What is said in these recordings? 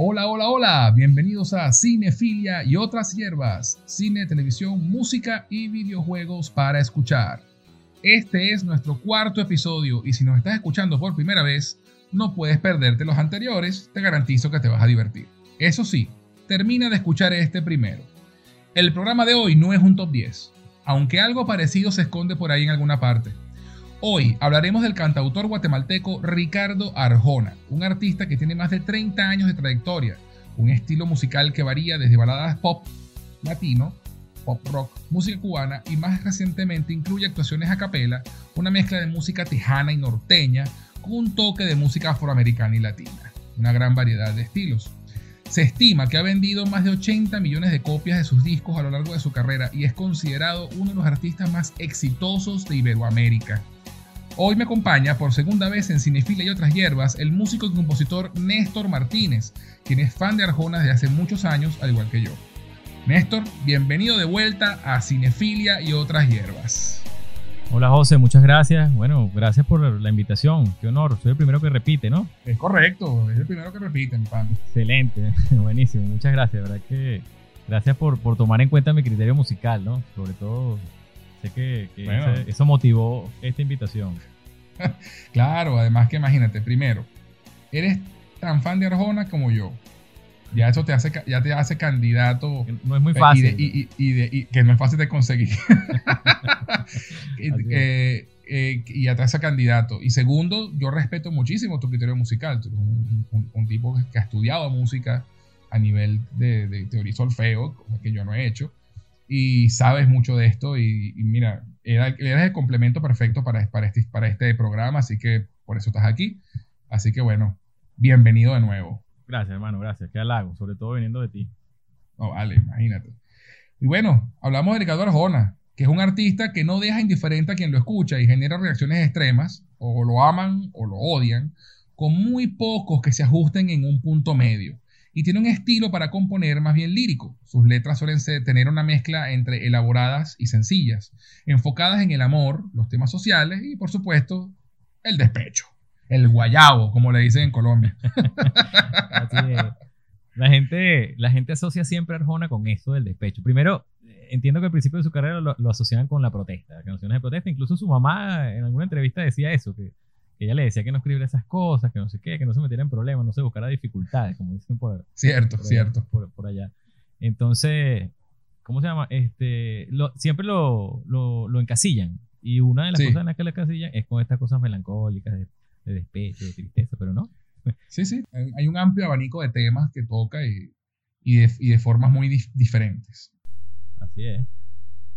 Hola, hola, hola, bienvenidos a Cinefilia y otras hierbas, cine, televisión, música y videojuegos para escuchar. Este es nuestro cuarto episodio y si nos estás escuchando por primera vez, no puedes perderte los anteriores, te garantizo que te vas a divertir. Eso sí, termina de escuchar este primero. El programa de hoy no es un top 10, aunque algo parecido se esconde por ahí en alguna parte. Hoy hablaremos del cantautor guatemalteco Ricardo Arjona, un artista que tiene más de 30 años de trayectoria, un estilo musical que varía desde baladas pop latino, pop rock, música cubana y más recientemente incluye actuaciones a capela, una mezcla de música tejana y norteña con un toque de música afroamericana y latina, una gran variedad de estilos. Se estima que ha vendido más de 80 millones de copias de sus discos a lo largo de su carrera y es considerado uno de los artistas más exitosos de Iberoamérica. Hoy me acompaña por segunda vez en Cinefila y otras hierbas el músico y compositor Néstor Martínez, quien es fan de Arjona desde hace muchos años, al igual que yo. Néstor, bienvenido de vuelta a Cinefilia y otras hierbas. Hola José, muchas gracias. Bueno, gracias por la invitación. Qué honor. Soy el primero que repite, ¿no? Es correcto, es el primero que repite, mi pan. Excelente, buenísimo. Muchas gracias. verdad que gracias por, por tomar en cuenta mi criterio musical, ¿no? Sobre todo, sé que, eso motivó esta invitación. claro, además que imagínate, primero, eres tan fan de Arjona como yo. Ya eso te hace, ya te hace candidato. No es muy fácil. Y, que no es fácil de conseguir. Eh, eh, y ya te hace candidato. Y segundo, yo respeto muchísimo tu criterio musical. Tú eres un, tipo que ha estudiado música a nivel de, de teoría solfeo, que yo no he hecho. Y sabes mucho de esto. Y, mira, eres el complemento perfecto para, para, este, para este programa. Así que por eso estás aquí. Así que bueno, bienvenido de nuevo. Gracias, hermano, gracias. Qué halago, sobre todo viniendo de ti. No, vale, imagínate. Y bueno, hablamos de Ricardo Arjona, que es un artista que no deja indiferente a quien lo escucha y genera reacciones extremas, o lo aman o lo odian, con muy pocos que se ajusten en un punto medio. Y tiene un estilo para componer más bien lírico. Sus letras suelen tener una mezcla entre elaboradas y sencillas, enfocadas en el amor, los temas sociales y, por supuesto, el despecho el guayabo, como le dicen en Colombia. La gente, la gente asocia siempre a Arjona con eso del despecho. Primero, entiendo que al principio de su carrera lo, asociaban con la protesta, canciones de protesta. Incluso su mamá en alguna entrevista decía eso, que, ella le decía que no escribiera esas cosas, que no sé qué, que no se metiera en problemas, no se buscara dificultades, como dicen por Cierto, cierto. por, allá. Entonces, ¿cómo se llama? Este, siempre lo, lo, encasillan. Y una de las cosas en las que lo encasillan es con estas cosas melancólicas, de de despecho, de tristeza, pero no. Sí, sí, hay un amplio abanico de temas que toca y, y, de, y de, formas muy diferentes. Así es.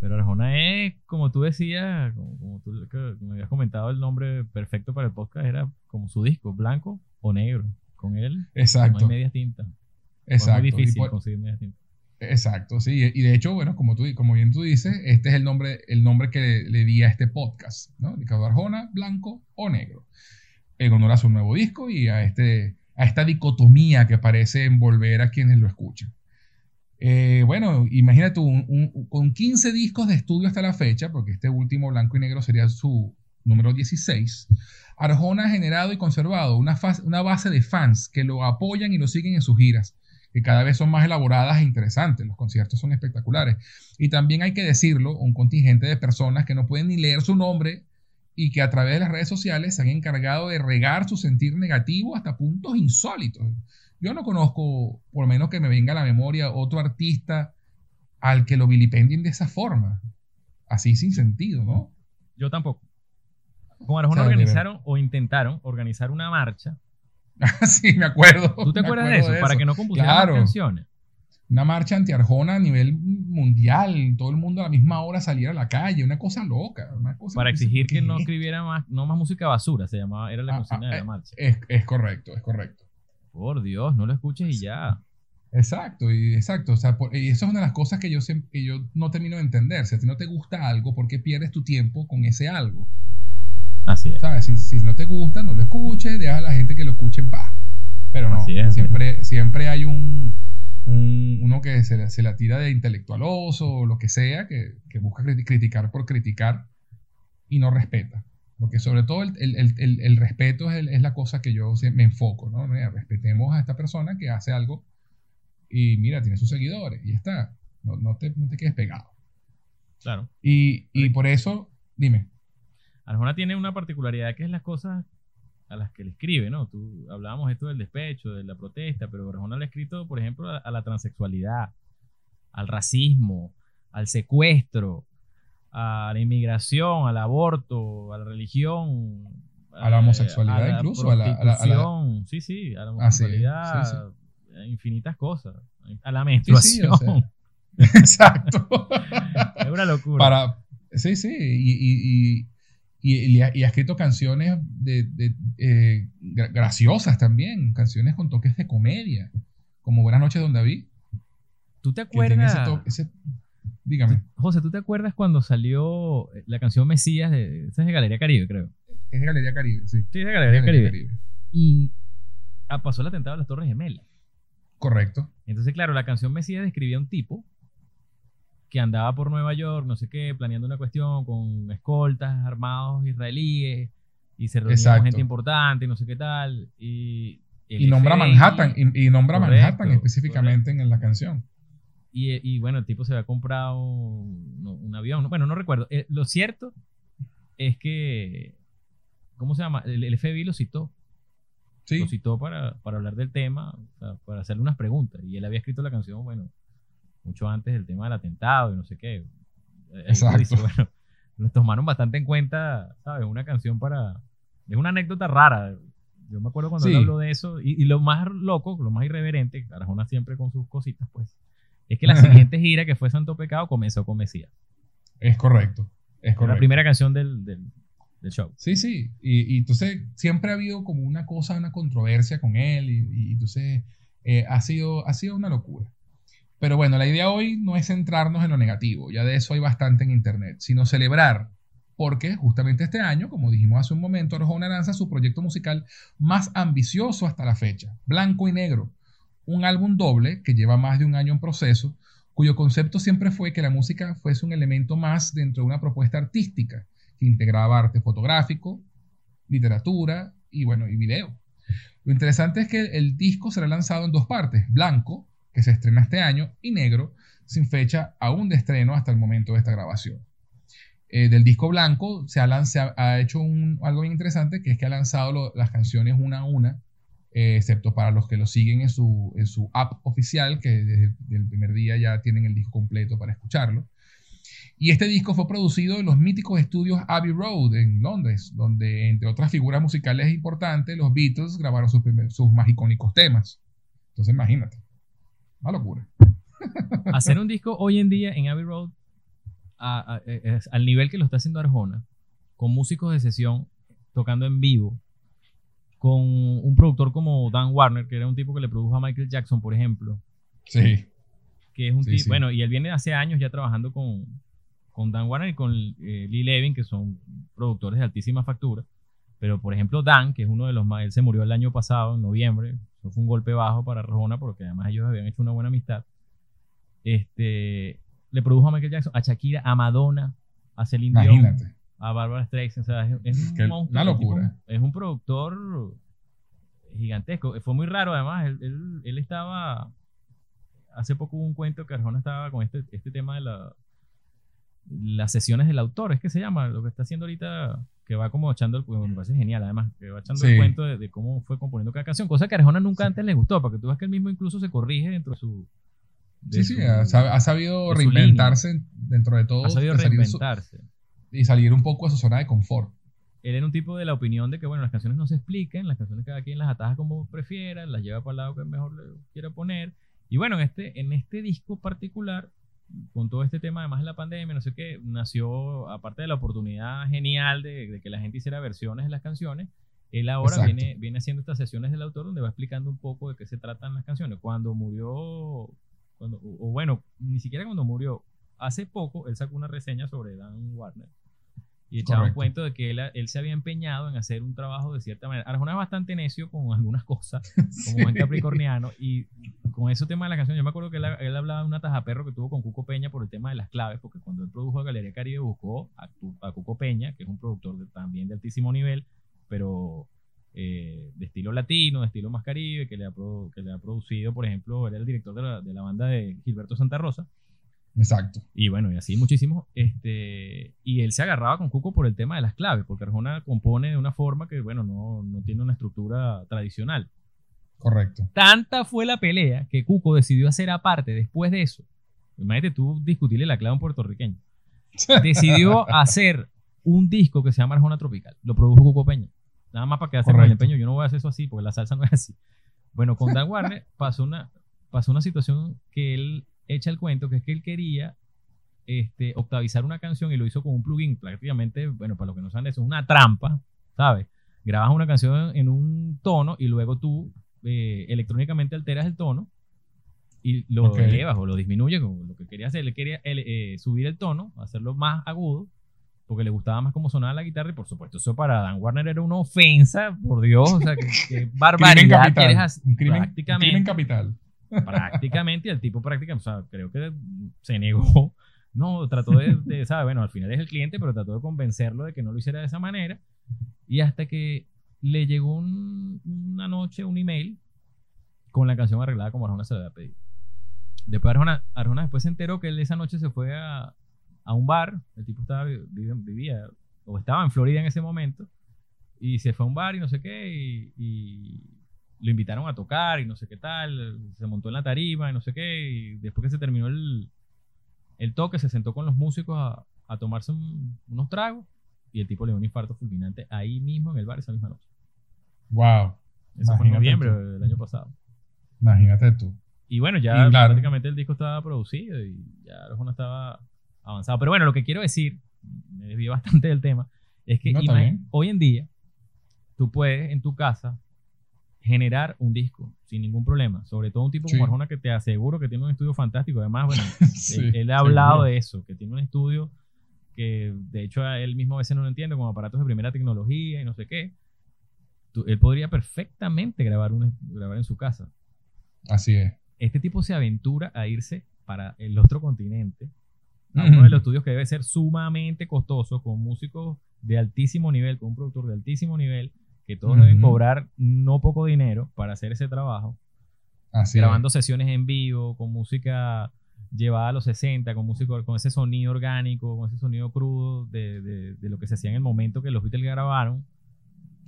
Pero Arjona es, como tú decías, como, tú me habías comentado, el nombre perfecto para el podcast era como su disco, blanco o negro. Con él Exacto. no hay media tinta. Exacto. Es muy difícil conseguir media tinta. Exacto, sí. Y de hecho, bueno, como, tú, como bien tú dices, este es el nombre, el nombre que le, le di a este podcast, ¿no? Ricardo Arjona, blanco o negro en honor a su nuevo disco y a, este, a esta dicotomía que parece envolver a quienes lo escuchan. Eh, bueno, imagínate un, con 15 discos de estudio hasta la fecha, porque este último blanco y negro sería su número 16, Arjona ha generado y conservado una, una base de fans que lo apoyan y lo siguen en sus giras, que cada vez son más elaboradas e interesantes. Los conciertos son espectaculares. Y también hay que decirlo, un contingente de personas que no pueden ni leer su nombre y que a través de las redes sociales se han encargado de regar su sentir negativo hasta puntos insólitos. Yo no conozco, por lo menos que me venga a la memoria, otro artista al que lo vilipendien de esa forma, así sin sentido, ¿no? Yo tampoco. Con Arjona organizaron o intentaron organizar una marcha. sí, me acuerdo. ¿Tú te acuerdas de, eso? Para que no compusieran canciones una marcha anti-Arjona a nivel mundial, todo el mundo a la misma hora salir a la calle, una cosa loca. Una cosa Para exigir que no escribiera más, no más música basura, se llamaba, era la ah, cocina de la ah, marcha. Es, correcto, es correcto. Por Dios, no lo escuches y ya. Exacto, y exacto. O sea, y eso es una de las cosas que yo, que yo no termino de entender. Si a ti no te gusta algo, ¿por qué pierdes tu tiempo con ese algo? Así es. ¿Sabes? Si, no te gusta, no lo escuches, deja a la gente que lo escuche en paz. Pero no, siempre, siempre hay un, uno que se, la tira de intelectualoso o lo que sea, que, busca criticar por criticar y no respeta. Porque sobre todo el, el, el, el respeto es, es, la cosa que yo me enfoco, ¿no? Respetemos a esta persona que hace algo y mira, tiene sus seguidores y está. No, no, te, no te quedes pegado. Claro. Y, y por eso, dime. Arjona tiene una particularidad que es las cosas a las que le escribe, ¿no? Tú hablábamos esto del despecho, de la protesta, pero Arjona le ha escrito, por ejemplo, a, la transexualidad, al racismo, al secuestro, a la inmigración, al aborto, a la religión, a la homosexualidad a incluso, a la, a la, sí, sí, a la homosexualidad, a infinitas cosas, a la menstruación. Exacto. es una locura. Para, sí, sí, y, y, ha, escrito canciones de, eh, graciosas también, canciones con toques de comedia, como Buenas noches, don David. ¿Tú te acuerdas? Dígame. José, ¿tú te acuerdas cuando salió la canción Mesías de, esa es de Galería Caribe, creo? Es de Galería Caribe, sí. Sí, es de Galería, Caribe. Y ah, pasó el atentado de las Torres Gemelas. Correcto. Entonces, claro, la canción Mesías describía a un tipo que andaba por Nueva York, no sé qué, planeando una cuestión con escoltas armados israelíes y se reunía con gente importante y no sé qué tal. Y, y nombra Manhattan, y, nombra Manhattan específicamente en la canción. Y, y, bueno, el tipo se había comprado un, avión. Bueno, no recuerdo. Eh, lo cierto es que, ¿cómo se llama? El, FBI lo citó. Sí. Lo citó para, para hablar del tema, para hacerle unas preguntas. Y él había escrito la canción, bueno, mucho antes del tema del atentado y no sé qué. Exacto. bueno, nos tomaron bastante en cuenta, ¿sabes? Una canción para... Es una anécdota rara. Yo me acuerdo cuando él habló de eso. Y, lo más loco, lo más irreverente, Arjona siempre con sus cositas, pues, es que la siguiente gira que fue Santo Pecado comenzó con Mesías. Es correcto. Es correcto. La primera canción del, del, show. Sí, sí. Y, y, entonces siempre ha habido como una cosa, una controversia con él. Y, y entonces eh, ha, sido, ha sido una locura. Pero bueno, la idea hoy no es centrarnos en lo negativo, ya de eso hay bastante en Internet, sino celebrar, porque justamente este año, como dijimos hace un momento, Arjona lanza su proyecto musical más ambicioso hasta la fecha, Blanco y Negro, un álbum doble que lleva más de un año en proceso, cuyo concepto siempre fue que la música fuese un elemento más dentro de una propuesta artística que integraba arte fotográfico, literatura y bueno, y video. Lo interesante es que el disco será lanzado en dos partes, Blanco, que se estrena este año, y Negro, sin fecha aún de estreno hasta el momento de esta grabación. Eh, del disco blanco se ha, ha hecho algo bien interesante, que es que ha lanzado las canciones una a una, eh, excepto para los que lo siguen en su, en su app oficial, que desde el primer día ya tienen el disco completo para escucharlo. Y este disco fue producido en los míticos estudios Abbey Road en Londres, donde entre otras figuras musicales importantes, los Beatles grabaron sus, sus más icónicos temas. Entonces imagínate. Una locura. Hacer un disco hoy en día en Abbey Road, al nivel que lo está haciendo Arjona, con músicos de sesión, tocando en vivo, con un productor como Dan Warner, que era un tipo que le produjo a Michael Jackson, por ejemplo. Sí. Que es un tipo, bueno, y él viene hace años ya trabajando con, con Dan Warner y con eh, Lee Levin, que son productores de altísima factura. Pero, por ejemplo, Dan, que es uno de los más, él se murió el año pasado, en noviembre, eso fue un golpe bajo para Arjona, porque además ellos habían hecho una buena amistad. Este, le produjo a Michael Jackson, a Shakira, a Madonna, a Celine Dion, a Barbara Streisand. O sea, es, un monstruo, una locura. es un productor gigantesco. Fue muy raro, además. Él, él, estaba. Hace poco hubo un cuento que Arjona estaba con este, este tema de la, las sesiones del autor, es que se llama, lo que está haciendo ahorita que va como echando el me parece genial además, que va echando el cuento de, cómo fue componiendo cada canción, cosa que a Arjona nunca antes le gustó, porque tú ves que él mismo incluso se corrige dentro de su... sí, sí, ha, sabido reinventarse dentro de todo. Ha sabido reinventarse. Y salir un poco de su zona de confort. Él era un tipo de la opinión de que, bueno, las canciones no se expliquen, las canciones cada quien las ataja como prefiera, las lleva para el lado que mejor le quiera poner. Y bueno, en este, en este disco particular, con todo este tema, además de la pandemia, no sé qué, nació, aparte de la oportunidad genial de, que la gente hiciera versiones de las canciones, él ahora viene, viene haciendo estas sesiones del autor donde va explicando un poco de qué se tratan las canciones. Cuando murió, cuando, o bueno, ni siquiera cuando murió, hace poco él sacó una reseña sobre Dan Warner y echaba un cuento de que él, él, se había empeñado en hacer un trabajo de cierta manera. Arjona es bastante necio con algunas cosas, como buen capricorniano, y con ese tema de la canción, yo me acuerdo que él, él hablaba de una taja perro que tuvo con Cuco Peña por el tema de las claves, porque cuando él produjo Galería Caribe buscó a, a Cuco Peña, que es un productor también de altísimo nivel, pero eh, de estilo latino, de estilo más caribe, que le ha, que le ha producido, por ejemplo, era el director de la, de la banda de Gilberto Santa Rosa Exacto. Y bueno, y así muchísimo. Este, y él se agarraba con Cuco por el tema de las claves, porque Arjona compone de una forma que, bueno, no, no tiene una estructura tradicional. Correcto. Tanta fue la pelea que Cuco decidió hacer aparte después de eso. Imagínate tú discutirle la clave a un puertorriqueño. Decidió hacer un disco que se llama Arjona Tropical. Lo produjo Cuco Peña. Nada más para quedarse con el empeño. Yo no voy a hacer eso así porque la salsa no es así. Bueno, con Dan Warner pasó una, pasó una situación que él echa el cuento que es que él quería este, octavizar una canción y lo hizo con un plugin. Prácticamente, bueno, para los que no saben eso, es una trampa, ¿sabes? Grabas una canción en un tono y luego tú eh, electrónicamente alteras el tono y lo elevas o lo disminuyes, como lo que quería hacer, él quería eh, subir el tono, hacerlo más agudo, porque le gustaba más cómo sonaba la guitarra y por supuesto eso para Dan Warner era una ofensa, por Dios, o sea, que, barbaridad Un crimen, crimen capital prácticamente, el tipo prácticamente, o sea, creo que se negó, no, trató de, de ¿sabes? Bueno, al final es el cliente, pero trató de convencerlo de que no lo hiciera de esa manera, y hasta que le llegó una noche un email con la canción arreglada como Arjona se le había pedido. Después Arjona, Arjona después se enteró que él esa noche se fue a, a un bar, el tipo estaba, vivía, o estaba en Florida en ese momento, y se fue a un bar y no sé qué, y lo invitaron a tocar y no sé qué tal, se montó en la tarima y no sé qué, y después que se terminó el, el toque, se sentó con los músicos a, a tomarse unos tragos y el tipo le dio un infarto fulminante ahí mismo en el bar esa misma noche. Wow. Eso fue en noviembre del año pasado. Imagínate tú. Y bueno, ya prácticamente el disco estaba producido y ya no estaba avanzado. Pero bueno, lo que quiero decir, me desvío bastante del tema, es que hoy en día tú puedes en tu casa generar un disco sin ningún problema. Sobre todo un tipo como Arjona que te aseguro que tiene un estudio fantástico. Además, bueno, él, ha hablado de eso, que tiene un estudio que de hecho él mismo a veces no lo entiende, con aparatos de primera tecnología y no sé qué. él podría perfectamente grabar, un, grabar en su casa. Así es. Este tipo se aventura a irse para el otro continente, a uno de los estudios que debe ser sumamente costoso, con músicos de altísimo nivel, con un productor de altísimo nivel, que todos deben cobrar no poco dinero para hacer ese trabajo. grabando sesiones en vivo, con música llevada a los 60, con música, con ese sonido orgánico, con ese sonido crudo de, de, lo que se hacía en el momento que los Beatles grabaron.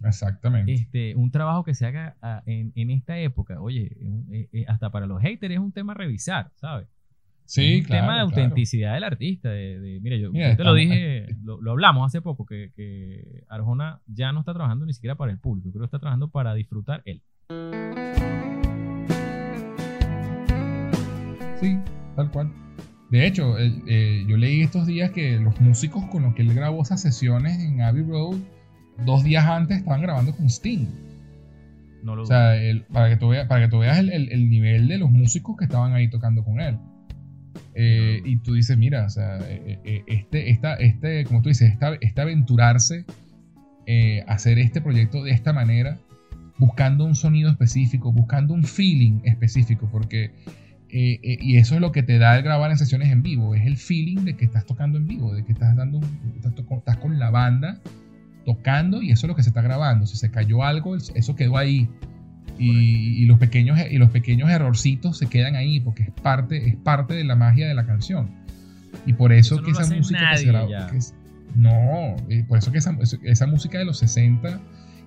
Exactamente. Este, un trabajo que se haga ah, en, en esta época, oye, eh, eh, hasta para los haters es un tema a revisar, ¿sabes? Sí, un tema de autenticidad del artista. De, mira, yo, te lo dije, lo, hablamos hace poco, que, que, Arjona ya no está trabajando ni siquiera para el público, creo que está trabajando para disfrutar él. Sí, tal cual. De hecho, eh, yo leí estos días que los músicos con los que él grabó esas sesiones en Abbey Road, dos días antes estaban grabando con Sting. No lo o sea, para, que tú veas, para que tú veas el, el nivel de los músicos que estaban ahí tocando con él. Eh, y tú dices, mira, o sea, eh, eh, este, esta, este, como tú dices, esta, este aventurarse a hacer este proyecto de esta manera, buscando un sonido específico, buscando un feeling específico, porque, y eso es lo que te da el grabar en sesiones en vivo, es el feeling de que estás tocando en vivo, de que estás, dando, estás, estás con la banda tocando y eso es lo que se está grabando. Si se cayó algo, eso quedó ahí. Y, los pequeños, y los pequeños errorcitos se quedan ahí porque es parte, es parte de la magia de la canción. Y por eso, que esa música que se no, eh, por eso que esa, esa, música de los 60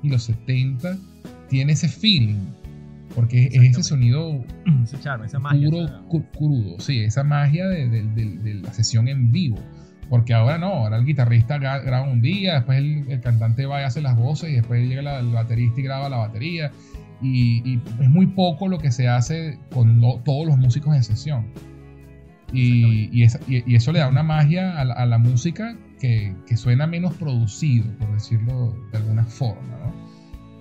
y los 70 tiene ese feeling. Porque es ese sonido ese esa magia, puro, crudo. Sí, esa magia de, de, la sesión en vivo. Porque ahora no, ahora el guitarrista graba un día, después el, cantante va y hace las voces, y después llega el baterista y graba la batería. Y, es muy poco lo que se hace con todos los músicos en sesión. Y, y, eso le da una magia a la, música que, suena menos producido, por decirlo de alguna forma. ¿no?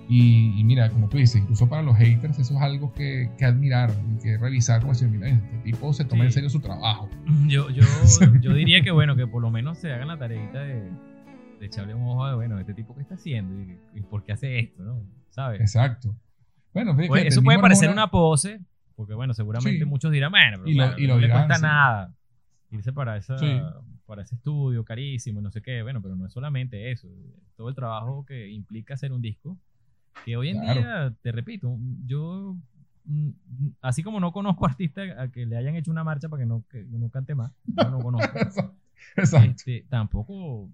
Y, mira, como tú dices, incluso para los haters eso es algo que, admirar y que revisar, como decir, mira, este tipo se toma en serio su trabajo. Yo, yo, yo diría que bueno, que por lo menos se hagan la tareita de de echarle un ojo a, bueno, este tipo que está haciendo y, por qué hace esto, ¿no? ¿Sabes? Exacto. Bueno, fíjate, eso puede parecer una pose, porque bueno, seguramente muchos dirán, bueno, pero, y no le cuesta nada irse para, esa, para ese estudio carísimo, no sé qué, bueno, pero no es solamente eso, todo el trabajo que implica hacer un disco, que hoy en día, te repito, yo mm, así como no conozco artistas a que le hayan hecho una marcha para que no, que no cante más, yo no conozco. Exacto. Este, tampoco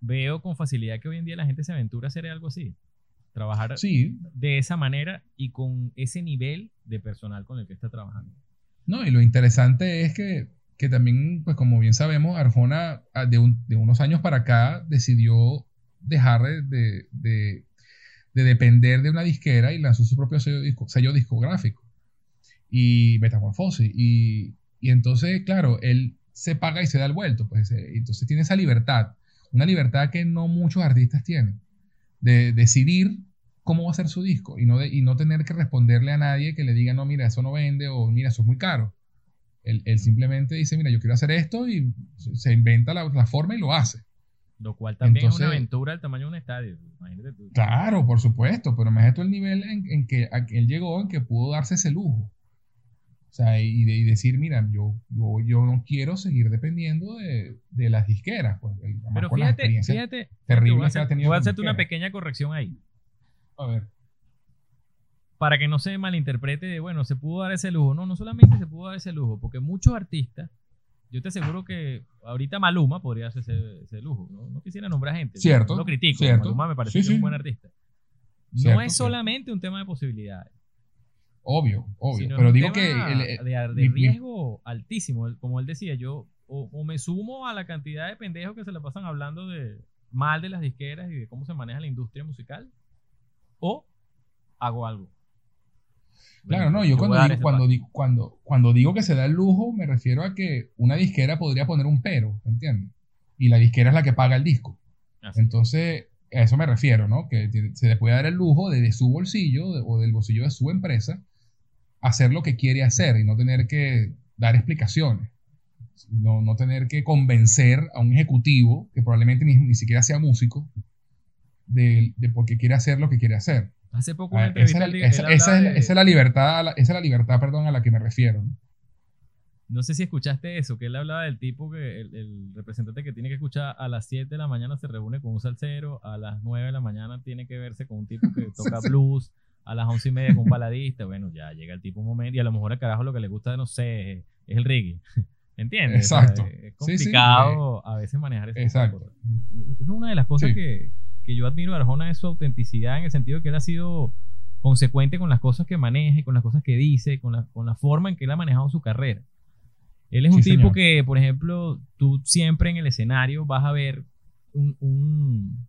veo con facilidad que hoy en día la gente se aventura a hacer algo así. Trabajar de esa manera y con ese nivel de personal con el que está trabajando. No, y lo interesante es que, que también, pues como bien sabemos, Arjona ah, de, de, unos años para acá decidió dejar de, de, de, depender de una disquera y lanzó su propio sello, disco, sello discográfico y Metamorfosis. Y, y entonces, claro, él se paga y se da el vuelto. Pues, eh, entonces tiene esa libertad, una libertad que no muchos artistas tienen, de decidir cómo va a ser su disco y no, y no tener que responderle a nadie que le diga, no, mira, eso no vende o mira, eso es muy caro. Él, simplemente dice, mira, yo quiero hacer esto y se inventa la, la forma y lo hace. Lo cual también es una aventura del tamaño de un estadio. Claro, por supuesto, pero imagínate el nivel en, en que él llegó, en que pudo darse ese lujo. O sea, y, decir, mira, yo, yo, no quiero seguir dependiendo de, de las disqueras. Pues, Pero fíjate, fíjate, terrible voy a, hacer, voy a hacerte una pequeña corrección ahí. A ver. Para que no se malinterprete de, bueno, se pudo dar ese lujo. No, no solamente se pudo dar ese lujo, porque muchos artistas, yo te aseguro que ahorita Maluma podría hacer ese, lujo. ¿no? quisiera nombrar gente. Cierto. No critico. Cierto. Maluma me parece un buen artista. no es solamente un tema de posibilidades Obvio, obvio. pero digo que. de, riesgo altísimo. Como él decía, yo o, me sumo a la cantidad de pendejos que se le pasan hablando de mal de las disqueras y de cómo se maneja la industria musical, o hago algo. Claro, no, yo, cuando, digo, cuando, cuando, cuando, digo que se da el lujo, me refiero a que una disquera podría poner un pero, ¿entiendes? Y la disquera es la que paga el disco. Entonces, a eso me refiero, ¿no? Que se le puede dar el lujo de, de su bolsillo o del bolsillo de su empresa hacer lo que quiere hacer y no tener que dar explicaciones. No, no tener que convencer a un ejecutivo, que probablemente ni, ni siquiera sea músico, de, de, por qué quiere hacer lo que quiere hacer. Hace poco una esa, esa, es la libertad, esa es la libertad, perdón, a la que me refiero. ¿no? no sé si escuchaste eso, que él hablaba del tipo que el, representante que tiene que escuchar a las 7 de la mañana se reúne con un salsero, a las 9 de la mañana tiene que verse con un tipo que toca blues, a las once y media con un baladista, bueno, ya llega el tipo un momento y a lo mejor al carajo lo que le gusta, no sé, es, el reggae. ¿Entiendes? Exacto. es complicado a veces manejar eso. Exacto. es una de las cosas que, que, yo admiro de Arjona, es su autenticidad en el sentido de que él ha sido consecuente con las cosas que maneja con las cosas que dice, con la, con la forma en que él ha manejado su carrera. Él es un tipo que, por ejemplo, tú siempre en el escenario vas a ver un, un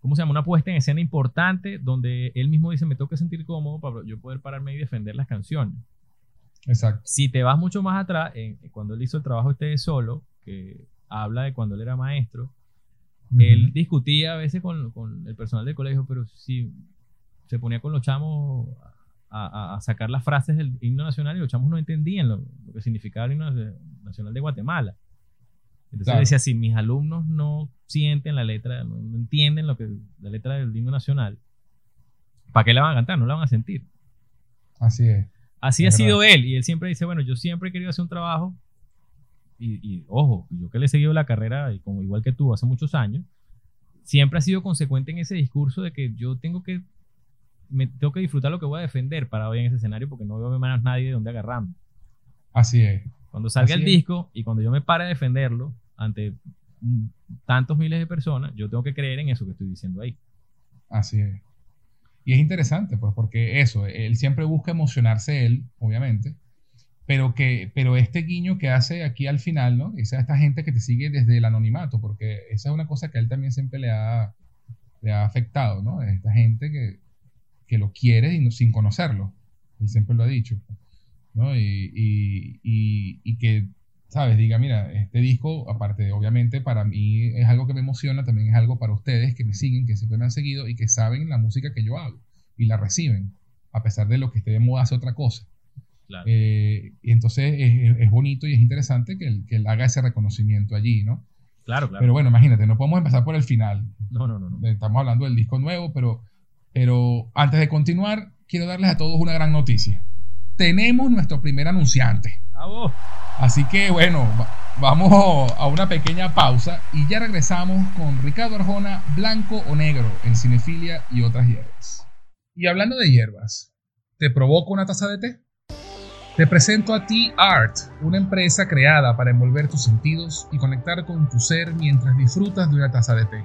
¿cómo se llama? Una puesta en escena importante donde él mismo dice, me tengo que sentir cómodo para yo poder pararme y defender las canciones. Exacto. Si te vas mucho más atrás, cuando él hizo el trabajo este de solo, que habla de cuando él era maestro, él discutía a veces con, con, el personal del colegio, pero si se ponía con los chamos a, sacar las frases del himno nacional y los chamos no entendían lo, que significaba el himno nacional de Guatemala. Entonces decía, si mis alumnos no sienten la letra, no, entienden lo que la letra del himno nacional, ¿para qué la van a cantar? No la van a sentir. Así es. Así ha sido él. Y él siempre dice, bueno, yo siempre he querido hacer un trabajo. Y, ojo, yo que le he seguido la carrera, y como igual que tú, hace muchos años, siempre ha sido consecuente en ese discurso de que yo tengo que, me, tengo que disfrutar lo que voy a defender para hoy en ese escenario porque no veo más nadie de donde agarrarme. Así es. Cuando salga el disco y cuando yo me pare a defenderlo ante tantos miles de personas, yo tengo que creer en eso que estoy diciendo ahí. Así es. Y es interesante, pues, porque eso, él siempre busca emocionarse él, obviamente, pero, que, pero este guiño que hace aquí al final, ¿no? Esa esta gente que te sigue desde el anonimato, porque esa es una cosa que a él también siempre le ha, le ha afectado, ¿no? Esta gente que, que lo quiere sin conocerlo. Él siempre lo ha dicho. ¿no? Y, y, y, que, ¿sabes? Diga, mira, este disco, aparte, obviamente, para mí es algo que me emociona, también es algo para ustedes que me siguen, que siempre me han seguido y que saben la música que yo hago y la reciben, a pesar de lo que esté de moda hace otra cosa. Eh, y entonces es, es, bonito y es interesante que él, que él haga ese reconocimiento allí, ¿no? Claro, claro. Pero bueno, imagínate, no podemos empezar por el final. no, no, no. no. Estamos hablando del disco nuevo, pero, pero antes de continuar, quiero darles a todos una gran noticia. Tenemos nuestro primer anunciante. ¡Bravo! Así que bueno, va- vamos a una pequeña pausa y ya regresamos con Ricardo Arjona, Blanco o Negro, en Cinefilia y otras hierbas. Y hablando de hierbas, ¿te provoca una taza de té? Te presento a Tea Art, una empresa creada para envolver tus sentidos y conectar con tu ser mientras disfrutas de una taza de té.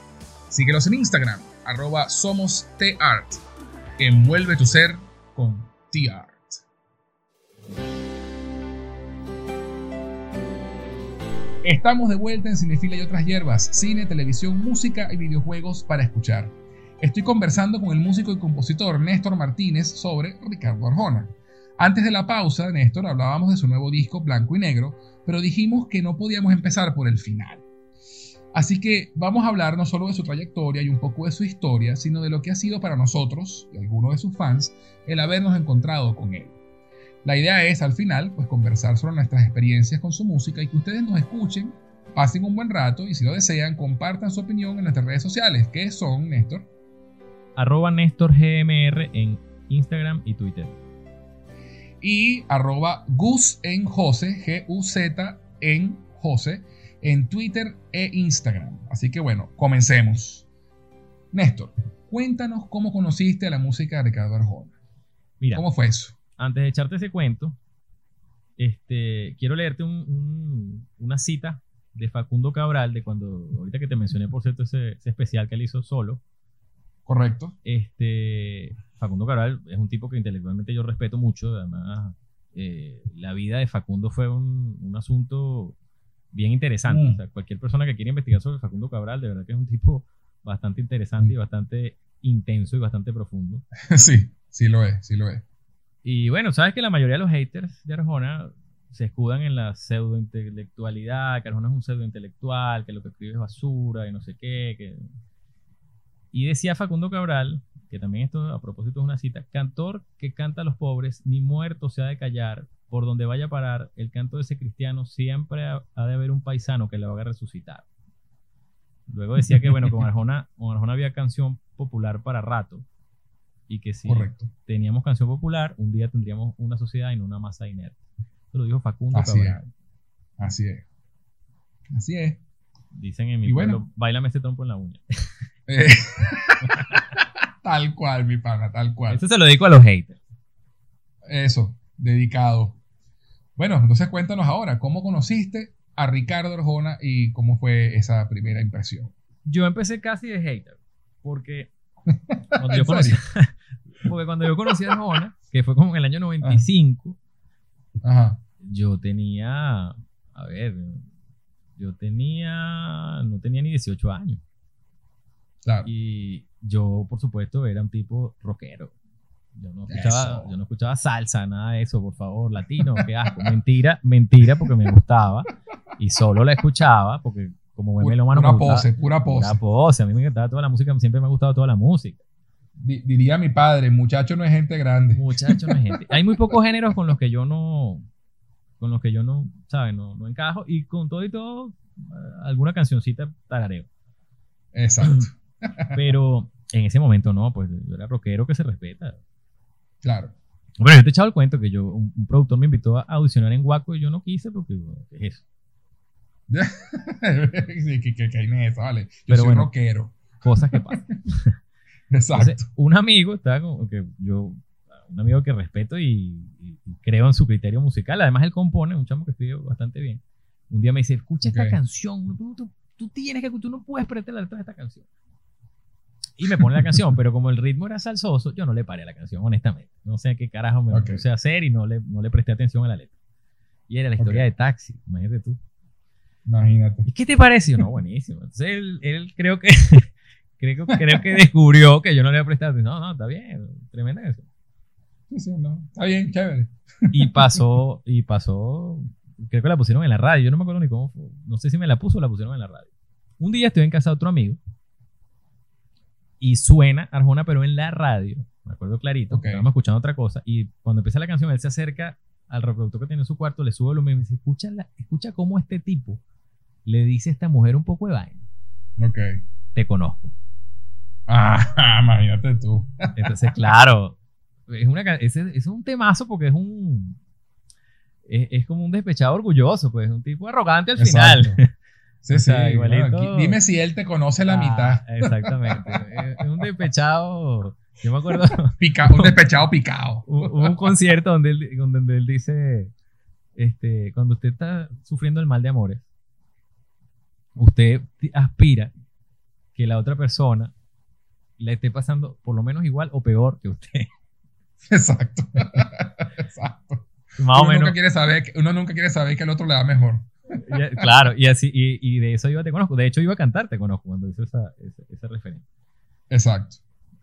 Síguelos en Instagram, arroba somostart. Envuelve tu ser con T-Art. Estamos de vuelta en Cinefila y otras hierbas, cine, televisión, música y videojuegos para escuchar. Estoy conversando con el músico y compositor Néstor Martínez sobre Ricardo Arjona. Antes de la pausa, Néstor, hablábamos de su nuevo disco Blanco y Negro, pero dijimos que no podíamos empezar por el final. Así que vamos a hablar no solo de su trayectoria y un poco de su historia, sino de lo que ha sido para nosotros y algunos de sus fans el habernos encontrado con él. La idea es al final pues conversar sobre nuestras experiencias con su música y que ustedes nos escuchen, pasen un buen rato y si lo desean compartan su opinión en nuestras redes sociales, que son Néstor, Arroba Néstor GMR en Instagram y Twitter. y arroba Gus en Jose, G-U-Z en Jose, en Twitter e Instagram. Así que bueno, comencemos. Néstor, cuéntanos cómo conociste a la música de Ricardo Arjona. Mira, ¿Cómo fue eso? antes de echarte ese cuento, este, quiero leerte un- un- una cita de Facundo Cabral, de cuando, ahorita que te mencioné, por cierto, ese, ese especial que él hizo solo. ¿Correcto? Este, Facundo Cabral es un tipo que intelectualmente yo respeto mucho, además eh, la vida de Facundo fue un, un asunto bien interesante. Mm. O sea, cualquier persona que quiera investigar sobre Facundo Cabral, de verdad que es un tipo bastante interesante y bastante intenso y bastante profundo. sí, sí lo es, sí lo es. Y bueno, sabes que la mayoría de los haters de Arjona se escudan en la pseudointelectualidad, que Arjona es un pseudointelectual, que lo que escribe es basura y no sé qué. Que... Y decía Facundo Cabral, que también esto a propósito es una cita, cantor que canta a los pobres, ni muerto se ha de callar, por donde vaya a parar, el canto de ese cristiano siempre ha, ha de haber un paisano que le haga resucitar. Luego decía que bueno, con Arjona, con Arjona había canción popular para rato. Y que si Correcto. teníamos canción popular, un día tendríamos una sociedad y no una masa inerte. Eso lo dijo Facundo Así es. Cabral. Así es. Así es. Dicen en mi Y pueblo, bueno. bailame este trompo en la uña. Eh, tal cual, mi pana, tal cual. Eso se lo dedico a los haters. Eso, dedicado. Bueno, entonces cuéntanos ahora, ¿cómo conociste a Ricardo Arjona y cómo fue esa primera impresión? Yo empecé casi de hater, porque cuando yo ¿En conocí, serio? porque cuando yo conocí a Arjona, que fue como en el año 95, Ajá. yo tenía, a ver, yo tenía, no tenía ni 18 años. Claro. Y yo, por supuesto, era un tipo rockero. Yo no escuchaba, yo no escuchaba salsa, nada de eso, por favor, latino, qué asco. Mentira, mentira, porque me gustaba. Y solo la escuchaba, porque como buen Pura, melómano me pura gustaba- pose, pura pose. Pura pose. A mí me encantaba toda la música, siempre me ha gustado toda la música. Di- diría mi padre, muchacho no es gente grande. Muchachos, no hay gente. Hay muy pocos géneros con los que yo no, con los que yo no, ¿sabes? No, no encajo. Y con todo y todo, eh, alguna cancioncita tarareo. Exacto. Pero en ese momento no, pues yo era rockero que se respeta. Claro. Bueno, yo te he echado el cuento que yo, un, un productor me invitó a audicionar en Waco y yo no quise porque, bueno, ¿qué es eso? sí, que, que, que hay en esa, vale. Yo Pero soy bueno. rockero. Cosas que pasan. Exacto. Entonces, un amigo, estaba como que yo, un amigo que respeto y, y- creo en su criterio musical, además él compone, un chamo que estudia bastante bien. Un día me dice, escucha Ok. esta canción, tú, tú- tú tienes que, tú no puedes prestarte la letra de esta canción. Y me pone la canción, pero como el ritmo era salsoso, yo no le paré a la canción, honestamente. No sé qué carajo me Ok. puse a hacer y no le, no le presté atención a la letra. Y era la historia Ok. de Taxi, imagínate tú. Imagínate. ¿Y qué te parece? No, buenísimo. Entonces él, él creo que creo, creo que descubrió que yo no le había prestado atención. No, no, está bien, tremenda canción. Sí, sí, no. Está bien, chévere. Y pasó, y pasó, creo que la pusieron en la radio, yo no me acuerdo ni cómo fue. No sé si me la puso o la pusieron en la radio. Un día estoy en casa de otro amigo y suena Arjona, pero en la radio. Me acuerdo clarito, Ok. estábamos escuchando otra cosa. Y cuando empieza la canción, él se acerca al reproductor que tiene en su cuarto, le sube el volumen y dice: Escucha, la- escucha cómo este tipo le dice a esta mujer un poco de vaina. Ok. Te conozco. Ah, imagínate tú. Entonces, claro, es, una, ese es un temazo porque es un. Es, es como un despechado orgulloso, pues, un tipo arrogante al final. Sí, O sí. sea, bueno, igualito. aquí- dime si él te conoce la Ah, mitad. Exactamente. es, es un despechado. Yo me acuerdo, Pica, un despechado picado. hubo un concierto donde él, donde él dice: este, Cuando usted está sufriendo el mal de amores, usted aspira que la otra persona le esté pasando por lo menos igual o peor que usted. Exacto. Exacto. Más o uno, menos. nunca quiere saber, uno nunca quiere saber que el otro le da mejor. Claro, y así, y, y de eso iba Te Conozco. De hecho, iba a cantar Te Conozco cuando hizo esa, esa, esa referencia. Exacto.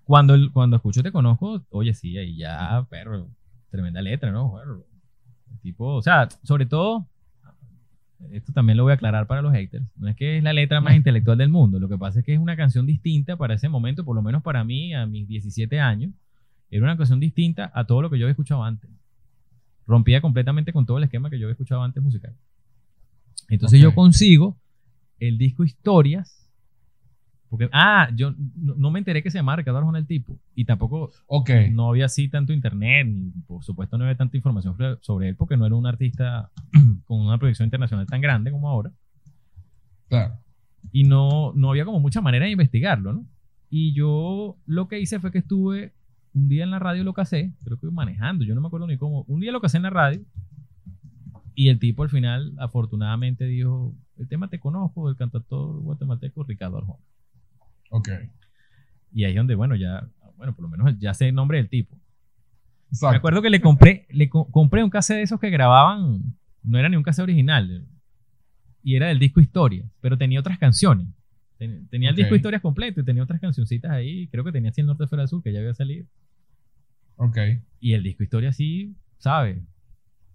Cuando, cuando escucho Te Conozco, oye, sí, ahí ya, perro, tremenda letra, ¿no? Bueno, tipo, o sea, sobre todo, esto también lo voy a aclarar para los haters, no es que es la letra más intelectual del mundo, lo que pasa es que es una canción distinta para ese momento, por lo menos para mí, a mis 17 años, era una canción distinta a todo lo que yo había escuchado antes. Rompía completamente con todo el esquema que yo había escuchado antes musical. Entonces Ok. yo consigo el disco Historias. Porque, ah, yo no, no me enteré que se llamaba Ricardo Arjona el tipo. Y tampoco Ok. no había así tanto internet, ni por supuesto no había tanta información sobre- sobre él, porque no era un artista con una proyección internacional tan grande como ahora. Claro. Y no, no había como mucha manera de investigarlo, ¿no? Y yo lo que hice fue que estuve un día en la radio, lo casé, creo que manejando, yo no me acuerdo ni cómo. Un día lo casé en la radio y el tipo al final, afortunadamente, dijo: El tema te conozco, el cantautor guatemalteco Ricardo Arjona. Ok. Y ahí es donde, bueno, ya, bueno, por lo menos ya sé el nombre del tipo. Me Exacto. acuerdo que le compré, le co- compré un cassette de esos que grababan, no era ni un cassette original, y era del disco Historia, pero tenía otras canciones. Ten- Tenía el disco Historias completo y tenía otras cancioncitas ahí, creo que tenía así el norte fuera sur, que ya había salido. Ok. Y el disco Historia sí, ¿sabes?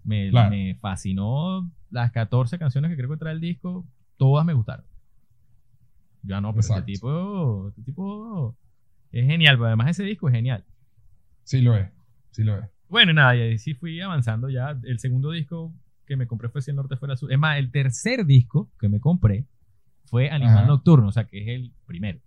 Me, Claro. me fascinó las 14 canciones que creo que trae el disco, todas me gustaron. Ya no, pero este tipo, este tipo es genial, pero además ese disco es genial. Sí lo es. Sí lo es. Bueno, nada, y ahí sí fui avanzando ya. El segundo disco que me compré fue Si el Norte Fuera Azul. Es más, el tercer disco que me compré fue Animal Ajá. Nocturno, o sea, que es el primero.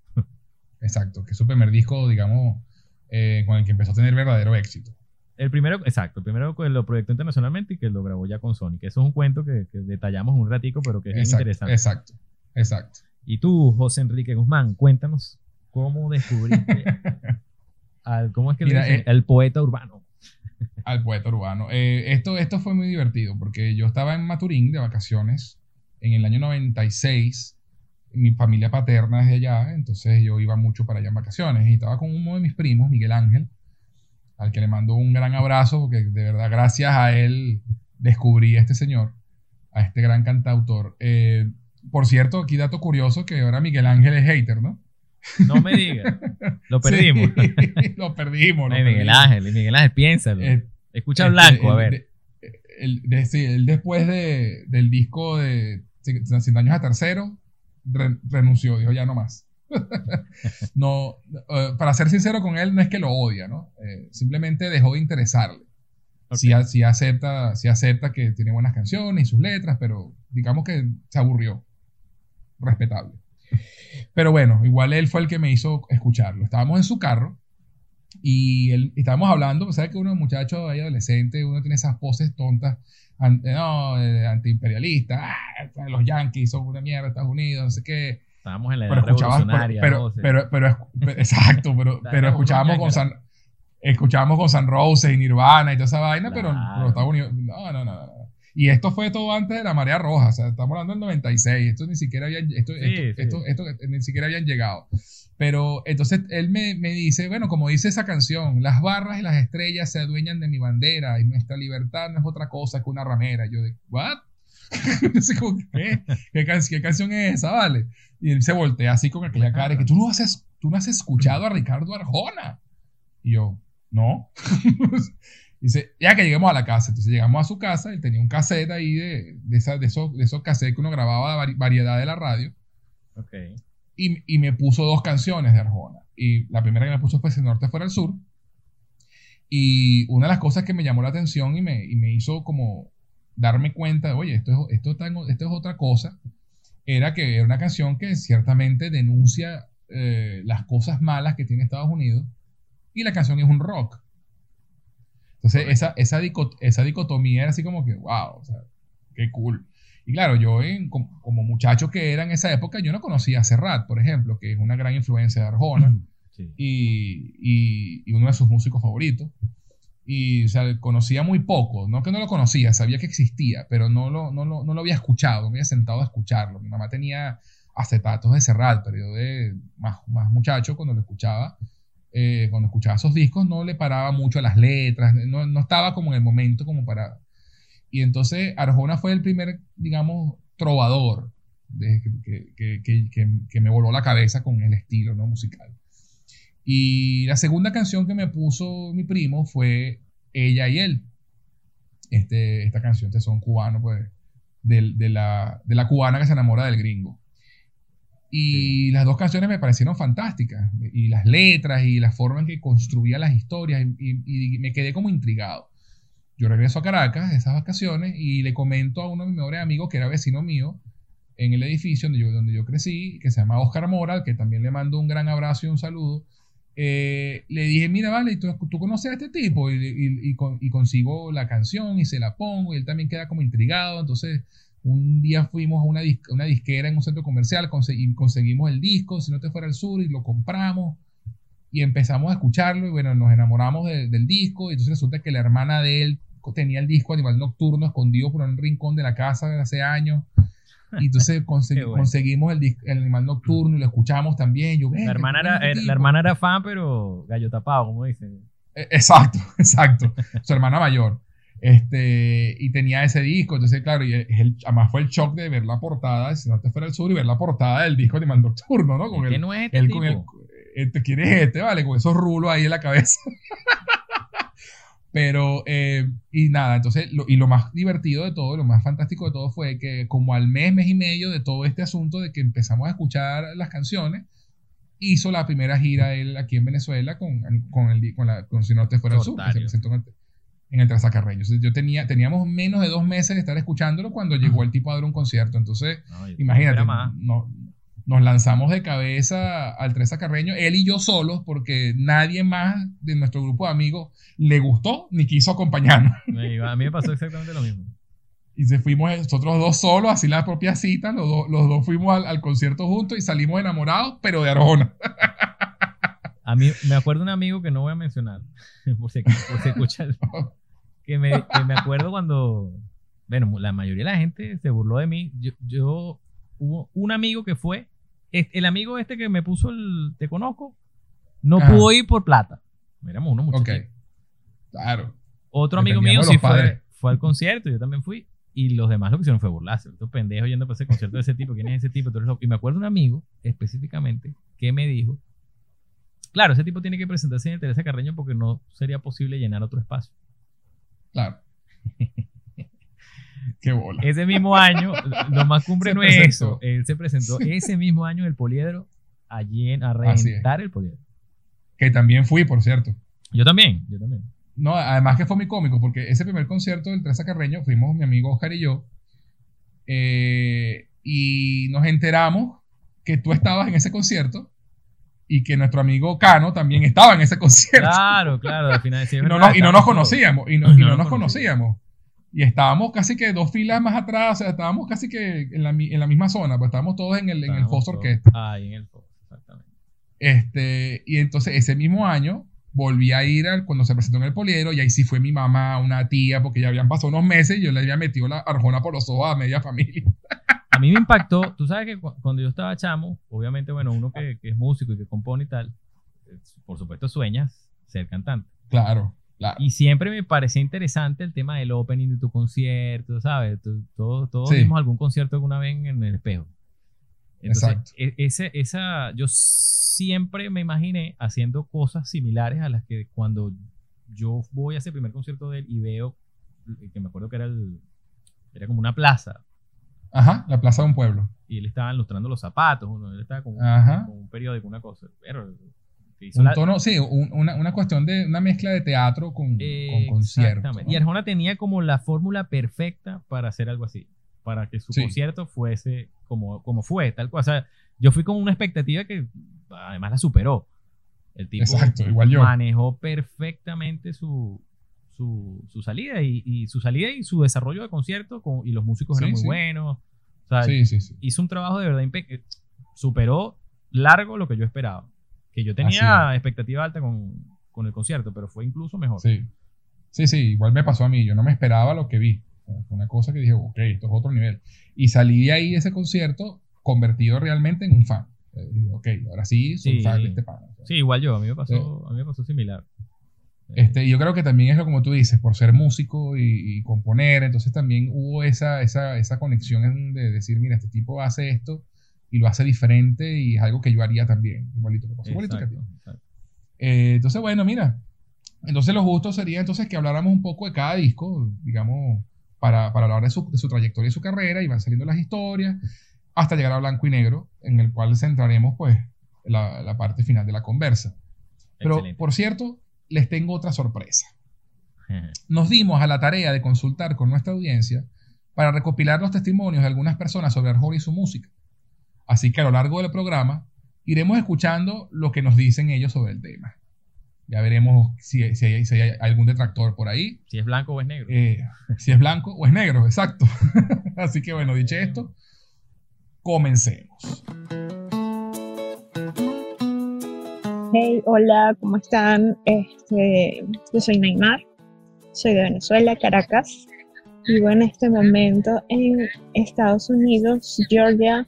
Exacto. Que es su primer disco, digamos, eh, con el que empezó a tener verdadero éxito. El primero, exacto, el primero que lo proyectó internacionalmente y que lo grabó ya con Sony, que eso es un cuento que, que detallamos un ratico, pero que es Exacto. interesante. Exacto. Exacto. Y tú, José Enrique Guzmán, cuéntanos cómo descubriste al, ¿cómo es que le Mira, dicen? eh, al poeta urbano. al poeta urbano. Eh, esto, esto fue muy divertido porque yo estaba en Maturín de vacaciones en el año 96. Mi familia paterna es de allá, entonces yo iba mucho para allá en vacaciones y estaba con uno de mis primos, Miguel Ángel, al que le mando un gran abrazo porque de verdad gracias a él descubrí a este señor, a este gran cantautor. Eh, por cierto, aquí dato curioso que ahora Miguel Ángel es hater, ¿no? No me digas, lo perdimos. Sí, lo perdimos. lo Ay, Miguel perdimos. Ángel, Miguel Ángel, piénsalo. Eh, Escucha Este, Blanco, a ver. de- el- de- sí, él después de, del disco de Cien años a tercero, re- renunció, dijo ya no más. no, eh, para ser sincero con él, no es que lo odia, ¿no? Eh, simplemente dejó de interesarle. Ok. Sí, acepta, sí acepta que tiene buenas canciones y sus letras, pero digamos que se aburrió. Respetable. Pero bueno, igual él fue el que me hizo escucharlo. Estábamos en su carro y él, estábamos hablando, sabes que uno muchacho ahí adolescente, uno tiene esas poses tontas an- no, eh, antiimperialista, ah, los yankees son una mierda, Estados Unidos, no sé qué. Estábamos en la edad pero, revolucionaria. pero, 12. pero, pero- pero- exacto, pero, pero escuchábamos con. San, escuchábamos con San Rose y Nirvana y toda esa vaina, pero, Claro. pero Estados Unidos, no, no, no, no. Y esto fue todo antes de la marea roja, o sea, estamos hablando del 96, esto ni siquiera habían, esto, Sí, esto, sí. esto- esto ni siquiera habían llegado. Pero entonces él me, me dice, bueno, como dice esa canción, las barras y las estrellas se adueñan de mi bandera y nuestra libertad no es otra cosa que una ramera. Yo de, ¿what? ¿qué? ¿Qué, can- qué canción es esa, vale? Y él se voltea así con aquella cara y que tú no has, tú no has escuchado a Ricardo Arjona. Y yo, no. Dice, ya que lleguemos a la casa. Entonces llegamos a su casa, él tenía un cassette ahí de, de, esa- de esos, de esos cassettes que uno grababa de vari- variedad de la radio Ok. y, y me puso dos canciones de Arjona. Y la primera que me puso fue Si el norte fuera el sur. Y una de las cosas que me llamó la atención y me, y me hizo como darme cuenta de, oye, esto es, esto, está en- esto es otra cosa, era que era una canción que ciertamente denuncia eh, las cosas malas que tiene Estados Unidos y la canción es un rock. Entonces, esa, esa, dicot- esa dicotomía era así como que, wow, o sea, qué cool. Y claro, yo en- como, como muchacho que era en esa época, yo no conocía a Serrat, por ejemplo, que es una gran influencia de Arjona Sí. y, y- y uno de sus músicos favoritos. Y o sea, conocía muy poco, no que no lo conocía, sabía que existía, pero no lo, no lo, no lo había escuchado, no me había sentado a escucharlo. Mi mamá tenía acetatos de Serrat, pero yo de más, más muchacho cuando lo escuchaba, eh, cuando escuchaba esos discos no le paraba mucho a las letras, no, no estaba como en el momento como para... Y entonces Arjona fue el primer, digamos, trovador de- que, que- que- que- me voló la cabeza con el estilo ¿no? musical. Y la segunda canción que me puso mi primo fue Ella y él. Este, esta canción, este son cubano, pues, del- de, la, de la cubana que se enamora del gringo. Y las dos canciones me parecieron fantásticas. Y las letras y la forma en que construía las historias. Y, y- y me quedé como intrigado. Yo regreso a Caracas de esas vacaciones y le comento a uno de mis mejores amigos que era vecino mío en el edificio donde yo, donde yo crecí, que se llama Oscar Mora, al que también le mando un gran abrazo y un saludo. Eh, le dije, mira, vale, ¿tú, tú conoces a este tipo y, y- y con- y consigo la canción y se la pongo y él también queda como intrigado. Entonces, un día fuimos a una, dis- una disquera en un centro comercial y conseguimos el disco, si no te fuera el sur, y lo compramos y empezamos a escucharlo y bueno, nos enamoramos de- del disco y entonces resulta que la hermana de él tenía el disco Animal Nocturno escondido por un rincón de la casa de hace años. Y entonces consegui- bueno. conseguimos el, el Animal Nocturno y lo escuchamos también. Yo, La "Verga, hermana, era, bueno este era- tipo". la hermana era fan, pero gallo tapado, como dicen. Eh, Exacto, exacto. Su hermana mayor. Este, y tenía ese disco. Entonces, claro, y el- además fue el shock de ver la portada, si no te fuera el sur, y ver la portada del disco Animal Nocturno, ¿no? Con ¿Qué el, no es este él tipo? con el. Este, ¿Quién es este? Vale, con esos rulos ahí en la cabeza. Pero, eh, y nada, entonces, lo- y lo más divertido de todo, lo más fantástico de todo fue que como al mes, mes y medio de todo este asunto de que empezamos a escuchar las canciones, hizo la primera gira él aquí en Venezuela con, con, el, con, la, con Si no te fuera el sur, que se presentó en el, en el Trasacarreño. Entonces, yo tenía, teníamos menos de dos meses de estar escuchándolo cuando llegó el tipo a dar un concierto. Entonces, No, Imagínate, no- nos lanzamos de cabeza al Tresa Carreño, él y yo solos, porque nadie más de nuestro grupo de amigos le gustó ni quiso acompañarnos. A mí me pasó exactamente lo mismo. Y se fuimos nosotros dos solos, así la propia cita, los, dos- los dos fuimos al, al concierto juntos y salimos enamorados, pero de Arjona. A mí me acuerdo un amigo que no voy a mencionar, por si, por si escucha, el- que me, que me acuerdo cuando, bueno, la mayoría de la gente se burló de mí. Yo, yo hubo un amigo que fue, el amigo este que me puso el te conozco, no Ajá. pudo ir por plata. Éramos unos Ok, muchachos. claro. Otro amigo mío sí fue, fue al concierto, yo también fui. Y los demás lo que hicieron fue burlarse. Estos pendejos yendo para ese concierto de ese tipo. ¿Quién es ese tipo? Loco. Y me acuerdo un amigo específicamente que me dijo: Claro, ese tipo tiene que presentarse en el Teresa Carreño porque no sería posible llenar otro espacio. Claro. Qué bola. Ese mismo año, lo más cumbre Se no es eso. Él se presentó ese mismo año en el Poliedro allí en- a reventar el Poliedro. Que también fui, por cierto. Yo también, yo también. No, además que fue muy cómico, porque ese primer concierto del Teresa Carreño fuimos mi amigo Oscar y yo, eh, y nos enteramos que tú estabas en ese concierto y que nuestro amigo Cano también estaba en ese concierto. Claro, claro, al final sí, no nos, y no nos conocíamos, y no, No y no nos conocíamos. Y estábamos casi que dos filas más atrás, o sea, estábamos casi que en la, en la misma zona, pues estábamos todos en el, en el Fox Orquesta. Ah, en el Fox, exactamente. Este, y entonces ese mismo año volví a ir al, cuando se presentó en el poliedro y ahí sí fue mi mamá, una tía, porque ya habían pasado unos meses y yo le había metido la arjona por los ojos a media familia. A mí me impactó, tú sabes que cuando yo estaba chamo, obviamente, bueno, uno que, que es músico y que compone y tal, por supuesto sueñas ser cantante. Claro. Y siempre me parecía interesante el tema del opening de tu concierto, ¿sabes? Todos, todos vimos algún concierto alguna vez en el espejo. Entonces, e, ese, esa, yo siempre me imaginé haciendo cosas similares a las que cuando yo voy a ese primer concierto de él y veo, que me acuerdo que era, el, era como una plaza. Ajá, la plaza de un pueblo. Y él estaba ilustrando los zapatos, uno, él estaba con, un periódico, una cosa. Pero un tono, sí, una, una, cuestión de una mezcla de teatro con, con concierto. Y Arjona tenía como la fórmula perfecta para hacer algo así, para que su concierto fuese como, como fue, tal cual. O sea, yo fui con una expectativa que además la superó. El tipo manejó perfectamente su, su, su salida y, y, su salida y su desarrollo de concierto con, y los músicos eran muy buenos. O sea, hizo un trabajo de verdad impecable. Superó largo lo que yo esperaba. Que yo tenía expectativa alta con, con, el concierto, pero fue incluso mejor. Sí. Sí, sí, igual me pasó a mí. Yo no me esperaba lo que vi. Fue una cosa que dije, ok, esto es otro nivel. Y salí de ahí de ese concierto convertido realmente en un fan. Eh, ok, ahora sí soy fan de este pan. sí, igual yo, a mí me pasó, a mí me pasó similar. Este, yo creo que también es lo como tú dices, por ser músico y, componer, entonces también hubo esa, esa, esa conexión de decir, mira, este tipo hace esto y lo hace diferente y es algo que yo haría también, igualito, igualito que ti. Eh, entonces, bueno, mira, entonces lo justo sería entonces que habláramos un poco de cada disco, digamos, para, para hablar de su, de su, trayectoria y su carrera, y van saliendo las historias, hasta llegar a Blanco y Negro, en el cual centraremos pues la, la parte final de la conversa. Pero, por cierto, les tengo otra sorpresa. Nos dimos a la tarea de consultar con nuestra audiencia para recopilar los testimonios de algunas personas sobre Arjona y su música. Así que a lo largo del programa iremos escuchando lo que nos dicen ellos sobre el tema. Ya veremos si, hay, algún detractor por ahí. Si es blanco o es negro. Eh, si es blanco o es negro, exacto. Así que bueno, dicho esto, comencemos. Hey, hola, ¿cómo están? Este, yo soy Neymar, soy de Venezuela, Caracas. Vivo en este momento en Estados Unidos, Georgia,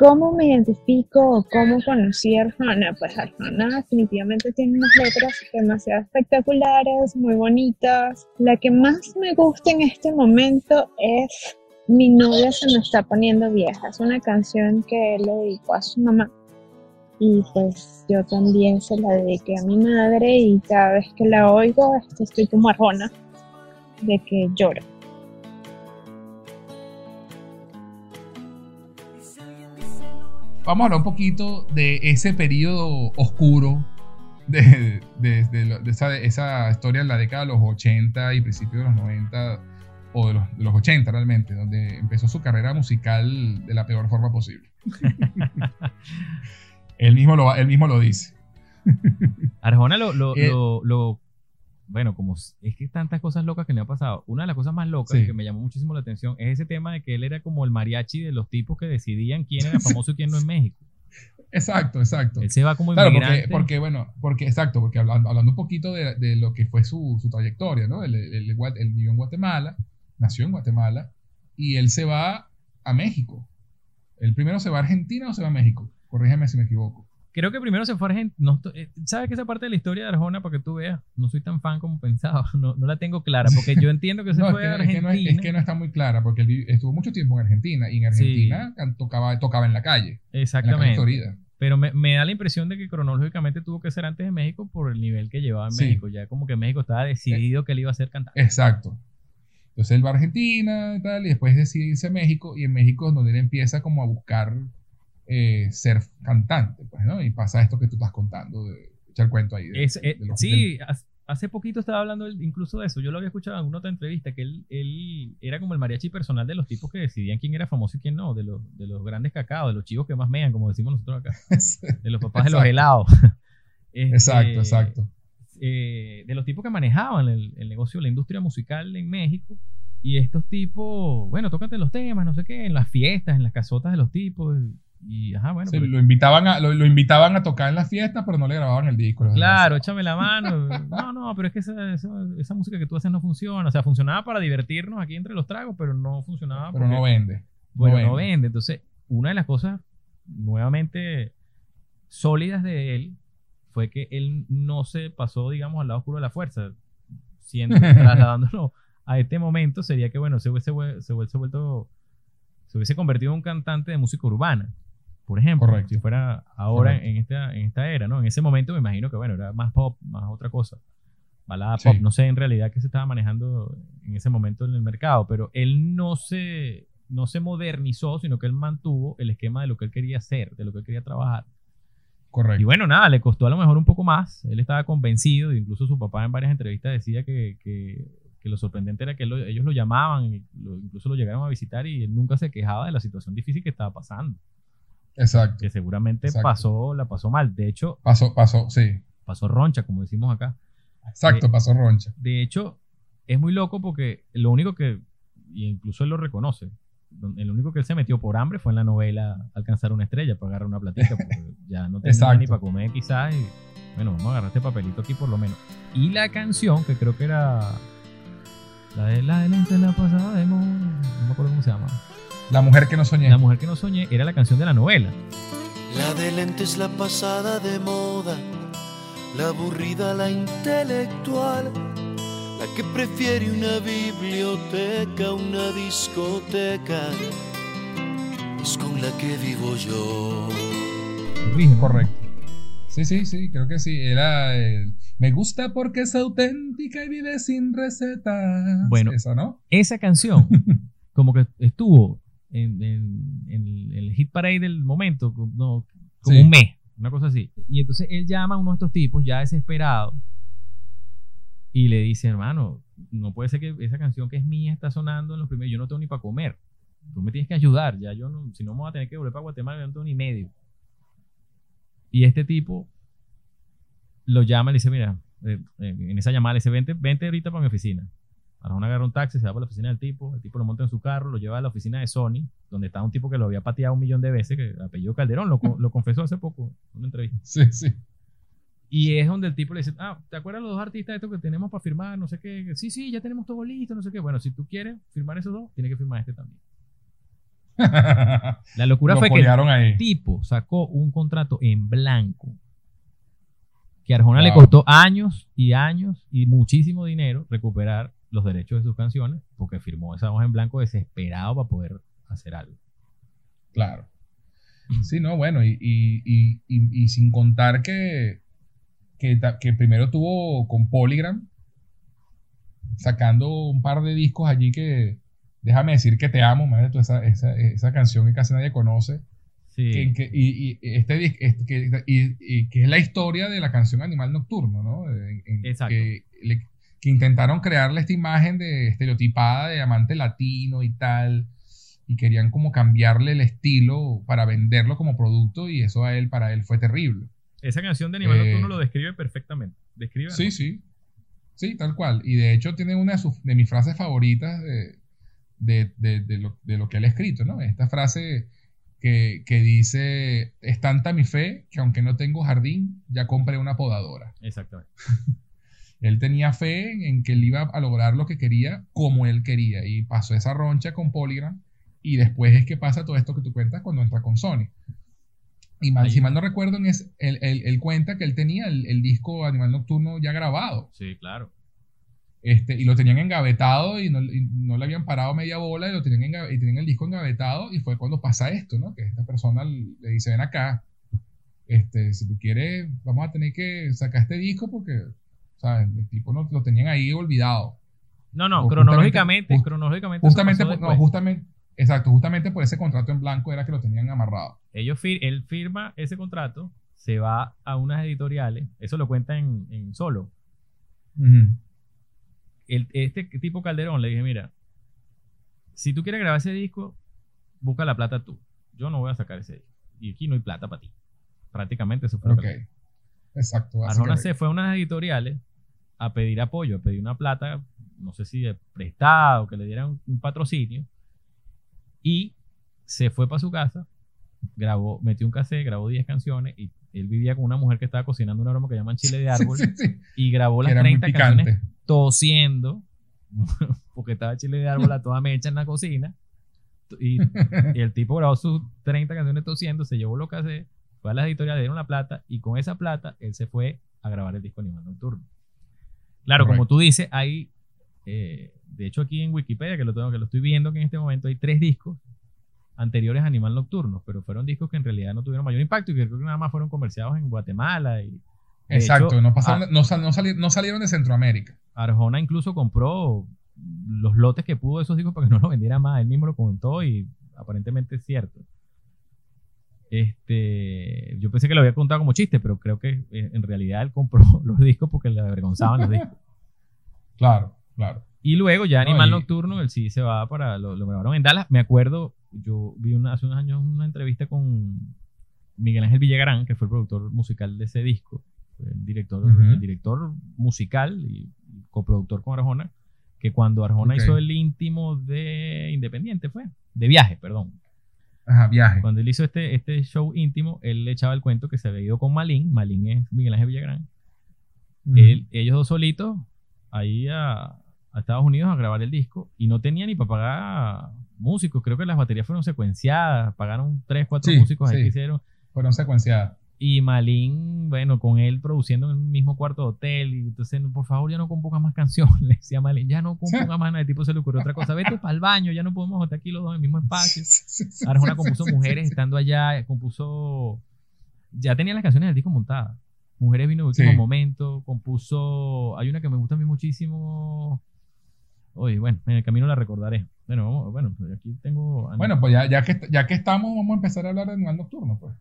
¿Cómo me identifico o cómo conocí a Arjona? Pues Arjona definitivamente tiene unas letras demasiado espectaculares, muy bonitas. La que más me gusta en este momento es Mi novia se me está poniendo vieja. Es una canción que le dedicó a su mamá. Y pues yo también se la dediqué a mi madre y cada vez que la oigo este, estoy como Arjona, de que lloro. Vamos a hablar un poquito de ese periodo oscuro de, esa, historia en la década de los 80 y principios de los 90, o de los, 80 realmente, donde empezó su carrera musical de la peor forma posible. él, mismo lo, él mismo lo dice. Arjona lo, lo, eh, lo bueno, como es que tantas cosas locas que le han pasado. Una de las cosas más locas que me llamó muchísimo la atención es ese tema de que él era como el mariachi de los tipos que decidían quién era famoso y quién no en México. Exacto, exacto. Él se va como claro, porque, porque, bueno, porque, exacto, porque hablando, un poquito de, de, lo que fue su, su trayectoria, ¿no? Él, él, vivió en Guatemala, nació en Guatemala, y él se va a México. ¿El primero se va a Argentina o se va a México? Corrígeme si me equivoco. Creo que primero se fue a Argentina. Eh, ¿Sabes que esa parte de la historia de Arjona, para que tú veas, no soy tan fan como pensaba, no, no la tengo clara, porque yo entiendo que se fue a Argentina. Es que, no está muy clara, porque él estuvo mucho tiempo en Argentina y en Argentina tocaba, tocaba en la calle. Exactamente. pero me, me, da la impresión de que cronológicamente tuvo que ser antes de México por el nivel que llevaba en México. Ya como que México estaba decidido que él iba a ser cantante. Exacto. Entonces él va a Argentina y tal, y después decide irse a México, y en México es donde él empieza como a buscar eh, ser cantante, pues, ¿no? Y pasa esto que tú estás contando, de echar cuento ahí. Eh, sí, hace poquito estaba hablando incluso de eso. Yo lo había escuchado en alguna otra entrevista, que él, él, era como el mariachi personal de los tipos que decidían quién era famoso y quién no, de los, de los grandes cacaos, de los chivos que más mean, como decimos nosotros acá, de los papás de los helados. exacto, este, exacto. Eh, de los tipos que manejaban el, el, negocio, la industria musical en México Y estos tipos, bueno, tócate los temas, no sé qué, en las fiestas, en las casotas de los tipos. Y, ajá, bueno. Sí, pero- lo, invitaban a, lo, lo invitaban a tocar en las fiestas, pero no le grababan el disco. Claro, échame la mano. No, no, pero es que esa, esa, esa música que tú haces no funciona. O sea, funcionaba para divertirnos aquí entre los tragos, pero no funcionaba Pero porque, no vende. bueno, no no vende. Entonces, una de las cosas nuevamente sólidas de él fue que él no se pasó, digamos, al lado oscuro de la fuerza. Siendo, trasladándolo a este momento, sería que, bueno, se hubiese, se hubiese vuelto, se hubiese convertido en un cantante de música urbana. Por ejemplo, Correcto. si fuera ahora Correcto. en esta, en esta era, ¿no? En ese momento me imagino que, bueno, era más pop, más otra cosa. Balada Sí. pop, no sé en realidad qué se estaba manejando en ese momento en el mercado, pero él no se, no se modernizó, sino que él mantuvo el esquema de lo que él quería hacer, de lo que él quería trabajar. Correcto. Y bueno, nada, le costó a lo mejor un poco más. Él estaba convencido, incluso su papá en varias entrevistas decía que, que- que lo sorprendente era que él lo- ellos lo llamaban, lo- incluso lo llegaron a visitar y él nunca se quejaba de la situación difícil que estaba pasando. Exacto. Que seguramente Exacto. pasó, la pasó mal. De hecho, Pasó, pasó, sí. pasó roncha, como decimos acá. Exacto, Eh, pasó roncha. De hecho, es muy loco porque lo único que, y incluso él lo reconoce, el único que él se metió por hambre fue en la novela Alcanzar una estrella para agarrar una platita, porque ya no tenía ni para comer quizás, y bueno, vamos a agarrar este papelito aquí por lo menos. Y la canción, que creo que era la de la de lente en la pasada de no me acuerdo cómo se llama, La mujer que no soñé. La mujer que no soñé, era la canción de la novela. La de lentes, la pasada de moda, la aburrida, la intelectual, la que prefiere una biblioteca, una discoteca, es con la que vivo yo. Corrígeme. Correcto. Sí, sí, sí, creo que sí. Era el, Me gusta porque es auténtica y vive sin recetas. Bueno. Esa, ¿no? Esa canción, como que estuvo en, en- en el, hit parade del momento, como, no, como Sí. un mes, una cosa así. Y entonces él llama a uno de estos tipos ya desesperado y le dice, hermano, no puede ser que esa canción que es mía está sonando en los primeros, yo no tengo ni para comer. Tú me tienes que ayudar, ya yo no, si no me voy a tener que volver para Guatemala, yo no tengo ni medio. Y este tipo lo llama y le dice, mira, eh, eh, en esa llamada le dice, vente, vente ahorita para mi oficina. Arjona agarra un taxi, se va para la oficina del tipo, el tipo lo monta en su carro, lo lleva a la oficina de Sony, donde está un tipo que lo había pateado un millón de veces, que apellido Calderón, lo, co- lo confesó hace poco en una entrevista. Sí, sí. Y es donde el tipo le dice, ah, ¿te acuerdas los dos artistas estos que tenemos para firmar? No sé qué. Sí, sí, ya tenemos todo listo, no sé qué. Bueno, si tú quieres firmar esos dos, tienes que firmar este también. La locura Lo fue que el ahí. tipo sacó un contrato en blanco que a Arjona le costó años y años y muchísimo dinero recuperar los derechos de sus canciones porque firmó esa hoja en blanco desesperado para poder hacer algo. Claro. Sí, no, bueno, y, y- y- y- sin contar que, que, que primero tuvo con Polygram, sacando un par de discos allí que, déjame decir que te amo, madre, tú, esa, esa, esa canción que casi nadie conoce, Sí. que, que- y, y este, este- que, y- y que es la historia de la canción Animal Nocturno, ¿no? En- en- Exacto. Que, le- que intentaron crearle esta imagen de estereotipada de amante latino y tal, y querían como cambiarle el estilo para venderlo como producto, y eso a él, para él fue terrible. Esa canción de Animal Eh, Nocturno lo describe perfectamente. Describe Sí, sí. Sí, tal cual. Y de hecho tiene una de, sus- de mis frases favoritas de, de- de- de lo, de lo que él ha escrito, ¿no? Esta frase que, que dice, es tanta mi fe que aunque no tengo jardín, ya compré una podadora. Exactamente. Él tenía fe en, que él iba a lograr lo que quería como él quería. Y pasó esa roncha con Polygram. Y después es que pasa todo esto que tú cuentas cuando entra con Sony. Y mal, si mal no recuerdo, ese- él, él- él cuenta que él tenía el, el disco Animal Nocturno ya grabado. Sí, claro. Este, y lo tenían engavetado y no, y no le habían parado media bola y lo tenían, y tenían el disco engavetado y fue cuando pasa esto, ¿no? Que esta persona le dice, ven acá, este, si tú quieres, vamos a tener que sacar este disco porque, ¿sabes? El tipo no, lo tenían ahí olvidado. No, no, O cronológicamente, justamente- cronológicamente. Justamente, por- no, justamente, exacto, justamente por ese contrato en blanco era que lo tenían amarrado. Ellos fir- él firma ese contrato, se va a unas editoriales, eso lo cuenta en, en solo. El- este tipo Calderón le dije, mira, si tú quieres grabar ese disco, busca la plata tú. Yo no voy a sacar ese disco. Y aquí no hay plata para ti. Prácticamente eso fue lo Ok. que Exacto. Arjona se fue a unas editoriales a pedir apoyo, a pedir una plata no sé si de prestado, que le dieran un patrocinio, y se fue para su casa, grabó, metió un cassette, grabó 10 canciones y él vivía con una mujer que estaba cocinando una broma que llaman chile de árbol Sí, sí, sí. y grabó las era muy 30 canciones tosiendo porque estaba chile de árbol a toda mecha en la cocina y, y el tipo grabó sus 30 canciones tosiendo, se llevó lo que hace, fue a las editoriales, le dieron la plata y con esa plata él se fue a grabar el disco Animal Nocturno. Claro, como tú dices, hay, eh, de hecho aquí en Wikipedia, que lo tengo, que lo estoy viendo, que en este momento hay tres discos anteriores a Animal Nocturno, pero fueron discos que en realidad no tuvieron mayor impacto y que creo que nada más fueron comerciados en Guatemala y Exacto, hecho, no, pasaron, no, sal- no sali- no salieron de Centroamérica. Arjona incluso compró los lotes que pudo de esos discos para que no los vendiera más. Él mismo lo comentó y aparentemente es cierto. Este, yo pensé que lo había contado como chiste, pero creo que eh, en realidad él compró los discos porque le avergonzaban los discos. Claro, claro. Y luego ya No, Animal y- Nocturno, él sí se va para, lo, lo grabaron en Dallas. Me acuerdo, yo vi una- hace unos años una entrevista con Miguel Ángel Villagrán, que fue el productor musical de ese disco, el director, el director musical y coproductor con Arjona, que cuando Arjona hizo el íntimo de Independiente fue, de viaje, perdón. Ajá, viaje. Cuando él hizo este, este show íntimo, él le echaba el cuento que se había ido con Malín, Malín es Miguel Ángel Villagrán, él- ellos dos solitos ahí a, a Estados Unidos a grabar el disco y no tenía ni para pagar músicos. Creo que las baterías fueron secuenciadas, pagaron tres, cuatro Sí, músicos ahí sí. que hicieron. Fueron secuenciadas. Y Malín, bueno, con él produciendo en el mismo cuarto de hotel. Y entonces, por favor, ya no compongas más canciones. Le decía Malín, ya no compongas más nada. El tipo se le ocurrió otra cosa. Vete para el baño, ya no podemos estar aquí los dos en el mismo espacio. Arjona compuso Mujeres estando allá, compuso. Ya tenía las canciones del disco montadas. Mujeres vino en último Sí. momento, compuso. Hay una que me gusta a mí muchísimo. Oye, bueno, en el camino la recordaré. Bueno, vamos, bueno, pues aquí tengo. Bueno, pues ya, ya, que, ya que estamos, vamos a empezar a hablar de Animal Nocturno, pues.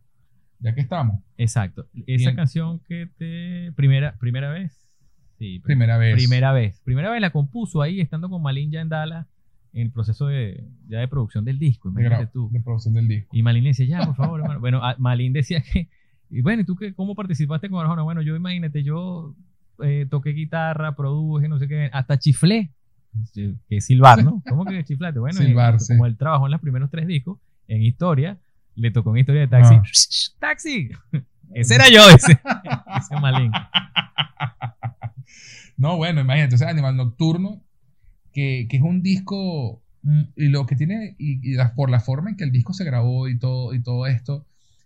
Ya que estamos. Exacto. Esa Bien. canción que te. Primera, primera vez. Sí, Primera vez. Primera vez. Primera vez la compuso ahí, estando con Malin ya en Dallas, en el proceso de, ya de producción del disco. Imagínate tú. de producción del disco. Y Malin decía, ya, por favor, hermano. Bueno, Malin decía que, y bueno, ¿y tú qué, cómo participaste con Arjona? Bueno, yo imagínate, yo eh, toqué guitarra, produje, no sé qué, hasta chiflé. Que es silbar, ¿no? ¿Cómo que chiflaste? Bueno, eh, sí. como él trabajó en los primeros tres discos, en historia, le tocó en historia de taxi. Ah. ¡Taxi! Ese era yo, ese, ese Malin. No, bueno, imagínate, o sea, Animal Nocturno, que, que es un disco, mm, y lo que tiene, y, y la- por la forma en que el disco se grabó y todo, y todo esto,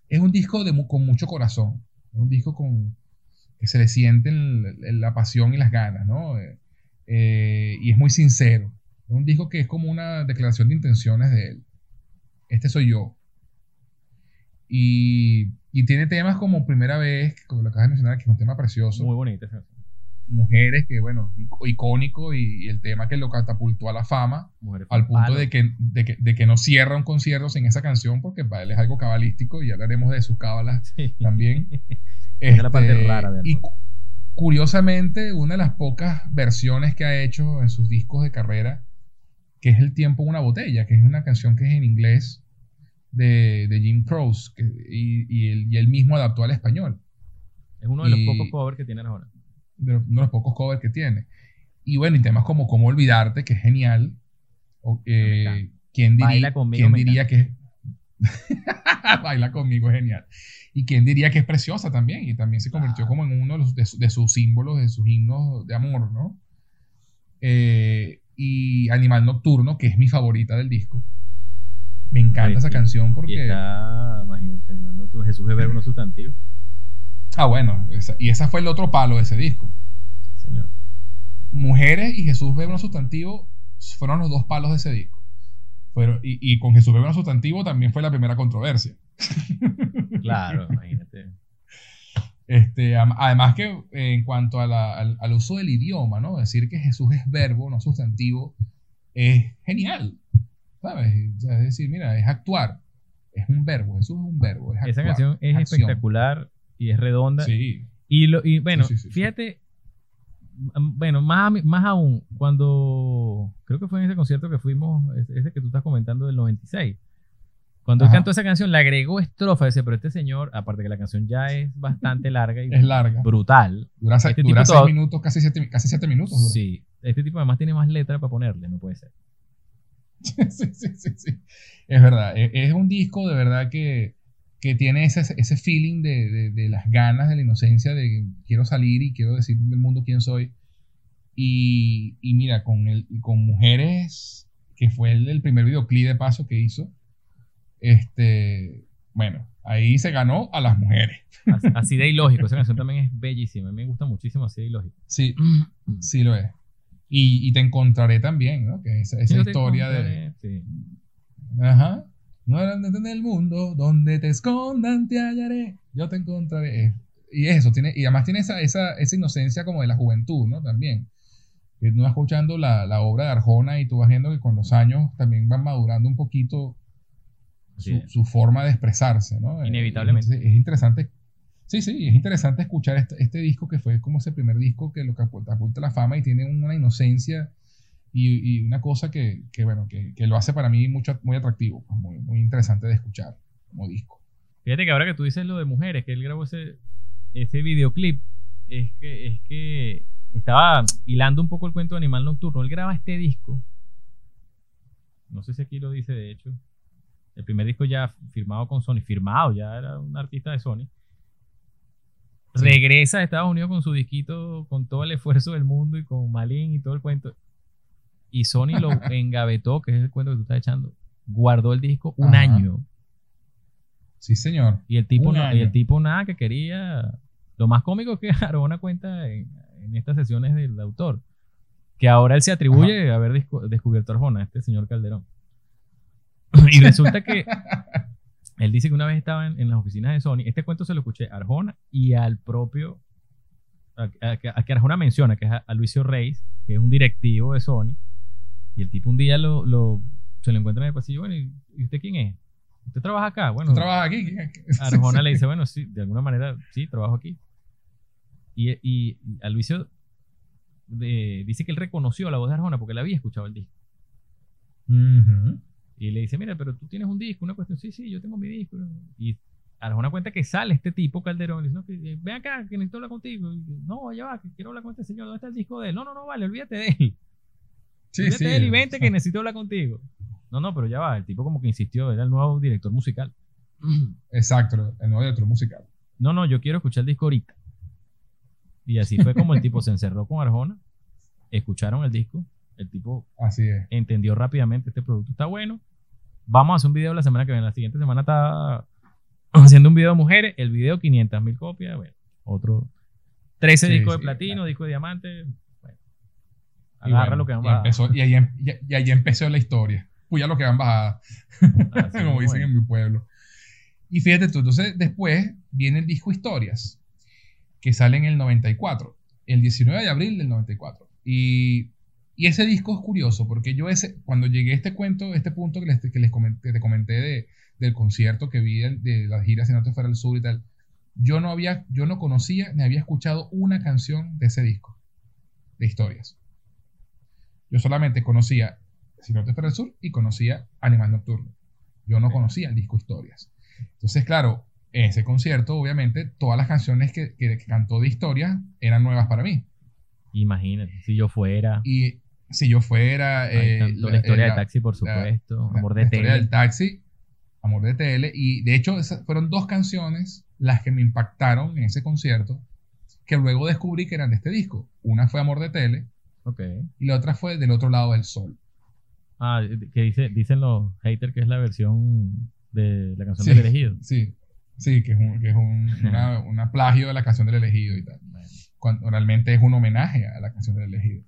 es un disco de, con mucho corazón, es un disco con, que se le sienten la pasión y las ganas, ¿no? Eh, eh, y es muy sincero, es un disco que es como una declaración de intenciones de él. Este soy yo. Y, y tiene temas como Primera vez, como lo acabas de mencionar, que es un tema precioso Muy esa canción. mujeres que, bueno, ic- icónico y, y el tema que lo catapultó a la fama, Mujeres al punto palo. de que, de, que, de que no cierra un concierto sin esa canción, porque para él es algo cabalístico y hablaremos de sus cábalas Sí. también. Esa es la parte Este, rara de Y curiosamente, una de las pocas versiones que ha hecho en sus discos de carrera, que es El tiempo en una botella, que es una canción que es en inglés de, de Jim Croce, que- y, y él, y él mismo adaptó al español. Es uno de los y- pocos covers que tiene Arjona. de uno de los pocos covers que tiene. Y bueno, y temas como Cómo olvidarte, que es genial. O, eh. ¿Quién, Baila conmigo, quién diría que Baila conmigo es genial. Y quién diría que es preciosa también. Y también se convirtió Claro. como en uno de, los- de su- de sus símbolos, de sus himnos de amor, ¿no? Eh, y Animal Nocturno, que es mi favorita del disco. Me encanta Ay, esa y- canción Y porque... está, imagínate, Jesús es verbo no sustantivo. Ah, bueno. esa- y esa fue el otro palo de ese disco. Sí, señor. Mujeres y Jesús Bebe un sustantivo fueron los dos palos de ese disco. Pero, y, y con Jesús Bebe un sustantivo también fue la primera controversia. Claro, imagínate. Este, además que eh, en cuanto a la- al, al uso del idioma, ¿no? Decir que Jesús es verbo, no sustantivo, es genial. ¿Sabes? Es decir, mira, es actuar. Es un verbo, Jesús es un verbo. es Esa canción es acción. espectacular y es redonda. Sí. Y, lo, y bueno, Sí, sí, fíjate, bueno, más, más aún, cuando creo que fue en ese concierto que fuimos, ese que tú estás comentando del 96. Cuando él cantó esa canción, le agregó estrofa ese, pero este señor, aparte que la canción ya es bastante larga y Es larga. brutal, Dura, Este dura tipo seis todo- minutos, casi siete, casi siete minutos. dura. Sí, este tipo además tiene más letra para ponerle, no puede ser. sí, sí, sí, sí. Es verdad. Es, es un disco de verdad que, que tiene ese, ese feeling de, de- de las ganas, de la inocencia, de quiero salir y quiero decir del mundo quién soy. Y, y mira, con, el, con Mujeres, que fue el, el primer videoclip de paso que hizo, este, bueno, ahí se ganó a las mujeres. Así, así de ilógico. Esa canción también es bellísima. Me gusta muchísimo así de ilógico. Sí, sí lo es. Y, y te encontraré también, ¿no? Que esa, esa historia de... sí. Ajá. No en el mundo, donde te escondan te hallaré, yo te encontraré. Eh, Y eso, tiene, y además tiene esa, esa, esa inocencia como de la juventud, ¿no? También. Que tú vas escuchando la, la obra de Arjona y tú vas viendo que con los años también van madurando un poquito su, su forma de expresarse, ¿no? Inevitablemente. Es, es interesante. Sí, sí, es interesante escuchar este, este disco que fue como ese primer disco que lo catapulta la fama y tiene una inocencia y, una cosa que, que, bueno, que, que lo hace para mí mucho, muy atractivo, pues, muy, muy interesante de escuchar como disco. Fíjate que ahora que tú dices lo de mujeres, que él grabó ese, ese videoclip, es que, es que estaba hilando un poco el cuento de Animal Nocturno. Él graba este disco. No sé si aquí lo dice, de hecho. El primer disco ya firmado con Sony. Firmado, ya era un artista de Sony. Regresa a Estados Unidos con su disquito, con todo el esfuerzo del mundo y con Malin y todo el cuento. Y Sony lo engavetó, que es el cuento que tú estás echando. Guardó el disco un Ajá. año. Sí, señor. Y el tipo, no- y el tipo nada que quería. Lo más cómico es que Arjona cuenta en, en estas sesiones del autor. Que ahora él se atribuye a haber descu- descubierto a Arjona, este señor Calderón. y resulta que él dice que una vez estaba en, en las oficinas de Sony. Este cuento se lo escuché a Arjona y al propio. A, a- a que Arjona menciona, que es a, a Luisio Reis, que es un directivo de Sony. Y el tipo un día lo, lo- se lo encuentra en el pasillo. Bueno, ¿y usted quién es? ¿Usted trabaja acá? Bueno, ¿Tú trabajas aquí? Arjona le dice, bueno, sí, de alguna manera, sí, trabajo aquí. Y, y, a Luisio de- dice que él reconoció la voz de Arjona porque él había escuchado el disco. Ujú. Y le dice, mira, pero tú tienes un disco, una cuestión, sí, sí, yo tengo mi disco. Y Arjona cuenta que sale este tipo, Calderón, y dice, no, que, ven acá, que necesito hablar contigo. Y yo, no, allá va, que quiero hablar con este señor, ¿dónde está el disco de él? No, no, no, vale, olvídate de él. Sí, olvídate sí. de él y vente que necesito hablar contigo. No, no, pero ya va, el tipo como que insistió, era el nuevo director musical. Exacto, el nuevo director musical. No, no, yo quiero escuchar el disco ahorita. Y así fue como el tipo se encerró con Arjona, escucharon el disco, el tipo Así es. entendió rápidamente, este producto está bueno, vamos a hacer un video la semana que viene, la siguiente semana está haciendo un video de mujeres, el video 500 mil copias, bueno, otro 13 Sí, discos de sí, platino, claro. disco de diamante, bueno, Y agarra bueno, lo que van y, a empezó, y, ahí, em- y, y ahí empezó la historia. Puya lo que van bajadas, como dicen en mi pueblo. Y fíjate tú, entonces después viene el disco Historias, que sale en el 94, el 19 de abril del 94. Y, y ese disco es curioso, porque yo ese, cuando llegué a este cuento, este punto que les, que les comenté, que te comenté de, del concierto que vi de, de las giras en Norte Fuera del Sur y tal, yo no había, yo no conocía ni había escuchado una canción de ese disco, de Historias. Yo solamente conocía Si Norte Fuera del Sur y conocía Animal Nocturno. Yo no conocía el disco Historias. Entonces, claro, en ese concierto, obviamente, todas las canciones que, que- que cantó de Historias eran nuevas para mí. Imagínate, si yo fuera, Y si yo fuera... eh, la, historia eh, de taxi, por la- supuesto, la- amor la de historia tele. del taxi, Amor de Tele. Y de hecho, esas fueron dos canciones las que me impactaron en ese concierto, que luego descubrí que eran de este disco. Una fue Amor de Tele y la otra fue Del otro lado del sol. Ah, que dice, dicen los haters que es la versión de la canción Sí. del elegido. Sí, sí, que es un, que es un una, una plagio de la canción del elegido y tal. Cuando realmente es un homenaje a la canción del elegido.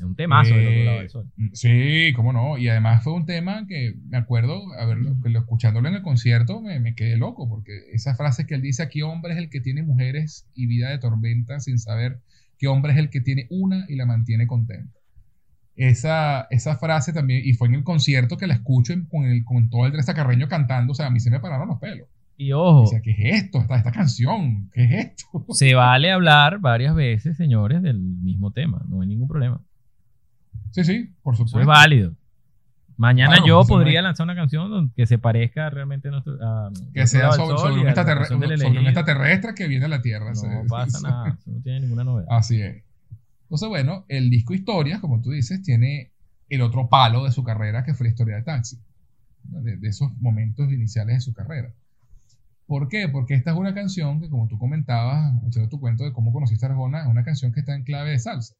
Es un temazo del otro Eh, lado del sol. Sí, cómo no. Y además fue un tema que me acuerdo, a lo- escuchándolo en el concierto, me, me quedé loco, porque esa frase que él dice aquí, hombre es el que tiene mujeres y vida de tormenta sin saber que hombre es el que tiene una y la mantiene contenta. Esa, esa frase también, y fue en el concierto que la escucho en- con, el, con todo el Teresa Carreño cantando, o sea, a mí se me pararon los pelos. Y ojo, O sea, ¿qué es esto? Esta, esta canción, ¿qué es esto? se vale hablar varias veces, señores, del mismo tema. No hay ningún problema. Sí, sí, por Eso es supuesto. válido. Mañana Claro, yo podría lanzar una canción que se parezca realmente a nuestro. a- Que sea sobre, sobre un sobre extraterrestre que viene a la Tierra. No pasa nada, no tiene ninguna novedad. Así es. Entonces, bueno, el disco Historias, como tú dices, tiene el otro palo de su carrera, que fue la historia de Taxi, de, de esos momentos iniciales de su carrera. ¿Por qué? Porque esta es una canción que, como tú comentabas, echando tu cuento de cómo conociste a Arjona, es una canción que está en clave de salsa.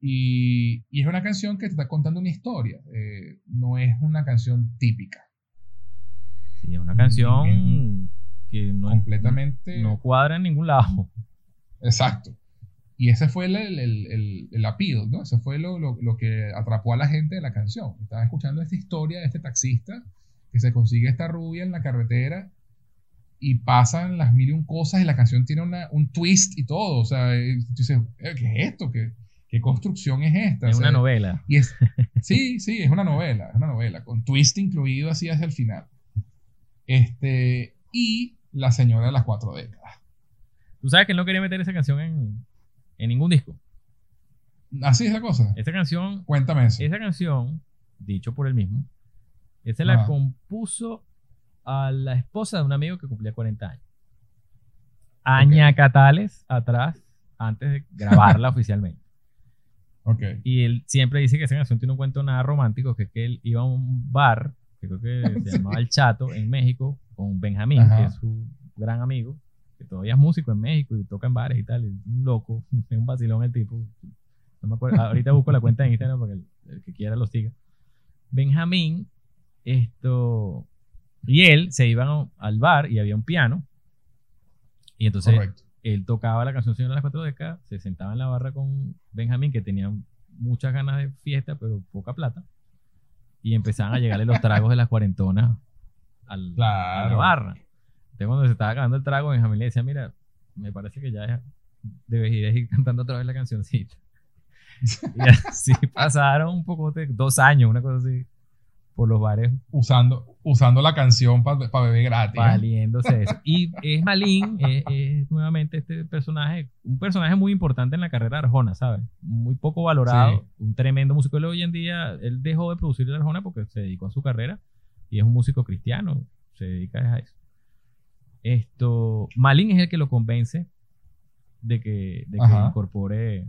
Y, y es una canción que te está contando una historia, eh, no es una canción típica. Sí, es una canción que no, completamente... no cuadra en ningún lado. Exacto. Y ese fue el, el, el, el appeal, ¿no? Ese fue lo, lo, lo, que atrapó a la gente de la canción. Estaba escuchando esta historia de este taxista que se consigue esta rubia en la carretera y pasan las mil y un cosas y la canción tiene una, un twist y todo. O sea, tú dices, eh, ¿qué es esto? ¿Qué, qué construcción es esta? Es o sea, una novela. Y es, sí, sí, es una novela, es una novela, con twist incluido así hacia el final. Este, y La Señora de las Cuatro Décadas. Tú sabes que él no quería meter esa canción en, en ningún disco. Así es la cosa. Esa canción, Cuéntame eso. esa canción, dicho por él mismo, esa la Ajá. compuso a la esposa de un amigo que cumplía 40 años. Añacatales atrás, antes de grabarla oficialmente. Ok. Y él siempre dice que esa canción tiene un cuento nada romántico, que es que él iba a un bar, que creo que se llamaba El Chato, en México, con Benjamín, Ajá. que es su gran amigo, que todavía es músico en México y toca en bares y tal, un loco, es un vacilón el tipo. No me acuerdo, ahorita busco la cuenta en Instagram para que el, el que quiera lo siga. Benjamín, esto, y él se iban al bar y había un piano, y entonces Correcto. Él tocaba la canción Señor de las Cuatro Décadas, se sentaba en la barra con Benjamín, que tenía muchas ganas de fiesta, pero poca plata, y empezaban a llegarle los tragos de las cuarentonas al, a la Claro. barra. Entonces, cuando se estaba acabando el trago, Benjamín le decía: Mira, me parece que ya deberías ir cantando otra vez la cancioncita. y así pasaron un poco de dos años, una cosa así, por los bares Usando, usando la canción para beber gratis. valiéndose eso. Y es Malin, es, es nuevamente este personaje, un personaje muy importante en la carrera de Arjona, ¿sabes? Muy poco valorado, un tremendo músico. Él hoy en día, él dejó de producir de Arjona porque se dedicó a su carrera y es un músico cristiano, se dedica a eso. Esto, Malin es el que lo convence de que, de que incorpore,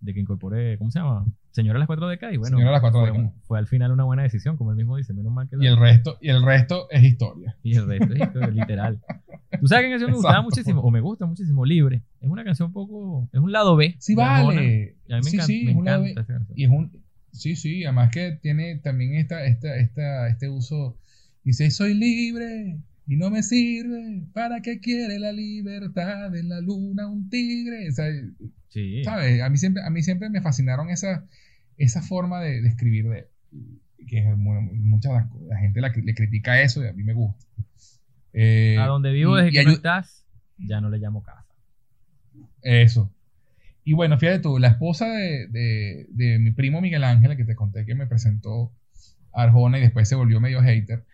de que incorpore, ¿cómo se llama? Señora de las cuatro décadas y bueno, Señora las cuatro fue, décadas. fue al final una buena decisión, como él mismo dice, menos mal que Y el resto, y el resto es historia. y el resto es historia, literal. ¿Tú sabes qué canción me gustaba Exacto. muchísimo? O me gusta muchísimo, Libre. Es una canción un poco. Es un lado B. Sí, vale. A mí me sí, encanta, sí, me es un lado encanta B. esa canción. Y es un. Sí, sí, además que tiene también esta, esta, esta, este uso. Dice, soy libre y no me sirve. ¿Para qué quiere la libertad en la luna un tigre? O sea, Sí. ¿sabes? A mí siempre, a mí siempre me fascinaron esa, esa forma de, de escribir de que es muy- mucha la gente la- le critica eso y a mí me gusta. Eh, A donde vivo y- desde y que no estás, ya no le llamo casa. Eso. Y bueno, fíjate tú, la esposa de, de- de mi primo Miguel Ángel, que te conté que me presentó a Arjona y después se volvió medio hater,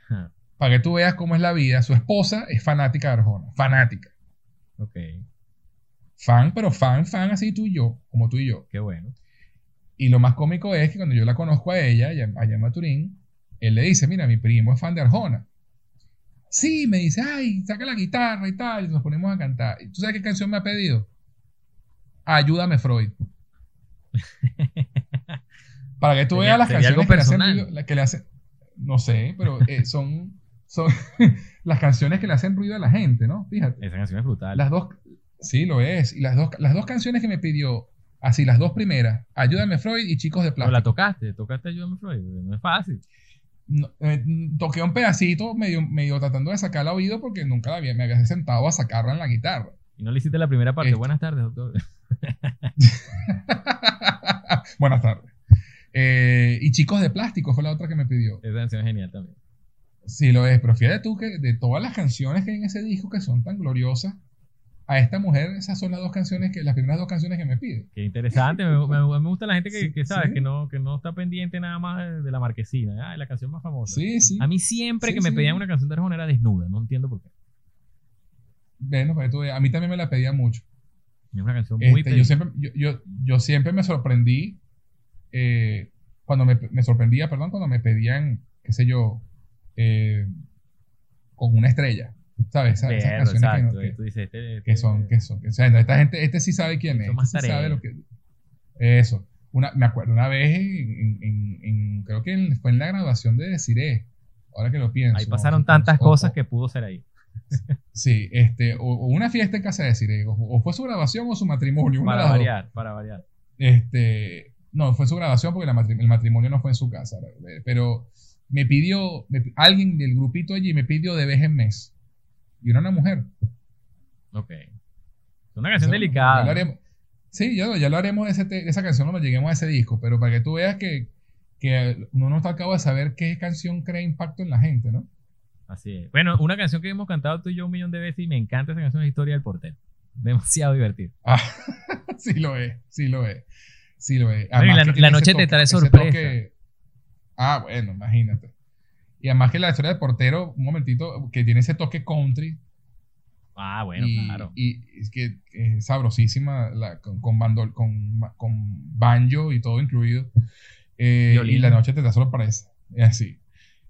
para que tú veas cómo es la vida, su esposa es fanática de Arjona, fanática. ok, Fan, pero fan, fan así tú y yo, como tú y yo. qué bueno. Y lo más cómico es que cuando yo la conozco a ella, allá en Maturín, él le dice, mira, mi primo es fan de Arjona. Sí, me dice, ay, saca la guitarra y tal, y nos ponemos a cantar. ¿Y ¿Tú sabes qué canción me ha pedido? Ayúdame, Freud. Para que tú veas las canciones que le, hacen que le hacen, no sé, pero eh, son, son las canciones que le hacen ruido a la gente, ¿no? Fíjate. Esa canción es brutal. Las dos, sí, lo es. Y las dos, las dos canciones que me pidió, así, las dos primeras, Ayúdame Freud y Chicos de Pero la Plástico. tocaste, tocaste Ayúdame Freud. No es fácil. No, eh, toqué un pedacito medio, medio tratando de sacarla a oído porque nunca la había, me había sentado a sacarla en la guitarra. Y no le hiciste la primera parte. Este. Buenas tardes, doctor. Buenas tardes. Eh, y Chicos de Plástico fue la otra que me pidió. Esa canción es genial también. Sí, lo es, pero fíjate tú que de todas las canciones que hay en ese disco que son tan gloriosas, a esta mujer esas son las dos canciones que, las primeras dos canciones que me pide. Qué interesante. Me, me- me gusta la gente que, Sí, que sí. que, no, que no está pendiente nada más de, la marquesina. Ah, la canción más famosa. Sí, sí. A mí siempre Sí, que me pedían una canción de Arjona era desnuda. No entiendo por qué. Bueno, veas, a mí también me la pedía mucho. Es una canción muy Este, yo, siempre, yo, yo, yo siempre me sorprendí, eh, cuando me, me sorprendía, perdón, cuando me pedían, qué sé yo, eh, con una estrella, ¿sabes? Esa- esas Verlo, canciones que, exacto. no- que- tú dices, este, que este- son, que son, que- o sea, esta gente, este sí sabe quién es, este sí sabe lo que... Eso. Una, me acuerdo una vez, en, en- en- creo que en- fue en la graduación de Desiree, ahora que lo pienso. Ahí pasaron tantas o- cosas o- que pudo ser ahí. Sí, este, o, o una fiesta en casa de Desiree, o, fue su graduación o su matrimonio. Para variar, para variar. Este, no, fue su graduación porque la el matrimonio no fue en su casa. Pero me pidió, me alguien del grupito allí me pidió de vez en mes. Y era una mujer. Ok. Es una canción delicada. haremos- sí, ya, lo- ya lo haremos de, ese esa canción cuando lleguemos a ese disco. Pero para que tú veas que, que uno no está acabo de saber qué canción crea impacto en la gente, ¿no? Así es. Bueno, una canción que hemos cantado tú y yo un millón de veces y me encanta esa canción es Historia del Portero. Demasiado divertido. Ah, sí lo es, sí lo es. Sí lo es. Además la- noche te trae sorpresa. Ah, bueno, imagínate. Y además que la historia del portero, un momentito, que tiene ese toque country. Ah, bueno, y, claro. y es que es sabrosísima la- con, con, bandol- con, con banjo y todo incluido. Eh, y la noche te da sorpresa. Es así.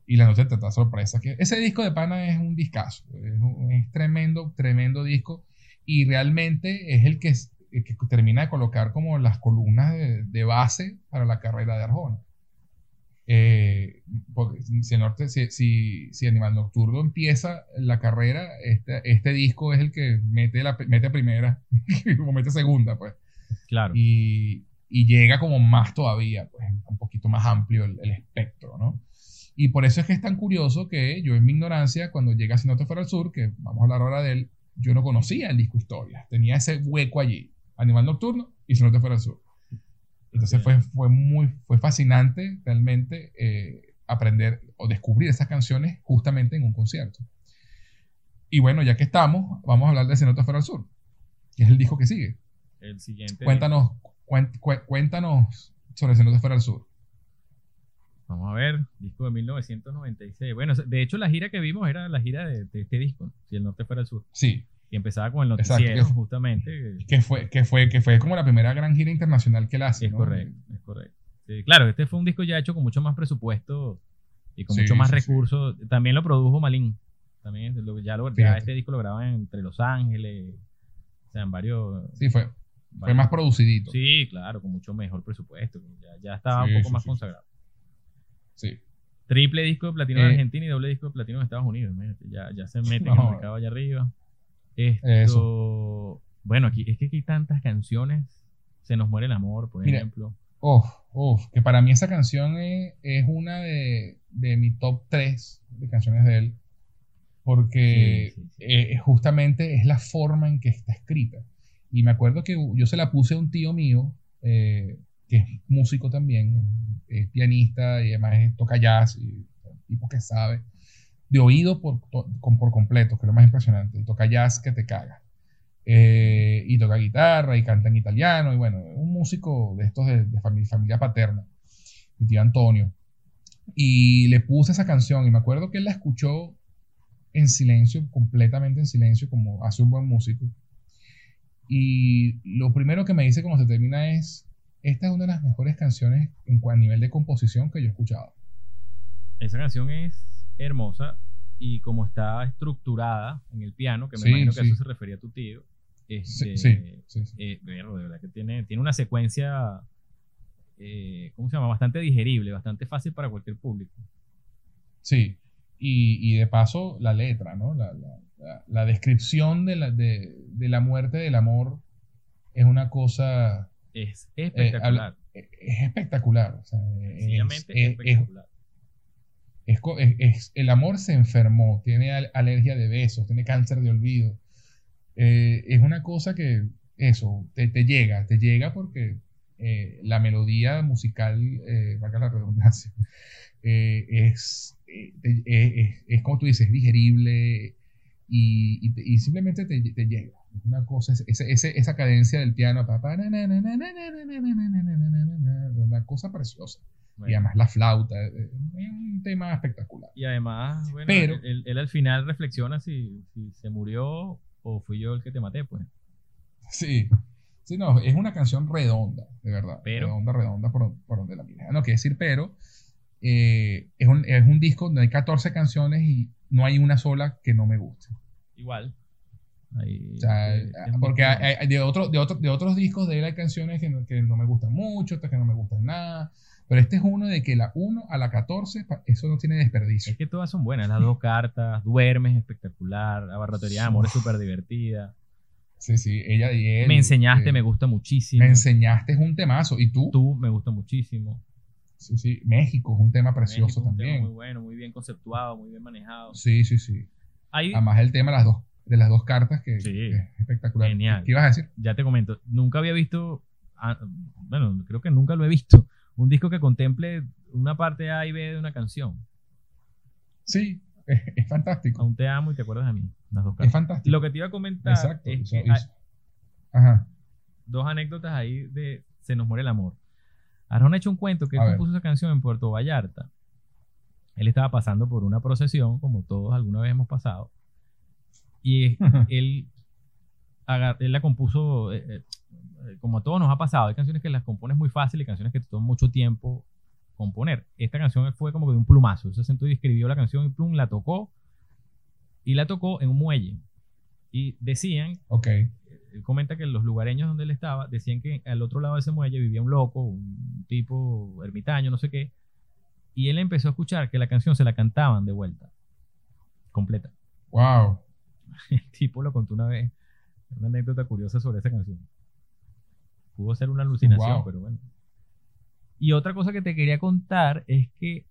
Y la noche te da sorpresa. Que ese disco de Pana es un discazo. Es, un- es tremendo, tremendo disco. Y realmente es el que, es- el que termina de colocar como las columnas de, de base para la carrera de Arjona. Eh, porque si, el norte, si, si, si Animal Nocturno empieza la carrera, este, este disco es el que mete, la, mete primera, como mete segunda, pues. Claro. Y, y llega como más todavía, pues un poquito más amplio el, el espectro, ¿no? Y por eso es que es tan curioso que yo en mi ignorancia, cuando llega Si no te fuera al sur, que vamos a hablar ahora de él, yo no conocía el disco Historia, tenía ese hueco allí, Animal Nocturno y Si no te fuera al sur. Entonces fue, fue muy fue fascinante realmente eh, aprender o descubrir esas canciones justamente en un concierto. Y bueno, ya que estamos, vamos a hablar de Si no te fuera al sur, que es el disco que sigue. El siguiente. Cuéntanos, cuéntanos sobre Si no te fuera al sur. Vamos a ver, disco de 1996. Bueno, de hecho la gira que vimos era la gira de, de este disco, Si el norte fuera el sur. Sí, Y empezaba con el Exacto, noticiero, que- justamente. que fue, que fue, que fue como la primera gran gira internacional que él hace. Es ¿no? correcto, es correcto. Sí, claro, este fue un disco ya hecho con mucho más presupuesto y con Sí, mucho más sí, recursos. También lo produjo Malín. También lo- ya, lo, ya este disco lo graban entre Los Ángeles, o sea, en varios. Sí, fue, fue más producidito. Sí, claro, con mucho mejor presupuesto. Ya, ya estaba un poco más consagrado. Sí. Triple disco de platino en Eh. Argentina y doble disco de platino en Estados Unidos. imagínate, Ya, ya se meten en el mercado allá arriba. Esto, Eso. Bueno, aquí es que aquí hay tantas canciones. Se nos muere el amor, por Mira, ejemplo. Uf, uf, que para mí esa canción es, es una de, de mi top 3 de canciones de él. Porque Sí, sí, sí. eh, justamente es la forma en que está escrita. Y me acuerdo que yo se la puse a un tío mío, eh, que es músico también, es pianista y además toca jazz, y tipo que sabe, de oído por, por completo, que es lo más impresionante. Toca jazz que te caga. Eh, y toca guitarra y canta en italiano. Y bueno, un músico de estos de, de fami- familia paterna, mi tío Antonio. Y le puse esa canción y me acuerdo que él la escuchó en silencio, completamente en silencio, como hace un buen músico. Y lo primero que me dice cuando se termina es, esta es una de las mejores canciones en a nivel de composición que yo he escuchado. Esa canción es hermosa y como está estructurada en el piano, que me Sí, imagino que a eso se refería tu tío. Este, sí, eh, de verdad que tiene, tiene una secuencia, eh, ¿cómo se llama? Bastante digerible, bastante fácil para cualquier público. Sí, y, y de paso la letra, ¿no? La, la- la- la descripción de la, de, de la muerte del amor es una cosa, Es eh, espectacular. es espectacular. o sea, es- espectacular. Es es- el amor se enfermó, tiene al- alergia de besos, tiene cáncer de olvido. Eh, es una cosa que, eso, te, te llega, te llega porque eh, la melodía musical, eh, valga la redundancia, eh, es, eh, eh, es, es como tú dices, digerible y, y y simplemente te, te llega. Una cosa, esa, esa, esa cadencia del piano, una cosa preciosa. Y además la flauta, un tema espectacular. Y además, bueno, Pero, él, al final reflexiona si, si se murió o fui yo el que te maté, pues. Sí, Sí, no, es una canción redonda, de verdad. Redonda, redonda por, por donde la mira. No quiere decir, pero es, un, es, un, disco donde hay 14 canciones y no hay una sola que no me guste. Igual. Ahí, O sea, es- es un porque hay- hay- de, otro, de, otro- de otros discos de él hay canciones que no, que no me gustan mucho, otras que no me gustan nada. Pero este es uno de que la 1 a la 14, pa- eso no tiene desperdicio. Es que todas son buenas, las dos cartas, Duermes, espectacular, La barratería de amor es súper divertida. Sí, sí, ella y él. Me enseñaste, eh, me gusta muchísimo. Me enseñaste es un temazo. ¿Y tú? Tú me gusta muchísimo. Sí, sí. México es un tema precioso México es un tema también. Muy bueno, muy bien conceptuado, muy bien manejado. Sí, sí, sí. Hay, Además el tema de las dos, de las dos cartas que, Sí. que es espectacular. Genial. ¿Qué ibas a decir? ya te comento, nunca había visto, ah, bueno, creo que nunca lo he visto, un disco que contemple una parte A y B de una canción. Sí, es, es fantástico. Aún te amo y te acuerdas de mí. Las dos Es cartas. fantástico. Lo que te iba a comentar Exacto. es que hay Ajá. dos anécdotas ahí de Se nos muere el amor. Arjona ha hecho un cuento que él compuso esa canción en Puerto Vallarta. Él estaba pasando por una procesión, como todos alguna vez hemos pasado, y él, él la compuso, eh, eh, eh, como a todos nos ha pasado, hay canciones que las compones muy fácil y canciones que te toman mucho tiempo componer. Esta canción fue como de un plumazo, él se sentó y escribió la canción y plum, la tocó, y la tocó en un muelle. Y decían Ok. él comenta que los lugareños donde él estaba decían que al otro lado de ese muelle vivía un loco, un tipo ermitaño, no sé qué, y él empezó a escuchar que la canción se la cantaban de vuelta, completa. Wow. El tipo lo contó una vez, una anécdota curiosa sobre esa canción. Pudo ser una alucinación, Wow. pero bueno. Y otra cosa que te quería contar es que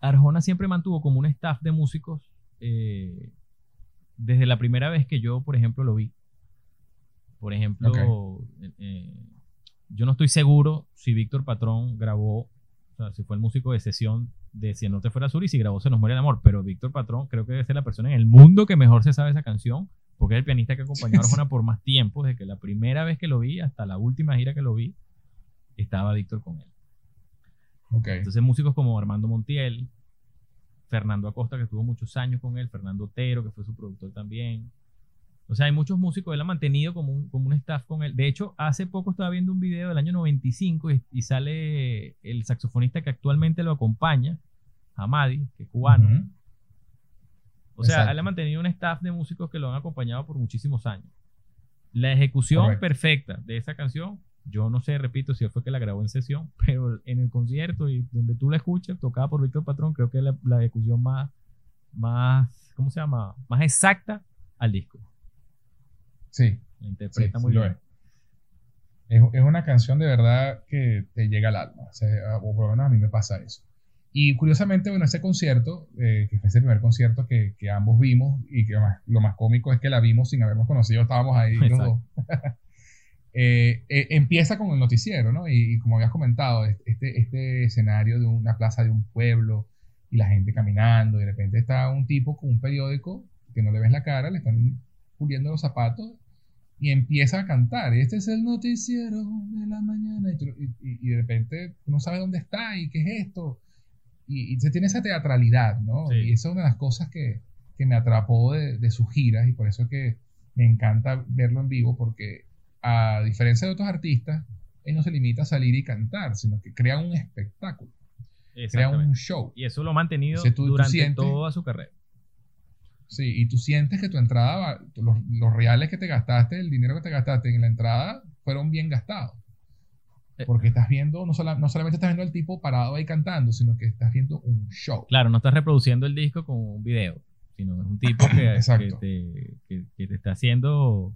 Arjona siempre mantuvo como un staff de músicos eh, desde la primera vez que yo, por ejemplo, lo vi. Por ejemplo, eh, eh, yo no estoy seguro si Víctor Patrón grabó, o sea, si fue el músico de sesión de Si el Norte fuera Sur y si grabó Se nos muere el amor, pero Víctor Patrón creo que debe ser la persona en el mundo que mejor se sabe esa canción, porque es el pianista que acompañó a Arjona por más tiempo, desde que la primera vez que lo vi hasta la última gira que lo vi, estaba Víctor con él. Entonces músicos como Armando Montiel, Fernando Acosta, que estuvo muchos años con él, Fernando Otero, que fue su productor también. O sea, hay muchos músicos, él ha mantenido como un, como un staff con él. De hecho, hace poco estaba viendo un video del año 95 y, y sale el saxofonista que actualmente lo acompaña, Hamadi, que es cubano. O sea, Exacto. él ha mantenido un staff de músicos que lo han acompañado por muchísimos años. La ejecución Correcto. perfecta de esa canción, yo no sé, repito, si fue que la grabó en sesión, pero en el concierto y donde tú la escuchas, tocada por Víctor Patrón, creo que es la, la ejecución más, más, ¿cómo se llama? Más exacta al disco. Sí. La Sí, interpreta sí muy bien. es. Es, una canción de verdad que te llega al alma. O, sea, o por lo menos a mí me pasa eso. Y curiosamente, bueno, ese concierto, eh, que fue ese primer concierto que, que ambos vimos, y que más- lo más cómico es que la vimos sin habernos conocido, estábamos ahí los dos. Eh, eh, empieza con el noticiero, ¿no? Y, y como habías comentado, este, este escenario de una plaza de un pueblo y la gente caminando, y de repente está un tipo con un periódico que no le ves la cara, le están puliendo los zapatos y empieza a cantar. Este es el noticiero de la mañana. Y, tú- y- de repente no sabes dónde está y qué es esto. Y, y se tiene esa teatralidad, ¿no? Sí. Y esa es una de las cosas que, que me atrapó de, de sus giras y por eso es que me encanta verlo en vivo porque a diferencia de otros artistas, él no se limita a salir y cantar, sino que crea un espectáculo, crea un show. Y eso lo ha mantenido Entonces, tú- tú durante sientes- toda su carrera. Sí, y tú sientes que tu entrada, va- los, los reales que te gastaste, el dinero que te gastaste en la entrada, fueron bien gastados. Eh. Porque estás viendo, no, sola- no solamente estás viendo al tipo parado ahí cantando, sino que estás viendo un show. Claro, no estás reproduciendo el disco con un video, sino es un tipo que, que, te, que- que te está haciendo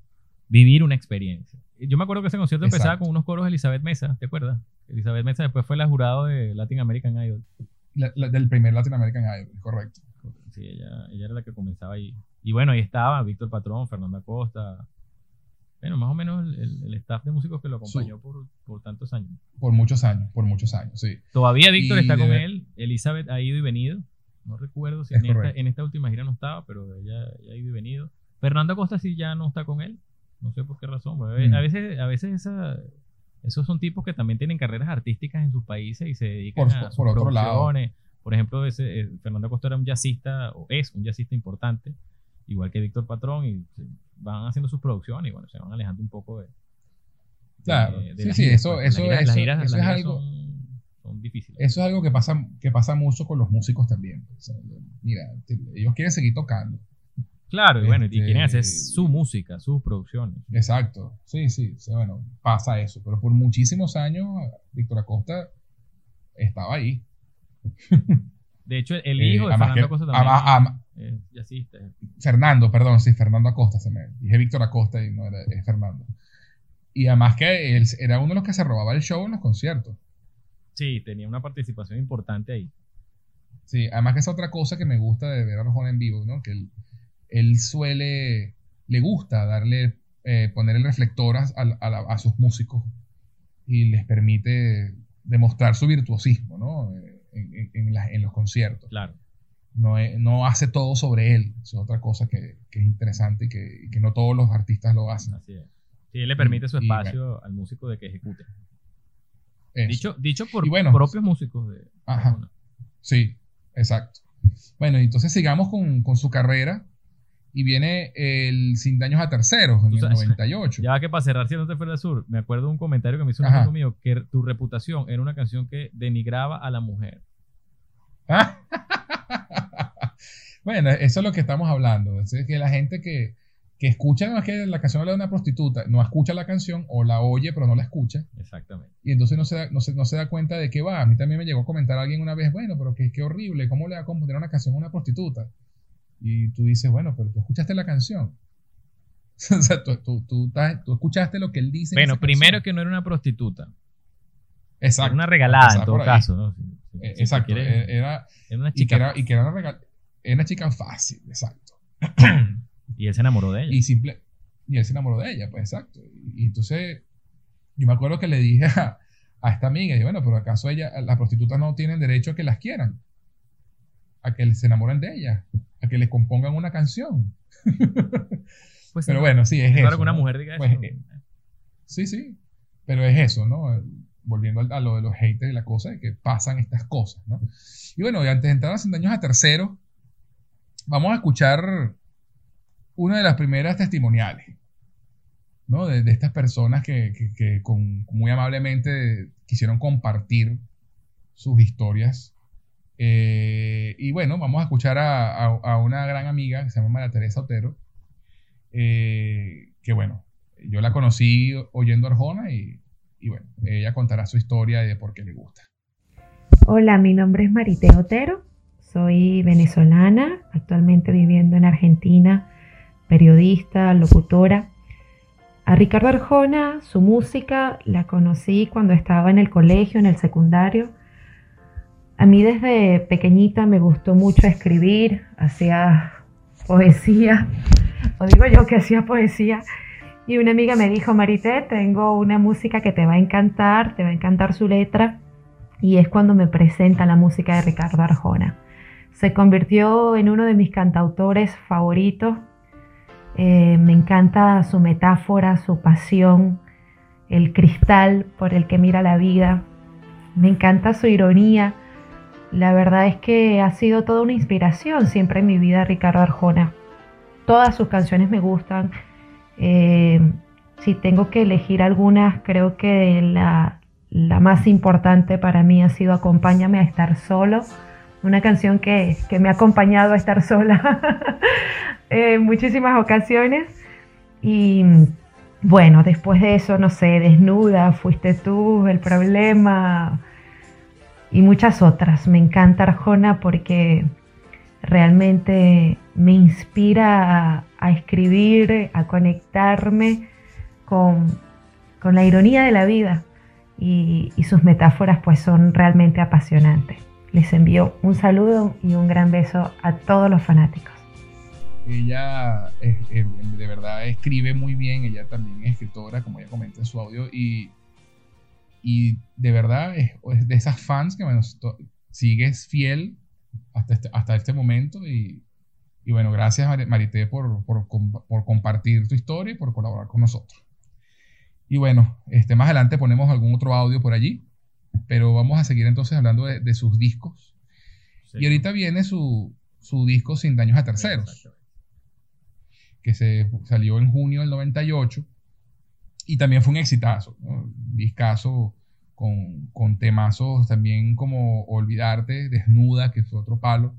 vivir una experiencia. Yo me acuerdo que ese concierto empezaba con unos coros de Elizabeth Mesa, ¿te acuerdas? Elizabeth Mesa después fue la jurado de Latin American Idol. La- la- del primer Latin American Idol, correcto. Sí, ella, ella era la que comenzaba ahí. Y bueno, ahí estaba Víctor Patrón, Fernando Acosta. Bueno, más o menos el, el- el staff de músicos que lo acompañó por, por tantos años. Por muchos años, por muchos años, sí. Todavía Víctor Y está de con él. Elizabeth ha ido y venido. No recuerdo si Es en esta, correcto. en esta última gira no estaba, pero ella, ella ha ido y venido. Fernando Acosta sí ya no está con él. No sé por qué razón. pero Mm. A veces, a veces esa- esos son tipos que también tienen carreras artísticas en sus países y se dedican Por- a por sus otro lado. Por ejemplo, ese, eh, Fernando Acosta era un jazzista, o es un jazzista importante, igual que Víctor Patrón, y van haciendo sus producciones y bueno, se van alejando un poco de. de- Claro. de Sí, las sí, giras, eso- pues. Eso- giras- eso- giras- eso las es algo- son- son difíciles. Eso es algo que pasa, que pasa mucho con los músicos también. O sea, mira, te- ellos quieren seguir tocando. Claro, y bueno, y Este, quieren hacer su música, sus producciones. Exacto, sí, sí, sí, bueno, pasa eso, pero por muchísimos años Víctor Acosta estaba ahí. De hecho, el Eh, hijo de Fernando Acosta también ama- ama- es jazzista. Fernando, perdón, sí, Fernando Acosta, se me dije Víctor Acosta y no era es Fernando. Y además que él era uno de los que se robaba el show en los conciertos. Sí, tenía una participación importante ahí. Sí, además que es otra cosa que me gusta de ver a Arjona en vivo, ¿no? Que él, él suele, le gusta darle, eh, poner el reflector a, a sus músicos y les permite demostrar su virtuosismo, ¿no? En, en- en la- en los conciertos. Claro. No, no hace todo sobre él. Es otra cosa que, que es interesante y que, y que no todos los artistas lo hacen. Así es. Sí, él le permite su y espacio al músico de que ejecute. Eso. Dicho, dicho por bueno, propios músicos de Ajá. Sí, exacto. Bueno, entonces sigamos con, con su carrera. Y viene el Sin Daños a Terceros, en Tú el sabes- 98. Ya que para cerrar, si no te fuera del sur, me acuerdo de un comentario que me hizo un Ajá. amigo mío que tu reputación era una canción que denigraba a la mujer. Bueno, eso es lo que estamos hablando. Es que la gente que, que escucha, no es que la canción habla de una prostituta, no escucha la canción o la oye pero no la escucha. Exactamente. Y entonces no se, da, no, se, no se da cuenta de qué va. A mí también me llegó a comentar alguien una vez, bueno, pero qué, qué horrible, ¿cómo le va a componer una canción a una prostituta? Y tú dices, bueno, pero tú escuchaste la canción. o sea, tú, tú, tú escuchaste lo que él dice. en Bueno, primero canción. que no era una prostituta. Exacto. Era una regalada en todo caso, ¿no? Eh, si Exacto. quieres- eh, Era, era una y que chica. era, y que era una, regal- era una chica fácil, exacto. Y él se enamoró de ella. Y simple y él se enamoró de ella, pues exacto. Y, y entonces yo me acuerdo que le dije a, a esta amiga, y bueno, pero acaso ella, las prostitutas no tienen derecho a que las quieran, a que se enamoren de ellas, a que les compongan una canción. Pues, Pero no, bueno, sí, es claro eso. que una ¿no? mujer diga Pues, eso. eh, Sí, sí, pero es eso, ¿no? Volviendo a lo de los haters y la cosa, de que pasan estas cosas, ¿no? Y bueno, antes de entrar a 100 años a tercero, vamos a escuchar una de las primeras testimoniales, ¿no? De, estas personas que, que- que con- muy amablemente quisieron compartir sus historias. Eh, y bueno, vamos a escuchar a, a- a una gran amiga que se llama María Teresa Otero, eh, que bueno, yo la conocí oyendo Arjona y, y bueno, ella contará su historia y de por qué le gusta. Hola, mi nombre es Marité Otero, soy venezolana, actualmente viviendo en Argentina, periodista, locutora. A Ricardo Arjona, su música, la conocí cuando estaba en el colegio, en el secundario. A mí desde pequeñita me gustó mucho escribir, hacía poesía, o digo yo que hacía poesía. Y una amiga me dijo, Marité, tengo una música que te va a encantar, te va a encantar su letra y es cuando me presenta la música de Ricardo Arjona. Se convirtió en uno de mis cantautores favoritos. Eh, me encanta su metáfora, su pasión, el cristal por el que mira la vida. Me encanta su ironía. La verdad es que ha sido toda una inspiración siempre en mi vida Ricardo Arjona. Todas sus canciones me gustan. Eh, si tengo que elegir algunas, creo que la, la más importante para mí ha sido Acompáñame a estar solo, una canción que, que me ha acompañado a estar sola en muchísimas ocasiones. Y bueno, después de eso, no sé, Desnuda, Fuiste tú, El Problema y muchas otras. Me encanta Arjona porque realmente me inspira a, a escribir, a conectarme con, con la ironía de la vida y, y sus metáforas pues son realmente apasionantes. Les envío un saludo y un gran beso a todos los fanáticos. Ella es- es- de verdad escribe muy bien, ella también es escritora, como ella comenta en su audio, y, y de verdad es, es de esas fans que bueno, sigues fiel hasta este, hasta este momento. Y, y bueno, gracias Mari- Marité por, por, por compartir tu historia y por colaborar con nosotros. Y bueno, este, más adelante ponemos algún otro audio por allí, pero vamos a seguir entonces hablando de, de sus discos. Sí. Y ahorita viene su, su disco Sin Daños a Terceros que se salió en junio del 98 y también fue un exitazo, ¿no? Un discazo con, con temazos también como Olvidarte, Desnuda, que fue otro palo,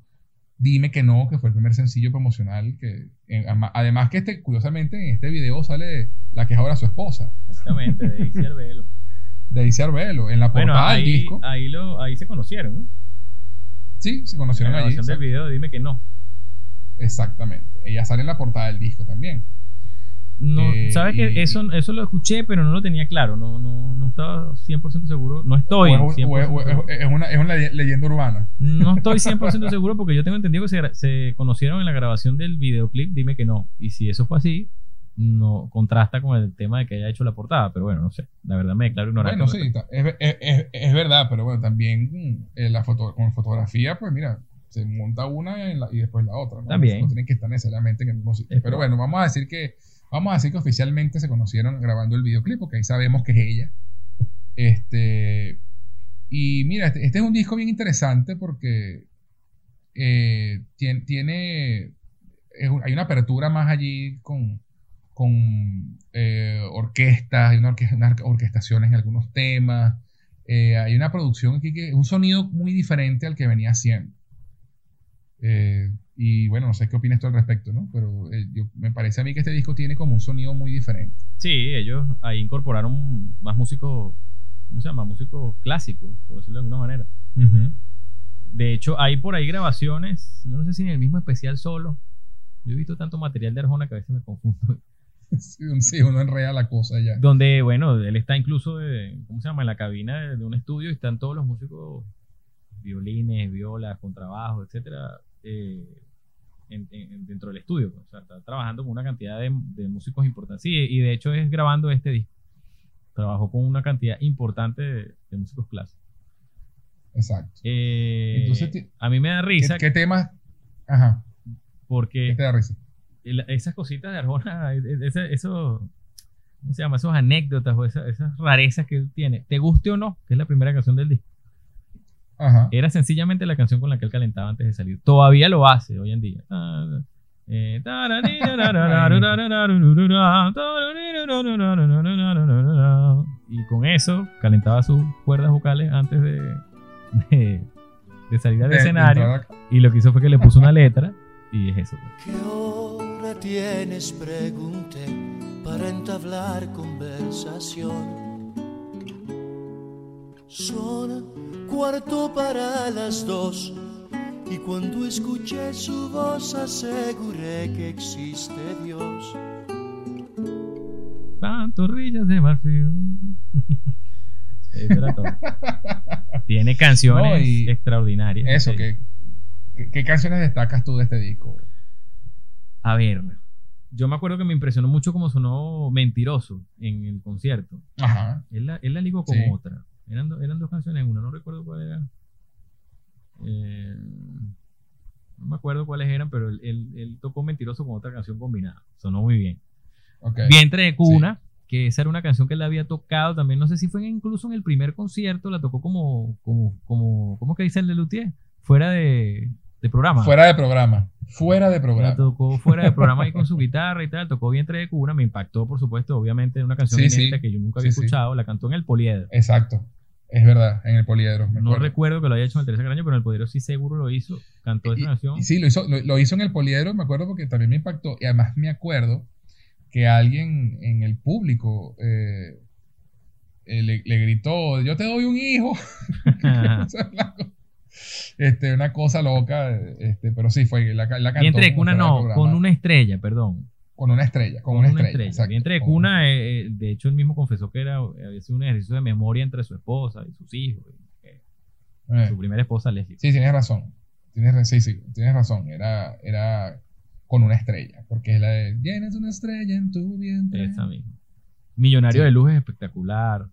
Dime que no, que fue el primer sencillo promocional. que Además que este, curiosamente en este video sale la que es ahora su esposa, Exactamente, de Daisy Arbelo. Daisy Arbelo, en la Bueno, portada del disco. ahí, lo, ahí se conocieron, ¿no? Sí, se En conocieron la allí. del video, dime que no. Exactamente. Ella sale en la portada del disco también. No, Eh, ¿Sabes que eso, eso lo escuché, pero no lo tenía claro? No, no, no estaba 100% seguro. No estoy O es, un- 100% o es- o es- una, es una leye- leyenda urbana. No estoy 100% seguro porque yo tengo entendido que se, se conocieron en la grabación del videoclip. Dime que no. Y si eso fue así, no contrasta con el tema de que haya hecho la portada. Pero bueno, no sé. La verdad me declaro ignorante. Bueno, sí, es, verdad, pero bueno, también eh, la foto, con fotografía, pues mira, se monta una la- y después la otra. ¿no? También. No tienen que estar necesariamente en el mismo sitio. Pero bueno, vamos a decir que vamos a decir que oficialmente se conocieron grabando el videoclip, porque ahí sabemos que es ella. Este y mira, este, este es un disco bien interesante porque eh, tiene, es hay una apertura más allí con, con eh, orquestas, hay una orque- unas orquestaciones en algunos temas. Eh, hay una producción aquí que un sonido muy diferente al que venía haciendo. Eh, y bueno, no sé qué opinas tú al respecto, ¿no? Pero eh, yo- me parece a mí que este disco tiene como un sonido muy diferente. Sí, ellos ahí incorporaron más músicos, ¿cómo se llama? Músicos clásicos, por decirlo de alguna manera. De hecho, hay por ahí grabaciones, yo no sé si en el mismo especial solo. Yo he visto tanto material de Arjona que a veces me confundo. Sí, un- sí, uno enreda la cosa ya. Donde, bueno, él está incluso, de- ¿cómo se llama? En la cabina de, de un estudio y están todos los músicos, violines, violas, contrabajo, etcétera, eh, en- en- dentro del estudio. pues. O sea, está trabajando con una cantidad de, de músicos importantes. Sí, y de hecho es grabando este disco. Trabajó con una cantidad importante de, de músicos clásicos. Exacto. Eh, Entonces, a mí me da ¿Qué, risa qué temas? Ajá. ¿Qué porque te da risa? esas cositas de Arjona, e- e- eso, ¿cómo se llama? Esas anécdotas o esa- esas rarezas que él tiene, te guste o no, que es la primera canción del disco, Ajá. era sencillamente la canción con la que él calentaba antes de salir. Todavía lo hace hoy en día. Y con eso calentaba sus cuerdas vocales antes de, de, de salir al De- escenario. Y lo que hizo fue que le puso una letra y es eso. ¿Qué hora tienes? Pregunté para entablar conversación. Son cuarto para las dos y cuando escuché su voz aseguré que existe Dios. Pantorrillas de marfil. Eso era todo. Tiene canciones No, y extraordinarias. Eso. ¿qué, qué, qué canciones destacas tú de este disco? A ver, yo me acuerdo que me impresionó mucho cómo sonó Mentiroso en el concierto. Ajá. Él la, él la ligó con Sí. otra. Eran, do- eran dos canciones en una, no recuerdo cuál era. Eh, no me acuerdo cuáles eran, pero él, él- él tocó Mentiroso con otra canción combinada. Sonó muy bien. Vientre de cuna, que esa era una canción que él había tocado también, no sé si fue incluso en el primer concierto, la tocó como, como, como, ¿cómo que dice el de Luthier? Fuera de, de programa. Fuera de programa. Fuera de La programa. tocó fuera de programa ahí con su guitarra y tal, tocó Vientre de cuna, me impactó por supuesto, obviamente, una canción Sí, inédita sí. que yo nunca había escuchado, la cantó en el Poliedro. Exacto. Es verdad, en el poliedro. me No recuerdo que lo haya hecho en el tercer año, pero en el Poliedro sí seguro lo hizo, cantó esa Y- canción. y sí, lo hizo, lo, lo hizo en el poliedro, me acuerdo porque también me impactó. Y además me acuerdo que alguien en el público eh, eh, le, le gritó, yo te doy un hijo. Este, una cosa loca, este, pero sí fue, la, la cantó de como cuna no, con una estrella, perdón. Con una estrella, con, una estrella. exacto, Vientre de cuna, eh, eh, de hecho, él mismo confesó que era, había sido un ejercicio de memoria entre su esposa y sus hijos. eh, Su primera esposa, Leslie. Sí, tienes razón. Tienes, sí, sí, tienes razón. Era, era con una estrella, porque es la de, tienes una estrella en tu vientre. Esa misma. Millonario Sí. de Luz es espectacular.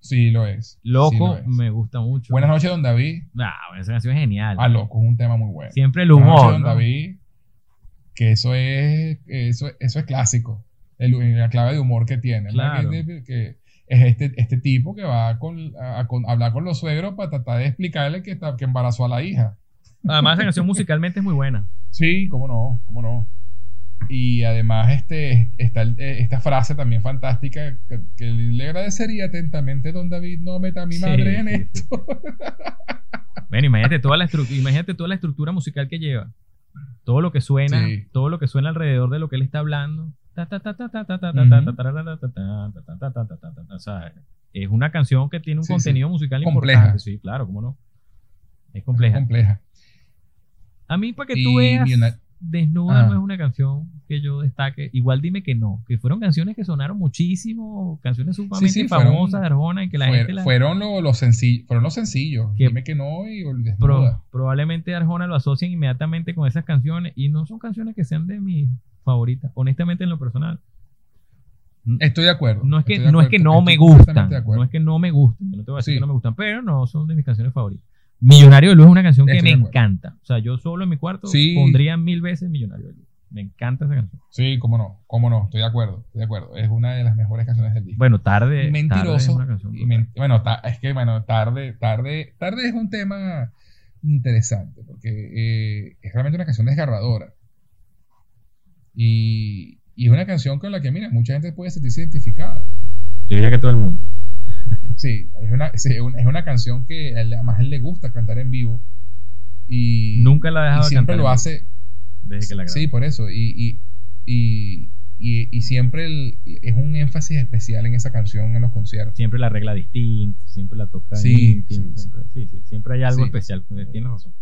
Sí, lo es. Sí, Loco, lo es. me gusta mucho. Buenas noches, don David. Ah, esa canción es genial. Ah, loco, es un tema muy bueno. Siempre el Buenas noches, humor. don ¿no? David. Que eso es, eso, eso es clásico. El- la clave de humor que tiene. Claro. Que, que es este, este tipo que va con, a, con- a hablar con los suegros para tratar de explicarle que, está, que embarazó a la hija. Además, esa canción musicalmente es muy buena. Sí, cómo no, cómo no. Y además este, está eh, esta frase también fantástica que, que le agradecería atentamente, don David, no meta a mi Sí, madre en sí, sí. esto. Bueno, Bueno, imagínate toda, la imagínate toda la estructura musical que lleva todo lo que suena, todo lo que suena alrededor de lo que él está hablando. Es una canción que tiene un contenido musical compleja. importante. Sí, claro, cómo no. Es compleja. Compleja. A mí, para que tú veas. Desnuda no Ah. es una canción que yo destaque. Igual dime que no, que fueron canciones que sonaron muchísimo, canciones sumamente sí, famosas de Arjona y que la Fuer- gente la- fueron lo- los sencillos, fueron los sencillos. Que- Dime que no y Pro- desnuda. probablemente Arjona lo asocian inmediatamente con esas canciones y no son canciones que sean de mis favoritas, honestamente en lo personal. Estoy de acuerdo. No es que no, es que no me gustan, no es que no me gustan, yo no te voy a decir Sí. que no me gustan, pero no son de mis canciones favoritas. Millonario de Luz es una canción que me encanta. O sea, yo solo en mi cuarto Sí. pondría mil veces Millonario de Luz. Me encanta esa canción. Sí, cómo no, cómo no, estoy de acuerdo, estoy de acuerdo. Es una de las mejores canciones del disco. Bueno, tarde. Tarde es Mentiroso. una canción y men- bueno, es que bueno, tarde, tarde, tarde es un tema interesante porque eh, es realmente una canción desgarradora. Y, y es una canción con la que, mira, mucha gente puede sentirse identificada. Yo diría que todo el mundo. Sí, es una, sí, es una- es una canción que él- además a él le gusta cantar en vivo. Y, Nunca la ha y dejado de siempre cantar lo hace. Desde que la grabó. Sí, por eso. Y, y, y, y- y siempre el- es un énfasis especial en esa canción en los conciertos. Siempre la arregla distinto, siempre la toca Sí, íntimo, sí, siempre, sí, siempre hay algo especial. Tienes razón.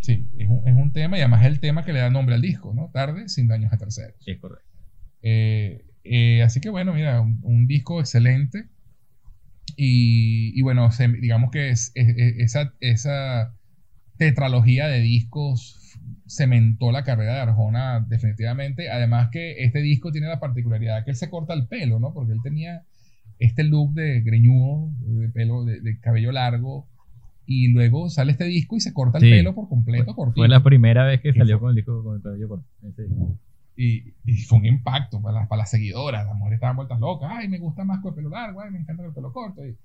Sí, es un, es un tema y además es el tema que le da nombre al disco, ¿no? Tarde, sin daños a terceros. Es correcto. Eh, eh, así que bueno, mira, un, un disco excelente. Y, y bueno, se- digamos que es, es- es- esa, esa tetralogía de discos cementó la carrera de Arjona definitivamente. Además que este disco tiene la particularidad que él se corta el pelo, ¿no? Porque él tenía este look de greñudo, de pelo, de, de cabello largo. Y luego sale este disco y se corta el Sí. pelo por completo, cortito. Fue la primera vez que ¿Qué salió fue? con el disco con el cabello corto. Disco. Y, y fue un impacto para las, para las seguidoras. Las mujeres estaban vueltas locas. Ay, me gusta más con el pelo largo. Ay, me encanta el pelo corto. Y-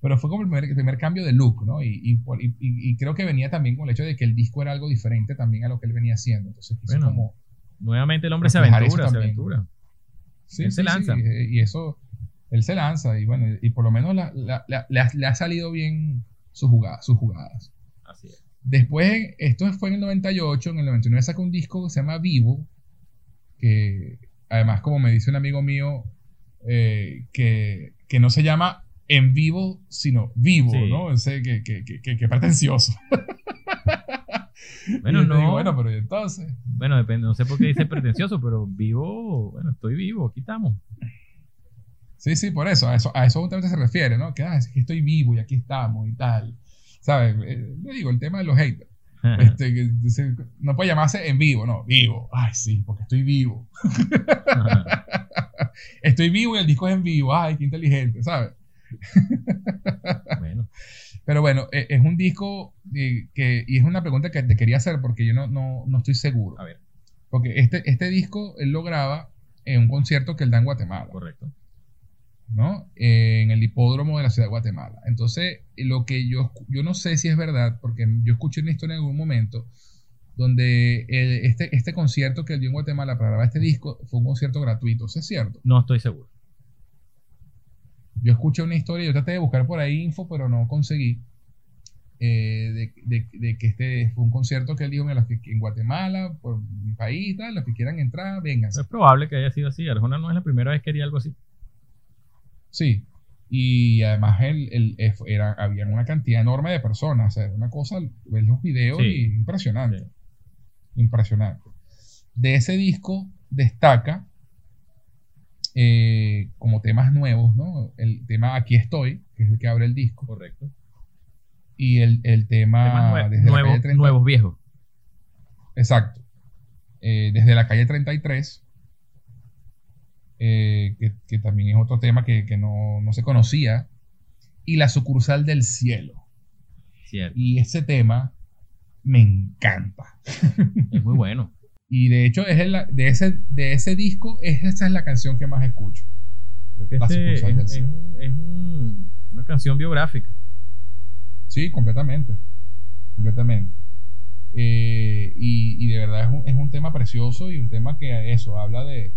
pero fue como el primer, el primer cambio de look, ¿no? Y, y, y- creo que venía también con el hecho de que el disco era algo diferente también a lo que él venía haciendo. Entonces, Bueno, como. Nuevamente el hombre se aventura, se aventura. Sí, Él sí, se sí, lanza. y, y eso, él se lanza. Y bueno, y por lo menos la- la- la- le, ha, le ha salido bien sus jugadas. Sus jugadas. Así es. Después, esto fue en el 98, en el 99 sacó un disco que se llama Vivo, que además, como me dice un amigo mío, eh, que, que no se llama en vivo, sino vivo, Sí. ¿no? O sea, que, que, que, pretencioso. Bueno, no. digo, bueno, pero ¿y entonces. Bueno, depende, no sé por qué dice pretencioso, pero vivo, bueno, estoy vivo, aquí estamos. Sí, sí, por eso, a eso, a eso justamente se refiere, ¿no? Que, ah, es que estoy vivo y aquí estamos y tal. ¿Sabes? Eh, le digo, el tema de los haters. Este, que dice, no puede llamarse en vivo, no, vivo. Ay, sí, porque estoy vivo. Estoy vivo y el disco es en vivo. Ay, qué inteligente, ¿sabes? bueno, Pero bueno, e- es un disco eh, que, y es una pregunta que te quería hacer porque yo no, no, no estoy seguro. a ver, Porque este, este disco él lo graba en un concierto que él da en Guatemala, correcto. ¿No? Eh, en el hipódromo de la ciudad de Guatemala. Entonces, lo que yo, yo no sé si es verdad, porque yo escuché una historia en algún momento donde el- este, este concierto que él dio en Guatemala para grabar este disco fue un concierto gratuito. ¿Eso es cierto? No estoy seguro. Yo escuché una historia, yo traté de buscar por ahí info, pero no conseguí. eh, de, de- de que este fue un concierto que él dijo en, los que, en Guatemala, por mi país, tal, los que quieran entrar, vénganse. Es probable que haya sido así. Arjona no es la primera vez que haría algo así. Sí. Y además él, él- eh, era, había una cantidad enorme de personas. O sea, una cosa, ver los videos Sí. y impresionante. Sí. Impresionante. De ese disco destaca eh, como temas nuevos, ¿no? El tema Aquí estoy, que es el que abre el disco. Correcto. Y el, el tema nue- desde la nuevos, calle 30 nuevos viejos. Exacto. Eh, desde la calle 33, eh, que, que también es otro tema que, que no, no se conocía. Y la sucursal del cielo. Cierto. Y ese tema me encanta. Es muy bueno. Y de hecho, es el- de, ese, de ese disco, es, esa es la canción que más escucho. Creo que La este es, sucursal del cielo. es un- una canción biográfica. Sí, completamente. Completamente. Eh, y, y de verdad es un, es un tema precioso y un tema que eso habla de,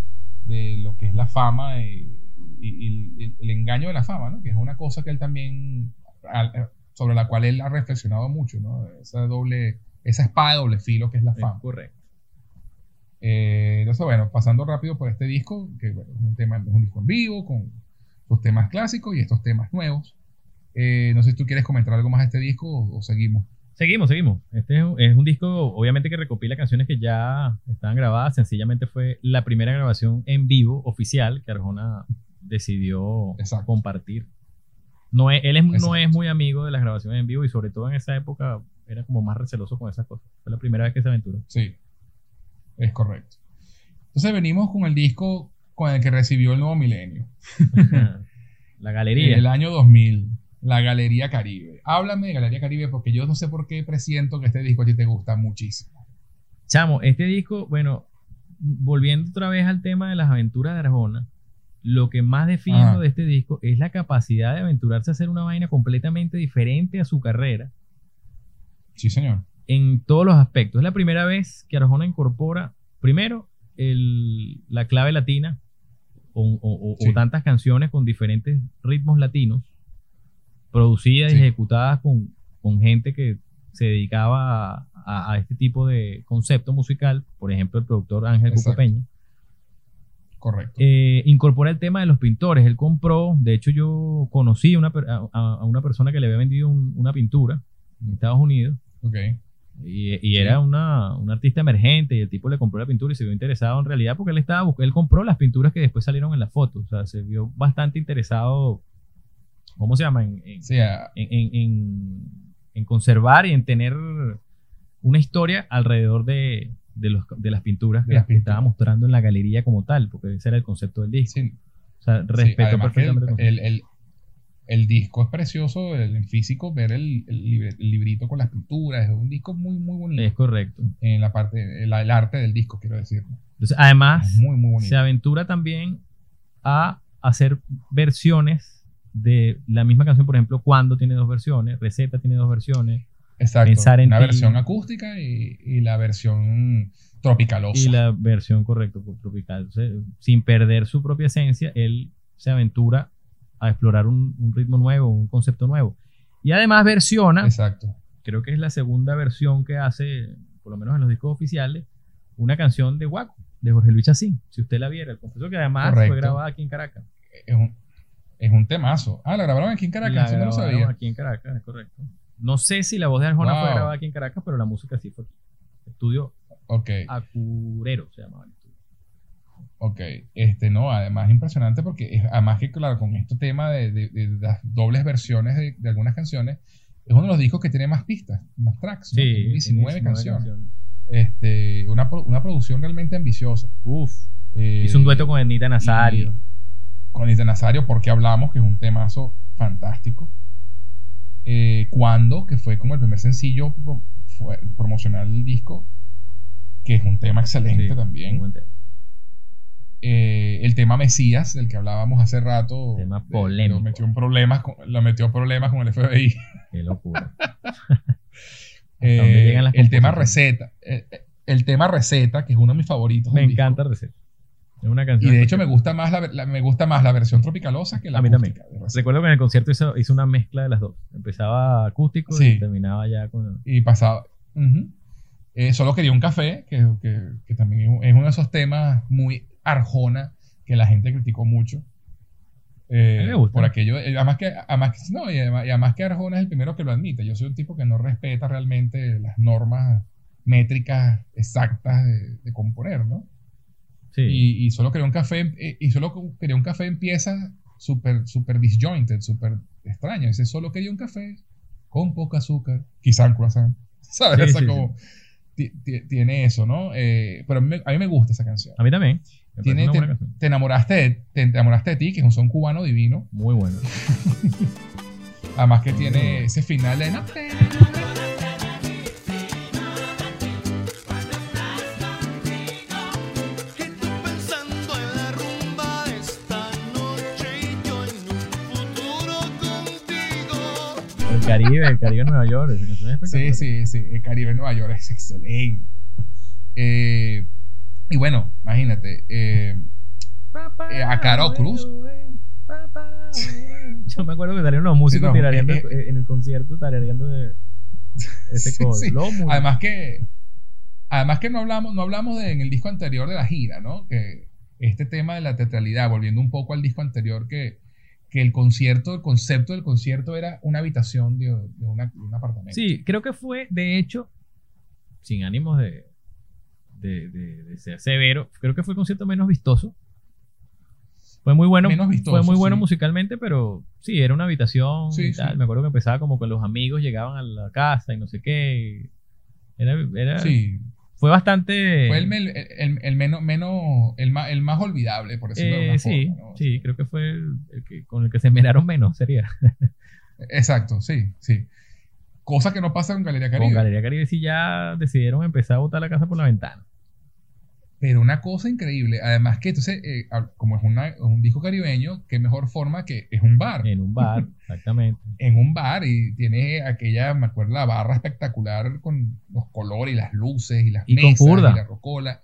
de lo que es la fama y, y- y el, el engaño de la fama, ¿no? Que es una cosa que él también eh, sobre la cual él ha reflexionado mucho, ¿no? Esa doble, esa espada de doble filo que es la Es fama. correcto. Eh, entonces, bueno, pasando rápido por este disco, que bueno, es un tema, es un disco en vivo, con sus temas clásicos y estos temas nuevos. Eh, no sé si tú quieres comentar algo más de este disco o, o seguimos. Seguimos, seguimos. Este es un, es un disco, obviamente, que recopila canciones que ya estaban grabadas. Sencillamente fue la primera grabación en vivo oficial que Arjona decidió Exacto. compartir. No es, él es, no es muy amigo de las grabaciones en vivo y sobre todo en esa época era como más receloso con esas cosas. Fue la primera vez que se aventuró. Sí, es correcto. Entonces venimos con el disco con el que recibió el nuevo milenio. la En galería. el año 2000, la Galería Caribe. Háblame de Galería Caribe porque yo no sé por qué presiento que este disco a ti te gusta muchísimo. Chamo, este disco, bueno, volviendo otra vez al tema de las aventuras de Arjona, lo que más Ajá. de este disco es la capacidad de aventurarse a hacer una vaina completamente diferente a su carrera Sí, señor. en todos los aspectos. Es la primera vez que Arjona incorpora, primero, el- la clave latina o, o- tantas canciones con diferentes ritmos latinos, producidas y ejecutadas con, con gente que se dedicaba a, a- a este tipo de concepto musical, por ejemplo, el productor Ángel Cuco. Peña. Correcto. Eh, incorpora el tema de los pintores. Él compró, de hecho, yo conocí una a, a una persona que le había vendido un- una pintura en Estados Unidos. ok. Y, y era una, un artista emergente y el tipo le compró la pintura y se vio interesado en realidad porque él estaba él compró las pinturas que después salieron en la foto. O sea, se vio bastante interesado, ¿cómo se llama? En, en- conservar y en tener una historia alrededor de, de, los, de las pinturas De que, las que estaba pinturas. mostrando en la galería como tal, porque ese era el concepto del disco. sí, O sea, sí, el, perfectamente el el- el- el disco es precioso el, en físico, ver el, librito con las pinturas. Es un disco muy, muy bonito. Es correcto. En la parte, el, el arte del disco, quiero decir. Entonces, además, muy, muy se aventura también a hacer versiones de la misma canción, por ejemplo, Cuando tiene dos versiones, Receta tiene dos versiones, Exacto. Pensar en Una ti. versión acústica y, y la versión tropicalosa. y la versión correcto por tropical. Sin perder su propia esencia, él se aventura a explorar un, un ritmo nuevo, un concepto nuevo. Y además versiona, Exacto. creo que es la segunda versión que hace, por lo menos en los discos oficiales, una canción de Guaco, de Jorge Luis Chacín. Si usted la viera, el confesor que además Correcto. fue grabada aquí en Caracas. Es un, es un temazo. Ah, la grabaron aquí en La Caracas, eso no lo sabía. aquí en Caracas, es correcto. No sé si la voz de Arjona fue grabada aquí en Caracas, pero la música sí fue aquí. Estudio Ok, Acurero se llamaba el estudio. ok. Este, no, además impresionante porque es, además que, claro, con este tema de, de- de las dobles versiones de, de algunas canciones, es uno de los discos que tiene más pistas, más tracks. ¿no? Sí, Tiene 19, tiene canciones. Este, una, una producción realmente ambiciosa. Uf. Eh, Hizo un dueto con Anita Nazario. Con Anita Nazario, porque hablamos, que es un temazo fantástico. Eh, Cuando, que fue como el primer sencillo fue promocional del disco, que es un tema excelente Sí, también. buen tema. Eh, el tema Mesías, del que hablábamos hace rato, Tema eh, polémico. lo metió en problemas, con, lo metió en problemas con el FBI. Qué locura. Eh, dónde llegan las el tema. Receta, eh, eh, el tema Receta, que es uno de mis favoritos. Me del disco. encanta Receta. Es una Y canción. de hecho me gusta más la, la- me gusta más la versión tropicalosa que la A mí también. acústica Receta. Recuerdo que en el concierto hizo, hizo una mezcla de las dos. Empezaba acústico Sí. y terminaba ya con. y pasaba. Eh, solo quería un café, que, que- que también es un- es uno de esos temas muy arjona que la gente criticó mucho. Eh, me gusta. Por aquello, eh, además que, además, que- no, y además, y además que Arjona es el primero que lo admite. Yo soy un tipo que no respeta realmente las normas métricas exactas de, de componer, ¿no? Sí. Y, y solo quería un café, eh, y solo quería un café empieza súper, súper disjointed, súper extraño. Dice, solo quería un café con poco azúcar, quizá un croissant. ¿Sabes? Sí, Esa sí, como- ti- ti- Tiene eso, ¿no? Eh, pero a mí, me- a mí me gusta esa canción. A mí también. Tiene, te, te enamoraste de, te enamoraste de ti, que es un son cubano divino. Muy bueno. Además que tiene ese final de... Caribe, el Caribe de Nueva York. Es Sí, sí, sí. El Caribe en Nueva York es excelente. Eh, y bueno, imagínate. eh, Eh, a Caro Cruz. Yo me acuerdo que salieron los músicos no, tirareando eh, en el concierto, tarareando de ese Sí, sí. Además que, además que no hablamos, no hablamos de, en el disco anterior de la gira, ¿no? Que este tema de la teatralidad, volviendo un poco al disco anterior, que, que el concierto, el concepto del concierto era una habitación de, de una- de un apartamento. Sí, creo que fue, de hecho, sin ánimos de, de, ser severo, creo que fue el concierto menos vistoso. Fue muy bueno, Menos vistoso, fue muy bueno sí. musicalmente, pero sí, era una habitación Sí, y tal. sí. Me acuerdo que empezaba como que los amigos llegaban a la casa y no sé qué. Era, era- Sí, Fue bastante... fue el, el, el- el menos, menos el, más, el más olvidable, por decirlo de eh, alguna sí, forma. ¿no? sí, creo que fue el, que, con el que se esmeraron menos, sería. Exacto, sí, sí. Cosa que no pasa con Galería Caribe. Con Galería Caribe sí ya decidieron empezar a botar la casa por la ventana. Pero una cosa increíble, además que entonces, eh, como es, una- es un disco caribeño, qué mejor forma que es un bar. En un bar, exactamente. En un bar y tiene aquella, me acuerdo, la barra espectacular con los colores y las luces y las Y con mesas curda. y la rocola.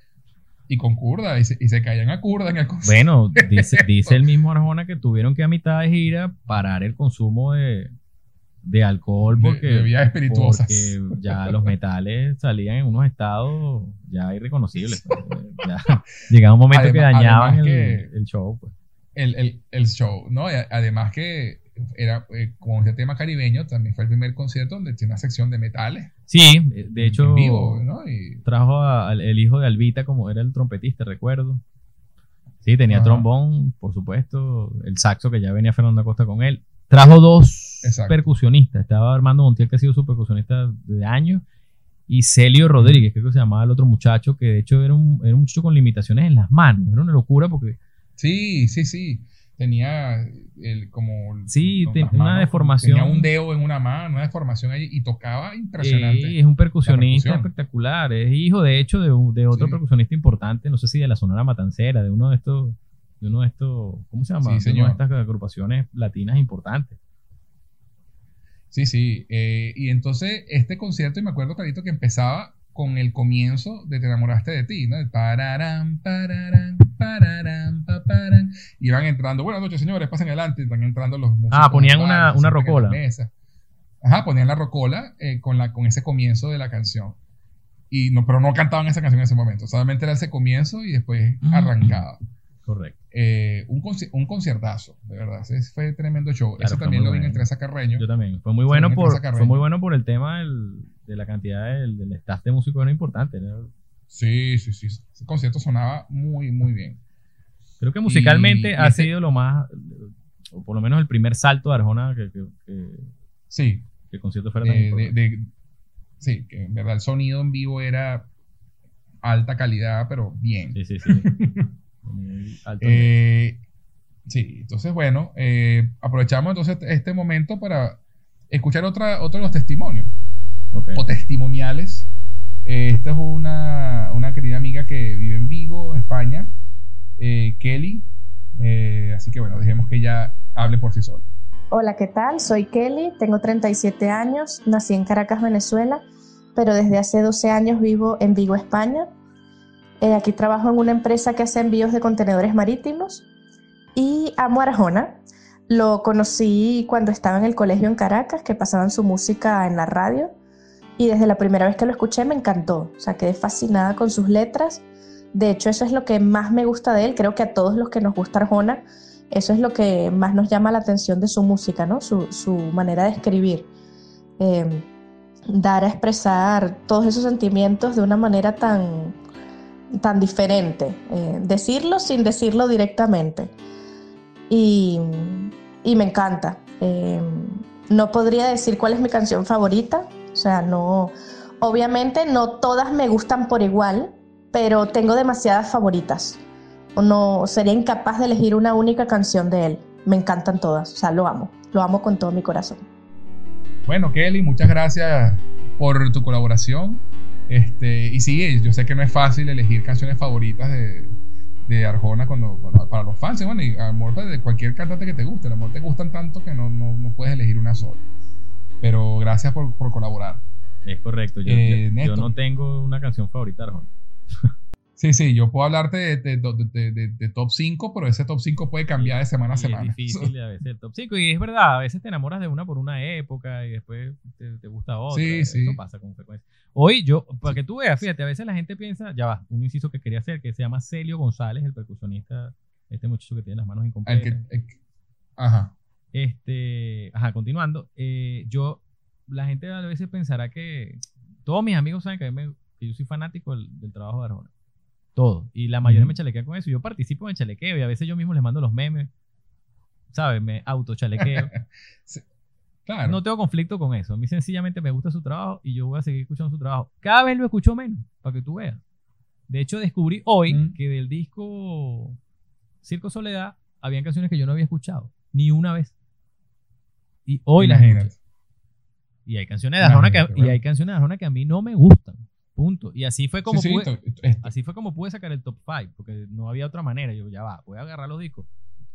Y con curda, y se, y se caían a curda en el. Bueno, dice, dice el mismo Arjona que tuvieron que a mitad de gira parar el consumo de, de alcohol De- porque, de bebidas espirituosas. porque ya los metales salían en unos estados ya irreconocibles. pues. Ya llegaba un momento que Además- dañaban además el, que- el show. Pues. el, el, el show, ¿no? Además que era, eh, como este tema caribeño, también fue el primer concierto donde tiene una sección de metales. Sí, de hecho en vivo, ¿no? Y, trajo al el hijo de Albita como era el trompetista, recuerdo. Sí, tenía Ajá. trombón, por supuesto, el saxo que ya venía Fernando Acosta con él. Trajo dos Exacto. percusionistas. Estaba Armando Montiel, que ha sido su percusionista de años, y Celio Rodríguez, creo que se llamaba el otro muchacho, que de hecho era un, era un muchacho con limitaciones en las manos. Era una locura porque sí, sí, sí. Tenía el, como... Sí, ten- las una manos, deformación. Tenía un dedo en una mano, una deformación allí y tocaba impresionante. eh, es un percusionista espectacular. Es hijo, de hecho, de, de otro Sí. percusionista importante, no sé si de la Sonora Matancera, de uno de estos, de uno de estos, ¿cómo se llama? Sí, De una de estas agrupaciones latinas importantes. Sí, sí. eh, y entonces este concierto, y me acuerdo clarito que empezaba con el comienzo de Te enamoraste de ti, ¿no? El pararán, pararán, pararán, paparán. Iban entrando, buenas noches, señores, pasen adelante. Están entrando los músicos. Ah, ponían una- una rocola. Ajá, ponían la rocola eh, con, la, con ese comienzo de la canción. Y no, pero no cantaban esa canción en ese momento. Solamente era ese comienzo y después Mm. arrancaba. Correcto. Eh, un, conci- un conciertazo, de verdad. Ese fue tremendo show. Claro, fue también lo vi en el Teresa Carreño. Yo también. Fue muy bueno por, fue muy bueno por el tema del- de la cantidad del, del staff de músicos era importante. ¿no? Sí, sí, sí. Ese concierto sonaba muy, muy bien. Creo que musicalmente Y- ha ese- sido lo más, o por lo menos el primer salto de Arjona que, que- que- Sí, que el concierto fuera tan de, de- importante. de- sí, que en verdad el sonido en vivo era alta calidad, pero bien. Sí, sí, sí. Muy alto. Eh, sí, entonces bueno, eh, aprovechamos entonces este momento para escuchar otra, otro de los testimonios Ok. o testimoniales. Eh, esta es una, una querida amiga que vive en Vigo, España, eh, Kelly. Eh, así que bueno, dejemos que ella hable por sí sola. Hola, ¿qué tal? Soy Kelly, tengo 37 años, nací en Caracas, Venezuela, pero desde hace 12 años vivo en Vigo, España. Eh, aquí trabajo en una empresa que hace envíos de contenedores marítimos y amo Arjona. Lo conocí cuando estaba en el colegio en Caracas, que pasaban su música en la radio y desde la primera vez que lo escuché me encantó, o sea, quedé fascinada con sus letras. De hecho, eso es lo que más me gusta de él, creo que a todos los que nos gusta Arjona, eso es lo que más nos llama la atención de su música, ¿no? Su, su manera de escribir. Eh, dar a expresar todos esos sentimientos de una manera tan, tan diferente. Eh, decirlo sin decirlo directamente. Y, y me encanta. Eh, no podría decir cuál es mi canción favorita. O sea, no. Obviamente no todas me gustan por igual, pero tengo demasiadas favoritas no sería incapaz de elegir una única canción de él. Me encantan todas, o sea, lo amo, lo amo con todo mi corazón. Bueno, Kelly, muchas gracias por tu colaboración. Este, y sí, yo sé que no es fácil elegir canciones favoritas de, de Arjona cuando, cuando- para los fans. y Bueno, y amor de cualquier cantante que te guste. El amor te gustan tanto que no, no, no puedes elegir una sola. Pero gracias por, por colaborar. Es correcto. Yo, Eh, yo- yo no tengo una canción favorita de Arjona. Sí, sí, yo puedo hablarte de, de- de- de- top 5, pero ese top 5 puede cambiar de semana a semana. Es difícil a veces el top 5. Y es verdad, a veces te enamoras de una por una época y después te, te gusta otra. Sí, Eso sí. pasa con frecuencia. Hoy yo, para que tú veas, fíjate, a veces la gente piensa, ya va, un inciso que quería hacer, que se llama Celio González, el percusionista, este muchacho que tiene las manos El incompletas. que- el que- ajá. Este, ajá, continuando, eh, yo, la gente a veces pensará que todos mis amigos saben que, a mí me- que yo soy fanático del, del trabajo de Arjona. Todo. Y la mayoría me chalequea con eso. Yo participo en el chalequeo y a veces yo mismo les mando los memes. ¿Sabes? Me autochalequeo. Claro. No tengo conflicto con eso. A mí sencillamente me gusta su trabajo y yo voy a seguir escuchando su trabajo. Cada vez lo escucho menos, para que tú veas. De hecho, descubrí hoy Mm. que del disco Circo Soledad habían canciones que yo no había escuchado. Ni una vez. Y hoy las Imagínate. escuché. Y hay canciones de Arjona que, y hay canciones de Arjona que a mí no me gustan. Punto. Y así fue como Sí, pude, to- es- así fue como pude sacar el top 5, porque no había otra manera. Yo ya va, voy a agarrar los discos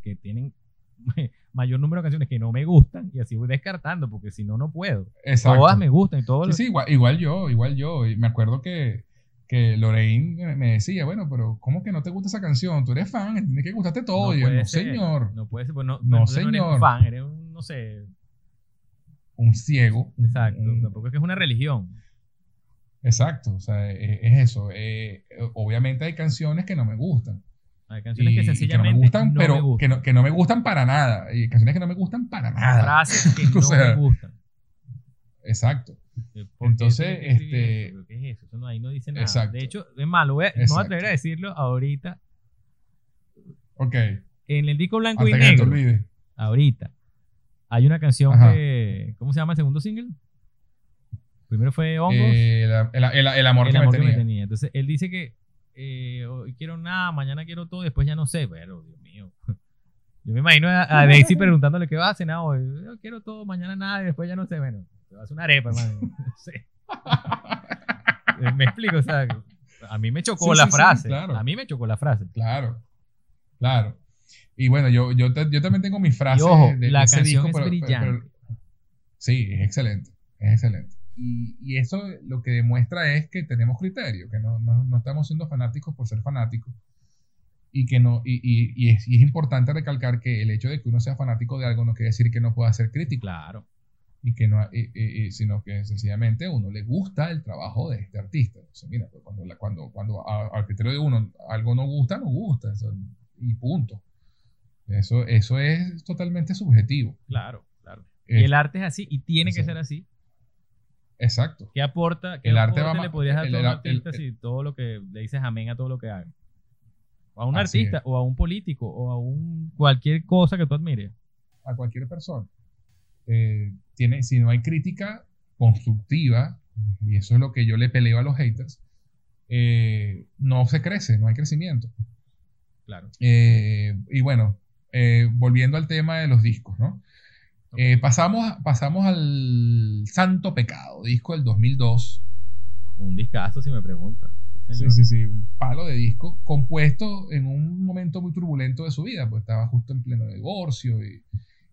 que tienen mayor número de canciones que no me gustan y así voy descartando, porque si no, no puedo. exacto. Todas me gustan y todo Sí, lo- sí, igual, igual yo, igual yo. Y me acuerdo que, que Lorraine me- decía, bueno, pero ¿cómo que no te gusta esa canción? Tú eres fan, tiene que gustarte todo. no y yo, no, ser, señor, No puede ser, pues no, No, entonces eres un señor. fan, eres un, no sé, un ciego. exacto. un- Tampoco es que es una religión. Exacto, o sea, es, es eso. Eh, obviamente hay canciones que no me gustan. Hay canciones y- que sencillamente no me gustan, no pero me gustan. Que, no, que no me gustan para nada. Y canciones que no me gustan para nada. Frases que no O sea, me gustan. Exacto. Eh, ¿por qué Entonces, este- eso? ¿Pero ¿Qué es eso? Eso no, ahí no dice nada. Exacto. De hecho, es malo, voy a, me voy a atrever a decirlo ahorita. Ok. En el disco blanco y que te negro, ahorita, hay una canción Ajá. que. ¿Cómo se llama el segundo single? Primero fue Hongos. Eh, el, el- el- amor, el que, amor me que me tenía. Entonces, él dice que eh, hoy quiero nada, mañana quiero todo, después ya no sé. Pero, Dios mío. Yo me imagino a, a Daisy preguntándole qué vas a cenar hoy. Yo quiero todo, mañana nada, y después ya no sé. Bueno, te vas a una arepa, hermano. No sé. Me explico, o sea, a mí me chocó Sí, la sí, sí, frase. claro. A mí me chocó la frase. Claro, claro. Y bueno, yo, yo, yo también tengo mis frases. Y ojo, de- de la ese canción disco, es pero- brillante. pero- sí, es excelente, es excelente. Y, y eso lo que demuestra es que tenemos criterio, que no, no, no estamos siendo fanáticos por ser fanáticos. Y que no, y, y- y es, y es importante recalcar que el hecho de que uno sea fanático de algo no quiere decir que no pueda ser crítico. Claro. y que no, y- y- y- sino que sencillamente a uno le gusta el trabajo de este artista. O sea, mira, pues, cuando, la- cuando, cuando al criterio de uno algo no gusta, no gusta, eso- y punto. Eso, eso es totalmente subjetivo. Claro, claro. Eh, el arte es así y tiene que ser así. Exacto. ¿Qué aporta? ¿Qué El arte va le podrías dar a el- todo un artista el- si todo lo que le dices amén a todo lo que haga? O a un Así artista, es. o a un político, o a un cualquier cosa que tú admires. A cualquier persona. Eh, tiene, si no hay crítica constructiva, y eso es lo que yo le peleo a los haters, eh, no se crece, no hay crecimiento. Claro. Eh, y bueno, volviendo al tema de los discos, ¿no? Eh, pasamos, pasamos al Santo Pecado, disco del 2002. Un discazo, si me preguntas. Sí, sí, sí, un palo de disco, compuesto en un momento muy turbulento de su vida, pues estaba justo en pleno divorcio y,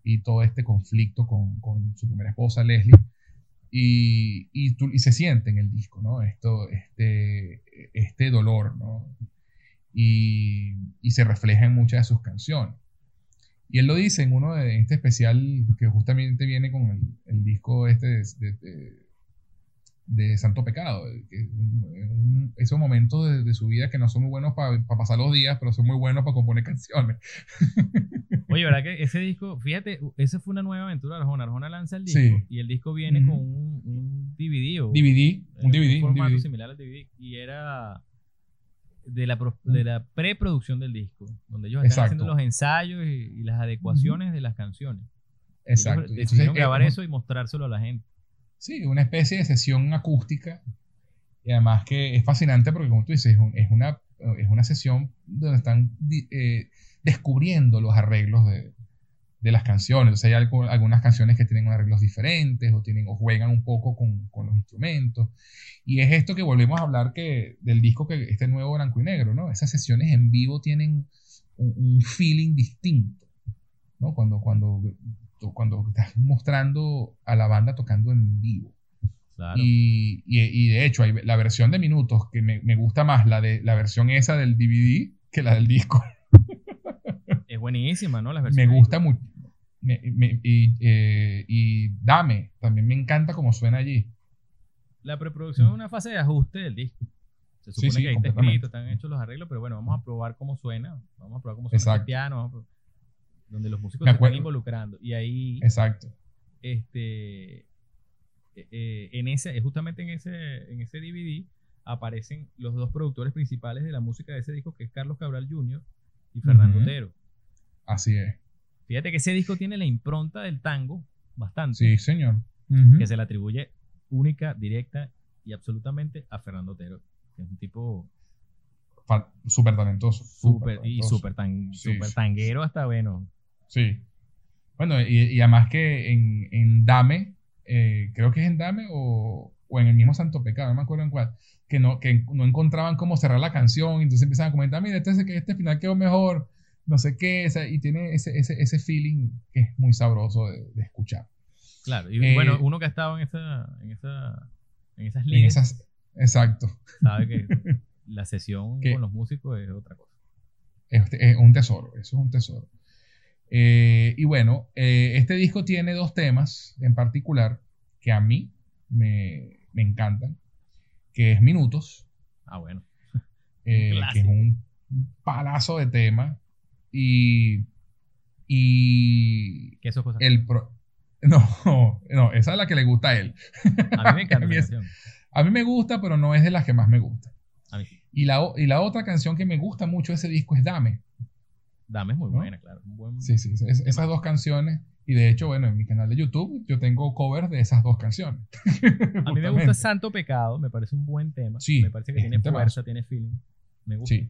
y todo este conflicto con, con su primera esposa, Leslie. Y, y, tú- y se siente en el disco, ¿no? Esto, este, este dolor, ¿no? Y, y se refleja en muchas de sus canciones. Y él lo dice en uno de este especial que justamente viene con el, el disco este de, de- de- de Santo Pecado, que es un- un- esos momentos de, de su vida que no son muy buenos para pasar los días, pero son muy buenos para componer canciones. Oye, ¿verdad que ese disco, fíjate, esa fue una nueva aventura de Arjona. Arjona lanza el disco Sí. y el disco viene con un, un DVD o DVD, un DVD, un formato DVD. similar al DVD y era de la, de la preproducción del disco, donde ellos están Exacto. haciendo los ensayos y, y las adecuaciones de las canciones. Exacto. Ellos decidieron entonces, grabar eh, eso y mostrárselo a la gente. Sí, una especie de sesión acústica. Y además que es fascinante porque, como tú dices, es, un- es una, es una sesión donde están eh, descubriendo los arreglos de, de las canciones. O sea, hay algo- algunas canciones que tienen arreglos diferentes o, tienen, o juegan un poco con, con los instrumentos. Y es esto que volvemos a hablar que, del disco que este nuevo blanco y negro, ¿no? Esas sesiones en vivo tienen un, un feeling distinto, ¿no? Cuando, cuando, cuando estás mostrando a la banda tocando en vivo. Claro. Y, y- y de hecho, hay la versión de minutos que me, me gusta más, la, de, la versión esa del DVD, que la del disco. Es buenísima, ¿no? Las Me gusta mucho. Me- me- y, eh, y Dame, también me encanta cómo suena allí. La preproducción es una fase de ajuste del disco. Se supone sí, que ahí está escrito, están hechos los arreglos, pero bueno, vamos a probar cómo suena. Vamos a probar cómo suena el piano, a probar- donde los músicos se están involucrando. Y ahí, Exacto. este, eh, eh, en ese, justamente en ese, en ese DVD aparecen los dos productores principales de la música de ese disco, que es Carlos Cabral Jr. y Fernando Ujú. Otero. Así es. Fíjate que ese disco tiene la impronta del tango bastante, Sí, señor. Que se le atribuye única, directa y absolutamente a Fernando Otero, que es un tipo Súper talentoso. súper y talentoso. súper tan, Sí, súper sí, tanguero hasta bueno. Sí. Bueno, y, y además que en, en Dame, eh, creo que es en Dame o, o en el mismo Santo Pecado, no me acuerdo en cuál, que no, que no encontraban cómo cerrar la canción, y entonces empezaban a comentar, mira, este, este final quedó mejor, no sé qué, o sea, y tiene ese, ese, ese feeling que es muy sabroso de, de escuchar. Claro, y Eh, bueno, uno que ha estado en esa en esa en esas En líneas esas, exacto. sabe que la sesión Que- con los músicos es otra cosa. Es, es un tesoro, eso es un tesoro. Eh, y bueno, eh, este disco tiene dos temas en particular que a mí me, me encantan, que es Minutos, Ah, bueno. que es un palazo de tema, y, y Que eso es cosa. el... pro- no, no, esa es la que le gusta a él. A mí me encanta a mí es- canción. A mí me gusta, pero no es de las que más me gusta. A mí. Y la, y la otra canción que me gusta mucho de ese disco es Dame. Dame es muy ¿No? buena, claro. Buen- Sí, sí, es- esas dos canciones. Y de hecho, bueno, en mi canal de YouTube yo tengo covers de esas dos canciones. A mí me gusta Santo Pecado, me parece un buen tema. Sí, me parece que tiene fuerza, tiene feeling. Me gusta. Sí.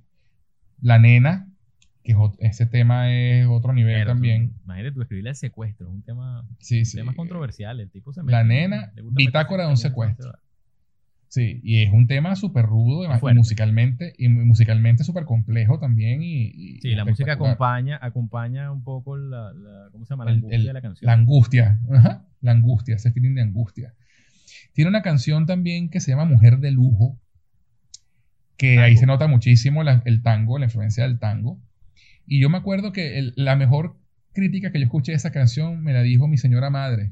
La nena, que ese tema es otro nivel Pero, también. Imagínate tú escribirle el secuestro, es un tema, Sí, un sí. tema controversial. El tipo se La mete- nena, bitácora de un secuestro. Sí, y es un tema súper rudo, además, y fuerte. musicalmente, y mu- musicalmente súper complejo también. Y, y Sí, la música acompaña, acompaña un poco la, la- ¿cómo se llama? La El- angustia el- de la canción. La angustia, ajá, la angustia, ese feeling de angustia. Tiene una canción también que se llama Mujer de Lujo, que ahí se nota muchísimo la- el tango, la influencia del tango. Y yo me acuerdo que el- la mejor crítica que yo escuché de esa canción me la dijo mi señora madre.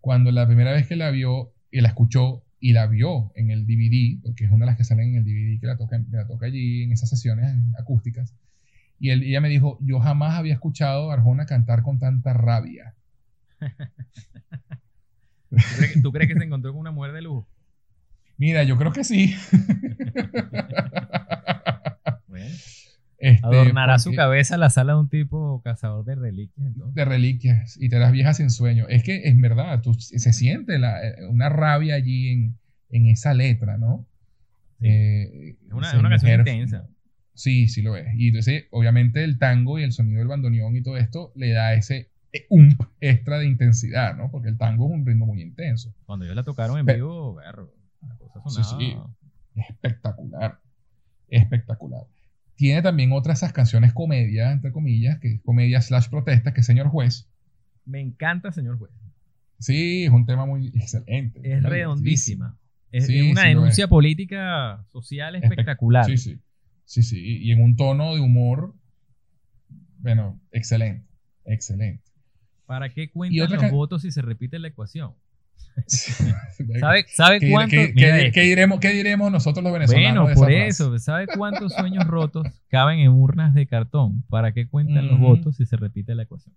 Cuando la primera vez que la vio y la escuchó y la vio en el DVD, porque es una de las que salen en el DVD que la toca, que la toca allí en esas sesiones acústicas. Y él- ella me dijo, yo jamás había escuchado a Arjona cantar con tanta rabia. ¿Tú, crees, tú crees que se encontró con una mujer de lujo? Mira, yo creo que sí. Este, adornará su cabeza la sala de un tipo cazador de reliquias. entonces. de reliquias y te las viejas sin sueño. Es que es verdad, tú, se siente la- eh, una rabia allí en, en esa letra, ¿no? Eh, Es una, canción intensa. Sí, sí lo es. Y entonces, obviamente, el tango y el sonido del bandoneón y todo esto le da ese eh, ump extra de intensidad, ¿no? Porque el tango es un ritmo muy intenso. Cuando ellos la tocaron en Pe- vivo, berro, la cosa Sí, sonaba. sí. Espectacular. Espectacular. Tiene también otras esas canciones comedia, entre comillas, que es comedia slash protesta, que es Señor Juez. Me encanta, señor juez. Sí, es un tema muy excelente. Es redondísima. Es, Sí, es una sí denuncia política social Espe- espectacular. Sí, sí. Sí, sí. Y en un tono de humor, bueno, excelente. Excelente. ¿Para qué cuentan los ca- votos si se repite la ecuación? ¿Sabe ¿Sabe, ¿Qué, cuánto? qué- qué- esto. qué diremos, qué diremos nosotros los venezolanos? Bueno, por frase? eso, ¿sabe cuántos sueños rotos caben en urnas de cartón? ¿Para qué cuentan los Ujú. votos si se repite la ecuación?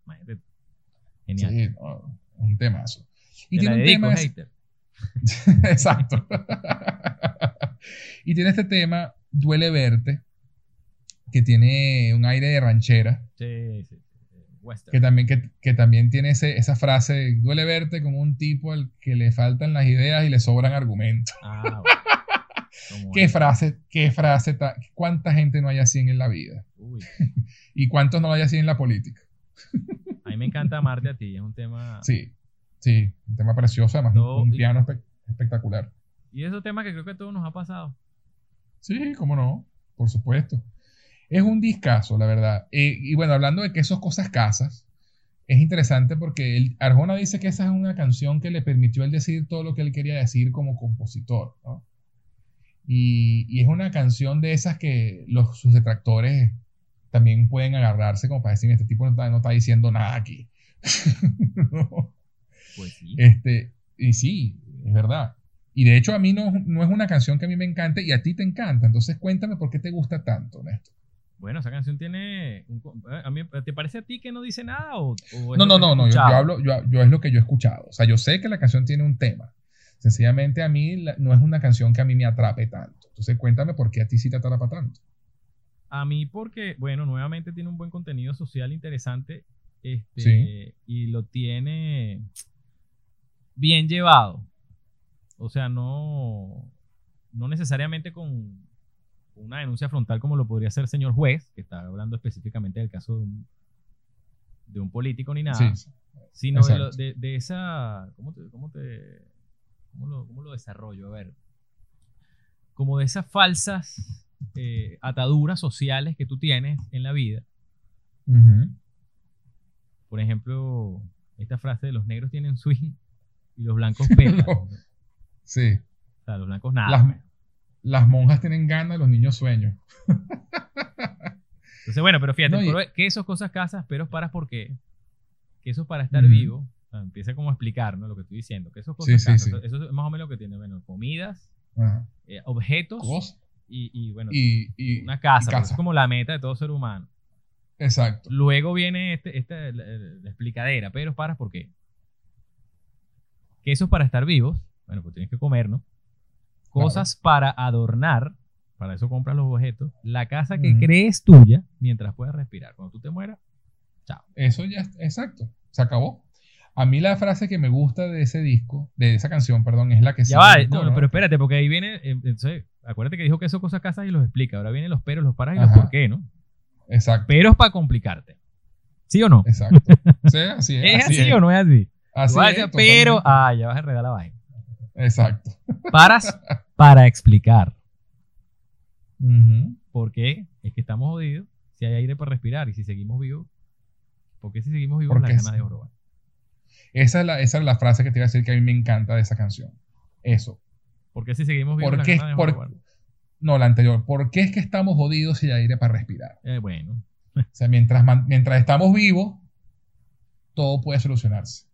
Genial. Sí, no, un temazo. Y Te tiene un dedico, tema. hater. Exacto. y tiene este tema, Duele Verte, que tiene un aire de ranchera, sí, sí. Western. que también, que, que también tiene ese- esa frase, duele verte como un tipo al que le faltan las ideas y le sobran argumentos. Ah, bueno. ¿Cómo ¿Qué es? frase, qué frase, ta- cuánta gente no hay así en la vida? Uy, ¿Y cuántos no hay así en la política? a mí me encanta amarte a ti. Es un tema. Sí, sí, un tema precioso, además No, un y- piano espe- espectacular. Y esos temas que creo que a todos nos ha pasado. Sí, cómo no, por supuesto. Es un discazo, la verdad. Eh, y bueno, hablando de que esos cosas casas, es interesante porque el, Arjona dice que esa es una canción que le permitió él decir todo lo que él quería decir como compositor, ¿no? Y, es una canción de esas que los, sus detractores también pueden agarrarse como para decir, este tipo no está, diciendo nada aquí. Pues sí. Este, y sí, es verdad. Y de hecho a mí no, no es una canción que a mí me encante y a ti te encanta. Entonces cuéntame por qué te gusta tanto, Néstor. Bueno, esa canción tiene. Eh, a mí, ¿Te parece a ti que no dice nada? O, no, no, no, no. Yo, hablo, yo, yo, es lo que yo he escuchado. O sea, yo sé que la canción tiene un tema. Sencillamente a mí no es una canción que a mí me atrape tanto. Entonces cuéntame por qué a ti sí te atrapa tanto. A mí porque, bueno, nuevamente tiene un buen contenido social interesante este, y lo tiene bien llevado. O sea, no, no necesariamente con una denuncia frontal como lo podría hacer el señor juez, que está hablando específicamente del caso de un, de un político ni nada, sino de, de, esa, ¿cómo te, cómo te ¿Cómo lo, desarrollo? A ver. Como de esas falsas eh, ataduras sociales que tú tienes en la vida. Por ejemplo, esta frase de los negros tienen swing y los blancos pelan. Sí. O sea, los blancos nada. Las, monjas tienen ganas, los niños sueños. Entonces, bueno, pero fíjate, que esos cosas casas, pero para por qué. Que eso es para estar vivo empieza como a explicar ¿no? lo que estoy diciendo. Que eso, es eso, es más o menos lo que tiene. Bueno, comidas, eh, objetos y, bueno, una casa. es como la meta de todo ser humano. Exacto. Luego viene este, este la, explicadera, pero para ¿por qué? Que eso es para estar vivos. Bueno, pues tienes que comer, ¿no? Cosas para adornar. Para eso compras los objetos. La casa que crees tuya mientras puedas respirar. Cuando tú te mueras, chao. Eso ya, exacto. Se acabó. A mí la frase que me gusta de ese disco, de esa canción, perdón, es la que Ya va, no, pero espérate, porque ahí viene, eh, entonces, acuérdate que dijo que eso cosas casas y los explica. Ahora vienen los peros, los paras y los por qué, ¿no? Exacto. Peros para complicarte. ¿Sí o no? Exacto. Sí, así es. ¿Es así, o no es así? Así es, pero, ah, ya vas a enredar la vaina. Exacto. Paras para explicar. ¿Por qué? Es que estamos jodidos si hay aire para respirar y si seguimos vivos. ¿Por qué si seguimos vivos la gana de oro? Esa es, la, esa es la frase que te iba a decir que a mí me encanta de esa canción. Eso. ¿Por qué si seguimos vivos ¿Por qué, No, la anterior. ¿Por qué es que estamos jodidos si hay aire para respirar? Eh, bueno. o sea, mientras, mientras estamos vivos, todo puede solucionarse.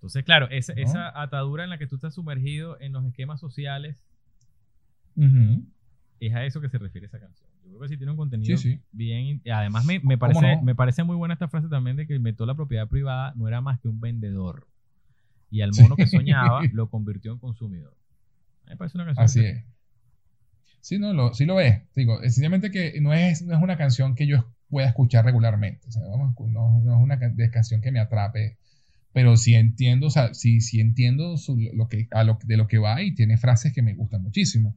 Entonces, claro, esa, esa atadura en la que tú estás sumergido en los esquemas sociales es a eso que se refiere esa canción. Yo creo que sí tiene un contenido bien. Además, me, me parece, me parece muy buena esta frase también de que inventó la propiedad privada no era más que un vendedor. Y al mono que soñaba lo convirtió en consumidor. Me parece una canción. Canción. Así es. Sí, no, lo, sí lo es. Digo, sencillamente que no es, no es una canción que yo pueda escuchar regularmente. O sea, no, no, es una canción que me atrape. Pero sí entiendo, o sea, sí, sí entiendo lo que, a lo, de lo que va y tiene frases que me gustan muchísimo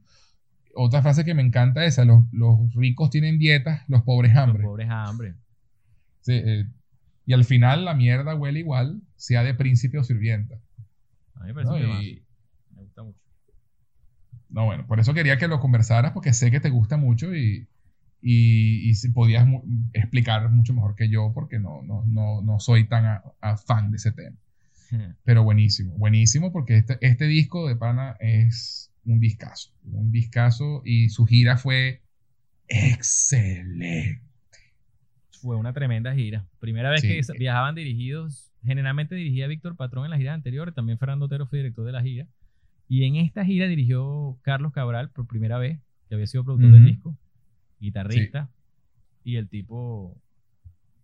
otra frase que me encanta es esa, los, ricos tienen dietas, los pobres hambre. Los pobres hambre. Eh, y al final la mierda huele igual, sea de príncipe o sirvienta. A mí me parece me gusta mucho. No, bueno, por eso quería que lo conversaras, porque sé que te gusta mucho y, y, si podías explicar mucho mejor que yo, porque no, no, no, no soy tan fan de ese tema. Pero buenísimo, buenísimo, porque este, este disco de Pana es un discazo, un discazo y su gira fue excelente. Fue una tremenda gira. Primera vez que viajaban dirigidos, generalmente dirigía Víctor Patrón en las giras anteriores, también Fernando Otero fue director de la gira. Y en esta gira dirigió Carlos Cabral por primera vez, que había sido productor del disco, guitarrista. Y el tipo,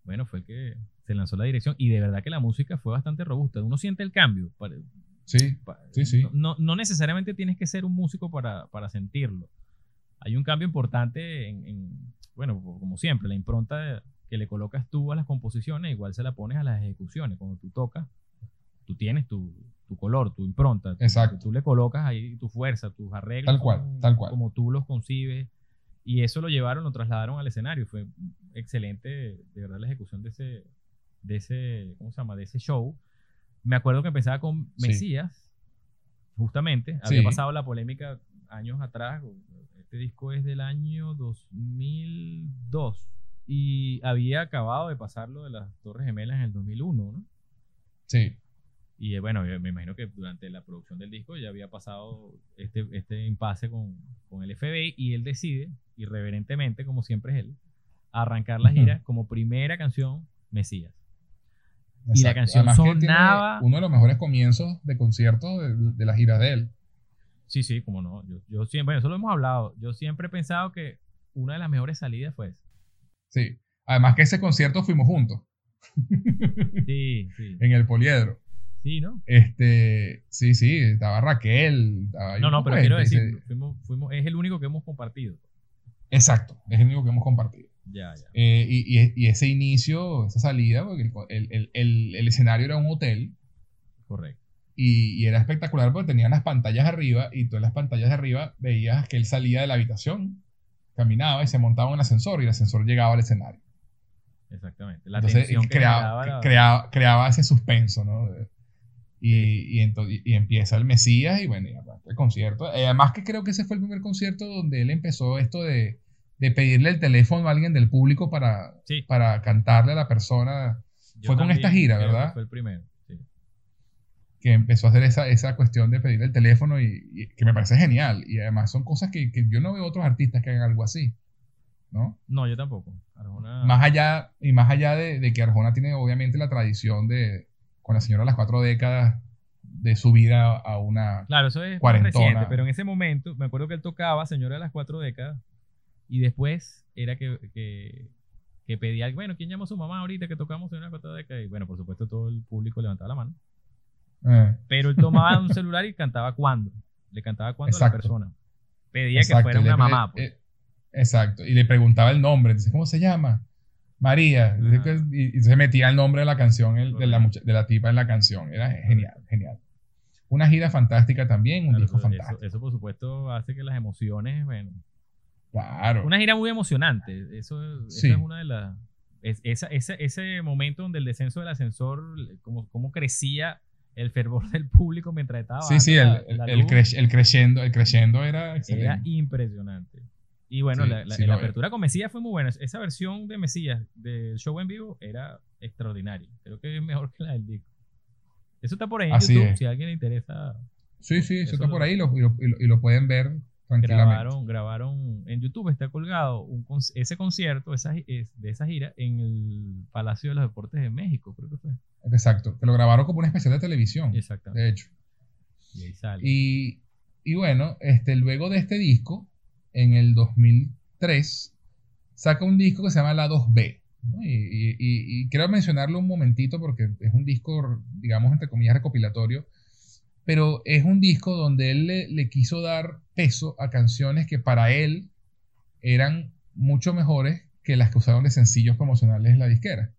bueno, fue el que se lanzó la dirección. Y de verdad que la música fue bastante robusta. Uno siente el cambio. Sí, sí, sí. No, no, necesariamente tienes que ser un músico para, para sentirlo. Hay un cambio importante en, bueno, como siempre, la impronta que le colocas tú a las composiciones, igual se la pones a las ejecuciones. Cuando tú tocas, tú tienes tu, tu color, tu impronta. Exacto. Tú le colocas ahí tu fuerza, tus arreglos. Tal cual, tal cual. Como tú los concibes. Y eso lo llevaron, lo trasladaron al escenario. Fue excelente, de verdad, la ejecución de ese, de ese, ¿cómo se llama? De ese show. Me acuerdo que empezaba con Mesías, justamente. Había pasado la polémica años atrás. Este disco es del año 2002. y había acabado de pasar lo de las Torres Gemelas en el 2001, ¿no? Sí. Y eh, bueno, me imagino que durante la producción del disco ya había pasado este, este impasse con, con el FBI y él decide, irreverentemente, como siempre es él, arrancar la gira como primera canción Mesías. Y la canción Además que tiene sonaba- uno de los mejores comienzos de conciertos de, de las giras de él. Sí, sí, como no. Yo, yo siempre, bueno, eso lo hemos hablado. Yo siempre he pensado que una de las mejores salidas fue esa. Sí. Además que ese concierto fuimos juntos Sí, sí. en el Poliedro. Sí, ¿no? Este, sí, sí, estaba Raquel. estaba No, no, pero quiero decir, ese- fuimos, fuimos, es el único que hemos compartido. Exacto, es el único que hemos compartido. Ya, ya. Eh, y, y- y ese inicio, esa salida, porque el, el- el- el- el escenario era un hotel Correcto. y, y era espectacular porque tenían las pantallas arriba y tú en las pantallas de arriba veías que él salía de la habitación, caminaba y se montaba en un ascensor y el ascensor llegaba al escenario. Exactamente. La Entonces tensión que creaba, generaba la- creaba, creaba ese suspenso, ¿no? Y, y, y empieza el Mesías y bueno, y el concierto. Eh, además que creo que ese fue el primer concierto donde él empezó esto de, de pedirle el teléfono a alguien del público para, Sí. para cantarle a la persona Yo fue con esta gira, ¿verdad? Fue el primero. Sí. que empezó a hacer esa, esa cuestión de pedir el teléfono y, y que me parece genial. Y además son cosas que, que yo no veo otros artistas que hagan algo así, ¿no? No, yo tampoco. Arjona- Más allá, y más allá de, de que Arjona tiene obviamente la tradición de, con la señora de las cuatro décadas, de su vida a una... Claro, eso es Cuarentona. reciente, pero en ese momento me acuerdo que él tocaba Señora de las Cuatro Décadas y después era que, que, que pedía, bueno, ¿quién llamó a su mamá ahorita que tocamos Señora de las Cuatro Décadas? Y bueno, por supuesto todo el público levantaba la mano. eh, Pero él tomaba un celular y cantaba cuando. Le cantaba cuando a la Exacto. persona. Pedía exacto, que fuera le una mamá. Pues. eh, exacto, y le preguntaba el nombre, dice, ¿cómo se llama? María. Y, y se metía el nombre de la canción, el- de, la, de la tipa en la canción. Era genial, genial. Una gira fantástica también, un Claro, disco eso, fantástico. eso, eso, por supuesto hace que las emociones, bueno, Claro. una gira muy emocionante. Eso, Sí. es una de las. es- esa- ese, ese momento donde el descenso del ascensor, como, como crecía el fervor del público mientras estaba. Sí, sí, el, el, luz, cre- el creciendo, el creciendo era Era excelente. impresionante. Y bueno, Sí, la, la- sí la lo apertura con Mesías fue muy buena. Esa versión de Mesías del show en vivo era extraordinaria. Creo que es mejor que la del disco. Eso está por ahí en Así YouTube. es. Si a alguien le interesa, Sí, sí, eso Eso está lo- por ahí y lo, y lo- y lo- y lo pueden ver tranquilamente. grabaron, grabaron en YouTube está colgado un ese concierto esa, es- de esa gira en el Palacio de los Deportes de México, creo que fue. Exacto, que lo grabaron como una especial de televisión, Exactamente. de hecho. Y ahí sale. Y, y bueno, este, luego de este disco, en el 2003, saca un disco que se llama La 2B. ¿no? Y, y- y- quiero mencionarlo un momentito porque es un disco, digamos, entre comillas, recopilatorio, pero es un disco donde él le, le quiso dar peso a canciones que para él eran mucho mejores que las que usaron de sencillos promocionales en la disquera.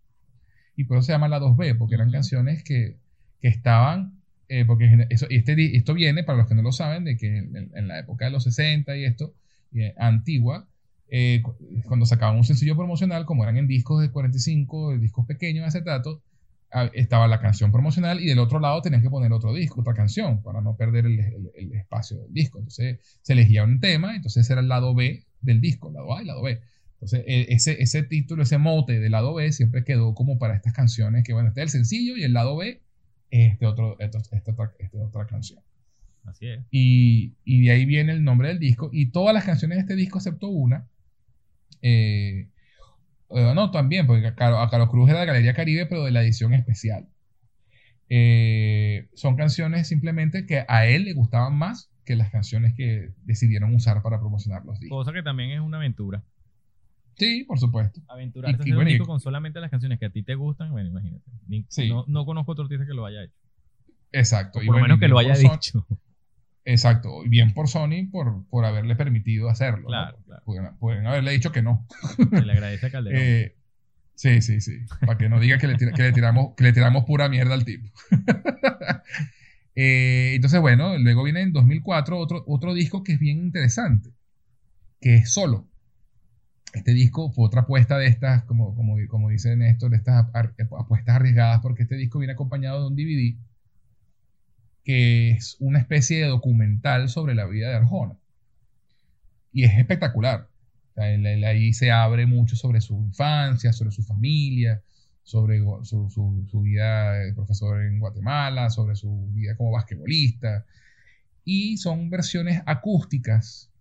Y por eso se llama La 2B, porque eran canciones que, que estaban eh, porque eso, y este, esto viene, para los que no lo saben, de que en, en la época de los 60 y esto, eh, antigua, eh, cu- cuando sacaban un sencillo promocional, como eran en discos de 45, de discos pequeños, acetato, estaba la canción promocional y del otro lado tenían que poner otro disco, otra canción, para no perder el, espacio del disco. Entonces se elegía un tema, entonces era el lado B del disco, el lado A y lado B. Entonces e- ese, título, ese mote del lado B siempre quedó como para estas canciones que, bueno, este es el sencillo y el lado B es este esta esta otra canción. Así es. Y, y de ahí viene el nombre del disco. Y todas las canciones de este disco, excepto una, eh, eh, no, también, porque a Caro, a Caro Cruz era de Galería Caribe, pero de la edición especial. Eh, son canciones simplemente que a él le gustaban más que las canciones que decidieron usar para promocionar los discos. Cosa que también es una aventura. Sí, por supuesto. Aventurarse Y- a bueno, con solamente las canciones que a ti te gustan, bueno, imagínate. Ni- Sí. no, no conozco otro artista que lo haya hecho. Exacto. O por lo menos que lo haya dicho. Exacto. Y bien por Sony por, por haberle permitido hacerlo. ¿no? Claro, claro. Pueden, pueden haberle dicho que no. Se le agradece a Calderón. Eh, sí, sí, sí. Para que no diga que le, tira- que le tiramos, que le tiramos pura mierda al tipo. Eh, entonces, bueno, luego viene en 2004 otro, otro disco que es bien interesante, que es solo. Este disco fue otra apuesta de estas, como, como, como dice Néstor, de estas apuestas arriesgadas, porque este disco viene acompañado de un DVD que es una especie de documental sobre la vida de Arjona. Y es espectacular. ahí se abre mucho sobre su infancia, sobre su familia, sobre su, su, vida de profesor en Guatemala, sobre su vida como basquetbolista. Y son versiones acústicas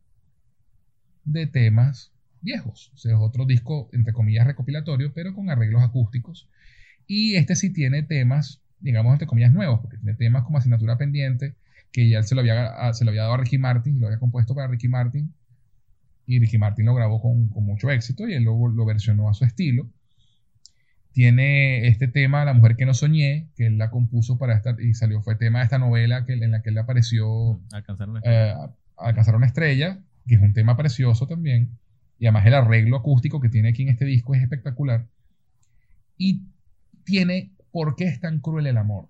de temas viejos. O sea, es otro disco, entre comillas, recopilatorio, pero con arreglos acústicos. Y este sí tiene temas, digamos, entre comillas, nuevos, porque tiene temas como asignatura pendiente, que ya se lo había, se lo había dado a Ricky Martin, lo había compuesto para Ricky Martin, y Ricky Martin lo grabó con, con mucho éxito y él lo, lo, versionó a su estilo. Tiene este tema, La mujer que no soñé, que él la compuso para esta, y salió, fue tema de esta novela que, en la que él apareció Alcanzar una eh, Alcanzar una estrella, que es un tema precioso también. Y además el arreglo acústico que tiene aquí en este disco es espectacular. Y tiene ¿Por qué es tan cruel el amor?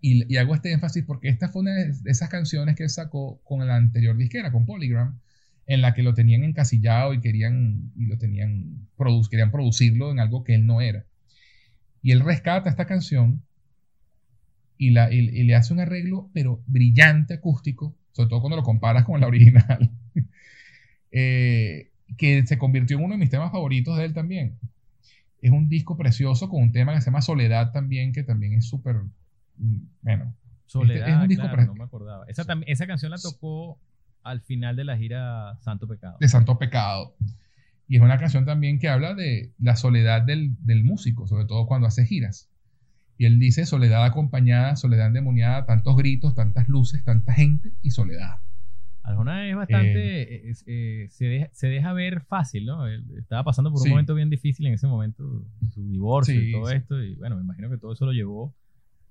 Y, hago este énfasis porque esta fue una de esas canciones que él sacó con la anterior disquera, con Polygram, en la que lo tenían encasillado y querían, y lo tenían, querían producirlo en algo que él no era. Y él rescata esta canción y, le hace un arreglo, pero brillante acústico, sobre todo cuando lo comparas con la original, eh, que se convirtió en uno de mis temas favoritos de él también. Es un disco precioso con un tema que se llama Soledad también, que también es súper, mm, bueno. Soledad, es un disco no me acordaba. Esa, esa canción la tocó al final de la gira Santo Pecado. De Santo Pecado. Y es una canción también que habla de la soledad del, músico, sobre todo cuando hace giras. Y él dice soledad acompañada, soledad endemoniada, tantos gritos, tantas luces, tanta gente y soledad. Alguna es bastante, eh, eh, se, deja, ver fácil, ¿no? estaba pasando por un momento bien difícil en ese momento, su divorcio y todo esto, y bueno, me imagino que todo eso lo llevó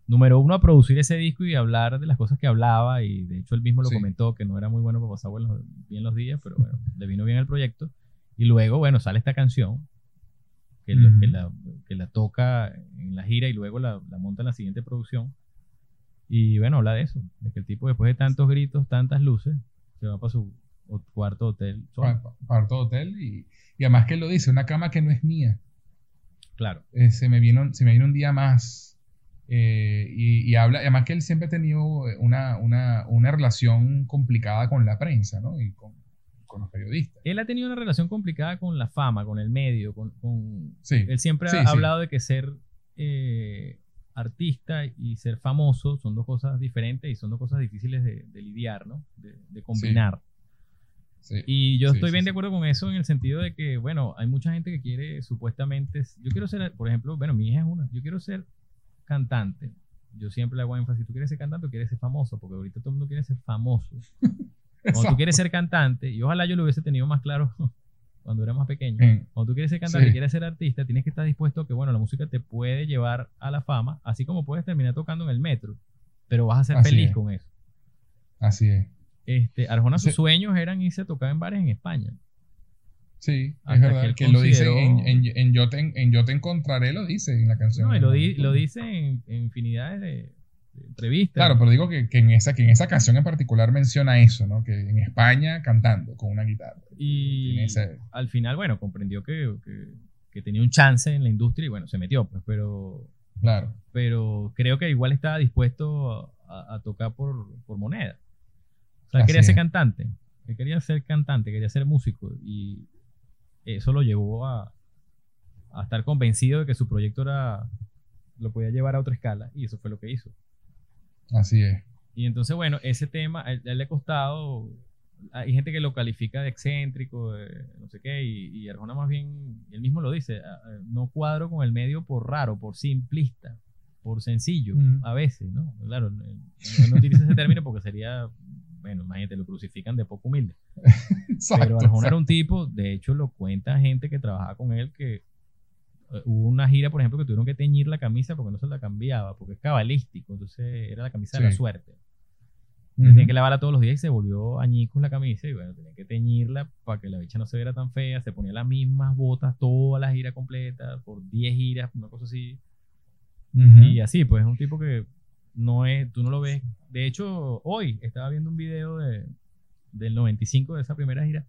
número uno, a producir ese disco y hablar de las cosas que hablaba. Y de hecho, él mismo lo comentó que no era muy bueno para pasar bien los días, pero bueno, le vino bien el proyecto. Y luego, bueno, sale esta canción que, la, que la, toca en la gira y luego la, monta en la siguiente producción. Y bueno, habla de eso, de que el tipo, después de tantos gritos, tantas luces, se va para su cuarto hotel. Cuarto hotel y, y, además que él lo dice, una cama que no es mía. Claro. Eh, se, me vino, se me vino un día más eh, y, habla, además que él siempre ha tenido una, una, una relación complicada con la prensa, ¿no? Y con, con, los periodistas. Él ha tenido una relación complicada con la fama, con el medio, con... con... Sí, él siempre ha hablado de que ser eh, artista y ser famoso son dos cosas diferentes y son dos cosas difíciles de, lidiar, ¿no? De, de combinar. y yo estoy bien de acuerdo con eso en el sentido de que, bueno, hay mucha gente que quiere supuestamente, yo quiero ser, por ejemplo, bueno, mi hija es una, yo quiero ser cantante, yo siempre le hago énfasis, tú quieres ser cantante o quieres ser famoso, porque ahorita todo el mundo quiere ser famoso. Cuando tú quieres ser cantante, y ojalá yo lo hubiese tenido más claro cuando era más pequeño, cuando tú quieres ser cantante y quieres ser artista, tienes que estar dispuesto a que, bueno, la música te puede llevar a la fama, así como puedes terminar tocando en el metro, pero vas a ser feliz con eso. Así es. Este, Arjona, sus sueños eran irse a tocar en bares en España. Sí, es verdad, que, lo dice en, yo te, en, yo te, encontraré, lo dice en la canción. No, y lo, lo dice en, infinidad de, entrevistas. Claro, pero digo que, en esa, que en esa canción en particular menciona eso, ¿no? Que en España cantando con una guitarra. Y al final, bueno, comprendió que, tenía un chance en la industria y bueno, se metió, pues, pero... Claro. Pero creo que igual estaba dispuesto a, tocar por, moneda. O sea, quería ser cantante. quería ser cantante, quería ser músico. Y eso lo llevó a, estar convencido de que su proyecto era lo podía llevar a otra escala y eso fue lo que hizo. Así es. Y entonces, bueno, ese tema, a él, le ha costado, hay gente que lo califica de excéntrico, no sé qué, y, Arjona más bien, él mismo lo dice, no cuadro con el medio por raro, por simplista, por sencillo, mm. a veces, ¿no? Claro, no, no utiliza ese término porque sería bueno, imagínate, lo crucifican de poco humilde. Pero Arjona era un tipo, de hecho lo cuenta gente que trabajaba con él, que eh, hubo una gira, por ejemplo, que tuvieron que teñir la camisa porque no se la cambiaba, porque es cabalístico, entonces era la camisa de la suerte. Tenían que lavarla todos los días y se volvió añicos la camisa y bueno, tenían que teñirla para que la bicha no se viera tan fea, se ponía las mismas botas toda la gira completa, por 10 giras, una cosa así. Y así, pues es un tipo que no es, tú no lo ves. De hecho, hoy estaba viendo un video de, del 95 de esa primera gira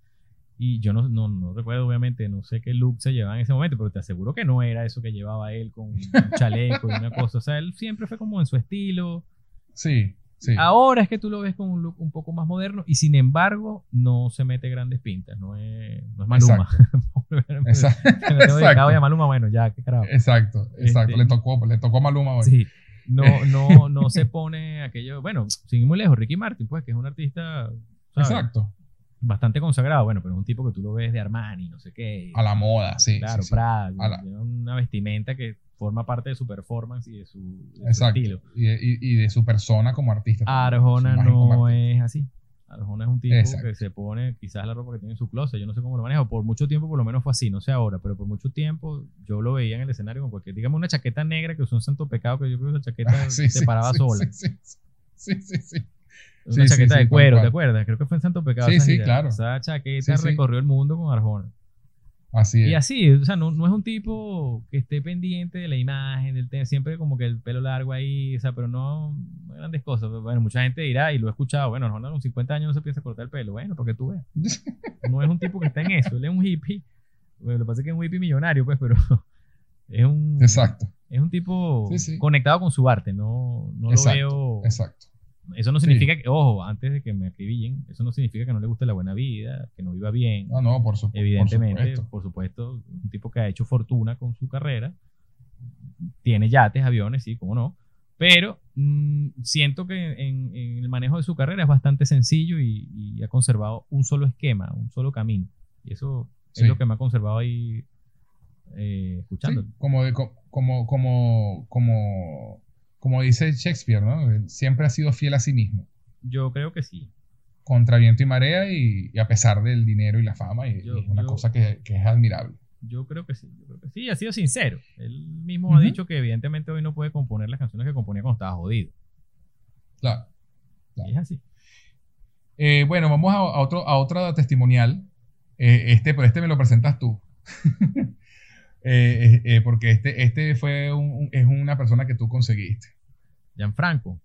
y yo no, no, no, recuerdo, obviamente, no sé qué look se llevaba en ese momento, pero te aseguro que no era eso que llevaba él con un chaleco y una cosa. O sea, él siempre fue como en su estilo. Sí. Sí. Ahora es que tú lo ves con un look un poco más moderno y sin embargo no se mete grandes pintas, no es, no es Maluma. Exacto. Dedicado ya a Maluma, bueno, ya, qué carajo. Exacto, exacto. Este- Le tocó, le tocó a Maluma hoy. Sí, no, no, no se pone aquello, bueno, sin ir muy lejos, Ricky Martin, pues, que es un artista ¿sabes? Exacto. Bastante consagrado, bueno, pero es un tipo que tú lo ves de Armani, no sé qué. A la moda, sí. Claro, sí, sí. Prada, la- tiene una vestimenta que forma parte de su performance y de su, de su estilo. Y, de su persona como artista. también, Arjona no artista. es así. Arjona es un tipo Exacto. que se pone quizás la ropa que tiene en su closet, yo no sé cómo lo maneja, por mucho tiempo por lo menos fue así, no sé ahora, pero por mucho tiempo yo lo veía en el escenario con cualquier, dígame una chaqueta negra que usó un santo pecado, que yo creo que esa chaqueta Ah, sí, se paraba sola. Sí, sí, sí. Una Sí, chaqueta sí, de cuero, ¿te acuerdas? Creo que fue en Santo Pecado. Sí, sí, claro. Esa chaqueta recorrió el mundo con Arjona. Así es. Y así, o sea, no, no es un tipo que esté pendiente de la imagen, del tema, siempre como que el pelo largo ahí, o sea, pero no, grandes cosas. Bueno, mucha gente dirá, y lo he escuchado, bueno, Arjona con 50 años no se piensa cortar el pelo. Bueno, porque tú veas. No es un tipo que está en eso, él es un hippie. Bueno, lo que pasa es que es un hippie millonario, pues, pero es un, Exacto, es un tipo Sí, sí. conectado con su arte, no, no lo veo. exacto. Eso no significa que, ojo, antes de que me acribillen, eso no significa que no le guste la buena vida, que no viva bien. No, no, por, su- por Evidentemente, supuesto. por supuesto, un tipo que ha hecho fortuna con su carrera, tiene yates, aviones, sí, cómo no, pero mm, siento que en, en el manejo de su carrera es bastante sencillo y, y ha conservado un solo esquema, un solo camino. Y eso Sí. es lo que me ha conservado ahí eh, escuchando. Sí, como, de- como, como, como, como dice Shakespeare, ¿no? Siempre ha sido fiel a sí mismo, Yo creo que sí. contra viento y marea y, y a pesar del dinero y la fama, y, Yo- y es una yo- cosa que, que es admirable. Yo creo que sí, yo creo que sí, ha sido sincero. Él mismo ha dicho que evidentemente hoy no puede componer las canciones que componía cuando estaba jodido. Claro. Y es así. Eh, bueno, vamos a, a otro, a otra testimonial. Eh, este, pero este me lo presentas tú. Eh, porque este, este fue un- un- es una persona que tú conseguiste. Gianfranco,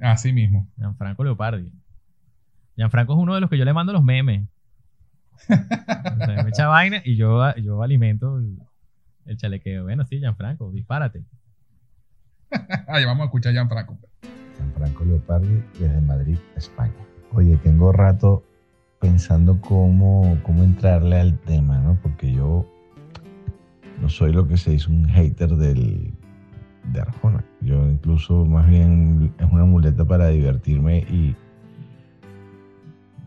Así mismo. Gianfranco Leopardi. Gianfranco es uno de los que yo le mando los memes. O sea, me echa vaina y yo, yo alimento el, el chalequeo. Bueno, sí, Gianfranco, dispárate. Ah, ya vamos a escuchar a Gianfranco. Franco Leopardi desde Madrid, España. Oye, tengo rato pensando cómo, cómo entrarle al tema, ¿no? Porque yo no soy lo que se dice un hater del, de Arjona. Yo incluso más bien es una muleta para divertirme y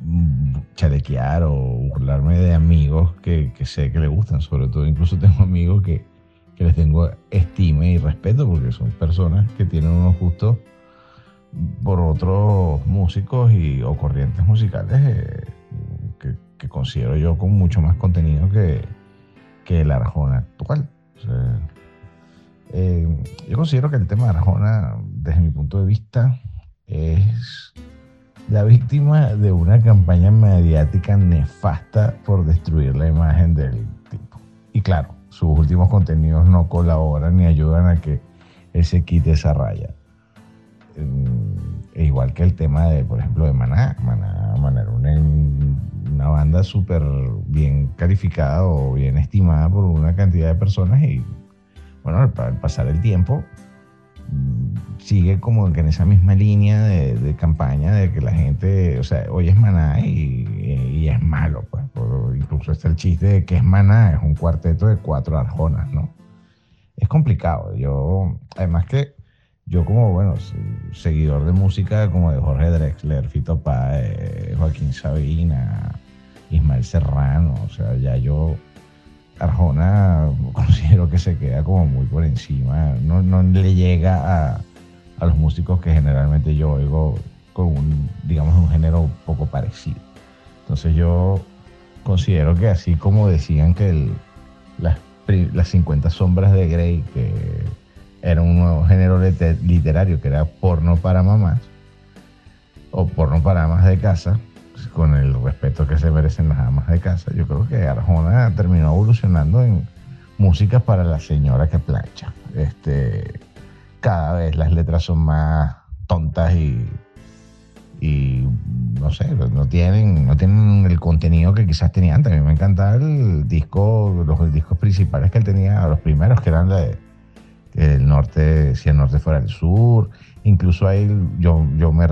mm, chalequear o burlarme de amigos que, que sé que le gustan. Sobre todo incluso tengo amigos que, que les tengo estima y respeto porque son personas que tienen unos gustos por otros músicos y, o corrientes musicales eh, que, que considero yo con mucho más contenido que, que el Arjona actual. Eh, yo considero que el tema de Arjona, desde mi punto de vista, es la víctima de una campaña mediática nefasta por destruir la imagen del tipo. Y claro, sus últimos contenidos no colaboran ni ayudan a que él se quite esa raya. Eh, igual que el tema de, por ejemplo, de Maná. Maná, Maná era una, una banda súper bien calificada o bien estimada por una cantidad de personas y, bueno, al, pa- al pasar el tiempo mm, sigue como que en esa misma línea de, campaña de que la gente, o sea, hoy es Maná y, es malo, pues. Por- incluso está el chiste de que es Maná, es un cuarteto de cuatro arjonas, ¿no? Es complicado. Yo, además que yo como, bueno, se- seguidor de música como de Jorge Drexler, Fito Páez, Joaquín Sabina, Ismael Serrano, o sea, ya yo Arjona considero que se queda como muy por encima, no, no le llega a, a los músicos que generalmente yo oigo con un, digamos, un género poco parecido. Entonces yo considero que así como decían que el- las, las 50 sombras de Grey, que era un nuevo género lite- literario que era porno para mamás o porno para amas de casa, con el respeto que se merecen las amas de casa. Yo creo que Arjona terminó evolucionando en música para la señora que plancha. Este, cada vez las letras son más tontas y, y no sé, no tienen, no tienen el contenido que quizás tenían antes. A mí me encantaba el disco, los discos principales que él tenía, los primeros que eran de, el norte, si el norte fuera el sur, Incluso ahí yo, yo me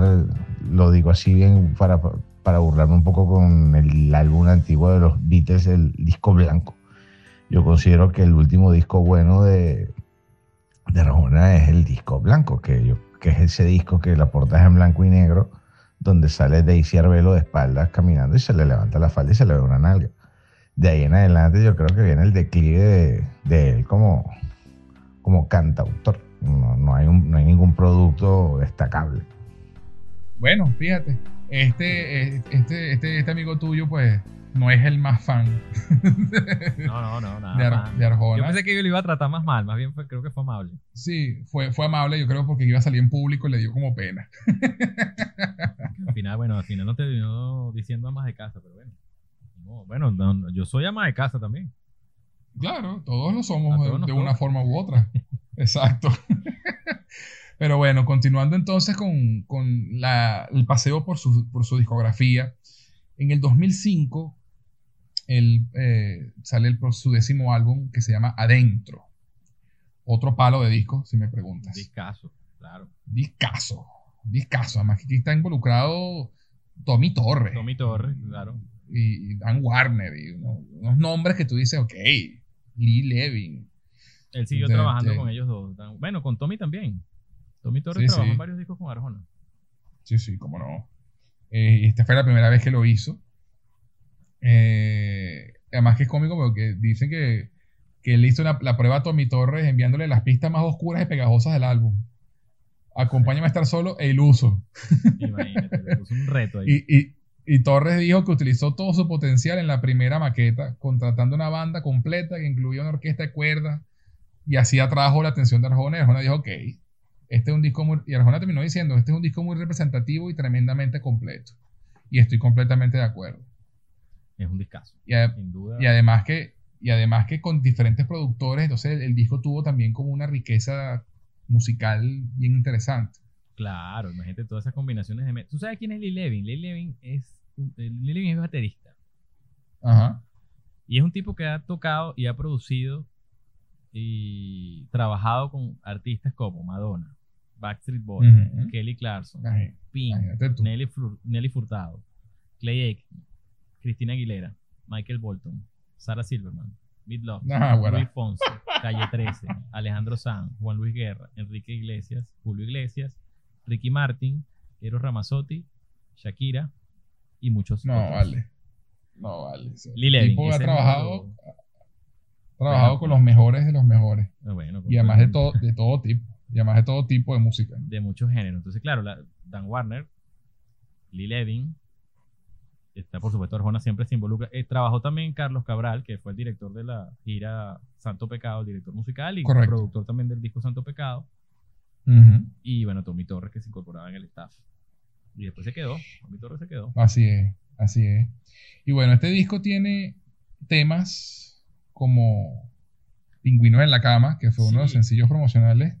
lo digo así bien para, para burlarme un poco con el álbum antiguo de los Beatles, el disco blanco. Yo considero que el último disco bueno de, de Arjona es el disco blanco, que, yo, que es ese disco que la portada es en blanco y negro, donde sale Daisy Arbelo de espaldas caminando y se le levanta la falda y se le ve una nalga. De ahí en adelante yo creo que viene el declive de, de él como, como cantautor. No, no hay no hay ningún producto destacable. Bueno, fíjate, este, este, este, este amigo tuyo, pues, no es el más fan No, no, no, nada de, Ar- de Arjona. Yo pensé que yo lo iba a tratar más mal, más bien fue- creo que fue amable. Sí, fue, fue amable, yo creo, porque iba a salir en público y le dio como pena. Al final, bueno, al final no te terminó diciendo amas de casa, pero bueno. No, bueno, no, no, yo soy ama de casa también. Claro, todos lo somos de, una forma u otra. Exacto. Pero bueno, continuando entonces con, con la- el paseo por su, por su discografía. En el 2005 él, eh, sale el, su décimo álbum que se llama Adentro. Otro palo de disco, si me preguntas. Discaso, claro. Discaso. Discaso. Además que aquí está involucrado Tommy Torres Tommy Torres, claro. y, Dan Warner y uno- unos nombres que tú dices, ok, Lee Levin. Él siguió De- trabajando de- con ellos dos. Bueno, con Tommy también. Tommy Torres Sí, trabajó sí. en varios discos con Arjona. Sí, sí, cómo no. Eh, esta fue la primera vez que lo hizo. Eh, además que es cómico porque dicen que, que él hizo la, la prueba a Tommy Torres enviándole las pistas más oscuras y pegajosas del álbum. Acompáñame a estar solo e iluso. Imagínate, le puso un reto ahí. Y, y- y Torres dijo que utilizó todo su potencial en la primera maqueta, contratando una banda completa que incluía una orquesta de cuerdas y así atrajo la atención de Arjona. Y Arjona dijo, ok, este es un disco muy... Y Arjona terminó diciendo, este es un disco muy representativo y tremendamente completo. Y estoy completamente de acuerdo. Es un discazo, Y, a- sin duda. y además que y además que con diferentes productores, entonces el, el disco tuvo también como una riqueza musical bien interesante. Claro, imagínate todas esas combinaciones de... ¿Tú sabes quién es Lee Levin? Lee Levin es, eh, Lee Levin es baterista. Ajá. Y es un tipo que ha tocado y ha producido y trabajado con artistas como Madonna, Backstreet Boys. Kelly Clarkson, Pink, tú. Nelly, Fur- Nelly Furtado, Clay Aiken, Cristina Aguilera, Michael Bolton, Sarah Silverman, Midlove, Ah, bueno. Luis Fonsi, Calle 13, Alejandro Sanz, Juan Luis Guerra, Enrique Iglesias, Julio Iglesias, Ricky Martin, Eros Ramazzotti, Shakira y muchos No, otros. vale. No, vale. Lee Levin, tipo ha trabajado, ha trabajado con los mejores de los mejores. Ah, bueno, Y además de todo, de todo tipo. Y además de todo tipo de música. de muchos géneros. Entonces, claro, la- Dan Warner, Lee Levin, está por supuesto Arjona siempre se involucra. Eh, trabajó también Carlos Cabral, que fue el director de la gira Santo Pecado, el director musical y Correcto. productor también del disco Santo Pecado. Y bueno, Tommy Torres, que se incorporaba en el staff. Y después se quedó, Tommy Torres se quedó. Así es, así es. Y bueno, este disco tiene temas como Pingüinos en la cama, que fue uno de los sencillos promocionales,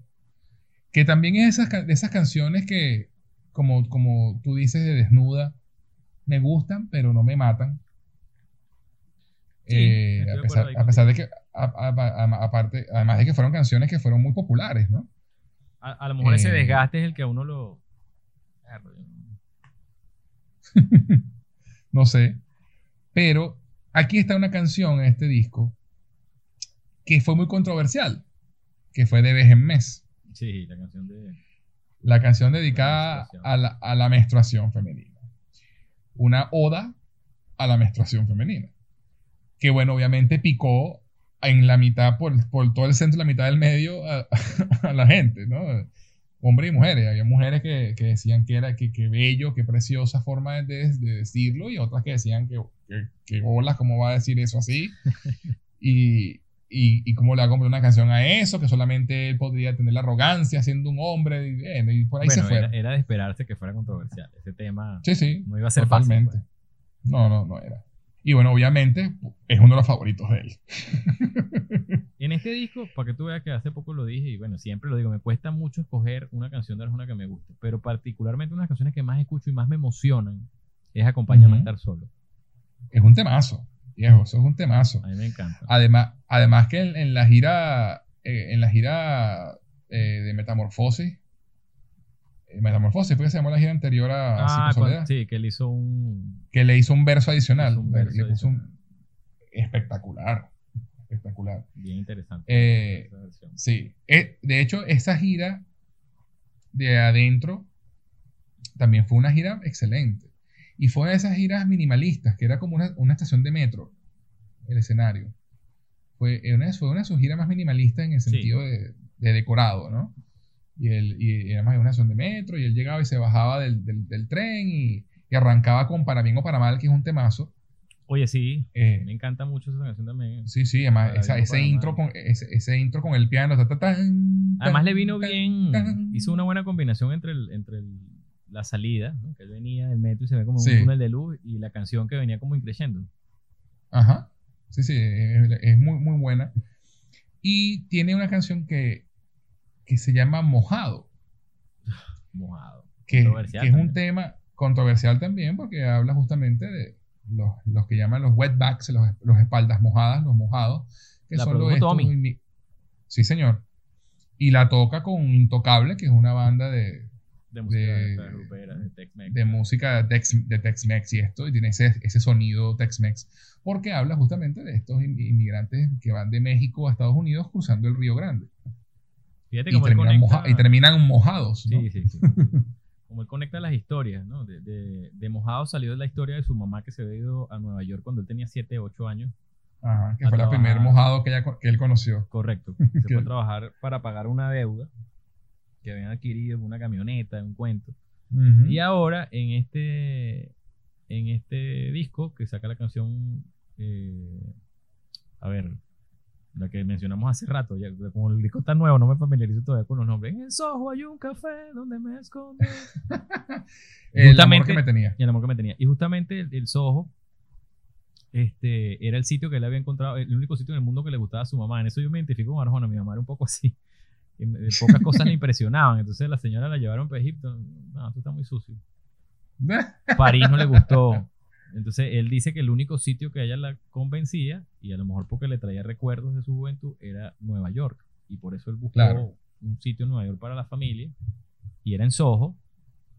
que también es esas, de esas canciones que, como, como tú dices de Desnuda, me gustan, pero no me matan. Sí, Eh, a, pesar, ahí a pesar de que, aparte, además de que fueron canciones que fueron muy populares, ¿no? A, a lo mejor ese Eh, desgaste es el que a uno lo... No sé. Pero aquí está una canción en este disco que fue muy controversial, que fue de vez en mes. Sí, la canción de... La canción dedicada a la, a la menstruación femenina. Una oda a la menstruación femenina. Que bueno, obviamente picó en la mitad, por, por todo el centro, la mitad del medio, a, a la gente, ¿no? Hombres y mujeres. Había mujeres que, que decían que era que, que bello, que preciosa forma de, de decirlo, y otras que decían que, que, que bolas, ¿cómo va a decir eso así? Y, y, y cómo le va a comprar una canción a eso, que solamente él podría tener la arrogancia siendo un hombre, y, bueno, y por ahí Bueno, se fue. era, era de esperarse que fuera controversial. Ese tema Sí, sí. no iba a ser Totalmente. fácil. pues. No, no, no era. Y bueno, obviamente es uno de los favoritos de él. En este disco, para que tú veas que hace poco lo dije y bueno, siempre lo digo, me cuesta mucho escoger una canción de Arjona que me guste, pero particularmente unas canciones que más escucho y más me emocionan es Acompáñame a Ujú. estar solo. Es un temazo, viejo, eso es un temazo. A mí me encanta. Además, además que en, en la gira, eh, en la gira eh, de Metamorfosis, eh, Metamorfosis, fue que se llamó la gira anterior a Ah, cuando- sí, que él hizo un. que le hizo un verso adicional. Un le- verso le puso un- adicional. espectacular. Espectacular. Bien interesante. Eh. Sí. Eh, de hecho, esa gira de adentro también fue una gira excelente. Y fue de esas giras minimalistas, que era como una, una estación de metro, el escenario. Fue una, fue una de sus giras más minimalistas en el Sí. sentido de, de decorado, ¿no? Y, él, y además era una estación de metro, y él llegaba y se bajaba del, del- del tren y, y arrancaba con Para bien o para mal, que es un temazo. Oye, sí. Eh, Me encanta mucho esa canción también. Sí, sí, además esa- ese, intro mal. con, ese, ese intro con el piano. ta, ta, tan, Además tan, le vino bien, tan. hizo una buena combinación entre, el, entre el- la salida, ¿no? que él venía del metro y se ve como Sí. un túnel de luz, y la canción que venía como increyendo. Ajá. Sí, sí, es, muy, muy buena. Y tiene una canción que, que se llama Mojado, Mojado. que, es un tema controversial también porque habla justamente de los, los que llaman los wetbacks, los, los espaldas mojadas, los mojados, que La son los Tommy. Sí, señor. Y la toca con Intocable, que es una banda de, De música de- grupera, de Tex-Mex. de música Tex- de Tex-Mex y esto, y tiene ese, ese sonido Tex-Mex, porque habla justamente de estos in- inmigrantes que van de México a Estados Unidos cruzando el Río Grande Fíjate y cómo él terminan, conecta... moja- y terminan mojados. ¿no? Sí, sí, sí. Como él conecta las historias, ¿no? De, de, de Mojado salió de la historia de su mamá que se había ido a Nueva York cuando él tenía 7, 8 años. Ajá, que fue el primer mojado que, ella que él conoció. Correcto. Se fue a trabajar para pagar una deuda que habían adquirido una camioneta, un cuento. Y ahora, en este, en este disco que saca la canción, eh, a ver, la que mencionamos hace rato, ya, como el disco está nuevo, no me familiarizo todavía con los nombres. En el Soho hay un café donde me escondo. el amor que me tenía. y el amor que me tenía. Y justamente el, el Soho este, era el sitio que él había encontrado, el único sitio en el mundo que le gustaba a su mamá. En eso yo me identifico con Arjona, mi mamá era un poco así. Me- pocas cosas le impresionaban. Entonces la señora la llevaron para Egipto. No, esto está muy sucio. París no le gustó. Entonces él dice que el único sitio que a ella la convencía, y a lo mejor porque le traía recuerdos de su juventud, era Nueva York. Y por eso él buscó Claro. un sitio en Nueva York para la familia. Y era en Soho.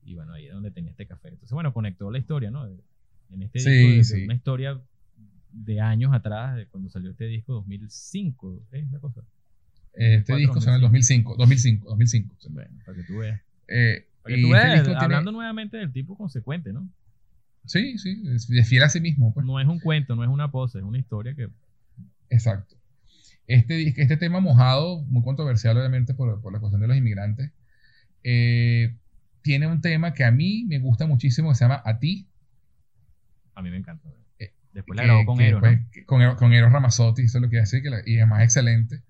Y bueno, ahí es donde tenía este café. Entonces, bueno, conectó la historia, ¿no? En este Sí, disco, de- de sí. una historia de años atrás, de cuando salió este disco, 2005, ¿es la cosa? Este 2004, disco salió en el 2005. 2005, 2005. sí. Bueno, para que tú veas. Eh, Para que tú este veas, tiene- hablando nuevamente del tipo consecuente, ¿no? Sí, sí, es es fiel a sí mismo. Pues. No es un cuento, no es una pose, es una historia que Exacto. Este, este tema mojado, muy controversial obviamente por, por la cuestión de los inmigrantes, eh, tiene un tema que a mí me gusta muchísimo que se llama A ti. a mí me encanta. Eh, Después la grabó con Eros, con, Eros- Ramazzotti, eso es lo que hace, que la- y además excelente.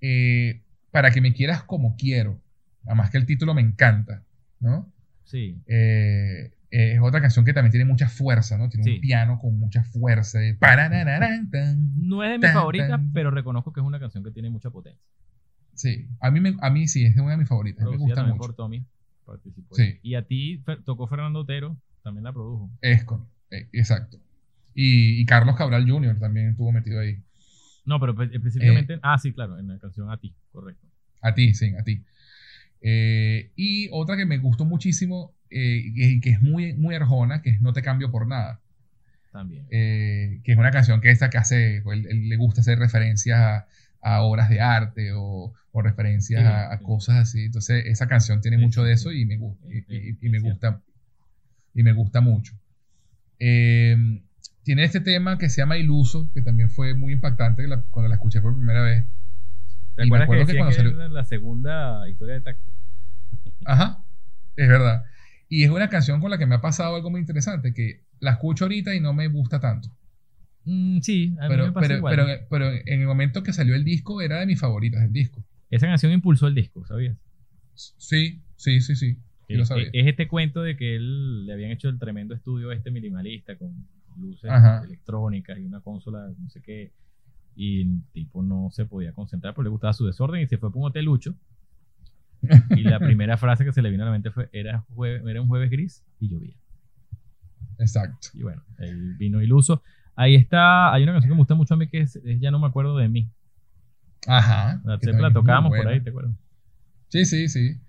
Eh, para que me quieras como quiero. Además que el título me encanta, ¿no? Sí. Eh, es otra canción que también tiene mucha fuerza, ¿no? Tiene Sí. un piano con mucha fuerza. tan. No es de mis favoritas, pero reconozco que es una canción que tiene mucha potencia. Sí, a mí, me- a mí sí, es una de mis favoritas. Me Producida gusta también mucho. por Tommy. Participó. Sí. Y a ti tocó Fernando Otero, también la produjo. Es con, eh, exacto. Y, y Carlos Cabral Jr. también estuvo metido ahí. No, pero pe- específicamente. ah, sí, claro, en la canción A ti, correcto. A ti, sí, a ti. Eh, y otra que me gustó muchísimo, eh, y que es muy, muy arjona, que es No te cambio por nada. También. eh, que es una canción que esta que hace, pues, él, él le gusta hacer referencias a, a obras de arte o, o referencias Sí, a, a sí. cosas así. Entonces, esa canción tiene Sí, mucho de eso y me, y, y- y me gusta y me gusta mucho. Eh, tiene este tema que se llama Iluso, que también fue muy impactante la- cuando la escuché por primera vez. ¿Te y me que, que cuando salió- la segunda historia de taxi? Ajá, es verdad. Y es una canción con la que me ha pasado algo muy interesante, que la escucho ahorita y no me gusta tanto. Mm, sí, a mí me Pero, pasa pero, igual. pero, pero en el momento que salió el disco era de mis favoritas del disco. Esa canción impulsó el disco, ¿sabías? Sí, sí, sí, sí. Sí lo sabía. Es este cuento de que él le habían hecho el tremendo estudio este minimalista con luces Ajá. electrónicas y una consola, no sé qué. Y el tipo no se podía concentrar porque le gustaba su desorden y se fue por un hotelucho. Y la primera frase que se le vino a la mente fue: era, jue- era un jueves gris y llovía. Exacto. Y bueno, él vino iluso. Ahí está, hay una canción que me gusta mucho a mí que es, es Ya no me acuerdo de mí. Ajá. La, la tocábamos por ahí, ¿te acuerdas? Sí, sí, sí.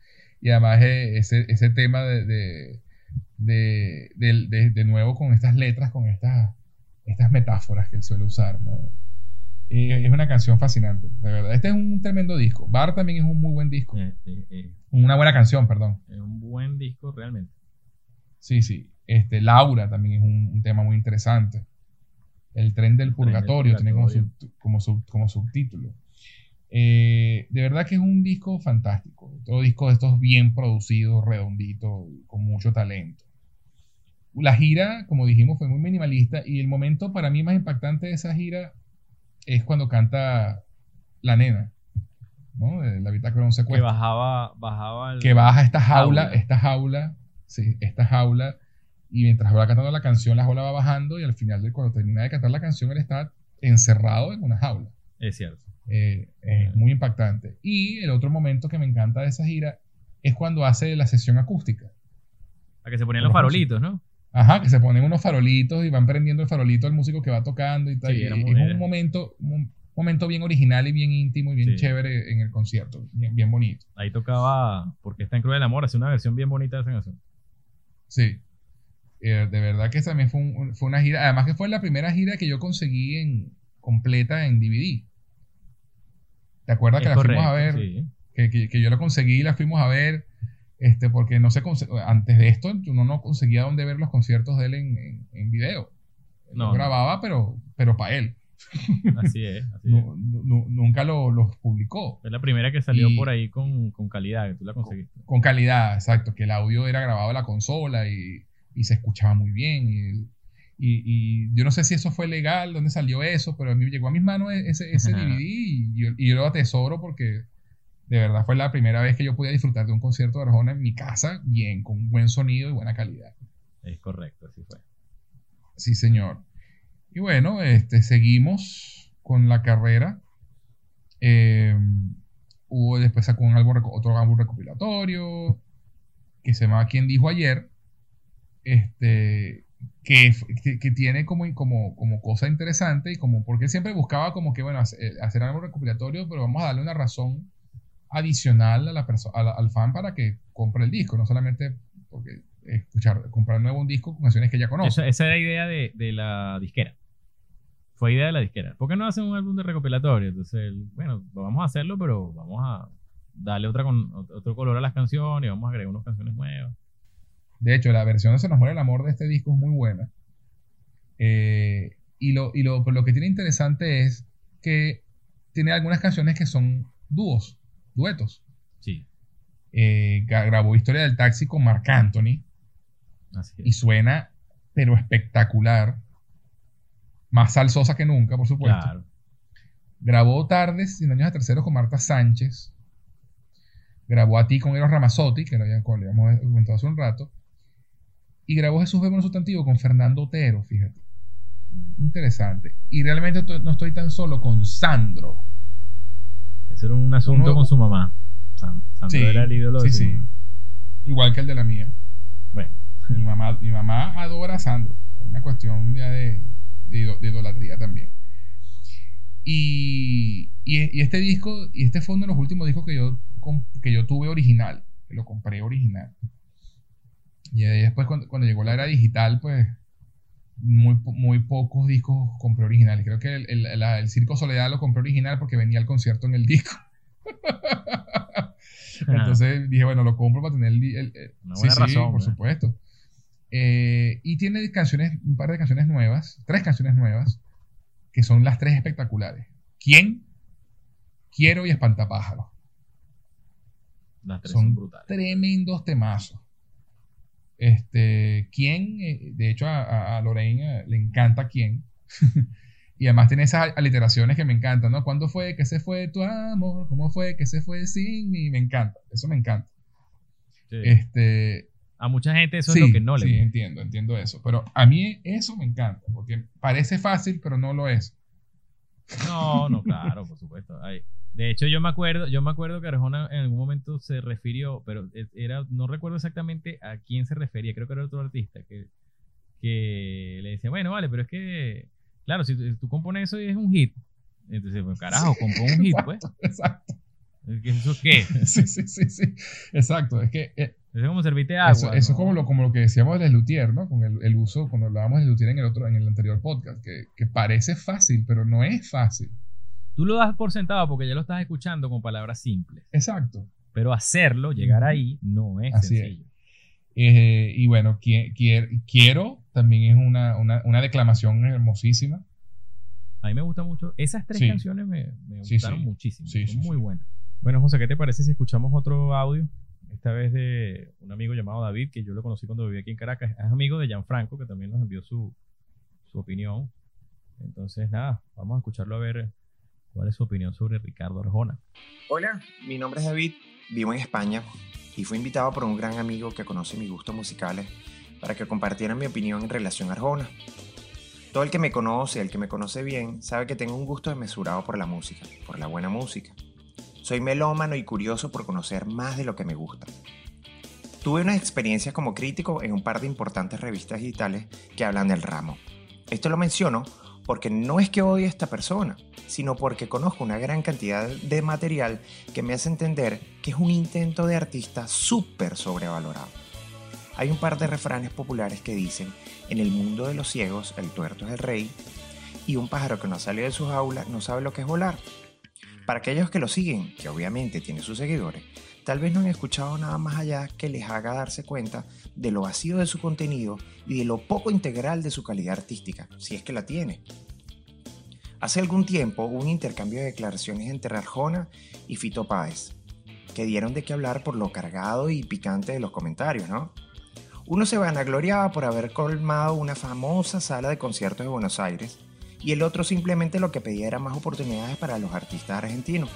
Y además eh, ese, ese tema de, de, de, de- de- de nuevo con estas letras, con estas, estas metáforas que él suele usar, ¿no? Eh, es una canción fascinante, de verdad. Este es un tremendo disco. Bar también es un muy buen disco. Eh, eh, eh, Una buena canción, perdón. es un buen disco realmente. Sí, sí. Este, Laura también es un, un tema muy interesante. El tren del El tren del purgatorio tiene como, purgatorio. sub- como, sub- como subtítulo. De verdad que es un disco fantástico. Todo disco de estos bien producido, redondito, con mucho talento. La gira, como dijimos, fue muy minimalista y el momento para mí más impactante de esa gira es cuando canta la nena, ¿no? De la bitácora un Que secuestro bajaba, bajaba el- que baja esta jaula, Jaula. esta jaula, sí, esta jaula, y mientras va cantando la canción, la jaula va bajando, y al final, de, cuando termina de cantar la canción, él está encerrado en una jaula. Es cierto. Eh, es muy impactante. Y el otro momento que me encanta de esa gira es cuando hace la sesión acústica. A que se ponían los farolitos, ¿no? Ajá, que se ponen unos farolitos y van prendiendo el farolito al músico que va tocando y tal. Sí, y era es un momento, un momento bien original y bien íntimo y bien Sí. chévere en el concierto, bien, bien bonito. Ahí tocaba Porque está en Cruel el Amor, hace una versión bien bonita de esa canción. Sí. Eh, de verdad que también fue, un- fue una gira. Además que fue la primera gira que yo conseguí en completa en DVD. ¿Te acuerdas que la fuimos a ver? sí. Que, que- que yo la conseguí y la fuimos a ver. Este, porque no se antes de esto uno no conseguía dónde ver los conciertos de él en, en- en video. No, lo no. grababa, pero, pero para él. Así es. Así es. Nu- nu- nunca lo, los publicó. Es la primera que salió Y- por ahí con, con calidad, que tú la conseguiste. Con calidad, exacto. Que el audio era grabado en la consola y, y se escuchaba muy bien. Y, y- yo no sé si eso fue legal, dónde salió eso, pero a mí llegó a mis manos ese, ese Ajá. DVD y yo, y yo lo atesoro porque de verdad fue la primera vez que yo podía disfrutar de un concierto de Arjona en mi casa, bien, con buen sonido y buena calidad. Es correcto, así fue. Sí, señor. Y bueno, este, seguimos con la carrera. Eh, hubo después sacó un álbum, otro álbum recopilatorio que se llama ¿Quién dijo ayer? Este, que, que, que tiene como, como, como cosa interesante y como porque siempre buscaba como que, bueno, hacer, hacer algo recopilatorio, pero vamos a darle una razón adicional a la perso- a la- al fan para que compre el disco, no solamente porque escuchar, comprar nuevo un disco con canciones que ya conoce. Esa, esa era idea de, de la disquera. Fue idea de la disquera. ¿Por qué no hacen un álbum de recopilatorio? Entonces, bueno, vamos a hacerlo, pero vamos a darle otra con, otro color a las canciones, vamos a agregar unas canciones nuevas. De hecho, la versión de Se nos muere el amor de este disco es muy buena. Eh, y lo, y lo, lo que tiene interesante es que tiene algunas canciones que son dúos, duetos. Sí, Eh, gra- grabó Historia del Taxi con Marc Anthony así y es. suena, pero espectacular. Más salsosa que nunca, por supuesto. Claro. Grabó Tardes sin años de terceros con Marta Sánchez. Grabó a ti con Eros Ramazzotti, que lo habíamos comentado hace un rato. Y grabó Jesús Verbo Sustantivo con Fernando Otero, fíjate. Interesante. Y realmente no estoy tan solo con Sandro. Ese era un asunto Uno- con su mamá. Sandro Sí, era el ídolo de sí, su sí. mamá. Igual que el de la mía. Bueno, Mi mamá, mi mamá adora a Sandro. Es una cuestión ya de, de ido- de idolatría también. Y, y- y este disco, y este fue uno de los últimos discos que yo, que yo tuve original, que lo compré original. Y ahí después cuando, cuando llegó la era digital, pues muy, muy pocos discos compré originales. Creo que el, el- la- el Circo Soledad lo compré original porque venía el concierto en el disco. Entonces dije, bueno, lo compro para tener el... el- Una sí, buena sí, razón, por ¿verdad? supuesto. Eh, y tiene canciones, un par de canciones nuevas, tres canciones nuevas, que son las tres espectaculares. ¿Quién? Quiero y Espantapájaros. las tres Son son brutales. tremendos temazos. Este, ¿quién? Eh, de hecho, a, a- Lorraine eh, le encanta quién. y además tiene esas aliteraciones que me encantan, ¿no? ¿Cuándo fue que se fue tu amor? ¿Cómo fue que se fue sin mí? Me encanta, eso me encanta. Sí. Este, A mucha gente eso sí, es lo que no le sí, gusta. entiendo, entiendo eso. Pero a mí eso me encanta, porque parece fácil, pero no lo es. No, no, claro, por supuesto. Ay, de hecho, yo me acuerdo, yo me acuerdo que Arjona en algún momento se refirió, pero e- era, no recuerdo exactamente a quién se refería, creo que era otro artista que, que le decía, bueno, vale, pero es que, claro, si tú, tú compones eso y es un hit, entonces, pues carajo, compón un hit, pues. Exacto. ¿Eso qué? sí, sí, sí, sí. Exacto. Es que eh, Eso es como servirte agua. eso, es como lo, como lo que decíamos del luthier, ¿no? Con el, el uso, cuando hablábamos del luthier en el otro, en el anterior podcast, que, que parece fácil, pero no es fácil. Tú lo das por sentado porque ya lo estás escuchando con palabras simples. Exacto. Pero hacerlo, llegar ahí, no es Así es. sencillo. Eh, y bueno, qui- quier- quiero también es una, una, una declamación hermosísima. A mí me gusta mucho. Esas tres Sí. canciones me, me Sí, gustaron sí. muchísimo. Sí, son muy buenas. Bueno, José, ¿qué te parece si escuchamos otro audio? Esta vez de un amigo llamado David, que yo lo conocí cuando vivía aquí en Caracas. Es amigo de Gianfranco, que también nos envió su, su opinión. Entonces, nada, vamos a escucharlo a ver cuál es su opinión sobre Ricardo Arjona. Hola, mi nombre es David, vivo en España y fui invitado por un gran amigo que conoce mis gustos musicales para que compartiera mi opinión en relación a Arjona. Todo el que me conoce, el que me conoce bien, sabe que tengo un gusto desmesurado por la música, por la buena música. Soy melómano y curioso por conocer más de lo que me gusta. Tuve unas experiencias como crítico en un par de importantes revistas digitales que hablan del ramo. Esto lo menciono porque no es que odie a esta persona, sino porque conozco una gran cantidad de material que me hace entender que es un intento de artista súper sobrevalorado. Hay un par de refranes populares que dicen, en el mundo de los ciegos el tuerto es el rey, y un pájaro que no sale de sus aulas no sabe lo que es volar. Para aquellos que lo siguen, que obviamente tiene sus seguidores, tal vez no han escuchado nada más allá que les haga darse cuenta de lo vacío de su contenido y de lo poco integral de su calidad artística, si es que la tiene. Hace algún tiempo hubo un intercambio de declaraciones entre Arjona y Fito Páez, que dieron de qué hablar por lo cargado y picante de los comentarios, ¿no? Uno se vanagloriaba por haber colmado una famosa sala de conciertos de Buenos Aires y el otro simplemente lo que pedía era más oportunidades para los artistas argentinos.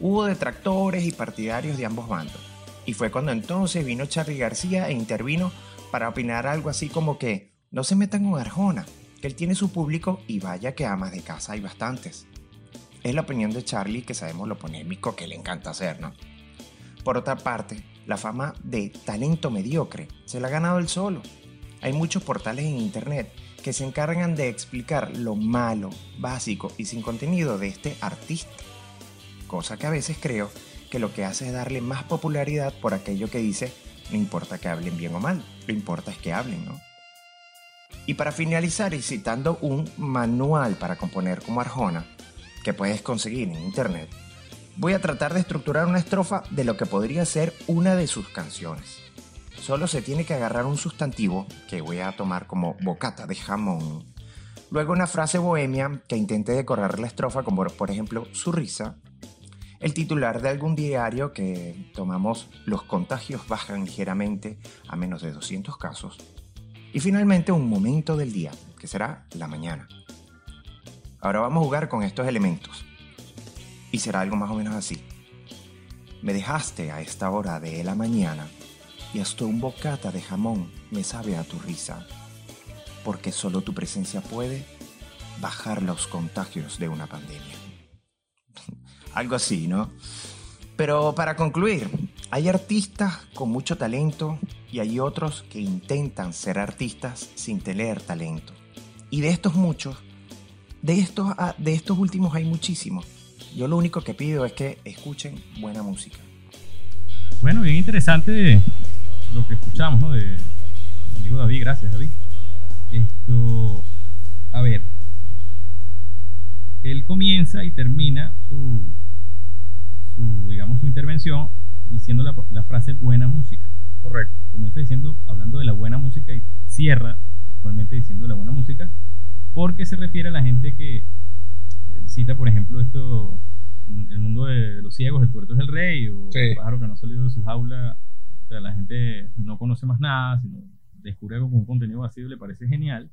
Hubo detractores y partidarios de ambos bandos, y fue cuando entonces vino Charlie García e intervino para opinar algo así como que no se metan con Arjona, que él tiene su público y vaya que amas de casa hay bastantes. Es la opinión de Charlie que sabemos lo polémico que le encanta hacer, ¿no? Por otra parte, la fama de talento mediocre se la ha ganado él solo. Hay muchos portales en internet que se encargan de explicar lo malo, básico y sin contenido de este artista. Cosa que a veces creo que lo que hace es darle más popularidad por aquello que dice, no importa que hablen bien o mal, lo importa es que hablen, ¿no? Y para finalizar y citando un manual para componer como Arjona, que puedes conseguir en internet, voy a tratar de estructurar una estrofa de lo que podría ser una de sus canciones. Solo se tiene que agarrar un sustantivo, que voy a tomar como bocata de jamón, luego una frase bohemia que intente decorar la estrofa como por ejemplo su risa, el titular de algún diario que tomamos los contagios bajan ligeramente a menos de 200 casos, y finalmente un momento del día, que será la mañana. Ahora vamos a jugar con estos elementos. Y será algo más o menos así. Me dejaste a esta hora de la mañana y hasta un bocata de jamón me sabe a tu risa, porque solo tu presencia puede bajar los contagios de una pandemia. Algo así, ¿no? Pero para concluir, hay artistas con mucho talento y hay otros que intentan ser artistas sin tener talento. Y de estos muchos, de estos, ah, de estos últimos hay muchísimos. Yo lo único que pido es que escuchen buena música. Bueno, bien interesante lo que escuchamos, ¿no? De amigo David, gracias David. Esto, a ver, él comienza y termina su, su digamos, su intervención diciendo la, la frase buena música. Correcto. Comienza diciendo, hablando de la buena música y cierra actualmente diciendo la buena música, porque se refiere a la gente que eh, cita, por ejemplo, esto, el mundo de los ciegos, el tuerto es el rey, o Sí. el pájaro que no ha salido de su jaula, o sea, la gente no conoce más nada, sino descubre algo con un contenido vacío y le parece genial.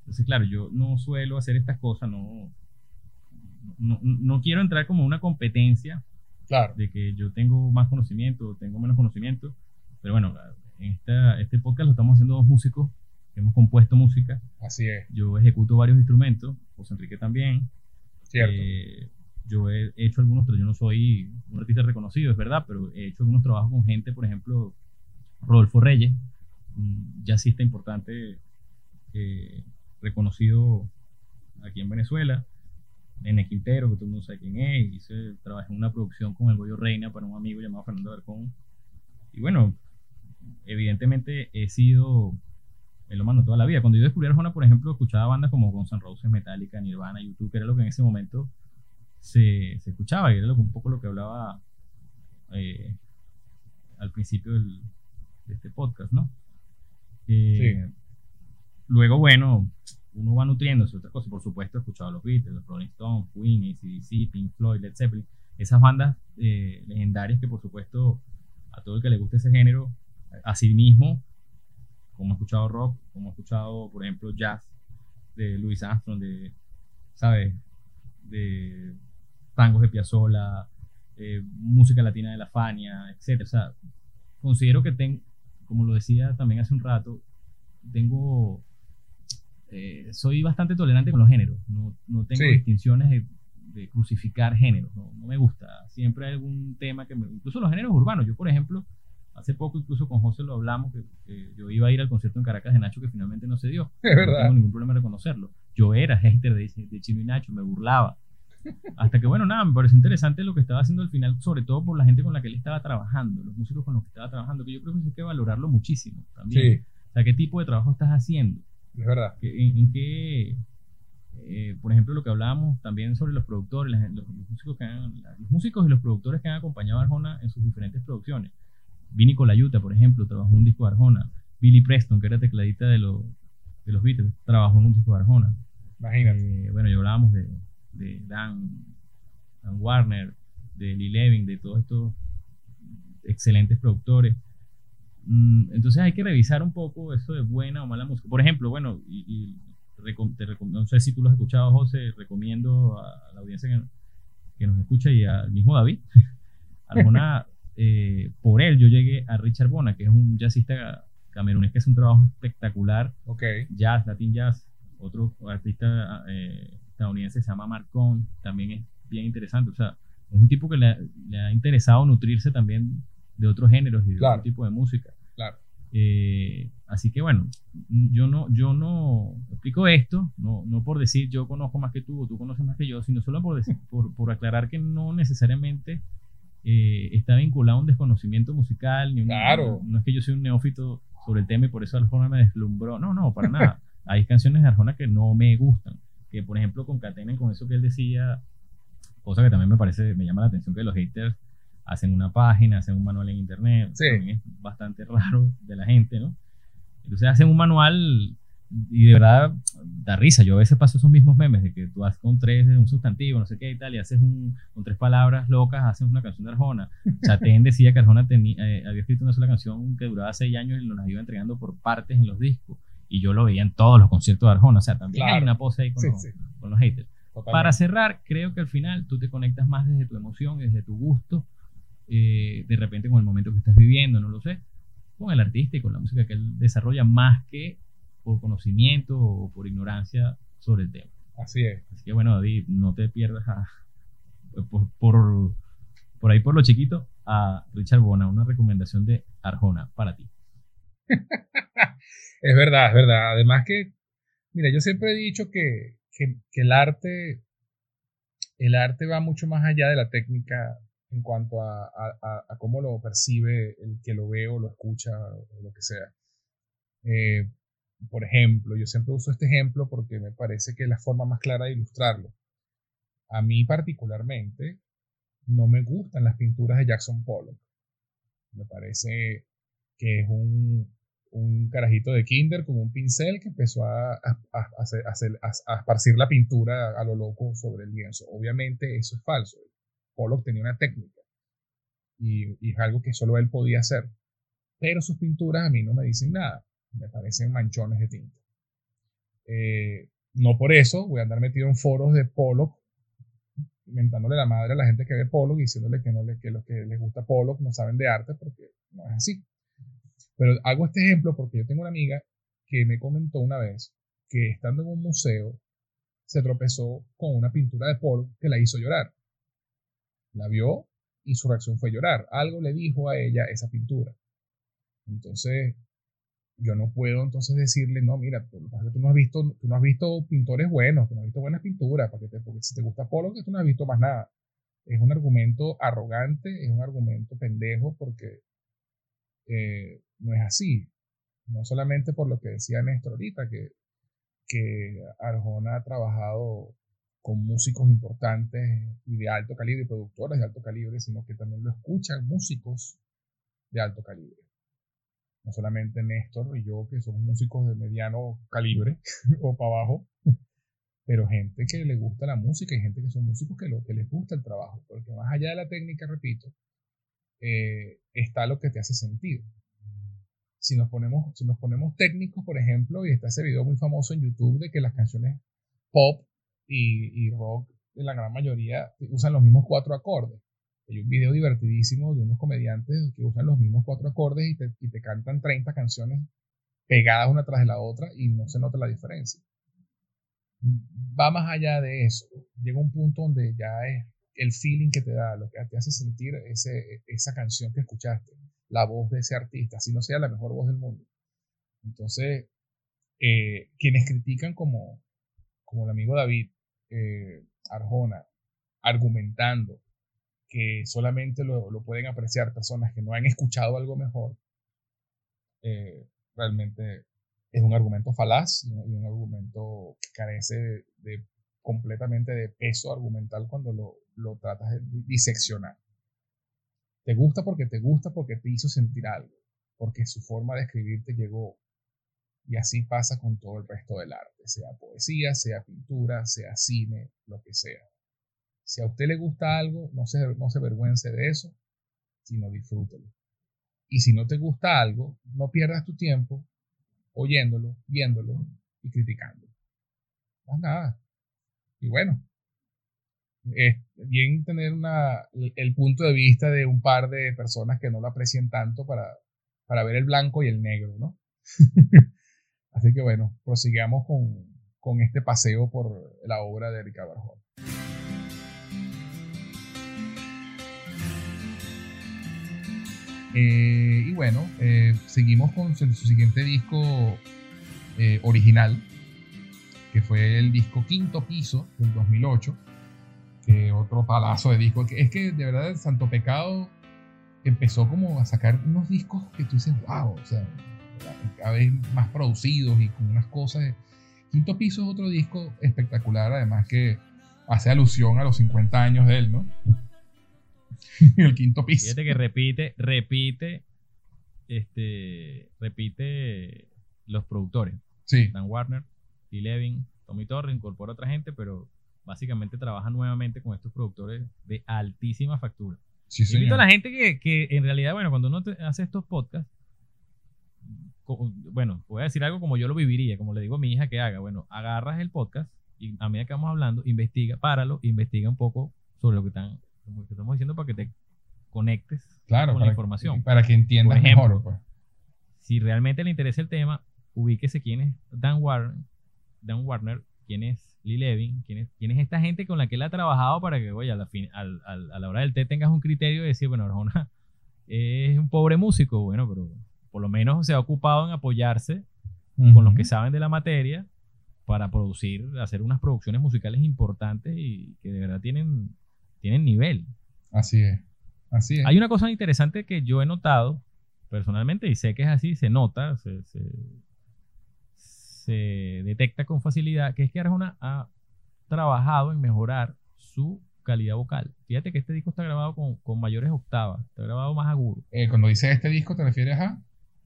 Entonces, claro, yo no suelo hacer estas cosas, no, no, no quiero entrar como una competencia Claro. de que yo tengo más conocimiento o tengo menos conocimiento. Pero bueno, en esta, este podcast lo estamos haciendo dos músicos que hemos compuesto música. Así es. Yo ejecuto varios instrumentos, José Enrique también. Cierto. Eh, yo he hecho algunos, pero yo no soy un artista reconocido, es verdad, pero he hecho algunos trabajos con gente, por ejemplo, Rodolfo Reyes, un jazzista importante, eh, reconocido aquí en Venezuela. Nene Quintero, que todo el mundo sabe quién es. Hice, trabajé en una producción con el Goyo Reina para un amigo llamado Fernando Alarcón. Y bueno, evidentemente he sido melómano toda la vida. Cuando yo descubrí Arjona, por ejemplo, escuchaba bandas como Guns N' Roses, Metallica, Nirvana, YouTube, que era lo que en ese momento se, se escuchaba y era lo, un poco lo que hablaba eh, al principio del, de este podcast, ¿no? Eh, Luego, bueno, uno va nutriéndose de otras cosas. Por supuesto, he escuchado a los Beatles, los Rolling Stones, Queen, ACDC, Pink Floyd, Led Zeppelin. Esas bandas eh, legendarias que, por supuesto, a todo el que le guste ese género, a sí mismo, como he escuchado rock, como he escuchado, por ejemplo, jazz de Louis Armstrong, de, ¿sabes? De tangos de Piazzolla, eh, música latina de la Fania, etc. O sea, considero que tengo, como lo decía también hace un rato, tengo eh, soy bastante tolerante con los géneros. No, no tengo distinciones de, crucificar géneros. No, me gusta. Siempre hay algún tema que me. Incluso los géneros urbanos. Yo, por ejemplo, hace poco, incluso con José lo hablamos, que, yo iba a ir al concierto en Caracas de Nacho que finalmente no se dio. Es verdad. No tengo ningún problema en reconocerlo. Yo era hater de, de Chino y Nacho, me burlaba. Hasta que, bueno, nada, me pareció interesante lo que estaba haciendo al final, sobre todo por la gente con la que él estaba trabajando, los músicos con los que estaba trabajando, que yo creo que hay que valorarlo muchísimo también. O sea, ¿qué tipo de trabajo estás haciendo? Es verdad. ¿En, qué, eh, por ejemplo, lo que hablábamos también sobre los productores, los, músicos que los músicos y los productores que han acompañado a Arjona en sus diferentes producciones? Vini Colayuta, por ejemplo, trabajó en un disco de Arjona. Billy Preston, que era tecladista de, los de los Beatles, trabajó en un disco de Arjona. Imagínate. Eh, bueno, ya hablábamos de, de Dan, Dan, Warner, de Lee Levin, de todos estos excelentes productores. Mm, entonces hay que revisar un poco eso de buena o mala música. Por ejemplo, bueno, y, te no sé si tú lo has escuchado, José, recomiendo a, la audiencia que, nos escucha y al mismo David. Alguna, eh, por él yo llegué a Richard Bona, que es un jazzista camerunés que es un trabajo espectacular. Okay. Jazz, Latin Jazz. Otro artista eh, estadounidense se llama Marcón, también es bien interesante. O sea, es un tipo que le, ha interesado nutrirse también de otros géneros y de otro tipo de música. Eh, así que bueno, yo no, yo no explico esto, no, no por decir yo conozco más que tú o tú conoces más que yo, sino solo por, decir, por, por aclarar que no necesariamente eh, está vinculado a un desconocimiento musical, ni claro. no, es que yo soy un neófito sobre el tema y por eso Arjona me deslumbró, no, no, para nada. Hay canciones de Arjona que no me gustan, que por ejemplo concatenen con eso que él decía, cosa que también me parece, me llama la atención que los haters hacen una página, hacen un manual en internet, también es bastante raro de la gente, ¿no? Entonces hacen un manual y de verdad da risa. Yo a veces paso esos mismos memes de que tú haces con tres, un sustantivo, no sé qué y tal, y haces un, con tres palabras locas, haces una canción de Arjona. Chatén decía que Arjona tenía, eh, había escrito una sola canción que duraba seis años y nos la iba entregando por partes en los discos. Y yo lo veía en todos los conciertos de Arjona. O sea, también hay una pose ahí con, los, con los haters. Para cerrar, creo que al final tú te conectas más desde tu emoción, desde tu gusto eh, de repente con el momento que estás viviendo, no lo sé, con el artista y con la música que él desarrolla más que por conocimiento o por ignorancia sobre el tema. Así es. Así que bueno, David, no te pierdas por, por, por, ahí por lo chiquito a Richard Bona, una recomendación de Arjona para ti. es verdad, es verdad. Además que, mira, yo siempre he dicho que, que, que el arte el arte va mucho más allá de la técnica en cuanto a, cómo lo percibe el que lo ve o lo escucha o lo que sea. Eh, por ejemplo, yo siempre uso este ejemplo porque me parece que es la forma más clara de ilustrarlo. A mí particularmente no me gustan las pinturas de Jackson Pollock. Me parece que es un, un carajito de kinder con un pincel que empezó a, a, a, esparcir la pintura a lo loco sobre el lienzo. Obviamente eso es falso. Pollock tenía una técnica y, es algo que solo él podía hacer. Pero sus pinturas a mí no me dicen nada, me parecen manchones de tinta. Eh, no por eso voy a andar metido en foros de Pollock, inventándole la madre a la gente que ve Pollock, diciéndole que, no le, que los que les gusta Pollock no saben de arte, porque no es así. Pero hago este ejemplo porque yo tengo una amiga que me comentó una vez que estando en un museo se tropezó con una pintura de Pollock que la hizo llorar. La vio y su reacción fue llorar. Algo le dijo a ella esa pintura. Entonces, yo no puedo entonces decirle, no, mira, tú, tú, no has visto, tú no has visto pintores buenos, tú no has visto buenas pinturas, porque, si te gusta Polo, que tú no has visto más nada. Es un argumento arrogante, es un argumento pendejo, porque eh, no es así. No solamente por lo que decía Néstor ahorita, que, que Arjona ha trabajado con músicos importantes y de alto calibre, productores de alto calibre, sino que también lo escuchan músicos de alto calibre. No solamente Néstor y yo, que somos músicos de mediano calibre o para abajo, pero gente que le gusta la música y gente que son músicos que, lo, les gusta el trabajo. Porque más allá de la técnica, repito, eh, está lo que te hace sentir. Si nos, ponemos, si nos ponemos técnicos, por ejemplo, y está ese video muy famoso en YouTube de que las canciones pop y, y rock, en la gran mayoría, usan los mismos cuatro acordes. Hay un video divertidísimo de unos comediantes que usan los mismos cuatro acordes y te, y te cantan 30 canciones pegadas una tras de la otra y no se nota la diferencia. Va más allá de eso. Llega un punto donde ya es el feeling que te da, lo que te hace sentir ese, esa canción que escuchaste, la voz de ese artista, si no sea la mejor voz del mundo. Entonces, eh, quienes critican como, como el amigo David eh, Arjona, argumentando que solamente lo, pueden apreciar personas que no han escuchado algo mejor, eh, realmente es un argumento falaz y un, argumento que carece de, completamente de peso argumental cuando lo, lo tratas de diseccionar. Te gusta porque te gusta porque te hizo sentir algo, porque su forma de escribir te llegó. Y así pasa con todo el resto del arte, sea poesía, sea pintura, sea cine, lo que sea. Si a usted le gusta algo, no se, no se avergüence de eso, sino disfrútelo. Y si no te gusta algo, no pierdas tu tiempo oyéndolo, viéndolo y criticándolo. Más nada. Y bueno, es bien tener el punto de vista de un par de personas que no lo aprecien tanto para, para ver el blanco y el negro, ¿no? Así que bueno, prosigamos con, con este paseo por la obra de Ricardo Arjona. Eh, y bueno, eh, seguimos con su, siguiente disco eh, original, que fue el disco Quinto Piso del 2008, que otro palazo de disco. Es que de verdad Santo Pecado empezó como a sacar unos discos que tú dices, wow, o sea, cada vez más producidos y con unas cosas. Quinto Piso es otro disco espectacular, además que hace alusión a los 50 años de él, ¿no? el quinto piso. Fíjate que repite, repite, este, repite los productores. Sí. Dan Warner, Lee Levin, Tommy Torre, incorpora a otra gente, pero básicamente trabaja nuevamente con estos productores de altísima factura. Sí, Invito a la gente que, que, en realidad, bueno, cuando uno hace estos podcasts, bueno, voy a decir algo como yo lo viviría, como le digo a mi hija que haga. Bueno, agarras el podcast y a medida que vamos hablando, investiga, páralo, investiga un poco sobre lo que están como que estamos diciendo para que te conectes con la información. Para que entiendas mejor. Pues. Si realmente le interesa el tema, ubíquese quién es Dan Warner, Dan Warner quién es Lee Levin, quién es, quién es esta gente con la que él ha trabajado para que, oye, a la, fin, a la hora del té tengas un criterio de decir, bueno, Arjona es un pobre músico, bueno, pero por lo menos se ha ocupado en apoyarse con los que saben de la materia para producir, hacer unas producciones musicales importantes y que de verdad tienen tienen nivel. Así es. Así es. Hay una cosa interesante que yo he notado personalmente y sé que es así, se nota, se, se, detecta con facilidad, que es que Arjona ha trabajado en mejorar su calidad vocal. Fíjate que este disco está grabado con, con mayores octavas, está grabado más agudo. Eh, cuando dice este disco, ¿te refieres a?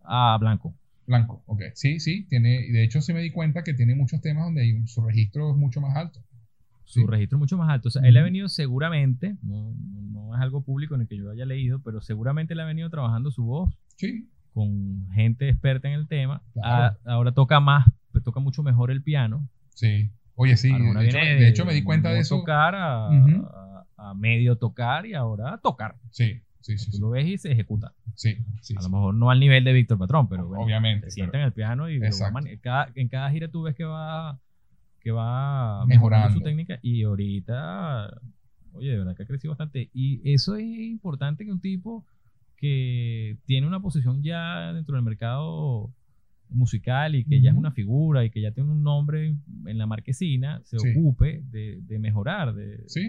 A Blanco. Blanco, ok. Sí, sí, tiene, de hecho sí me di cuenta que tiene muchos temas donde su registro es mucho más alto su registro mucho más alto. O sea, él ha venido seguramente, no, no, es algo público en el que yo haya leído, pero seguramente él ha venido trabajando su voz sí. con gente experta en el tema. ahora toca más, toca mucho mejor el piano. Sí. Oye, sí, de hecho, me di cuenta de eso. tocar a, a, medio tocar y ahora a tocar. Sí, sí, sí. Tú lo ves y se ejecuta. Sí, sí. A lo mejor no al nivel de Víctor Patrón, pero bueno, obviamente. Se sienta en el piano y cada, en cada gira tú ves que va que va mejorando su técnica y ahorita, oye, de verdad que ha crecido bastante. Y eso es importante que un tipo que tiene una posición ya dentro del mercado musical y que ya es una figura y que ya tiene un nombre en la marquesina, se Sí. ocupe de, de mejorar, de, Sí.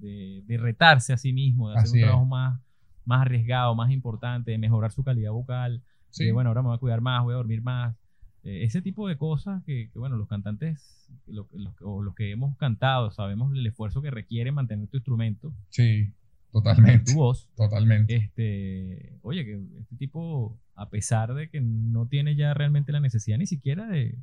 de, retarse a sí mismo, de hacer Así un es. trabajo más, más arriesgado, más importante, de mejorar su calidad vocal, Sí. de, bueno, ahora me voy a cuidar más, voy a dormir más. Eh, ese tipo de cosas que, que, bueno, los cantantes lo- lo- o los que hemos cantado sabemos el esfuerzo que requiere mantener tu instrumento, Sí, totalmente. tu voz. Totalmente. Este, oye, que este tipo, a pesar de que no tiene ya realmente la necesidad ni siquiera de,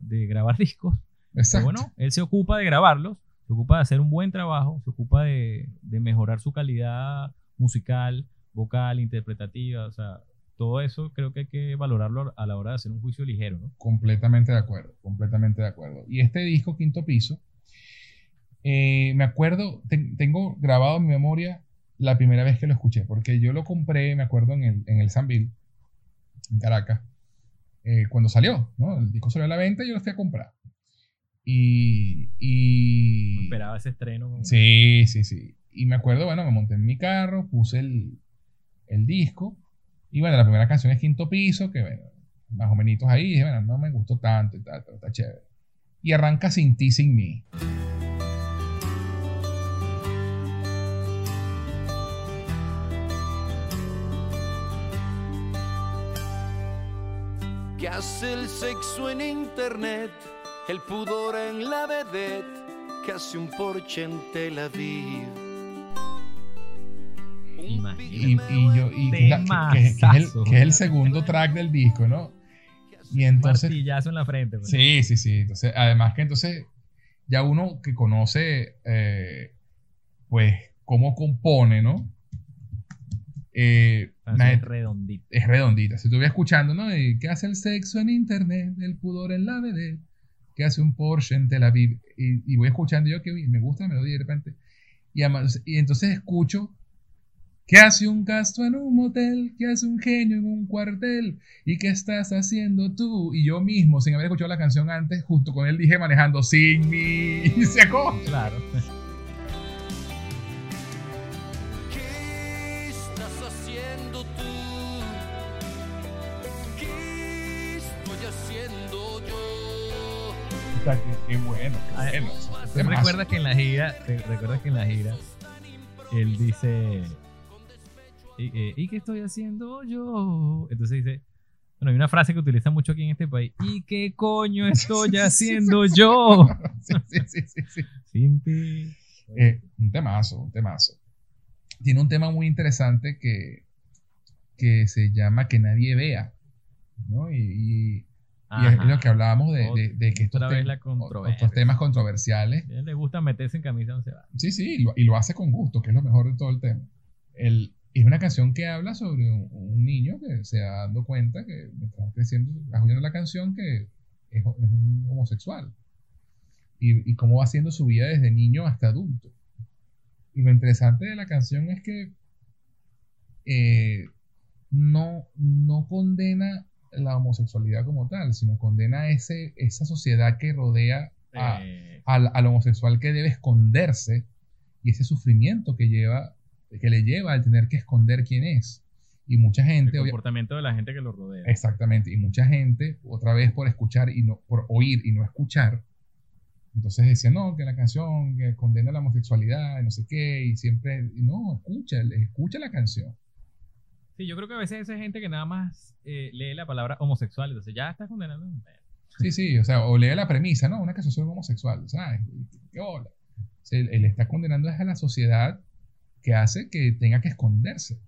de grabar discos, Exacto. bueno, él se ocupa de grabarlos, se ocupa de hacer un buen trabajo, se ocupa de, de mejorar su calidad musical, vocal, interpretativa, o sea, todo eso creo que hay que valorarlo a la hora de hacer un juicio ligero, ¿no? Completamente de acuerdo, completamente de acuerdo. Y este disco, Quinto Piso, eh, me acuerdo, ten- tengo grabado en mi memoria la primera vez que lo escuché, porque yo lo compré, me acuerdo, en el, en el Sanville, en Caracas, eh, cuando salió, ¿no? El disco salió a la venta y yo lo fui a comprar. Y... y Esperaba ese estreno. Sí, sí, sí. Y me acuerdo, bueno, me monté en mi carro, puse el, el disco. Y bueno, la primera canción es Quinto Piso, que bueno, más o menos ahí. dije, bueno, no me gustó tanto y tal, pero está chévere. Y arranca Sin ti, sin mí. que hace el sexo en internet, el pudor en la vedette, que hace un Porsche en Tel Aviv. Y, y yo, y que, es la- que- que- que es el, que es el segundo track del disco, ¿no? Y entonces, Martillazo en la frente. pues. sí, sí, sí. Entonces, además que entonces, ya uno que conoce, eh, pues, cómo compone, ¿no? Eh, nadie- redondita. es redondita. Si estuviera escuchando, ¿no? Y, ¿Qué hace el sexo en internet? El pudor en la BD. ¿Qué hace un Porsche en Tel Aviv? Y, y voy escuchando yo que me gusta la melodía de repente. Y, además- y entonces escucho. ¿Qué hace un gasto en un motel? ¿Qué hace un genio en un cuartel? ¿Y qué estás haciendo tú? Y yo mismo, sin haber escuchado la canción antes, justo con él dije manejando sin mí. Y se acabó. Claro. ¿Qué estás haciendo tú? ¿Qué estoy haciendo yo? Qué, qué bueno, qué bueno. ¿Te Temazo. recuerdas que en la gira, te recuerdas que en la gira, él dice, ¿y, eh, ¿y qué estoy haciendo yo? Entonces dice, bueno, hay una frase que utiliza mucho aquí en este país, ¿y qué coño estoy haciendo yo? Sí, sí, sí, sí, sí. Sin ti. Eh, un temazo, un temazo. Tiene un tema muy interesante que, que se llama Que nadie vea. ¿no? Y, y- y es lo que hablábamos de, de- de que estos, tem- temas controversiales. A él le gusta meterse en camisa donde se va. Sí, sí, y lo, y lo hace con gusto, que es lo mejor de todo el tema. El, es una canción que habla sobre un, un niño que se va dando cuenta que mientras creciendo, va oyendo la canción que es, es un homosexual. Y, y cómo va haciendo su vida desde niño hasta adulto. Y lo interesante de la canción es que eh, no, no condena la homosexualidad como tal, sino condena ese, esa sociedad que rodea a, Eh, al, al homosexual que debe esconderse y ese sufrimiento que lleva que le lleva al tener que esconder quién es y mucha el gente obvia- comportamiento de la gente que lo rodea. exactamente y mucha gente otra vez por escuchar y no por oír y no escuchar entonces decía no que la canción que condena la homosexualidad y no sé qué y siempre no escucha escucha la canción Sí, yo creo que a veces esa gente que nada más eh, lee la palabra homosexual, entonces ya está condenando. sí sí o sea o lee la premisa no una canción sobre homosexual ¿sabes? qué hola él, él está condenando a la sociedad que hace que tenga que esconderse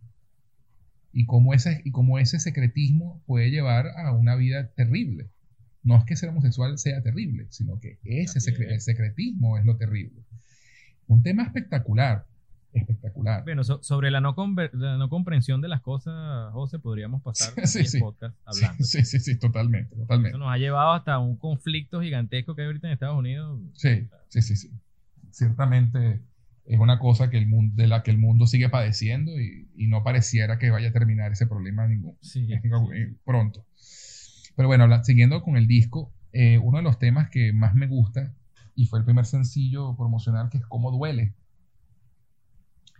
y cómo ese, y cómo ese secretismo puede llevar a una vida terrible. No es que ser homosexual sea terrible, sino que ese secre- el secretismo es lo terrible. Un tema espectacular, espectacular. Bueno, so- sobre la no, la no comprensión de las cosas, José, podríamos pasar Sí, sí. podcast hablando. Sí, sí, sí, totalmente, totalmente. Eso nos ha llevado hasta un conflicto gigantesco que hay ahorita en Estados Unidos. Sí, sí, sí, sí. Ciertamente es una cosa que el mundo, de la que el mundo sigue padeciendo y, y no pareciera que vaya a terminar ese problema ningún, Sí, eh, pronto. Pero bueno, habla- siguiendo con el disco, eh, uno de los temas que más me gusta y fue el primer sencillo promocional que es Cómo duele.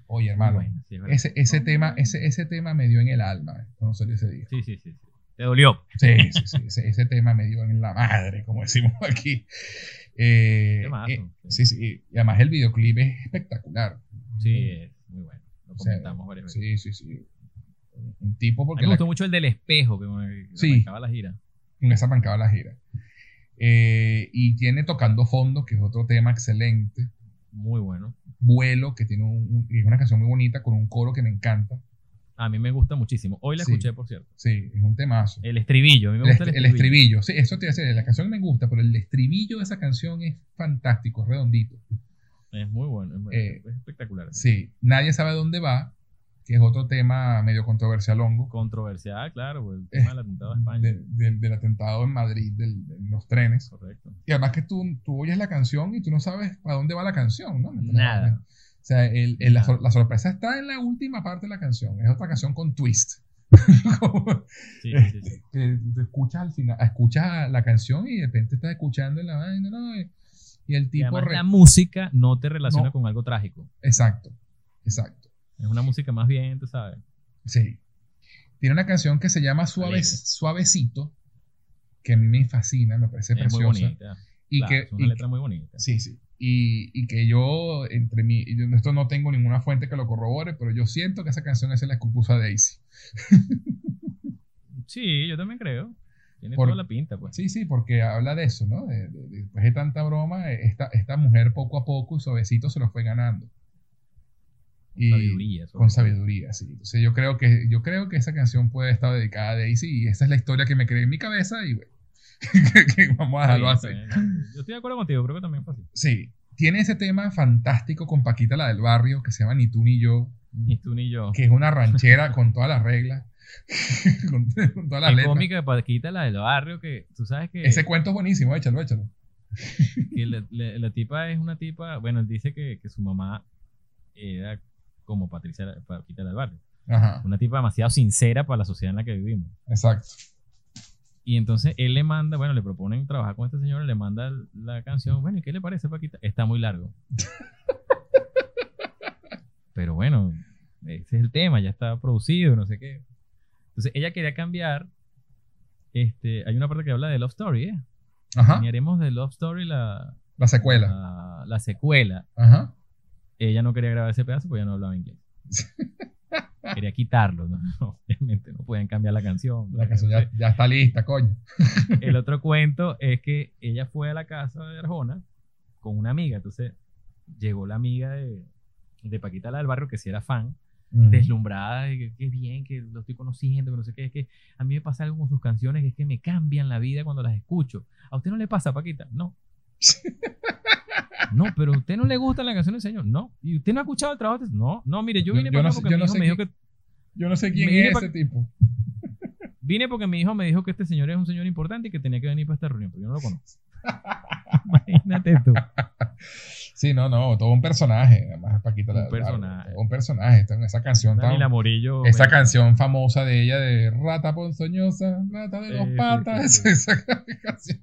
Oye, hermano, Bueno, sí, ese, ese, tema, ese, ese tema me dio en el alma eh, cuando salió ese disco. Sí, sí, sí. sí. Te dolió. Sí, sí, sí. Ese, ese tema me dio en la madre, como decimos aquí. Eh, eh, sí, sí. Y además el videoclip es espectacular. Sí, es muy bueno. Lo O sea, comentamos varias veces. Sí, sí, sí. Un- tipo A mí porque me la- gustó mucho el del espejo que me Sí. arrancaba la gira. esa arrancaba la gira. Eh, y tiene Tocando Fondo, que es otro tema excelente. Muy bueno. Vuelo, que tiene un- es una canción muy bonita con un coro que me encanta. A mí me gusta muchísimo. Hoy la Sí. escuché, por cierto. Sí, es un temazo. El estribillo. A mí me gusta el el estribillo. estribillo, sí, eso te iba a decir, la canción me gusta, pero el estribillo de esa canción es fantástico, es redondito. Es muy bueno. Es, muy- Eh, es espectacular. Sí, Nadie sabe dónde va, que es otro tema medio controversial hongo, Controversial, claro. pues, El tema del atentado a España. de- del- del atentado en Madrid, del- de los trenes. Correcto. Y además que tú, tú oyes la canción y tú no sabes a dónde va la canción, ¿no? Nada. O sea, el- el- la, sorpresa está en la última parte de la canción. Es otra canción con twist. Sí, sí, sí, que escuchas al final, escuchas la canción y de repente estás escuchando en la vaina, ¿no? Y, y el tipo... re- la música no te relaciona No. con algo trágico. Exacto, exacto. Es una música más bien, tú sabes. Sí. Tiene una canción que se llama Suave. Suavecito, que a mí me fascina, me parece Es muy preciosa. bonita. Y Claro, que, es una y- letra muy bonita. Sí, sí. Y, y que yo, entre mí, yo esto no tengo ninguna fuente que lo corrobore, pero yo siento que esa canción es la compuso a Daisy. Sí, yo también creo. Tiene Por- toda la pinta, pues. Sí, sí, porque habla de eso, ¿no? De- de- de- después de tanta broma, esta, esta mujer poco a poco y suavecito se lo fue ganando. Y- sabiduría. sobre Con todo. sabidoría, sí. Entonces yo creo que, yo creo que esa canción puede estar dedicada a Daisy y esa es la historia que me creé en mi cabeza y bueno, vamos a dejarlo así. Yo estoy de acuerdo contigo, creo que también fue así. Sí, tiene ese tema fantástico con Paquita, la del barrio, que se llama Ni tú ni yo, Ni tú ni yo. que es una ranchera con todas las reglas, con, con todas las letras. cómica de Paquita, la del barrio, que tú sabes que, Ese cuento es buenísimo, échalo, échalo. que la, la- la tipa es una tipa, bueno, él dice que, que su mamá era como Patricia, Paquita del barrio. Ajá, Una tipa demasiado sincera para la sociedad en la que vivimos. exacto. Y entonces él le manda, bueno, le proponen trabajar con este señor, le manda la canción. Bueno, ¿y qué le parece, Paquita? Está muy largo. Pero bueno, ese es el tema, ya está producido, no sé qué. Entonces ella quería cambiar. Este, hay una parte que habla de Love Story, ¿eh? Ajá, Y haremos de Love Story la, la secuela. la, la secuela. Ajá. Ella no quería grabar ese pedazo porque ella no hablaba inglés. Quería quitarlo, ¿no? Obviamente no pueden cambiar la canción. La canción ya, ya está lista, coño. El otro cuento es que ella fue a la casa de Arjona con una amiga. Entonces llegó la amiga de, de Paquita, la del barrio, que sí era fan, deslumbrada de que bien, que lo estoy conociendo, que no sé qué. Es que a mí me pasa algo con sus canciones, que es que me cambian la vida cuando las escucho. ¿A usted no le pasa, Paquita? No. No, pero a usted no le gustan las canciones del señor. No. ¿Y usted no ha escuchado el trabajo? de- No, no, mire, yo vine yo para no porque yo mi no hijo sé me dijo que Yo no sé quién es ese tipo. Vine porque mi hijo me dijo que este señor es un señor importante y que tenía que venir para esta reunión, pero yo no lo conozco. Imagínate tú. Sí, no, no, todo un personaje. Además, Paquita Un la personaje. todo un personaje. Esa canción tan- Morillo. Esa me- canción famosa de ella de Rata ponzoñosa, rata de Sí, dos sí, patas. sí, sí. Esa canción.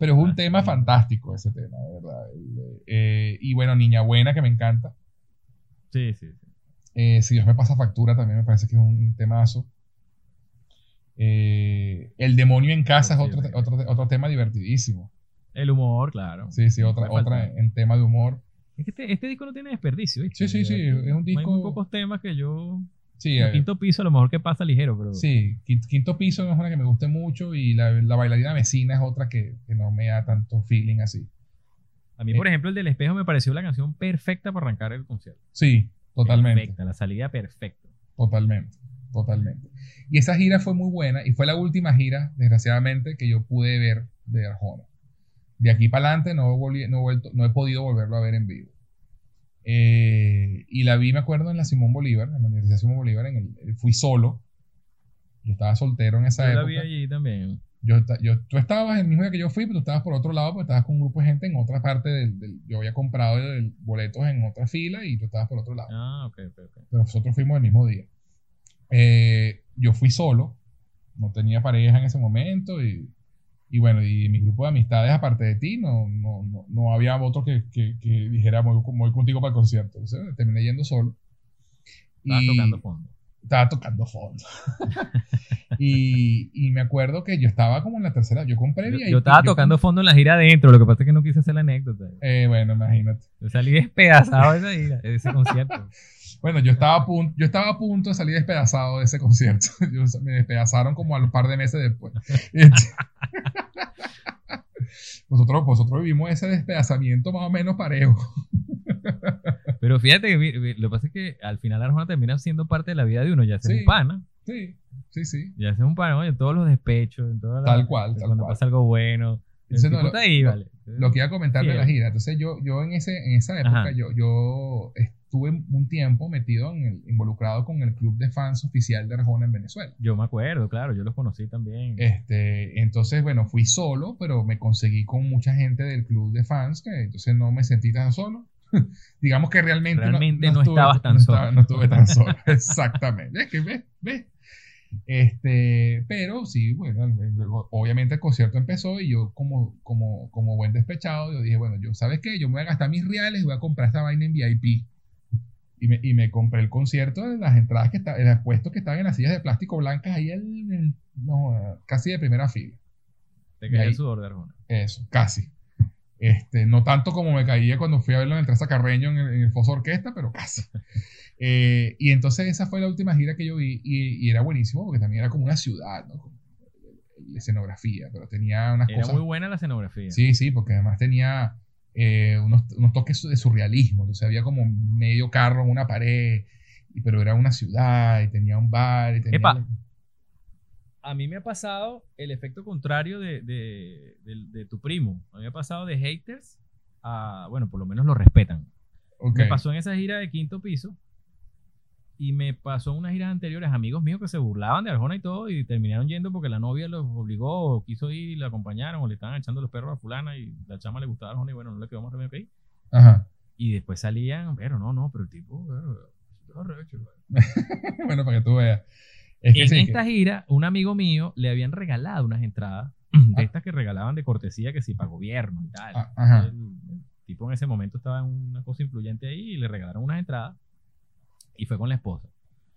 Pero es un Ah, tema fantástico ese tema, de ¿verdad? Eh, y bueno, Niña Buena, que me encanta. Sí, sí. sí. Eh, si Dios me pasa factura, también me parece que es un temazo. Eh, el demonio en casa es otro, otro, otro tema divertidísimo. El humor, claro. Sí, sí, otra, otra en tema de humor. Es que este, este disco no tiene desperdicio, ¿viste? Sí, sí, sí, Hay- es un disco- Hay muy pocos temas que yo. Sí, el eh, quinto piso a lo mejor que pasa ligero, pero. Sí, Quin- Quinto Piso es una que me gusta mucho y la, la bailarina vecina es otra que, que no me da tanto feeling así. A mí, Eh. por ejemplo, el del espejo me pareció la canción perfecta para arrancar el concierto. Sí, totalmente, Perfecta, la salida perfecta. totalmente, totalmente. Y esa gira fue muy buena y fue la última gira, desgraciadamente, que yo pude ver de Arjona. De aquí para adelante no, volví- no, vuelto- no he podido volverlo a ver en vivo. Eh, y la vi, me acuerdo, en la Simón Bolívar, en la Universidad Simón Bolívar, en el, fui solo. Yo estaba soltero en esa Yo época. la vi allí también. Yo, yo, tú estabas el mismo día que yo fui, pero tú estabas por otro lado, porque estabas con un grupo de gente en otra parte del, del- yo había comprado el- boletos en otra fila y tú estabas por otro lado. Ah, ok, ok, ok. Pero nosotros fuimos el mismo día. Eh, yo fui solo, no tenía pareja en ese momento y, y bueno, y mi grupo de amistades, aparte de ti, no, no, no, no había otro que, que, que dijera, voy, voy contigo para el concierto. Entonces terminé yendo solo. Estabas Y- tocando fondo. estaba tocando fondo. y, y me acuerdo que yo estaba como en la tercera, yo compré Yo, yo estaba tocando fondo en la gira adentro, lo que pasa es que no quise hacer la anécdota. Eh, bueno, imagínate. Yo salí despedazado de esa gira, de ese concierto. Bueno, yo estaba, a punto, yo estaba a punto de salir despedazado de ese concierto. Yo- me despedazaron como a un par de meses después. Nosotros, nosotros vivimos ese despedazamiento más o menos parejo. Pero fíjate que lo que pasa es que al final Arjona termina siendo parte de la vida de uno, ya sea Sí. un pana, Sí, sí, sí. ya sea un pana, oye, todos los despechos, en todas las- Tal cual, tal cuando cual. pasa algo bueno. Ese no, lo- ahí, lo- vale. Lo que iba a comentar de la gira. Entonces yo, yo en, ese, en esa época, Ajá. yo, yo estuve un tiempo metido en el, involucrado con el club de fans oficial de Arjona en Venezuela. Yo me acuerdo, claro, yo los conocí también. Este, entonces, bueno, fui solo, pero me conseguí con mucha gente del club de fans, que entonces no me sentí tan solo. Digamos que realmente, Realmente no estuve- estabas tan no solo. estaba- no estuve tan solo, exactamente. Es que ves, ves. Este, pero sí, bueno, obviamente el concierto empezó y yo como, como, como buen despechado, yo dije, bueno, yo, ¿sabes qué? Yo me voy a gastar mis reales y voy a comprar esta vaina en VIP. Y me, y me compré el concierto de las entradas que estaban, los puestos que estaban en las sillas de plástico blancas ahí en, en- no, casi de primera fila. Te caía el sudor de Arjona. Eso, casi. Este, no tanto como me caía cuando fui a verlo en el Traza Carreño en el, en el Foso Orquesta, pero casi. Eh, y entonces esa fue la última gira que yo vi y, y era buenísimo porque también era como una ciudad, ¿no? Como la escenografía, pero tenía unas Era cosas... muy buena la escenografía. Sí, sí, porque además tenía eh, unos, unos toques de surrealismo. Entonces había como medio carro en una pared, pero era una ciudad y tenía un bar. Y tenía Epa. A mí me ha pasado el efecto contrario de, de- de- de tu primo. A mí me ha pasado de haters a, bueno, por lo menos lo respetan. Ok. Me pasó en esa gira de quinto piso y me pasó unas giras anteriores amigos míos que se burlaban de Arjona y todo y terminaron yendo porque la novia los obligó o quiso ir y la acompañaron o le estaban echando los perros a fulana y la chama le gustaba Arjona y bueno, no le quedó más remedio que ir. Ajá. Y después salían, pero no, no, pero el tipo, arrecho, bueno, para que tú veas. Es que en sí, que- esta gira, un amigo mío le habían regalado unas entradas Ah. de estas que regalaban de cortesía, que sí, para gobierno y tal. Ah, el tipo en ese momento estaba en una cosa influyente ahí y le regalaron unas entradas y fue con la esposa.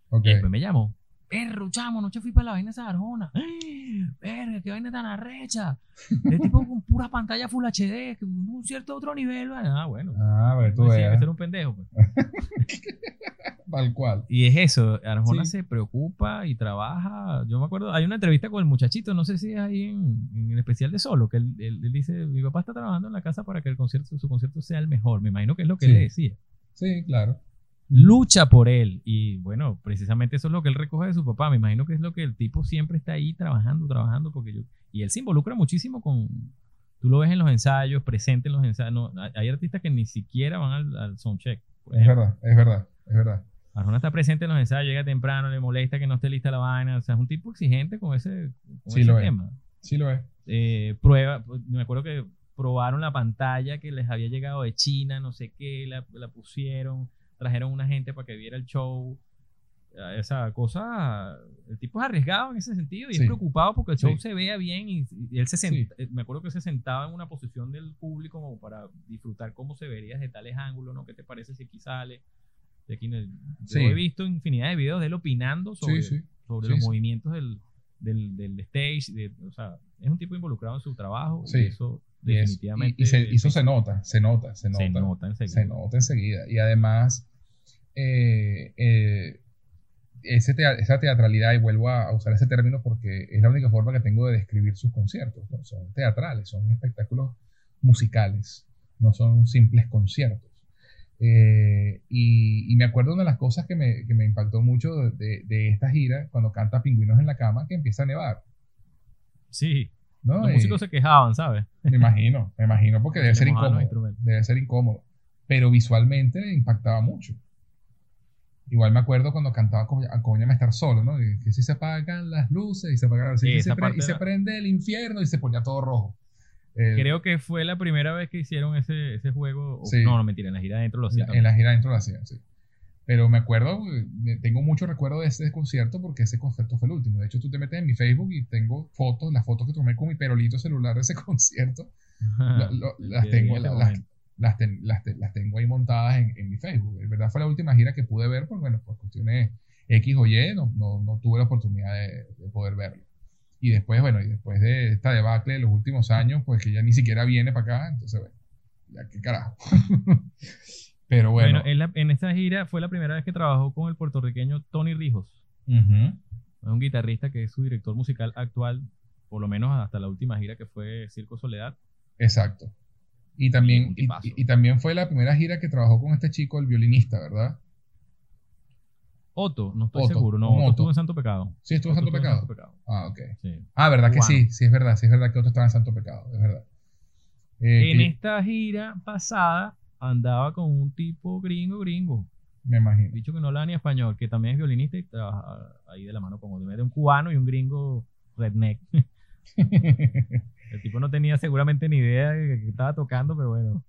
ok. Y después me llamó. Perro, chamo, noche fui para la vaina esa de Arjona. Verga, qué vaina tan arrecha. El tipo con pura pantalla Full HD, un cierto otro nivel. Ah, bueno. Ah, tú Pues sí, veas. ese era un pendejo. pues. Tal cual. Y es eso, Arjona Sí. se preocupa y trabaja. Yo me acuerdo, hay una entrevista con el muchachito, no sé si es ahí en, en el especial de Solo, que él, él- él dice, mi papá está trabajando en la casa para que el concierto, su concierto sea el mejor. Me imagino que es lo que Sí. él le decía. Sí, claro. Lucha por él. Y bueno, precisamente eso es lo que él recoge de su papá. Me imagino que es lo que el tipo siempre está ahí trabajando, trabajando, porque yo... Y él se involucra muchísimo con... Tú lo ves en los ensayos, presente en los ensayos. No, hay- artistas que ni siquiera van al, al soundcheck. Es verdad, es verdad, es verdad. Arjona está presente en los ensayos, llega temprano, le molesta que no esté lista la vaina. O sea, es un tipo exigente con ese, con Sí ese lo es. tema. Sí lo es. Eh, prueba, me acuerdo que probaron la pantalla que les había llegado de China, no sé qué, la, la pusieron, trajeron una gente para que viera el show. Eh, Esa cosa, el tipo es arriesgado en ese sentido y Sí. es preocupado porque el show Sí. se vea bien y, y él se sent- Sí. eh, me acuerdo que se sentaba en una posición del público como para disfrutar cómo se vería desde tales ángulos, ¿no? ¿Qué te parece si aquí sale? De aquí, no- yo he visto infinidad de videos de él opinando sobre, sobre los movimientos del, del, del stage. de- o sea, es un tipo involucrado en su trabajo Sí. y eso definitivamente y- y se, y eso se nota, se nota, se nota. se nota enseguida. Se nota enseguida. Y además, eh, eh, ese tea- esa teatralidad, y vuelvo a, usar ese término porque es la única forma que tengo de describir sus conciertos. ¿no? Son teatrales, son espectáculos musicales, no son simples conciertos. Eh, y, y me acuerdo una de las cosas que me, que me impactó mucho de, de- de esta gira, cuando canta Pingüinos en la Cama, que empieza a nevar. Sí, ¿no? los Eh, músicos se quejaban, ¿sabes? me imagino, me imagino, porque debe Se ser incómodo. Debe ser incómodo. Pero visualmente impactaba mucho. Igual me acuerdo cuando cantaba Acompáñame a estar solo, ¿no? Y que si se apagan las luces y se apagan Sí, y, se, pre- y se prende el infierno y se ponía todo rojo. Eh, Creo que fue la primera vez que hicieron ese, ese juego. Sí. No, no, mentira, en la gira adentro lo hacían. en la gira dentro lo hacían, sí. Pero me acuerdo, eh, tengo mucho recuerdo de ese concierto porque ese concierto fue el último. De hecho, tú te metes en mi Facebook y tengo fotos, las fotos que tomé con mi perolito celular de ese concierto. Lo- lo- las, Que tengo, la- las. Las, ten- las las tengo ahí montadas en, en mi Facebook. En verdad fue la última gira que pude ver, por, bueno, por cuestiones X o Y, no, no, no tuve la oportunidad de, de poder verlo. Y después, bueno, y después de esta debacle de los últimos años, pues que ya ni siquiera viene para acá, entonces, bueno, ya qué carajo. Pero bueno. Bueno, en, la- en esta gira fue la primera vez que trabajó con el puertorriqueño Tony Rijos. Ujú. Es un guitarrista que es su director musical actual, por lo menos hasta la última gira que fue Circo Soledad. Exacto. Y también, y, tipazo. y- y también fue la primera gira que trabajó con este chico, el violinista, ¿verdad? Otto, no estoy Otto, seguro, no, Otto Otto. estuvo en Santo Pecado. Sí, estuvo en Otto Santo estuvo Pecado. en Santo Pecado. Ah, ok. Sí. Ah, ¿verdad que sí? Sí, es verdad, sí es verdad que otro estaba en Santo Pecado, es verdad. Eh, En esta gira pasada andaba con un tipo gringo, gringo. Me imagino. Dicho que no habla ni español, que también es violinista y trabaja ahí de la mano con otro. Era un cubano y un gringo redneck. El tipo no tenía seguramente ni idea de que estaba tocando, pero bueno,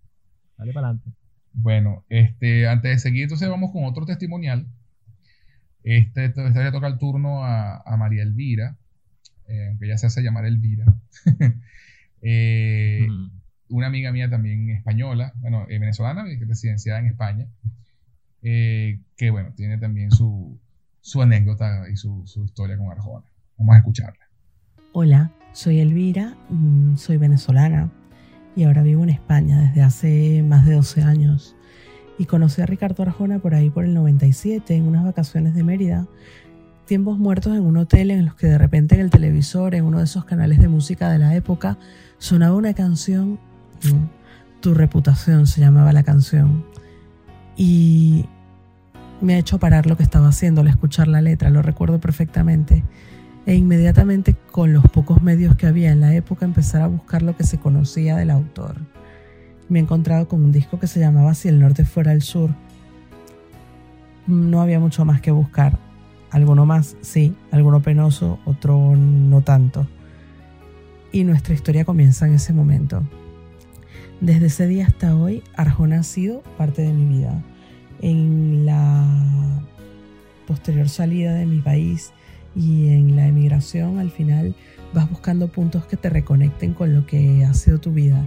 dale para adelante. Bueno, este, antes de seguir, entonces vamos con otro testimonial. Este, esta vez le toca el turno a, a María Elvira, eh, aunque ella se hace llamar Elvira. Eh, Mm. una amiga mía también española, bueno, eh, venezolana, que es residenciada en España, eh, que bueno, tiene también su, su anécdota y su, su historia con Arjona. Vamos a escucharla. Hola, soy Elvira, mm, soy venezolana y ahora vivo en España desde hace más de 12 años. Y conocí a Ricardo Arjona por ahí por el 97 en unas vacaciones de Mérida. Tiempos muertos en un hotel en los que de repente en el televisor, en uno de esos canales de música de la época, sonaba una canción, Tu reputación se llamaba la canción. Y me ha hecho parar lo que estaba haciendo al escuchar la letra, lo recuerdo perfectamente e inmediatamente con los pocos medios que había en la época empezar a buscar lo que se conocía del autor. Me he encontrado con un disco que se llamaba Si el norte fuera el sur. No había mucho más que buscar. Alguno más, sí, alguno penoso, otro no tanto. Y nuestra historia comienza en ese momento. Desde ese día hasta hoy, Arjona ha sido parte de mi vida. En la posterior salida de mi país, y en la emigración al final vas buscando puntos que te reconecten con lo que ha sido tu vida.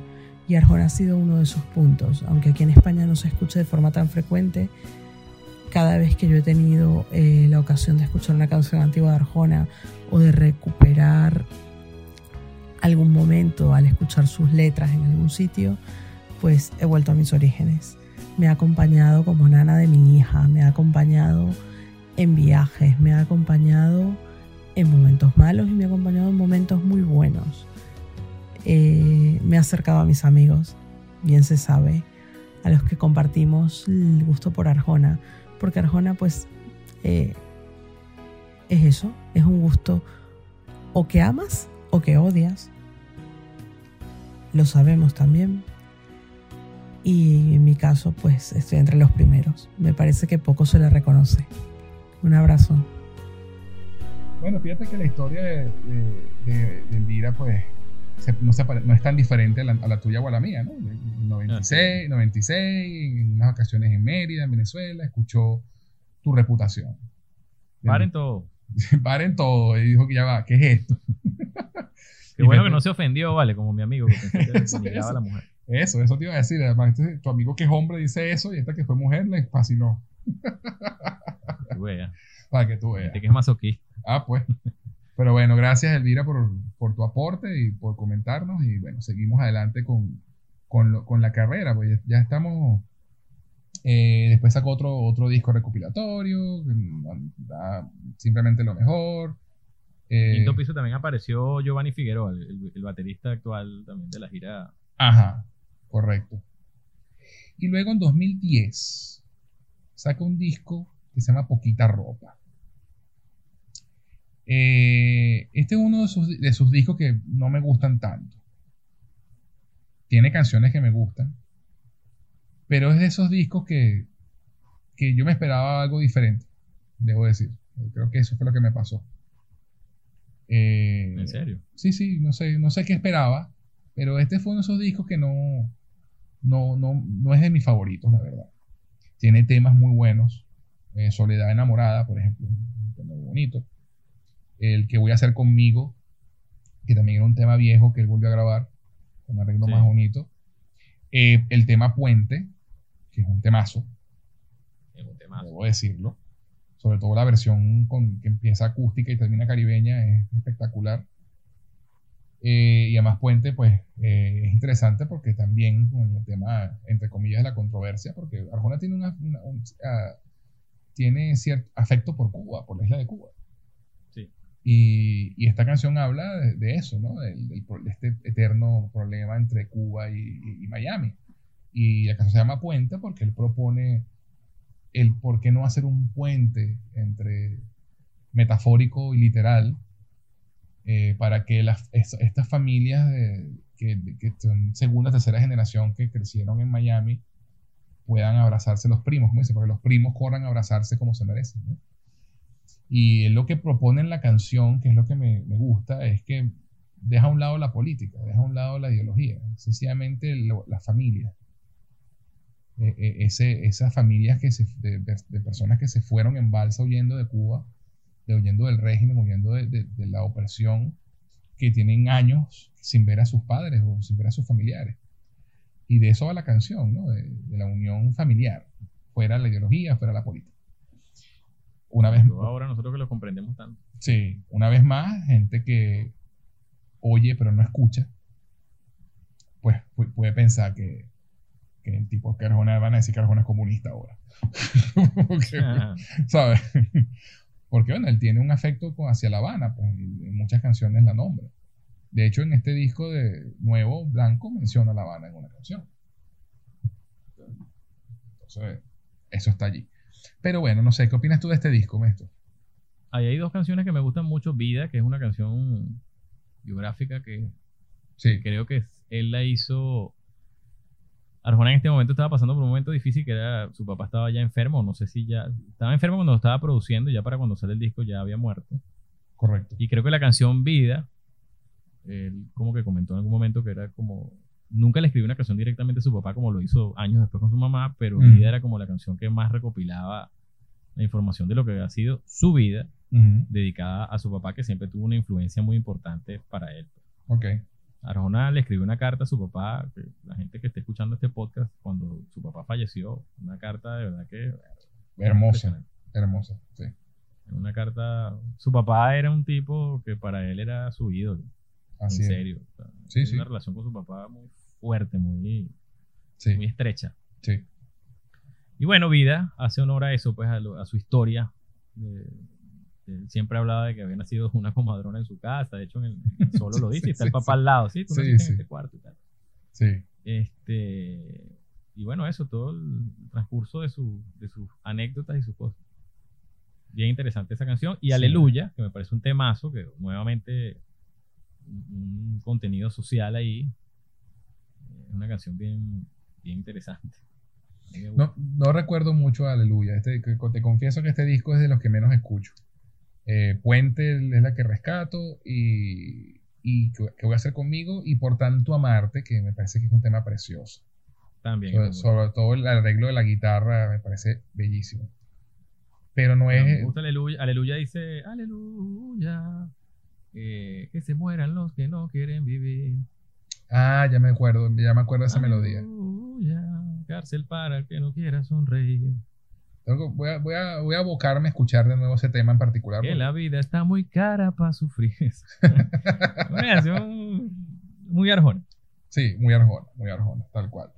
Y Arjona ha sido uno de esos puntos, aunque aquí en España no se escuche de forma tan frecuente. Cada vez que yo he tenido eh, la ocasión de escuchar una canción antigua de Arjona o de recuperar algún momento al escuchar sus letras en algún sitio, pues he vuelto a mis orígenes. Me ha acompañado como nana de mi hija, me ha acompañado en viajes, me ha acompañado en momentos malos y me ha acompañado en momentos muy buenos. Eh, me ha acercado a mis amigos, bien se sabe, a los que compartimos el gusto por Arjona, porque Arjona pues eh, es eso, es un gusto o que amas o que odias. Lo sabemos también. Y en mi caso pues estoy entre los primeros. Me parece que poco se le reconoce. Un abrazo. Bueno, fíjate que la historia de, de, de- de Elvira, pues, se- no, se no es tan diferente a la, a la tuya o a la mía, ¿no? En 96, 96, en unas vacaciones en Mérida, en Venezuela, escuchó tu reputación. Paren todo. Paren todo. Y dijo que ya va, ¿qué es esto? Qué Y bueno que no se ofendió, vale, como mi amigo que pensé que Eso, eso. a la mujer. Eso, eso te iba a decir. Además, este- tu amigo que es hombre dice eso y esta que fue mujer le fascinó. Para que tú veas. Que es masoquista. Ah, pues. Pero bueno, gracias Elvira por, por tu aporte y por comentarnos. Y bueno, seguimos adelante con, con, lo- con la carrera. Pues ya, estamos. eh, después sacó otro, otro disco recopilatorio. simplemente lo mejor. Eh, Quinto piso también apareció Giovanni Figueroa, el, el- el baterista actual también de la gira. Ajá, correcto. Y luego en 2010 saca un disco que se llama Poquita Ropa. Eh, este es uno de sus, de sus discos que no me gustan tanto. Tiene canciones que me gustan, pero es de esos discos que, que yo me esperaba algo diferente, debo decir. Creo que eso fue lo que me pasó. Eh, ¿En serio? Sí, sí, no sé, no sé qué esperaba, pero este fue uno de esos discos que no, no, no, no es de mis favoritos, la verdad. Tiene temas muy buenos. eh, Soledad enamorada, por ejemplo, un tema muy bonito. El que voy a hacer conmigo, que también era un tema viejo que él volvió a grabar, con un arreglo Sí. más bonito. Eh, el tema Puente, que es un temazo, Es un temazo. debo decirlo. sobre todo la versión con, que empieza acústica y termina caribeña, es espectacular. Eh, y además Puente, pues eh, es interesante porque también con el tema, entre comillas, de la controversia, porque Arjona tiene, una, un, ah, tiene cierto afecto por Cuba, por la isla de Cuba. Sí. Y, y esta canción habla de, eso, ¿no? De, de, este eterno problema entre Cuba y, y, Miami. Y la canción se llama Puente porque él propone el por qué no hacer un puente entre metafórico y literal eh, para que las, estas familias que, que, son segunda, tercera generación que crecieron en Miami puedan abrazarse los primos, como dice, porque los primos corran a abrazarse como se merecen. Y lo que propone en la canción, que es lo que me, me, gusta, es que deja a un lado la política, deja a un lado la ideología, sencillamente la familia. E, e, ese, esas familias que se, de, de, personas que se fueron en balsa huyendo de Cuba de huyendo del régimen, huyendo de, de, la opresión, que tienen años sin ver a sus padres o sin ver a sus familiares. Y de eso va la canción, ¿no? de, la unión familiar, fuera la ideología, fuera la política. Una vez ahora nosotros que lo comprendemos tanto. Sí, una vez más, gente que oye pero no escucha, pues puede pensar que, que el tipo que Arjona van a decir que Arjona es comunista ahora. ¿Sabes? Porque bueno, él tiene un afecto hacia La Habana, pues en muchas canciones la nombra. De hecho, en este disco de nuevo, Blanco, menciona La Habana en una canción. Entonces, eso está allí. Pero bueno, no sé, ¿qué opinas tú de este disco, Mesto? Ahí hay dos canciones que me gustan mucho. Vida, que es una canción biográfica que, sí. que creo que él la hizo Arjona en este momento estaba pasando por un momento difícil que era su papá estaba ya enfermo, no sé si ya estaba enfermo cuando lo estaba produciendo, ya para cuando sale el disco ya había muerto. Correcto. Y creo que la canción Vida, él como que comentó en algún momento que era como nunca le escribió una canción directamente a su papá como lo hizo años después con su mamá, pero mm. Vida era como la canción que más recopilaba la información de lo que había sido su vida dedicada a su papá que siempre tuvo una influencia muy importante para él. Ok. Arjona le escribió una carta a su papá, la gente que esté escuchando este podcast, cuando su papá falleció, una carta de verdad que... Hermosa, hermosa, sí. Una carta, su papá era un tipo que para él era su ídolo, Así en serio. sí, sí. Una relación con su papá muy fuerte, muy, muy estrecha. Sí. Y bueno, Vida hace honor a eso, pues a, a su historia. De, siempre hablaba de que había nacido una comadrona en su casa, de hecho en el, solo lo dice, y está el papá al lado, ¿sí? Tú sí, sí. en este cuarto y tal. Sí. Este, y bueno, eso, todo el transcurso de, su, de sus anécdotas y sus cosas. Bien interesante esa canción. Y Aleluya, que me parece un temazo, que nuevamente un, contenido social ahí. Es una canción bien, bien interesante. No, no recuerdo mucho Aleluya. Este, te confieso que este disco es de los que menos escucho. Eh, Puente es la que rescato y, y que, voy a hacer conmigo y por tanto amarte, que me parece que es un tema precioso. También. Sobre, todo el arreglo de la guitarra me parece bellísimo. Pero no, es... Me gusta aleluya. Aleluya dice, aleluya, que se mueran los que no quieren vivir. Ah, ya me acuerdo, ya me acuerdo de esa melodía. Cárcel para el que no quiera sonreír. Voy a, voy, a, voy a abocarme a escuchar de nuevo ese tema en particular. Que la vida está muy cara para sufrir. muy arjona. Sí, muy arjona, muy arjona, tal cual.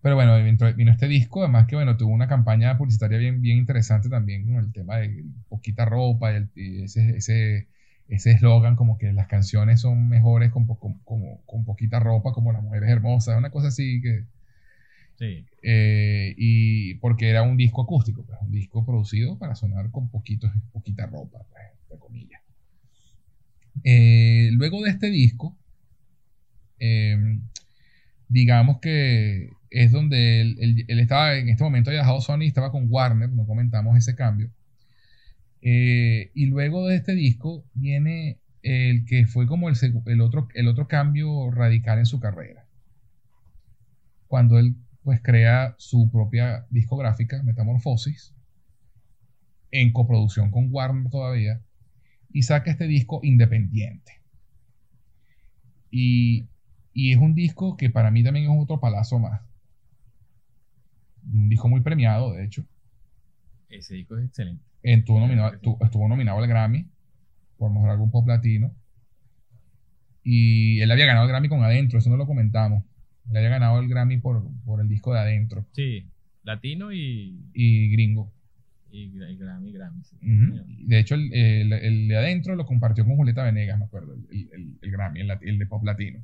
Pero bueno, vino este disco, además que bueno, tuvo una campaña publicitaria bien, bien interesante también con el tema de poquita ropa y, ese ese ese eslogan como que las canciones son mejores con, con, con, poquita ropa, como las mujeres hermosas, una cosa así que, eh, y porque era un disco acústico, pues, un disco producido para sonar con poquito, poquita ropa, pues, entre comillas. Eh, luego de este disco, eh, digamos que es donde él, estaba en este momento había dejado Sony, estaba con Warner, no comentamos ese cambio. y luego de este disco viene el que fue como el, el, otro, el otro cambio radical en su carrera. Cuando él pues crea su propia discográfica, Metamorfosis, en coproducción con Warner todavía, y saca este disco independiente. Y, es un disco que para mí también es otro palazo más. Un disco muy premiado, de hecho. Ese disco es excelente. Estuvo nominado, tu- estuvo nominado al Grammy por mejor álbum pop latino. Y él había ganado el Grammy con Adentro, eso no lo comentamos. Él había ganado el Grammy por, por el disco de Adentro Sí, latino y, y Gringo. y, gra- y Grammy, Grammy. sí. De hecho, el, el- el de Adentro lo compartió con Julieta Venegas, me acuerdo, el, el- el Grammy, el, de pop latino.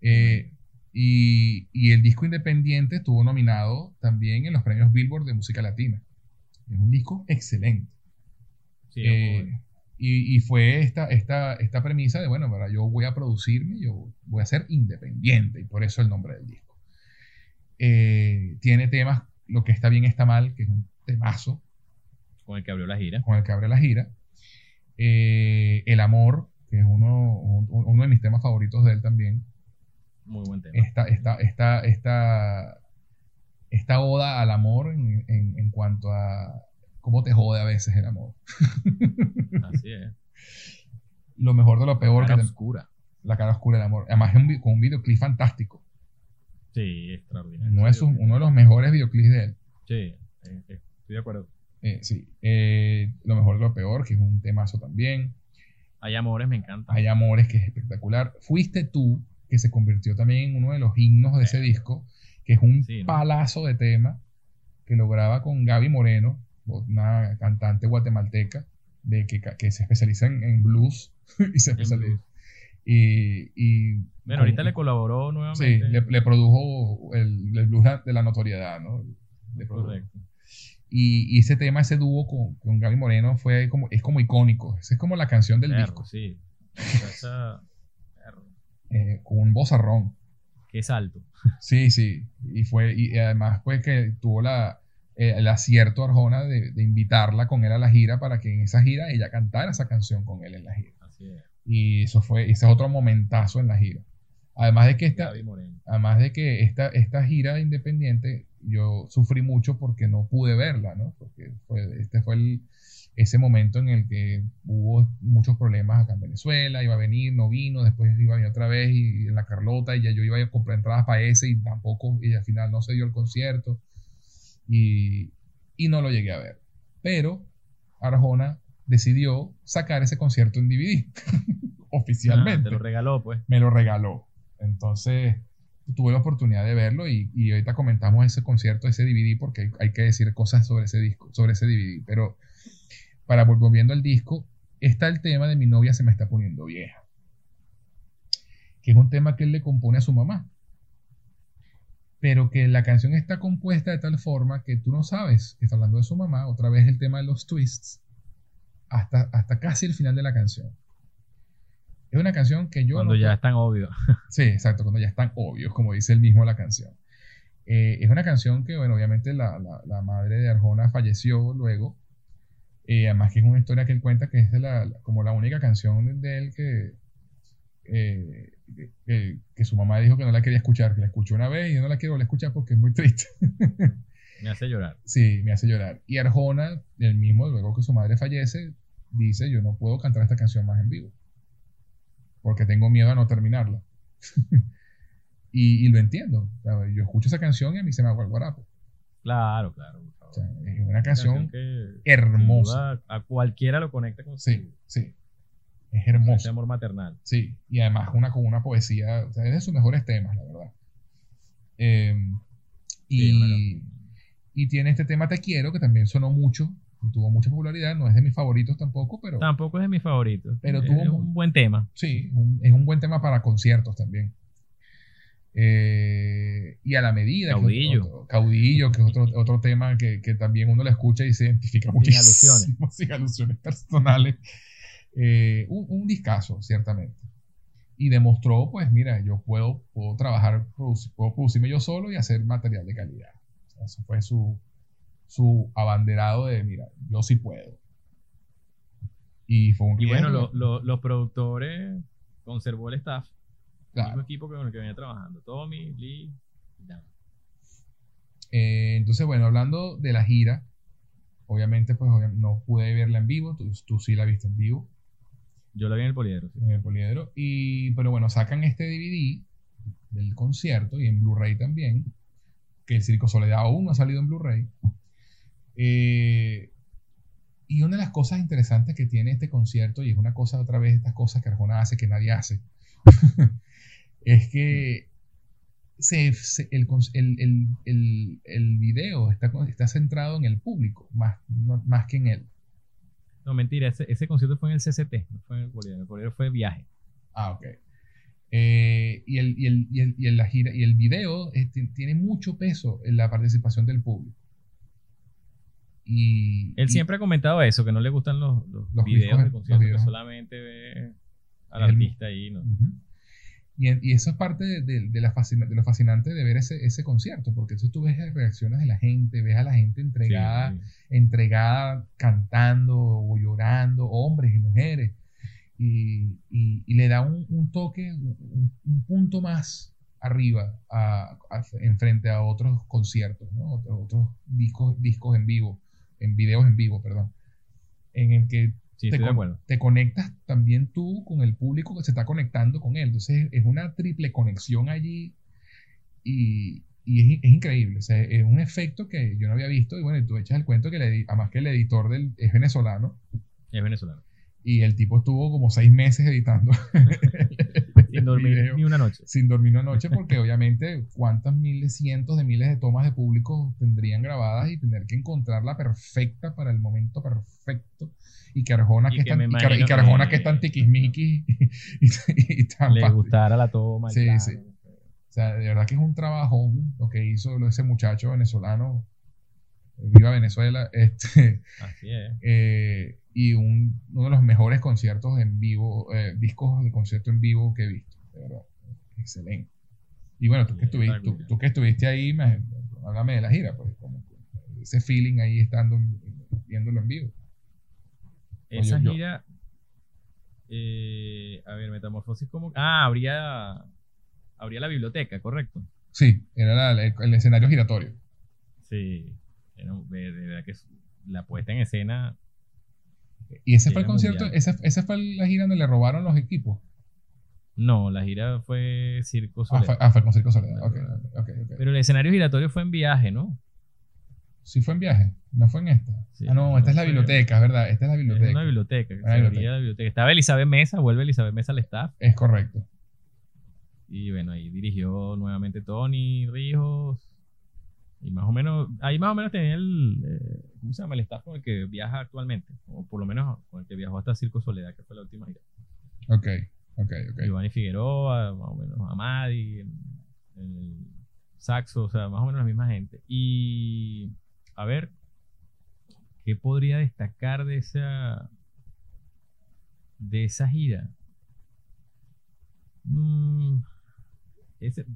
Eh, y, y el disco independiente estuvo nominado también en los premios Billboard de música latina. Es un disco excelente. Sí, Eh. Y, y fue esta, esta, esta premisa de, bueno, para yo voy a producirme, yo voy a ser independiente, y por eso el nombre del disco. Eh, tiene temas, lo que está bien está mal, que es un temazo, con el que abrió la gira. con el que abre la gira. Eh, el amor, que es uno, un- uno de mis temas favoritos de él también. Muy buen tema. Esta, esta, esta, esta, esta oda al amor en, en- en cuanto a cómo te jode a veces el amor. Así es. Lo mejor de lo peor, Cara que te- oscura. la cara oscura del amor. Además, es un con un videoclip fantástico. Sí, extraordinario. No es un- uno de los mejores videoclips de él. Sí, eh, eh, estoy de acuerdo. Eh, sí. Eh, lo mejor de lo peor, que es un temazo también. Hay amores, me encanta. Hay amores, que es espectacular. Fuiste tú, que se convirtió también en uno de los himnos de ese disco, que es un Sí, ¿no? palazo de tema que lo graba con Gaby Moreno, una cantante guatemalteca de que, que se especializa en, en blues y se especializa y, y Bueno, con- ahorita le colaboró sí, nuevamente. le, le produjo el, el blues de la notoriedad, ¿no? Le. Correcto. Y, y ese tema, ese dúo con, con Gaby Moreno fue como, es como icónico. Esa es como la canción del Perro, disco, sí. Esa- eh, con un vozarrón. Qué salto. Sí, sí. Y fue, y además, pues que tuvo la, eh, el acierto Arjona de, de invitarla con él a la gira para que en esa gira ella cantara esa canción con él en la gira. Así es. Y eso fue, ese es otro momentazo en la gira. Además de que esta, además de que esta, esta gira independiente, yo sufrí mucho porque no pude verla, ¿no? Porque fue, este fue el, ese momento en el que hubo muchos problemas acá en Venezuela, iba a venir, no vino, después iba a venir otra vez y en la Carlota y ya yo iba a comprar entradas para ese y tampoco, y al final no se dio el concierto y, y no lo llegué a ver. Pero Arjona decidió sacar ese concierto en DVD Ah, oficialmente te lo regaló, pues. me lo regaló. Entonces tuve la oportunidad de verlo y, y ahorita comentamos ese concierto, ese DVD, porque hay, hay que decir cosas sobre ese disco, sobre ese DVD. Pero para vol- volviendo al disco, está el tema de mi novia se me está poniendo vieja, que es un tema que él le compone a su mamá. Pero que la canción está compuesta de tal forma que tú no sabes que está hablando de su mamá, otra vez el tema de los twists, hasta, hasta casi el final de la canción. Es una canción que yo... Cuando no ya es tan obvio. Sí, exacto, cuando ya están obvios, como dice el mismo la canción. Eh, es una canción que, bueno, obviamente la, la- la madre de Arjona falleció luego. Eh, además que es una historia que él cuenta que es la- como la única canción de él que, eh, que, su mamá dijo que no la quería escuchar, que la escuchó una vez y yo no la quiero volver a escuchar porque es muy triste. Me hace llorar. Sí, me hace llorar. Y Arjona, el mismo, luego que su madre fallece, dice, yo no puedo cantar esta canción más en vivo. Porque tengo miedo a no terminarla. y, y lo entiendo. Yo escucho esa canción y a mí se me agua el guarapo. Claro, claro. O sea, es una canción que hermosa. duda, a cualquiera lo conecta con Sí, sí. Es ese hermosa. amor maternal. Sí, y además una con una poesía, o sea, es de sus mejores temas, la verdad. Eh, Sí, y, bueno. y tiene este tema Te Quiero, que también sonó mucho, tuvo mucha popularidad, no es de mis favoritos tampoco, pero Tampoco es de mis favoritos. Pero es tuvo- un buen tema. sí, un- es un buen tema para conciertos también. Eh, y a la medida. que es Caudillo. otro- caudillo, que es otro, otro tema que, que también uno lo escucha y se identifica Sin muchísimo. alusiones. Sin alusiones personales. Eh, un, un discazo, ciertamente. Y demostró, pues, mira, yo puedo, puedo trabajar, produci- puedo producirme yo solo y hacer material de calidad. O sea, eso fue su, su abanderado de, mira, yo sí puedo. Y fue un Y bueno, lo- lo- los productores conservó el staff. El Claro. mismo equipo con el que venía trabajando. Tommy, Lee Dan. Eh, entonces, bueno, hablando de la gira, obviamente, pues no pude verla en vivo, tú, tú sí la viste en vivo Yo lo vi en el poliedro. en el poliedro, y, pero bueno, sacan este DVD del concierto y en Blu-ray también, que el Circo Soledad aún no ha salido en Blu-ray. Eh, y una de las cosas interesantes que tiene este concierto, y es una cosa otra vez, estas cosas que Arjona hace que nadie hace, es que se, el, el, el, el, video está, está centrado en el público, más, no- más que en él. No, mentira, ese, ese concierto fue en el CCT, no fue en el Bolívar. El Bolívar fue viaje. Ah, ok. Eh, y, el, y, el, y, el, y el- la gira, y el video ti- tiene mucho peso en la participación del público. Y, Él siempre ha comentado eso, que no le gustan los, los, Los videos de conciertos, que solamente ve al artista ahí, ¿no? Y, eso es parte de, de- de la fascina- de lo fascinante de ver ese, ese concierto, porque entonces tú ves las reacciones de la gente, ves a la gente entregada, Sí. entregada, cantando o llorando, hombres y mujeres, y, y- y le da un, un toque, un, un punto más arriba a, a- en frente a otros conciertos, ¿no? otros, otros discos, discos en vivo, en videos en vivo, perdón, en el que Sí, te, estoy de con- acuerdo. te conectas también tú con el público que se está conectando con él. Entonces es una triple conexión allí y, y es, es increíble. O sea, es un efecto que yo no había visto. Y bueno, tú echas el cuento que le, además que el editor del, es venezolano Es venezolano. y el tipo estuvo como seis meses editando. Sin dormir video ni una noche. sin dormir una noche porque obviamente cuántas miles, cientos de miles de tomas de público tendrían grabadas y tener que encontrar la perfecta para el momento perfecto y que Arjona Y que, que es tan, imagino y que Arjona que- que es tan tiquismiquis y, y- y tan Le fácil. gustara la toma. Sí, plano. sí. O sea, de verdad que es un trabajo lo que hizo ese muchacho venezolano. Viva Venezuela. Este, Así es. eh, y un- uno de los mejores conciertos en vivo, eh, discos de concierto en vivo que he visto, de verdad. Excelente. Y bueno, tú que, estuviste, está tú, cool. tú que estuviste ahí, me- háblame de la gira, pues, como ese feeling ahí estando, viéndolo en vivo. Esa gira. eh, a ver, Metamorfosis como. Ah, habría. Habría la biblioteca, correcto. Sí, era la- el, el escenario giratorio. Sí. Era de, verdad que la puesta en escena. Y ese fue el concierto, esa, esa fue la gira donde le robaron los equipos. No, la gira fue Circo Ah, fue, ah, fue con Circo Soledad. Pero el escenario giratorio fue en viaje, ¿no? Sí fue en viaje, no fue en esta. Sí, ah, no, esta es la biblioteca, es verdad, esta es la Es biblioteca. una biblioteca. Una biblioteca. biblioteca. Estaba Elizabeth Mesa, vuelve Elizabeth Mesa al staff. Es correcto. Y bueno, ahí dirigió nuevamente Tony Rijos. Y más o menos, ahí más o menos tenía el, eh, ¿cómo se llama? El staff con el que viaja actualmente. O por lo menos con el que viajó hasta Circo Soledad, que fue la última gira. Ok, ok, ok. Giovanni Figueroa, más o menos Amadi, el, el saxo, o sea, más o menos la misma gente. Y a ver, ¿qué podría destacar de esa de esa gira? Mm, ese-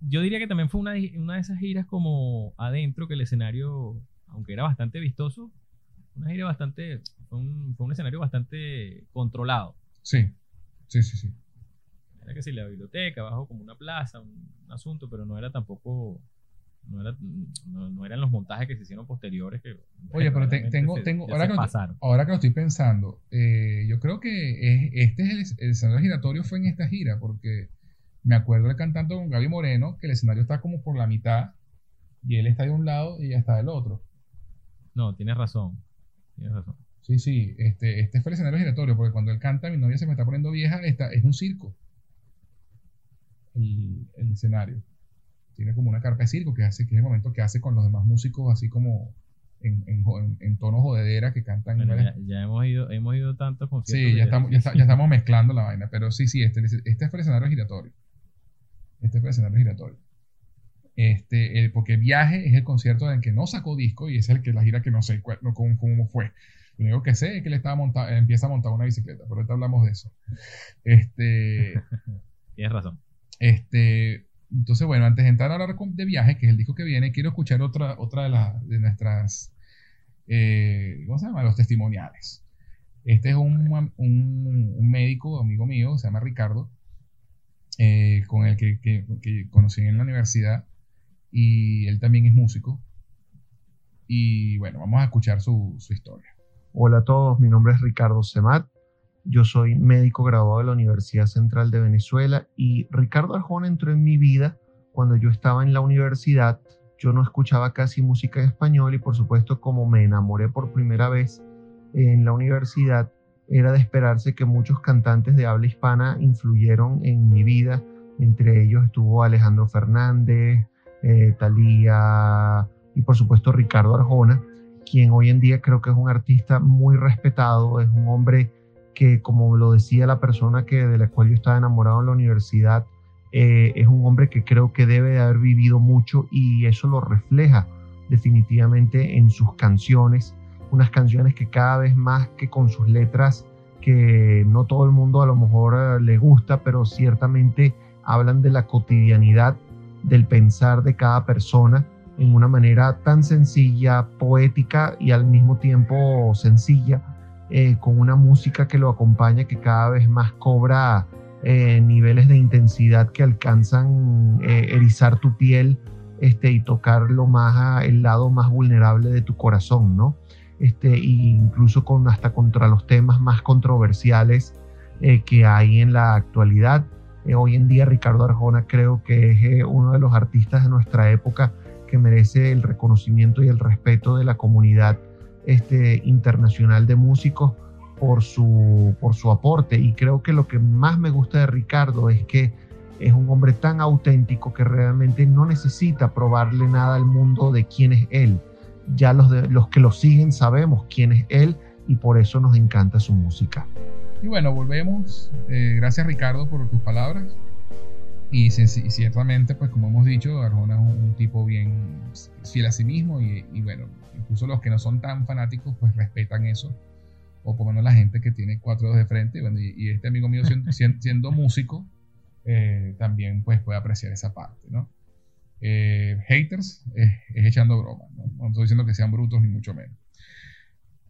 yo diría que también fue una, de- una de esas giras como adentro, que el escenario, aunque era bastante vistoso, una gira bastante, fue un, fue un escenario bastante controlado. Sí, sí, sí, sí. Era que si la biblioteca, abajo como una plaza, un, un asunto, pero no era tampoco, no, era, no, no eran los montajes que se hicieron posteriores que Oye, pero te- tengo, se- tengo, ahora que, pasaron. ahora que lo estoy pensando, eh, yo creo que es- este es el, el escenario giratorio fue en esta gira, porque me acuerdo de cantando con Gaby Moreno, que el escenario está como por la mitad, y él está de un lado y ella está del otro. No, tienes razón, tienes razón. Sí, sí, este, este fue el escenario giratorio, porque cuando él canta Mi novia se me está poniendo vieja, está, es un circo. El, el escenario. Tiene como una carpa de circo que hace, que es el momento que hace con los demás músicos, así como en, en, en- tono jodedera que cantan. Bueno, ya, ya hemos ido, hemos ido tantos conciertos. Sí, ya estamos, ya, está- ya estamos mezclando la vaina, pero sí, sí, este, este fue el escenario giratorio. Este fue el escenario giratorio. Este, el- porque Viaje es el concierto en el que no sacó disco y es el que la gira que no sé cuál- no, cómo, cómo fue. Lo único que sé es que él estaba monta- empieza a montar una bicicleta, pero ahorita hablamos de eso. Este, Tienes razón. este, entonces, bueno, antes de entrar a hablar de Viaje, que es el disco que viene, quiero escuchar otra, otra de, las de nuestras, eh, ¿cómo se llama? Los testimoniales. Este es un, un- un médico, amigo mío, se llama Ricardo, eh, con el que, que- que conocí en la universidad, y él también es músico. Y bueno, vamos a escuchar su, su historia. Hola a todos, mi nombre es Ricardo Semat. Yo soy médico graduado de la Universidad Central de Venezuela y Ricardo Arjona entró en mi vida cuando yo estaba en la universidad. Yo no escuchaba casi música en español y por supuesto como me enamoré por primera vez en la universidad, era de esperarse que muchos cantantes de habla hispana influyeron en mi vida. Entre ellos estuvo Alejandro Fernández, eh, Talía y por supuesto Ricardo Arjona, quien hoy en día creo que es un artista muy respetado, es un hombre que, como lo decía la persona que, de la cual yo estaba enamorado en la universidad, eh, es un hombre que creo que debe de haber vivido mucho y eso lo refleja definitivamente en sus canciones, unas canciones que cada vez más que con sus letras que no todo el mundo a lo mejor eh, le gusta, pero ciertamente hablan de la cotidianidad, del pensar de cada persona en una manera tan sencilla, poética y al mismo tiempo sencilla, eh, con una música que lo acompaña que cada vez más cobra eh, niveles de intensidad que alcanzan eh, erizar tu piel este, y tocar lo más, el lado más vulnerable de tu corazón, ¿no? Este, incluso con, hasta contra los temas más controversiales que hay en la actualidad. hoy en día Ricardo Arjona creo que es uno de los artistas de nuestra época que merece el reconocimiento y el respeto de la comunidad este, internacional de músicos por su aporte. Y creo que lo que más me gusta de Ricardo es que es un hombre tan auténtico que realmente no necesita probarle nada al mundo de quién es él. Ya los, de, los que lo siguen sabemos quién es él y por eso nos encanta su música. Y bueno, volvemos. Eh, gracias Ricardo por tus palabras. Y, ciertamente, pues como hemos dicho, Arjona es un, tipo bien fiel a sí mismo y, bueno, incluso los que no son tan fanáticos, pues respetan eso. O por lo menos la gente que tiene cuatro dedos de frente. y, este amigo mío siendo, siendo músico, eh, también pues puede apreciar esa parte, ¿no? Eh, haters es echando broma, ¿no? estoy diciendo que sean brutos ni mucho menos.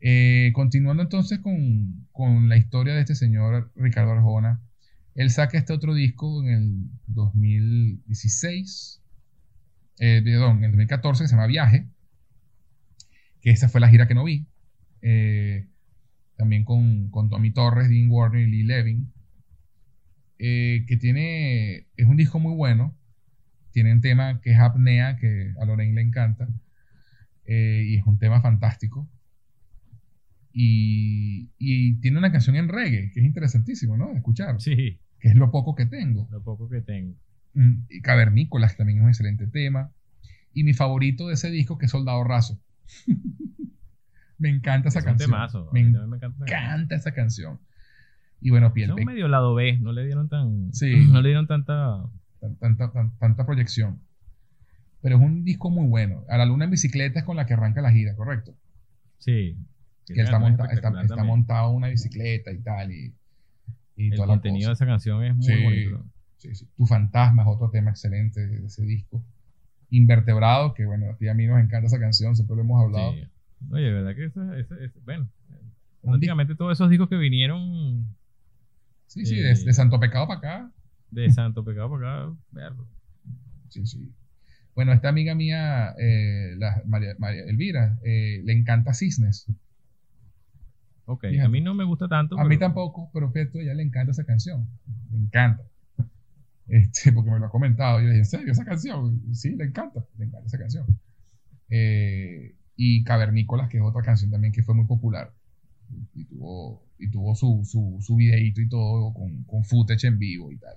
Eh, continuando entonces con, con la historia de este señor Ricardo Arjona, él saca este otro disco en el 2016, eh, perdón, en el 2014, que se llama Viaje, que esa fue la gira que no vi. Eh, también con, con, Tommy Torres, Dean Warner y Lee Levin. Eh, que tiene, es un disco muy bueno. Tiene un tema que es apnea, que a Lorraine le encanta. y es un tema fantástico. Y, y, tiene una canción en reggae, que es interesantísimo, ¿no? escuchar. Sí que es lo poco que tengo. Lo poco que tengo. Mm, y Cavernícolas también es un excelente tema. Y mi favorito de ese disco, que es Soldado Raso. me encanta esa canción. me, encanta, esa canción. Y bueno, Piel Es un medio lado B, no le dieron tan. Sí. No le dieron tanta. Tanta, tanta proyección. Pero es un disco muy bueno. A la luna en bicicleta es con la que arranca la gira, ¿correcto? Sí. Que está, monta, está, está montado una bicicleta y tal. Y el contenido de esa canción es muy bonito. Tu fantasma es otro tema excelente de ese disco. Invertebrado, que bueno, a ti a mí nos encanta esa canción, siempre lo hemos hablado. Oye, de verdad que esa, bueno, prácticamente todos esos discos que vinieron. Sí, sí, de, Santo Pecado para acá. De Santo Pecado para acá, verlo. Sí, sí. Bueno, esta amiga mía, eh, la María, Elvira, eh, le encanta Cisnes. Ok, a mí no me gusta tanto. A mí tampoco, pero fíjate, a ella le encanta esa canción. Me encanta. Este, porque me lo ha comentado. Yo le dije, ¿en serio esa canción? Sí, le encanta, le encanta esa canción. Eh, y Cavernícolas, que es otra canción también que fue muy popular. Y tuvo, y tuvo su, su, su videíto y todo con, con footage en vivo y tal.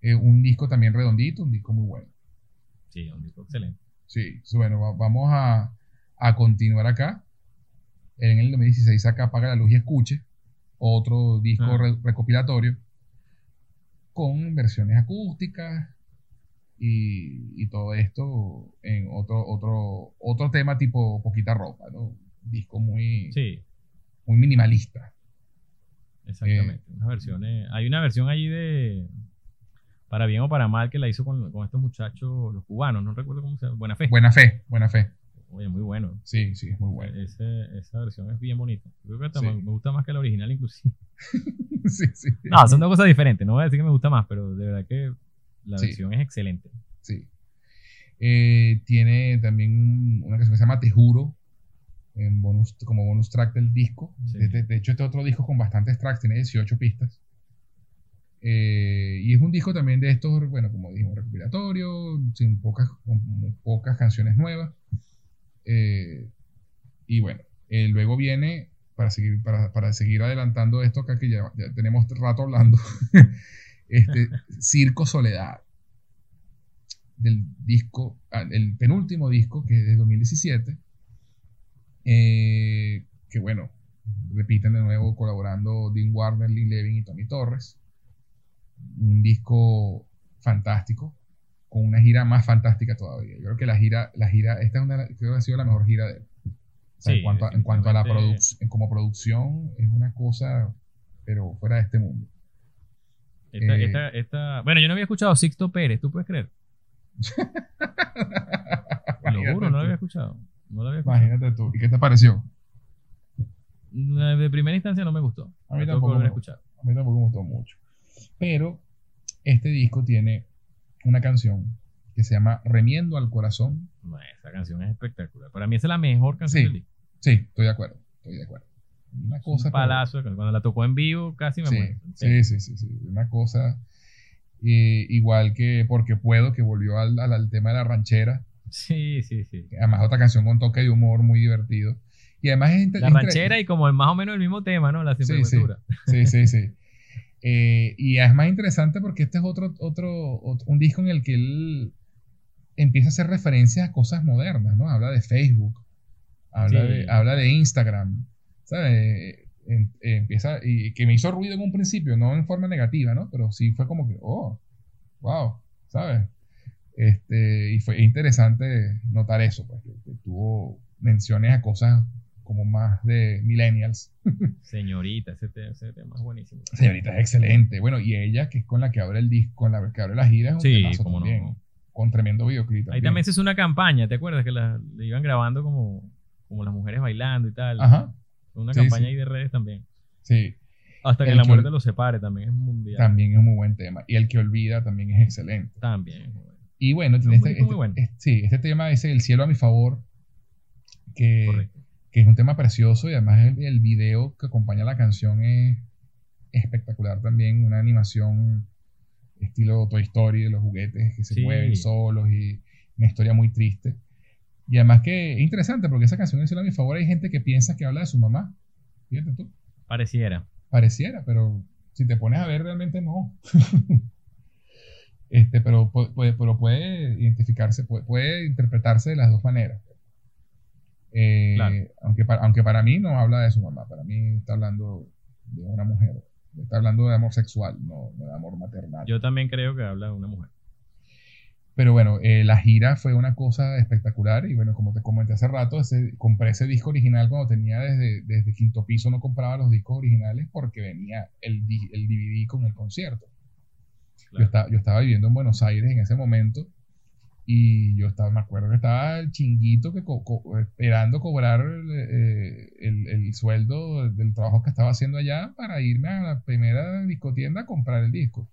Eh, un disco también redondito, un disco muy bueno. Sí, un disco excelente. Sí, bueno, vamos a, a continuar acá en el 2016 saca Apaga la Luz y Escuche, otro disco ah. recopilatorio, con versiones acústicas y, todo esto en otro, otro, otro tema tipo poquita ropa, ¿no? Disco muy, muy minimalista. Exactamente. Eh, versiones, hay una versión allí de para bien o para mal que la hizo con, con estos muchachos, los cubanos, no recuerdo cómo se llama, Buena Fe. Buena Fe, Buena Fe. Oye, muy bueno. Sí, sí, es muy bueno. esa versión es bien bonita. Creo que me, gusta más que la original, inclusive. sí, sí. No, son dos cosas diferentes. No voy a decir que me gusta más, pero de verdad que la versión es excelente. Sí. Eh, tiene también una canción que se llama Te Juro, en bonus, como bonus track del disco. De, hecho, este otro disco con bastantes tracks, tiene 18 pistas. Eh, y es un disco también de estos, bueno, como dijimos, recopilatorio, sin pocas, con pocas canciones nuevas. Eh, y bueno, eh, luego viene para seguir, para, para seguir adelantando esto acá que ya, tenemos rato hablando, este, Circo Soledad, del disco, ah, el penúltimo disco que es de 2017, eh, que bueno, repiten de nuevo colaborando Dean Warner, Lee Levin y Tony Torres. Un disco fantástico, con una gira más fantástica todavía. Yo creo que la gira, la gira, esta es una, creo que ha sido la mejor gira de él. O sea, Sí, en, cuanto a, en cuanto a la producción, como producción, es una cosa, pero fuera de este mundo. Esta, Eh. esta, esta- Bueno, yo no había escuchado Sixto Pérez, ¿tú puedes creer? Lo juro, no lo había escuchado. No lo había escuchado. Imagínate tú. ¿Y qué te pareció? De primera instancia no me gustó. A mí que tampoco me. A mí tampoco me gustó mucho. Pero este disco tiene una canción que se llama Remiendo al Corazón. No, esa canción es espectacular. Para mí esa es la mejor canción Sí, del disco. sí, estoy de acuerdo. Estoy de acuerdo. Una cosa. un palazo. Cuando la tocó en vivo casi me Sí, muero. sí, sí, sí, sí. Una cosa. eh, igual que Porque Puedo, que volvió al, al- al tema de la ranchera. Sí, sí, sí. Además, otra canción con toque de humor muy divertido. Y además es La ranchera y como el más o menos el mismo tema, ¿no? La Sí. Sí, sí, sí. Eh, y es más interesante porque este es otro, otro, otro- un disco en el que él empieza a hacer referencias a cosas modernas, ¿no? Habla de Facebook, habla, Sí. de, habla de Instagram, ¿sabes? En- empieza, y que me hizo ruido en un principio, no en forma negativa, ¿no? Pero sí fue como que, oh, wow, ¿sabes? Este, y fue interesante notar eso, pues, que, que tuvo menciones a cosas como más de millennials. Señorita, ese, te- ese tema es buenísimo. Señorita es excelente. Bueno, y ella, que es con la que abre el disco, con la que abre la gira, es un Sí, cómo también. no. Con tremendo videoclip Ahí también. se hizo una campaña, ¿te acuerdas? Que la, le iban grabando como, como las mujeres bailando y tal. Ajá, Una Sí, campaña sí. ahí de redes también. sí. Hasta que El la que- muerte los separe también es mundial. También es un muy buen tema. Y el que olvida también es excelente. También. Y bueno, tiene este, muy este- bueno. este- sí, este tema es El cielo a mi favor, que, Correcto. Que es un tema precioso y además el, el video que acompaña la canción es espectacular también. Una animación estilo Toy Story de los juguetes que se Sí. mueven solos y una historia muy triste. Y además que es interesante porque esa canción El cielo a mi favor hay gente que piensa que habla de su mamá. Fíjate tú. Pareciera. Pareciera, pero si te pones a ver, realmente no. este, pero, pu- puede, pero puede identificarse, puede, puede interpretarse de las dos maneras. Eh, Claro. aunque, para, aunque para mí no habla de su mamá, para mí está hablando de una mujer. Está hablando de amor sexual, no, no de amor maternal. Yo también creo que habla de una mujer. Pero bueno, eh, la gira fue una cosa espectacular y bueno, como te comenté hace rato, ese- compré ese disco original cuando tenía desde, desde quinto piso, no compraba los discos originales porque venía el, el DVD con el concierto. Yo, Claro. estaba, yo estaba viviendo en Buenos Aires en ese momento y yo estaba, me acuerdo que estaba el chinguito que co- co- esperando cobrar eh, el, el sueldo del trabajo que estaba haciendo allá para irme a la primera discotienda a comprar el disco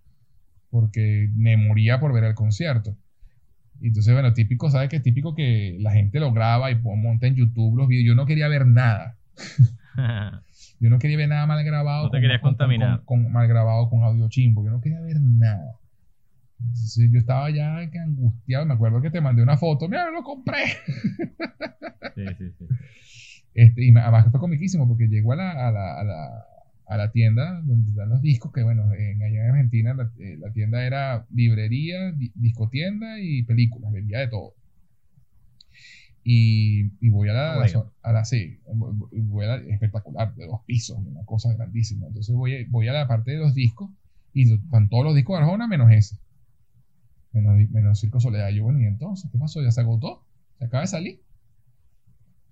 porque me moría por ver el concierto. Y Entonces, bueno, típico, ¿sabes qué? Típico que la gente lo graba y monta en YouTube los videos. Yo no quería ver nada. Yo no quería ver nada mal grabado. No te querías contaminar. Con, con- mal grabado con audio chimbo. Yo no quería ver nada. Entonces, yo estaba ya que angustiado. Me acuerdo que te mandé una foto. Mira, lo compré. sí, sí, sí. Este, y además fue comiquísimo porque llegó a la, a la, a la, a la tienda donde están los discos, que bueno, en, allá en Argentina la, eh, la tienda era librería, di- discotienda y películas, vendía de todo. Y, y voy a la, bueno. a la, sí, voy- a la, espectacular, de dos pisos, una cosa grandísima. Entonces voy, voy a la parte de los discos y están todos los discos de Arjona menos ese. Menos, menos Circo Soledad. Yo, bueno, ¿y entonces qué pasó? ¿Ya se agotó? ¿Se acaba de salir?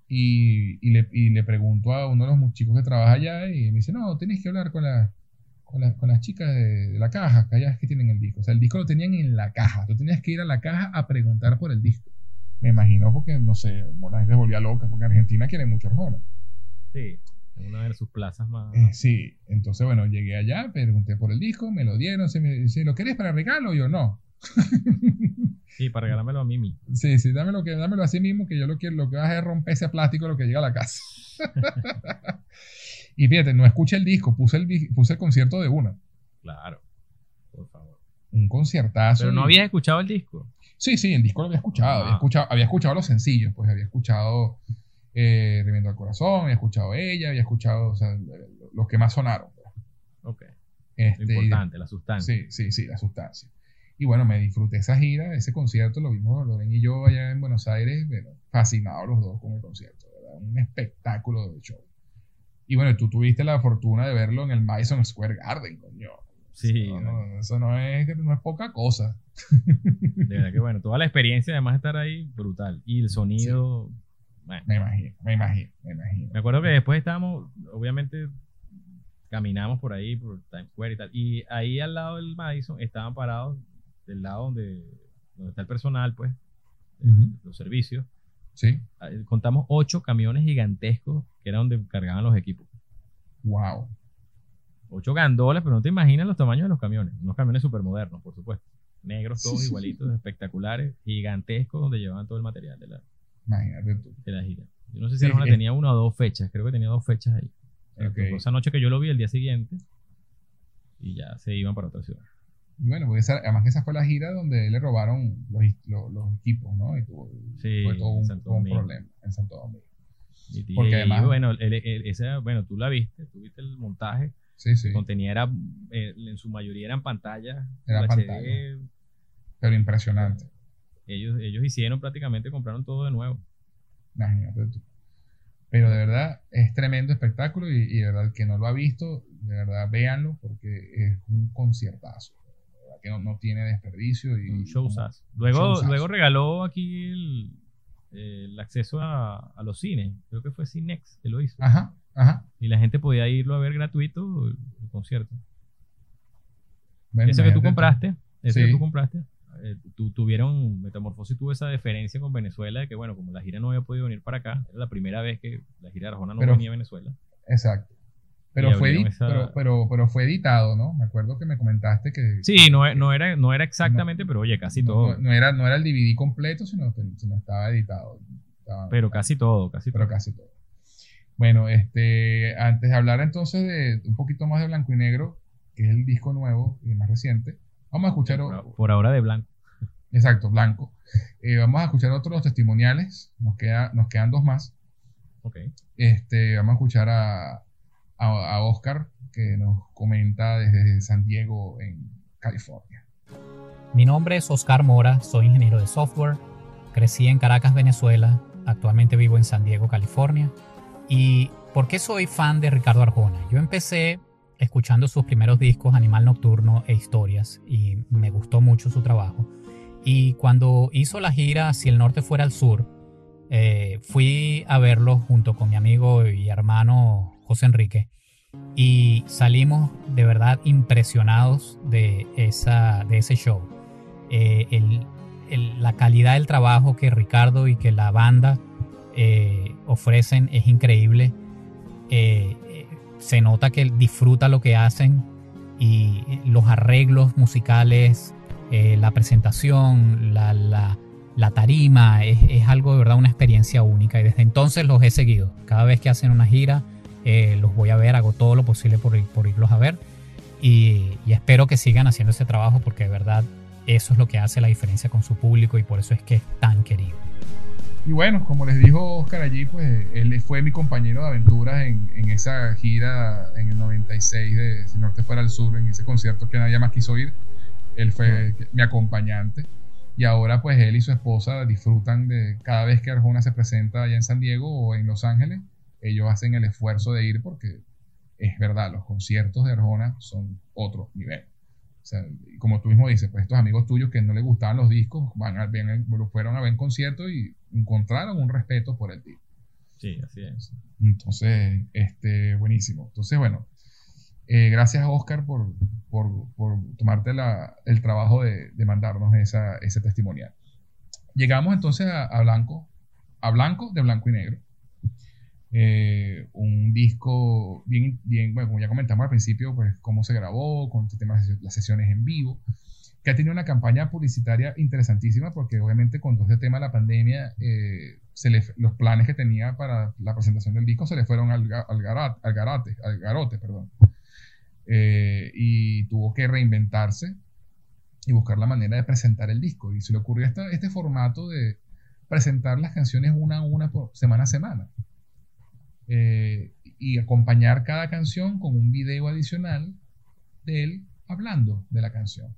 Y, y le, y le pregunto a uno de los chicos que trabaja allá y me dice, no, tenés que hablar con, la, con, la- con las chicas de, de la caja, que allá es que tienen el disco. O sea, el disco lo tenían en la caja. Tú tenías que ir a la caja a preguntar por el disco. Me imagino porque, no sé, la gente se volvía loca, porque Argentina quiere mucho Arjona. Sí, una de sus plazas más. Eh, sí, entonces bueno, llegué allá, pregunté por el disco, me lo dieron, se me dice, ¿lo querés para regalo? Yo no. Sí, para regalármelo a Mimi. Sí, sí, dámelo, que, dámelo así mismo, que yo lo quiero, lo que vas a hacer es romper ese plástico lo que llega a la casa. y fíjate, no escuché el disco, puse el, puse el concierto de una. Claro. Por favor. Un conciertazo. Pero no habías escuchado el disco. Sí, sí, el disco lo había escuchado. Había Ah. escuchado, había escuchado los sencillos, pues había escuchado eh, Reviendo al Corazón, había escuchado ella, había escuchado o sea, los que más sonaron. Ok. Este, Lo de- importante, la sustancia. Sí, sí, sí, la sustancia. Y bueno, me disfruté esa gira, ese concierto, lo vimos Loren y yo allá en Buenos Aires, bueno, fascinados los dos con el concierto, ¿verdad? Un espectáculo de show. Y bueno, tú tuviste la fortuna de verlo en el Madison Square Garden, coño. Sí, Eso no, eso no es, no es poca cosa. De verdad que bueno, toda la experiencia además de estar ahí, brutal. Y el sonido, bueno. Me imagino, me imagino, me imagino. Me acuerdo que después estábamos, obviamente, caminamos por ahí, por Times Square y tal. Y ahí al lado del Madison estaban parados, del lado donde, donde está el personal, pues, eh, los servicios. Sí, Ah, Contamos ocho camiones gigantescos que era donde cargaban los equipos. wow. Ocho gandolas, pero no te imaginas los tamaños de los camiones. Unos camiones súper modernos, por supuesto. Negros todos Sí, sí, igualitos, espectaculares, gigantescos, donde llevaban todo el material de la, Imagínate tú. de la gira. Yo no sé si Sí, es- tenía una o dos fechas, creo que tenía dos fechas ahí. O sea, Esa noche que yo lo vi, el día siguiente, y ya se iban para otra ciudad. Y bueno, porque esa- además que esa fue la gira donde le robaron los, los- los equipos, ¿no? Y tuvo, Sí, fue todo un, todo problema en Santo Domingo. Y, Porque y, además- bueno, el- el- esa- bueno, tú la viste, tú viste el montaje, Sí, sí. el contenido era, eh, en su mayoría eran pantallas, Era pantalla. Pero impresionante. ellos, ellos hicieron prácticamente, compraron todo de nuevo. Imagínate tú. Pero de verdad es tremendo espectáculo y, y de verdad el que no lo ha visto, de verdad véanlo porque es un conciertazo. Que no, no tiene desperdicio y Un. Luego, luego regaló aquí el, el acceso a, a los cines. Creo que fue Cinex que lo hizo. Ajá, ajá. Y la gente podía irlo a ver gratuito el, el concierto. Bueno, ese que tú compraste, ese que tú compraste, eh, tu- tuvieron, Metamorfosis tuvo esa diferencia con Venezuela de que, bueno, como la gira no había podido venir para acá, era la primera vez que la gira de Arjona no Pero- venía a Venezuela. Exacto. Pero fue, esa- pero, pero, pero fue editado, ¿no? Me acuerdo que me comentaste que Sí, no, e- no, era, no era exactamente, pero oye, casi no, todo. no- era, no era el DVD completo, sino, sino estaba editado. Estaba- pero casi todo, casi pero todo. casi todo. Bueno, este, antes de hablar entonces de un poquito más de Blanco y Negro, que es el disco nuevo y más reciente, vamos a escuchar, Por, por ahora de blanco. exacto, Blanco. Eh, vamos a escuchar otros testimoniales, nos, queda, nos quedan dos más. Ok. Este, vamos a escuchar a, a, Oscar, que nos comenta desde San Diego, en California. Mi nombre es Oscar Mora, soy ingeniero de software, crecí en Caracas, Venezuela, actualmente vivo en San Diego, California. ¿Y por qué soy fan de Ricardo Arjona? Yo empecé escuchando sus primeros discos, Animal Nocturno e Historias, y me gustó mucho su trabajo. Y cuando hizo la gira Si el Norte fuera el Sur, eh, fui a verlo junto con mi amigo y hermano Enrique y salimos de verdad impresionados de, esa, de ese show. Eh, la calidad del trabajo que Ricardo y que la banda eh, ofrecen es increíble. Eh, se nota que disfruta lo que hacen y los arreglos musicales, la presentación, la, la- la tarima, es, es algo de verdad una experiencia única y desde entonces los he seguido. Cada vez que hacen una gira, eh, los voy a ver, hago todo lo posible por, por irlos a ver y, y espero que sigan haciendo ese trabajo porque de verdad eso es lo que hace la diferencia con su público y por eso es que es tan querido. Y bueno, como les dijo Oscar allí, pues él fue mi compañero de aventuras en, en esa gira en el 96 de Si Norte fuera al Sur, en ese concierto que nadie más quiso ir. Él fue mi acompañante. Y ahora pues él y su esposa disfrutan de cada vez que Arjona se presenta allá en San Diego o en Los Ángeles, ellos hacen el esfuerzo de ir porque es verdad, los conciertos de Arjona son otro nivel. O sea, como tú mismo dices, pues estos amigos tuyos que no les gustaban los discos, van a, ven- lo fueron a ver en concierto y encontraron un respeto por el disco. Sí, así es. Entonces, este, buenísimo. Entonces, bueno, eh, gracias Oscar por, por, por tomarte la- el trabajo de, de mandarnos esa, ese testimonial. Llegamos entonces a, a Blanco, a Blanco de Blanco y Negro. Eh, un disco bien, bien, bueno, como ya comentamos al principio, pues cómo se grabó, con este tema de las sesiones en vivo, que ha tenido una campaña publicitaria interesantísima porque obviamente con todo este tema de la pandemia, eh, se le- los planes que tenía para la presentación del disco se le fueron al, al, gara- al garate, al garote, perdón. Eh, y tuvo que reinventarse y buscar la manera de presentar el disco. Y se le ocurrió esta- este formato de presentar las canciones una a una por semana a semana. Eh, y acompañar cada canción con un video adicional de él hablando de la canción,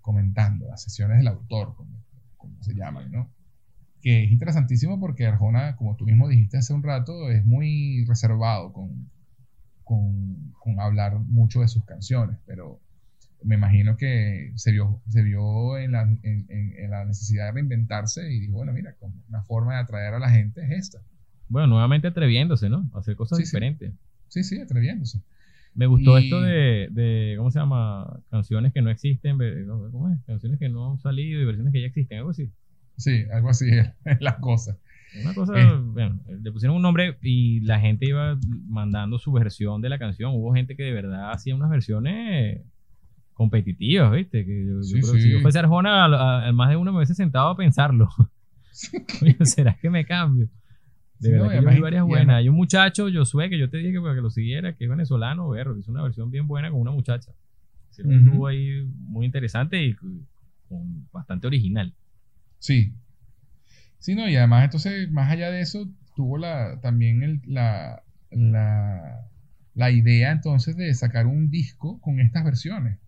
comentando las sesiones del autor, como, como se llaman, ¿no? Que es interesantísimo porque Arjona, como tú mismo dijiste hace un rato, es muy reservado con, con, hablar mucho de sus canciones, pero me imagino que se vio, se vio en, la, en, la necesidad de reinventarse y dijo, bueno, mira, una forma de atraer a la gente es esta. Bueno, nuevamente atreviéndose, ¿no? A hacer cosas diferentes. Sí, sí, atreviéndose. Me gustó esto de, de, ¿cómo se llama? Canciones que no existen, ¿cómo es? Canciones que no han salido y versiones que ya existen, algo así. Sí, algo así es la cosa. Una cosa, eh. bueno, le pusieron un nombre y la gente iba mandando su versión de la canción. Hubo gente que de verdad hacía unas versiones competitivas, ¿viste? Que yo, creo que si yo fuese Arjona, al más de uno me hubiese sentado a pensarlo. ¿Será que me cambio? De verdad que hay varias buenas. Hay un muchacho, Josué, que yo te dije que para que lo siguiera, que es venezolano, verlo, hizo una versión bien buena con una muchacha. Hicieron un dúo ahí muy interesante y con bastante original. Sí. Sí, no, y además entonces, más allá de eso, tuvo la, también el, la, la, la idea entonces de sacar un disco con estas versiones.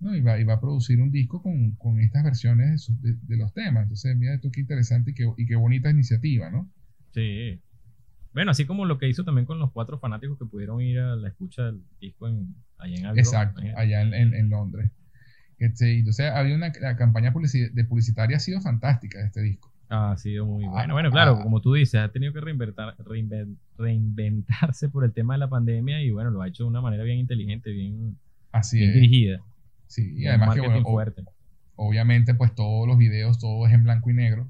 ¿no? Y, va, y va a producir un disco con, con estas versiones de, de, los temas. Entonces, mira esto qué interesante y qué, y qué bonita iniciativa, ¿no? Sí. Bueno, así como lo que hizo también con los cuatro fanáticos que pudieron ir a la escucha del disco en, allá en Abbey Exacto, allá en, en, en Londres. Este, entonces, había una la campaña de publicitaria ha sido fantástica de este disco. Ha sido muy ah, bueno. Bueno, claro, ah. como tú dices, ha tenido que reinventar, reinventarse por el tema de la pandemia y bueno, lo ha hecho de una manera bien inteligente, bien, Así bien dirigida. Sí, y además que bueno, fuerte. obviamente pues todos los videos, todo es en blanco y negro.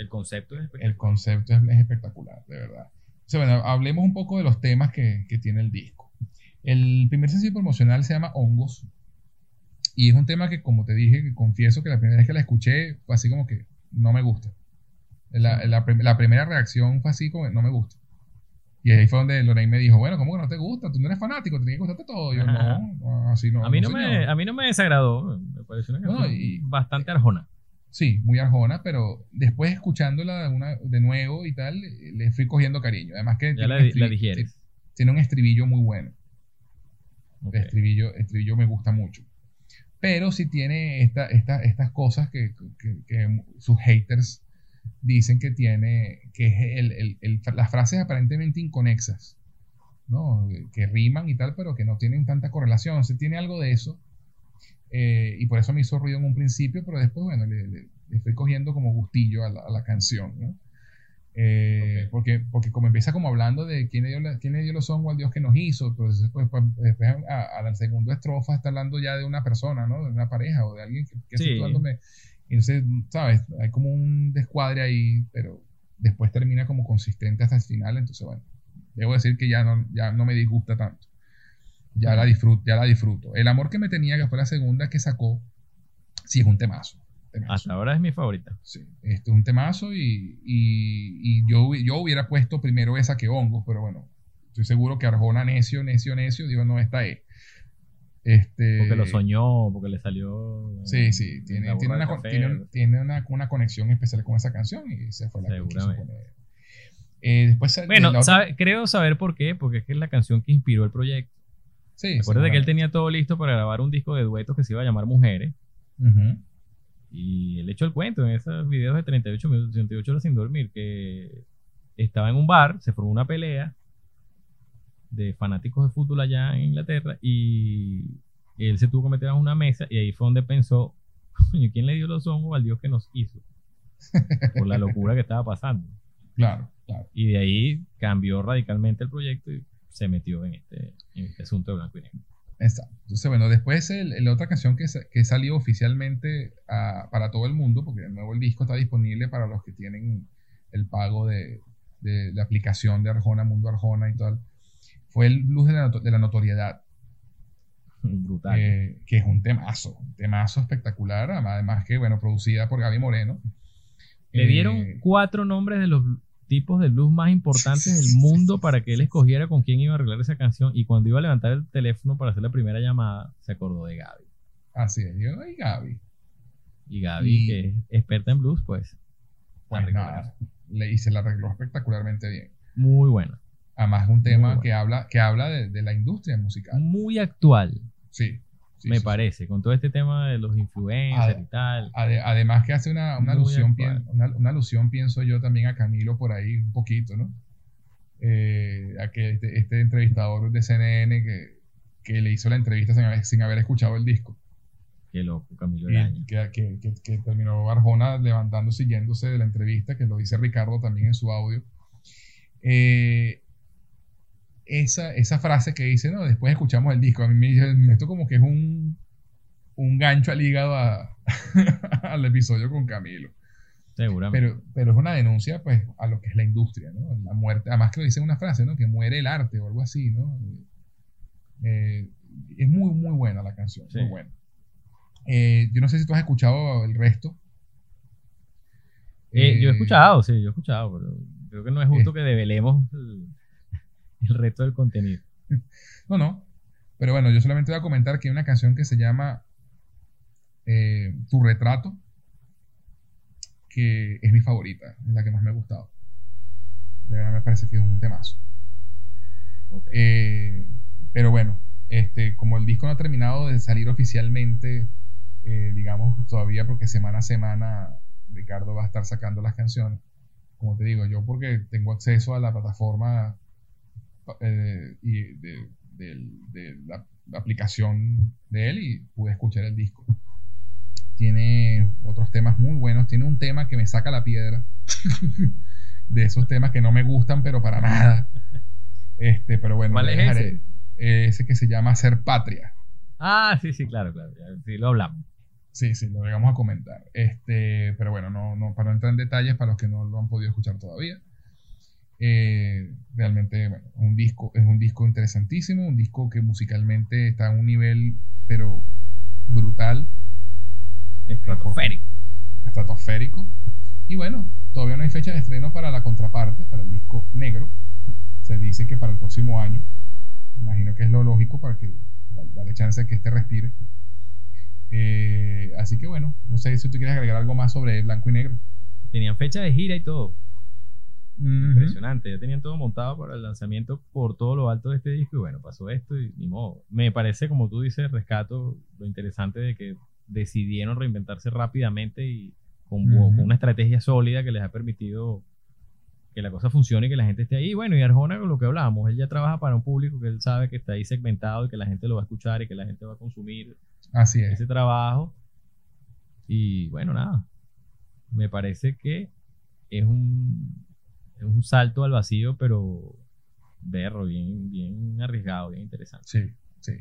El concepto es espectacular. El concepto es, espectacular, de verdad. bueno, hablemos un poco de los temas que, que tiene el disco. El primer sencillo promocional se llama Hongos. Y es un tema que, como te dije, que confieso que la primera vez que la escuché fue así como que no me gusta. La, la, la primera reacción fue así como no me gusta. Y ahí fue donde Lorraine me dijo, bueno, ¿cómo que no te gusta? Tú no eres fanático, te tiene que gustarte todo. Yo, no, así no. A mí no, me, a mí no me desagradó. Me pareció una canción bastante arjona. Sí, muy arjona, pero después escuchándola una, de nuevo y tal, le fui cogiendo cariño. Además que ya la, la digieres. Tiene un estribillo muy bueno. El estribillo, estribillo me gusta mucho. Pero sí tiene esta, esta, estas cosas que, que, que sus haters dicen que tiene, que es el, el, las frases aparentemente inconexas, ¿no? Que riman y tal, pero que no tienen tanta correlación. Se tiene algo de eso. Eh, y por eso me hizo ruido en un principio, pero después, bueno, le, le, estoy cogiendo como gustillo a la, a la canción, ¿no? Eh, porque, porque como empieza como hablando de quién dio, quién dio los hongos al Dios que nos hizo, pues después, pues, después a, a, la segunda estrofa está hablando ya de una persona, ¿no? De una pareja o de alguien que, que sí. y entonces, ¿sabes? Hay como un descuadre ahí, pero después termina como consistente hasta el final. Entonces, bueno, debo decir que ya no, ya no me disgusta tanto. Ya la, disfruto, ya la disfruto. El amor que me tenía, que fue la segunda que sacó, sí es un temazo. temazo. Hasta ahora es mi favorita. Sí, esto es un temazo y, y, y, yo, yo hubiera puesto primero esa que hongos, pero bueno, estoy seguro que Arjona necio, necio, necio, digo, no, esta es. Este, porque lo soñó, porque le salió. Sí, sí, tiene, tiene, una, tiene, tiene una, una, conexión especial con esa canción y se fue la Seguramente. Eh, después, bueno, sabe, creo saber por qué, porque es que es la canción que inspiró el proyecto. Sí, Acuérdate que él tenía todo listo para grabar un disco de duetos que se iba a llamar Mujeres. Uh -huh. Y él echó el cuento en esos videos de 38 minutos, 68 horas sin dormir, que estaba en un bar, se formó una pelea de fanáticos de fútbol allá en Inglaterra y él se tuvo que meter a una mesa y ahí fue donde pensó, ¿quién le dio los hongos al Dios que nos hizo? Por la locura que estaba pasando. Claro, claro. Y de ahí cambió radicalmente el proyecto y se metió en este, en este asunto de blanco y negro. Exacto. Entonces, bueno, después la otra canción que, que salió oficialmente a, para todo el mundo, porque de nuevo el disco está disponible para los que tienen el pago de, de la aplicación de Arjona, Mundo Arjona y tal, fue el blues de la, de la notoriedad. Brutal. Eh, que es un temazo, un temazo espectacular, además que, bueno, producida por Gaby Moreno. Le dieron eh, cuatro nombres de los tipos de blues más importantes del mundo para que él escogiera con quién iba a arreglar esa canción y cuando iba a levantar el teléfono para hacer la primera llamada, se acordó de Gaby. Así es, yo, y Gaby. Y Gaby, y... que es experta en blues, pues pues nada, le, y se la arregló espectacularmente bien. Muy bueno. Además, un tema bueno. que habla, que habla de, de la industria musical. Muy actual, Sí. Sí, me sí, parece, con todo este tema de los influencers Ah, y tal. Ade- Además que hace una, una alusión, pien- una, una alusión, pienso yo, también a Camilo por ahí un poquito, ¿no? Eh, a que este, este entrevistador de CNN que, que le hizo la entrevista sin haber, sin haber escuchado el disco. Qué loco, Camilo Y que, que- que- terminó Arjona levantándose y yéndose de la entrevista, que lo dice Ricardo también en su audio. Eh, esa, esa frase que dice, no, después escuchamos el disco, a mí me dice, esto como que es un, un gancho al hígado a- al episodio con Camilo. Seguramente. Pero, pero es una denuncia pues a lo que es la industria, ¿no? La muerte, además que lo dice una frase, ¿no? Que muere el arte o algo así, ¿no? Eh, es muy, muy buena la canción, Sí. muy buena. Eh, yo no sé si tú has escuchado el resto. Eh, yo he escuchado, sí, yo he escuchado, pero creo que no es justo que develemos el, el resto del contenido. No, no. Pero bueno, yo solamente voy a comentar que hay una canción que se llama eh, Tu retrato, que es mi favorita, es la que más me ha gustado. De verdad me parece que es un temazo. Eh, pero bueno, este, como el disco no ha terminado de salir oficialmente, eh, digamos, todavía porque semana a semana Ricardo va a estar sacando las canciones. Como te digo, yo porque tengo acceso a la plataforma eh, y de, la, la aplicación de él y pude escuchar el disco. Tiene otros temas muy buenos. Tiene un tema que me saca la piedra. de esos temas que no me gustan, pero para nada. Este, pero bueno, ¿Cuál es dejaré. ese? Ese que se llama Ser Patria. Ah, sí, sí, claro, claro. Sí, lo hablamos. Sí, sí, lo llegamos a comentar. Este, pero bueno, no, no, para no entrar en detalles para los que no lo han podido escuchar todavía. Eh, realmente, bueno, un disco, es un disco interesantísimo, un disco que musicalmente está a un nivel, pero brutal, Estratosférico. estratosférico. Y bueno, todavía no hay fecha de estreno para la contraparte, para el disco negro. Se dice que para el próximo año. Imagino que es lo lógico para que dale, chance de que este respire. Eh, así que bueno, no sé si tú quieres agregar algo más sobre blanco y negro. Tenían fecha de gira y todo. Impresionante. Ya tenían todo montado para el lanzamiento por todo lo alto de este disco. Y bueno, pasó esto y ni modo. Me parece, como tú dices, rescato lo interesante de que decidieron reinventarse rápidamente y con, bu- Ujú. con una estrategia sólida que les ha permitido que la cosa funcione y que la gente esté ahí. Bueno, y Arjona, con lo que hablábamos, él ya trabaja para un público que él sabe que está ahí segmentado y que la gente lo va a escuchar y que la gente va a consumir Así es. ese trabajo. Y bueno, nada. Me parece que es un, un salto al vacío, pero berro, bien, bien arriesgado, bien interesante. Sí, sí.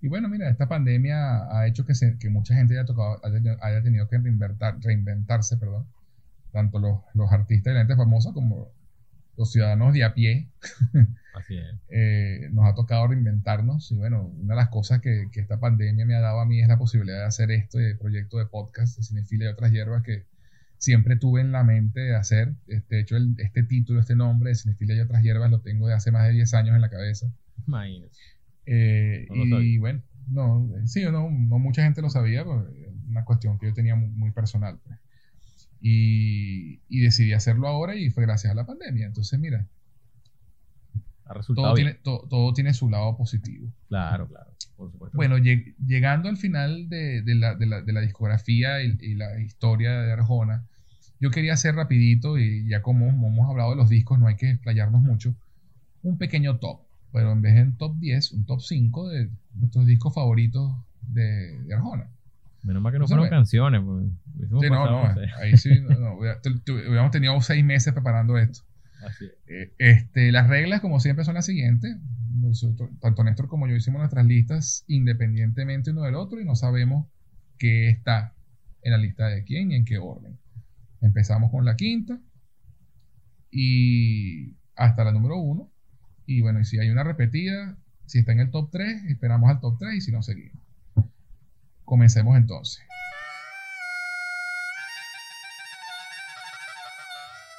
Y bueno, mira, esta pandemia ha hecho que, se- que mucha gente haya, tocado, haya, tenido- que reinventar, reinventarse, perdón. Tanto los, los artistas y la gente famosa como los ciudadanos de a pie. Así es. eh, nos ha tocado reinventarnos. Y bueno, una de las cosas que, que esta pandemia me ha dado a mí es la posibilidad de hacer este proyecto de podcast de Cinefilia y otras hierbas que siempre tuve en la mente de hacer. Este, de hecho, el- este título, este nombre Cinefilia y otras hierbas lo tengo de hace más de 10 años en la cabeza. Imagínate. Eh, No y bueno, no, sí o no, no mucha gente lo sabía, pero es una cuestión que yo tenía muy, muy personal. pues. Y, y decidí hacerlo ahora y fue gracias a la pandemia. Entonces, mira, Ha resultado todo bien. tiene, to- todo tiene su lado positivo. Claro, claro. Por supuesto. Bueno, lleg- llegando al final de, de la, de la- de la discografía y, y la historia de Arjona, yo quería hacer rapidito, y ya como hemos hablado de los discos, no hay que explayarnos mucho, un pequeño top, pero en vez de un top 10, un top 5 de nuestros discos favoritos de, de Arjona. Menos mal que no Entonces, fueron bueno. canciones. pues, Sí, no, no, sé. ahí sí, no, hubiéramos tenido seis meses preparando esto. Eh, Este, las reglas, como siempre, son las siguientes. Tanto Néstor como yo hicimos nuestras listas independientemente uno del otro y no sabemos qué está en la lista de quién y en qué orden. Empezamos con la quinta y hasta la número uno. Y bueno, y si hay una repetida, si está en el top 3, esperamos al top 3 y si no, seguimos. Comencemos entonces.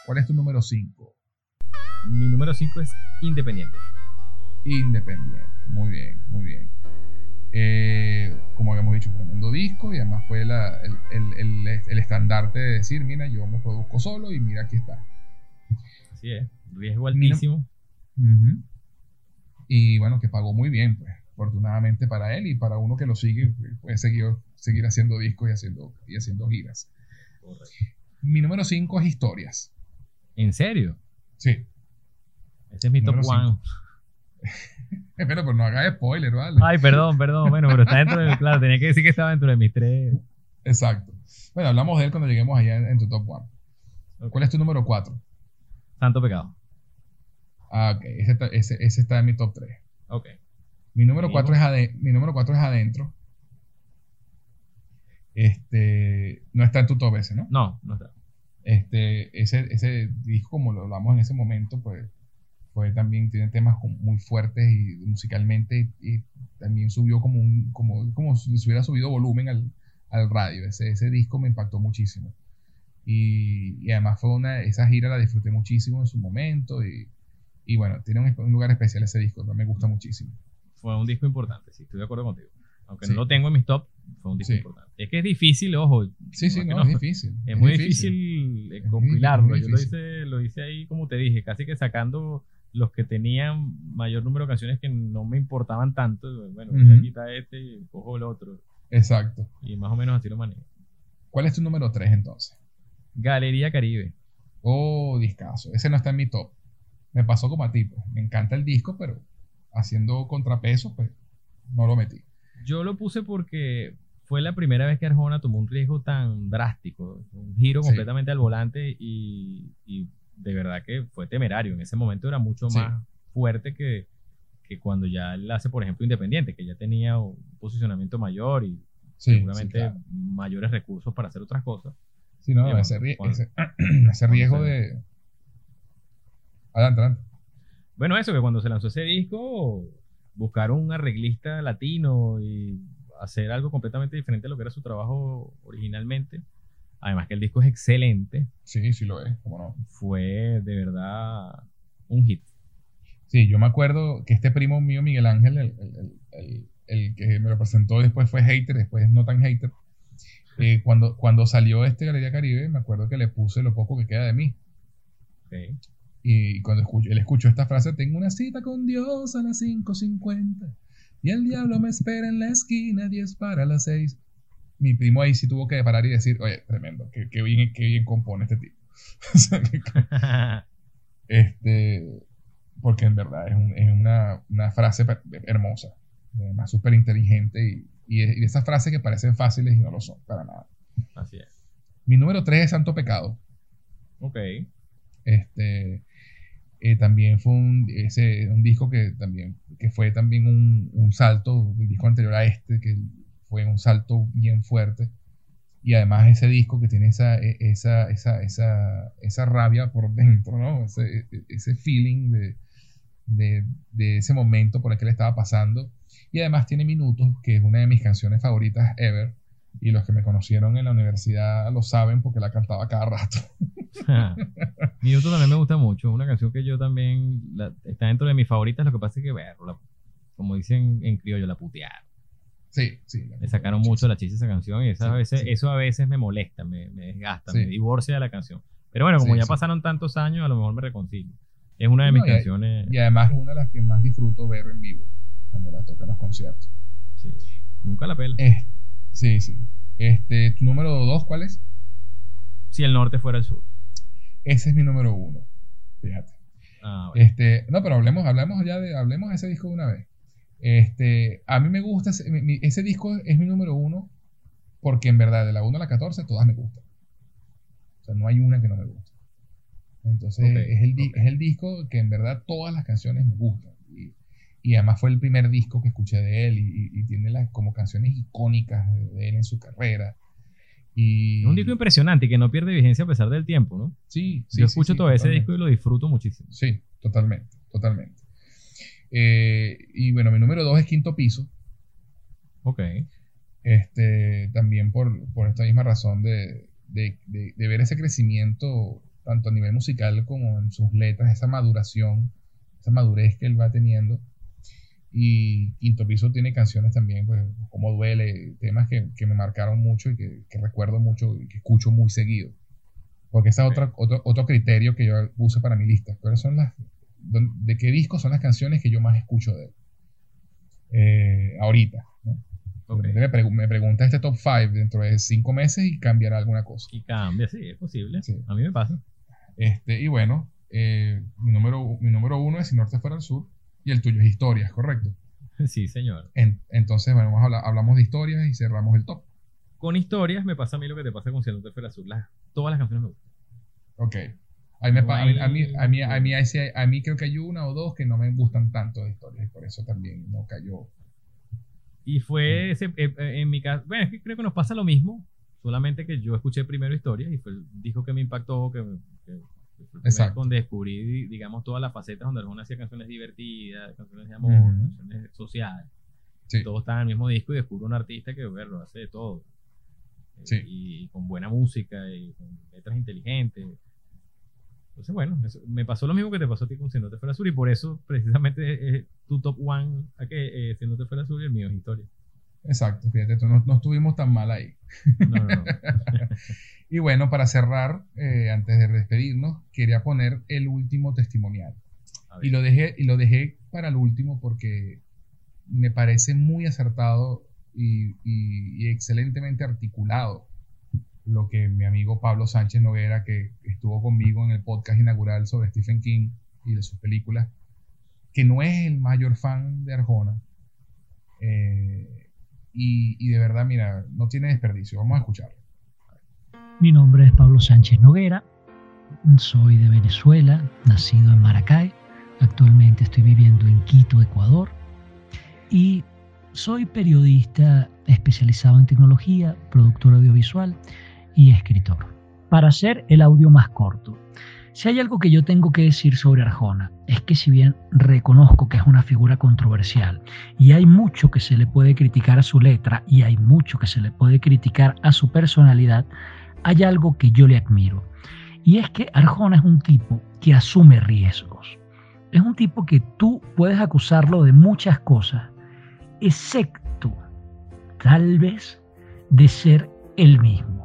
¿Cuál es tu número 5? Mi número 5 es Independiente. Independiente. Muy bien, muy bien. Eh, como habíamos dicho, tremendo disco y además fue la- el, el- el- el estandarte de decir, mira, yo me produzco solo y mira, aquí está. Así es. Riesgo altísimo. Y bueno, que pagó muy bien, pues, afortunadamente para él y para uno que lo sigue, puede seguir, seguir haciendo discos y haciendo, y haciendo giras. Mi número 5 es historias. ¿En serio? Sí. Ese es mi top one. Espera, pero no hagas spoiler, ¿vale? Ay, perdón, perdón. Bueno, pero está dentro de. Claro, tenía que decir que estaba dentro de mis tres. Exacto. Bueno, hablamos de él cuando lleguemos allá en, en tu top 1. ¿Cuál es tu número 4? Santo pecado. Ah, ok. Ese está, ese, ese está en mi top 3. Ok. Mi número Seguimos. 4 es, ade- mi número cuatro es adentro. Este, no está en tu top ese, ¿no? No, no está. Este, ese, ese disco, como lo hablamos en ese momento, pues fue también, tiene temas muy fuertes y musicalmente y, también subió como un, como, como si hubiera subido volumen al, al radio. Ese, ese disco me impactó muchísimo. Y, y además fue una, esa gira la disfruté muchísimo en su momento y, y bueno, tiene un, un lugar especial ese disco, me gusta muchísimo. Fue un disco importante, sí, estoy de acuerdo contigo. Aunque Sí. no lo tengo en mis top, fue un disco Sí. importante. Es que es difícil, ojo. Sí, sí, que no, es difícil. Es muy difícil, eh, Es muy- compilarlo. muy Yo lo difícil. hice, lo hice ahí, como te dije, casi que sacando los que tenían mayor número de canciones que no me importaban tanto. Bueno, voy a Ujú. quitar este y cojo el otro. Exacto. Y más o menos así lo manejo. ¿Cuál es tu número 3 entonces? Galería Caribe. Oh, discazo. Ese no está en mi top. Me pasó como a ti, pues. Me encanta el disco, pero haciendo contrapeso, pues no lo metí. Yo lo puse porque fue la primera vez que Arjona tomó un riesgo tan drástico, un giro Sí. completamente al volante y, y de verdad que fue temerario. En ese momento era mucho Sí. más fuerte que, que cuando ya él hace, por ejemplo, Independiente, que ya tenía un posicionamiento mayor y Sí, seguramente sí, claro. mayores recursos para hacer otras cosas. Sí, no, ese, rie- cuando- ese, ese riesgo de. Adelante, adelante. Bueno, eso, que cuando se lanzó ese disco, buscar un arreglista latino y hacer algo completamente diferente a lo que era su trabajo originalmente. Además que el disco es excelente, Sí, sí lo es, cómo no. fue de verdad un hit. Sí, yo me acuerdo que este primo mío, Miguel Ángel, el, el- el- el- que me lo presentó después fue hater, después no tan hater. Eh, cuando, cuando salió este Galería Caribe, me acuerdo que le puse lo poco que queda de mí. Ok. Y cuando escucho, él escuchó esta frase, tengo una cita con Dios a las 5.50 y el diablo me espera en la esquina 10 para las 6. Mi primo ahí sí tuvo que parar y decir, oye, tremendo, qué, qué bien, qué bien compone este tipo. Este, porque en verdad es, un- es una, una frase hermosa, además súper inteligente y, y, y esas frases que parecen fáciles y no lo son, para nada. Así es. Mi número 3 es Santo Pecado. Ok. Este, eh, también fue un, ese, un disco que también que fue también un, un salto del disco anterior a este, que fue un salto bien fuerte. Y además ese disco que tiene esa, e- esa, esa, esa, esa rabia por dentro, ¿no? Ese, ese feeling de, de, de ese momento por el que le estaba pasando. Y además tiene Minutos, que es una de mis canciones favoritas ever. Y los que me conocieron en la universidad lo saben porque la cantaba cada rato. Minuto también me gusta mucho, una canción que yo también la- está dentro de mis favoritas, lo que pasa es que, verlo, la- como dicen en criollo, la putearon. Sí, sí. Le sacaron mucho la chicha a esa canción y esa Sí, a veces, sí. eso a veces me molesta, me, me desgasta, Sí. me divorcia de la canción. Pero bueno, como ya pasaron tantos años, a lo mejor me reconcilio. Es una de No, mis y- canciones. Y además es una de las que más disfruto ver en vivo, cuando la toca en los conciertos. sí, nunca la pela. Eh, sí, sí. Este, ¿Tu número dos cuál es? Si el norte fuera el sur. Ese es mi número uno. Fíjate. Ah, bueno. Este, no, pero hablemos, hablemos ya de, hablemos de ese disco de una vez. Este, a mí me gusta, ese, mi- ese disco es mi número uno porque en verdad de la 1 a la 14 todas me gustan. O sea, no hay una que no me guste. Entonces es, el es el disco que en verdad todas las canciones me gustan. Y, y además fue el primer disco que escuché de él y, y- y tiene las, como canciones icónicas de, de él en su carrera. Y, Es un disco impresionante que no pierde vigencia a pesar del tiempo, ¿no? Sí, sí, Yo sí, escucho sí, todo ese totalmente. disco y lo disfruto muchísimo. Sí, totalmente, totalmente. Eh, y bueno, mi número dos es Quinto Piso. Ok. Este, también por, por esta misma razón de, de- de- de ver ese crecimiento, tanto a nivel musical como en sus letras, esa maduración, esa madurez que él va teniendo. Y Quinto Piso tiene canciones también, pues, como Duele, temas que, que me marcaron mucho y que, que, recuerdo mucho y que escucho muy seguido. Porque ese es otro, otro, otro criterio que yo puse para mi lista. Pero son las, ¿De qué discos son las canciones que yo más escucho de él? Eh, ahorita. ¿no? Okay. Me, pregu me, pregunta este top 5 dentro de 5 meses y cambiará alguna cosa. Y cambia, sí, es posible. Sí. A mí me pasa. Este, y bueno, eh, mi, número, mi número uno es Si Norte fuera al Sur y el tuyo es Historias, ¿correcto? Sí, señor. En, entonces, bueno, vamos a hablar, hablamos de historias y cerramos el top. Con historias me pasa a mí lo que te pasa con Si Norte fuera al Sur. Las, todas las canciones me gustan. Ok. A mí, a, mí, a, mí, a, mí, a, mí, creo que hay una o dos que no me gustan tanto de historias y por eso también no cayó. Y fue ese, eh, en mi caso, bueno, es que creo que nos pasa lo mismo, solamente que yo escuché primero historias y fue el disco que me impactó, que, que, que con descubrí, digamos, todas las facetas donde alguna hacía canciones divertidas, canciones de amor, uh -huh. canciones sociales. Sí. Todos están en el mismo disco y descubro un artista que, bueno, lo hace de todo. Sí. Y, y, con buena música y con letras inteligentes. Entonces, bueno, eso, me pasó lo mismo que te pasó a ti con Siendo Te Fuera Sur y por eso precisamente es tu top one a que eh, Siendo Te Fuera Sur y el mío es historia. Exacto, fíjate, tú no, no, estuvimos tan mal ahí. No, no, no. y bueno, para cerrar, eh, antes de despedirnos, quería poner el último testimonial. Y lo, dejé, y lo dejé para el último porque me parece muy acertado y, y, y excelentemente articulado lo que mi amigo Pablo Sánchez Noguera, que estuvo conmigo en el podcast inaugural sobre Stephen King y de sus películas, que no es el mayor fan de Arjona. Eh, y, y, de verdad, mira, no tiene desperdicio. Vamos a escucharlo. Mi nombre es Pablo Sánchez Noguera, soy de Venezuela, nacido en Maracay, actualmente estoy viviendo en Quito, Ecuador, y soy periodista especializado en tecnología, productor audiovisual y escritor. Para hacer el audio más corto, si hay algo que yo tengo que decir sobre Arjona, es que si bien reconozco que es una figura controversial y hay mucho que se le puede criticar a su letra y hay mucho que se le puede criticar a su personalidad, hay algo que yo le admiro. Y es que Arjona es un tipo que asume riesgos. Es un tipo que tú puedes acusarlo de muchas cosas, excepto tal vez de ser él mismo.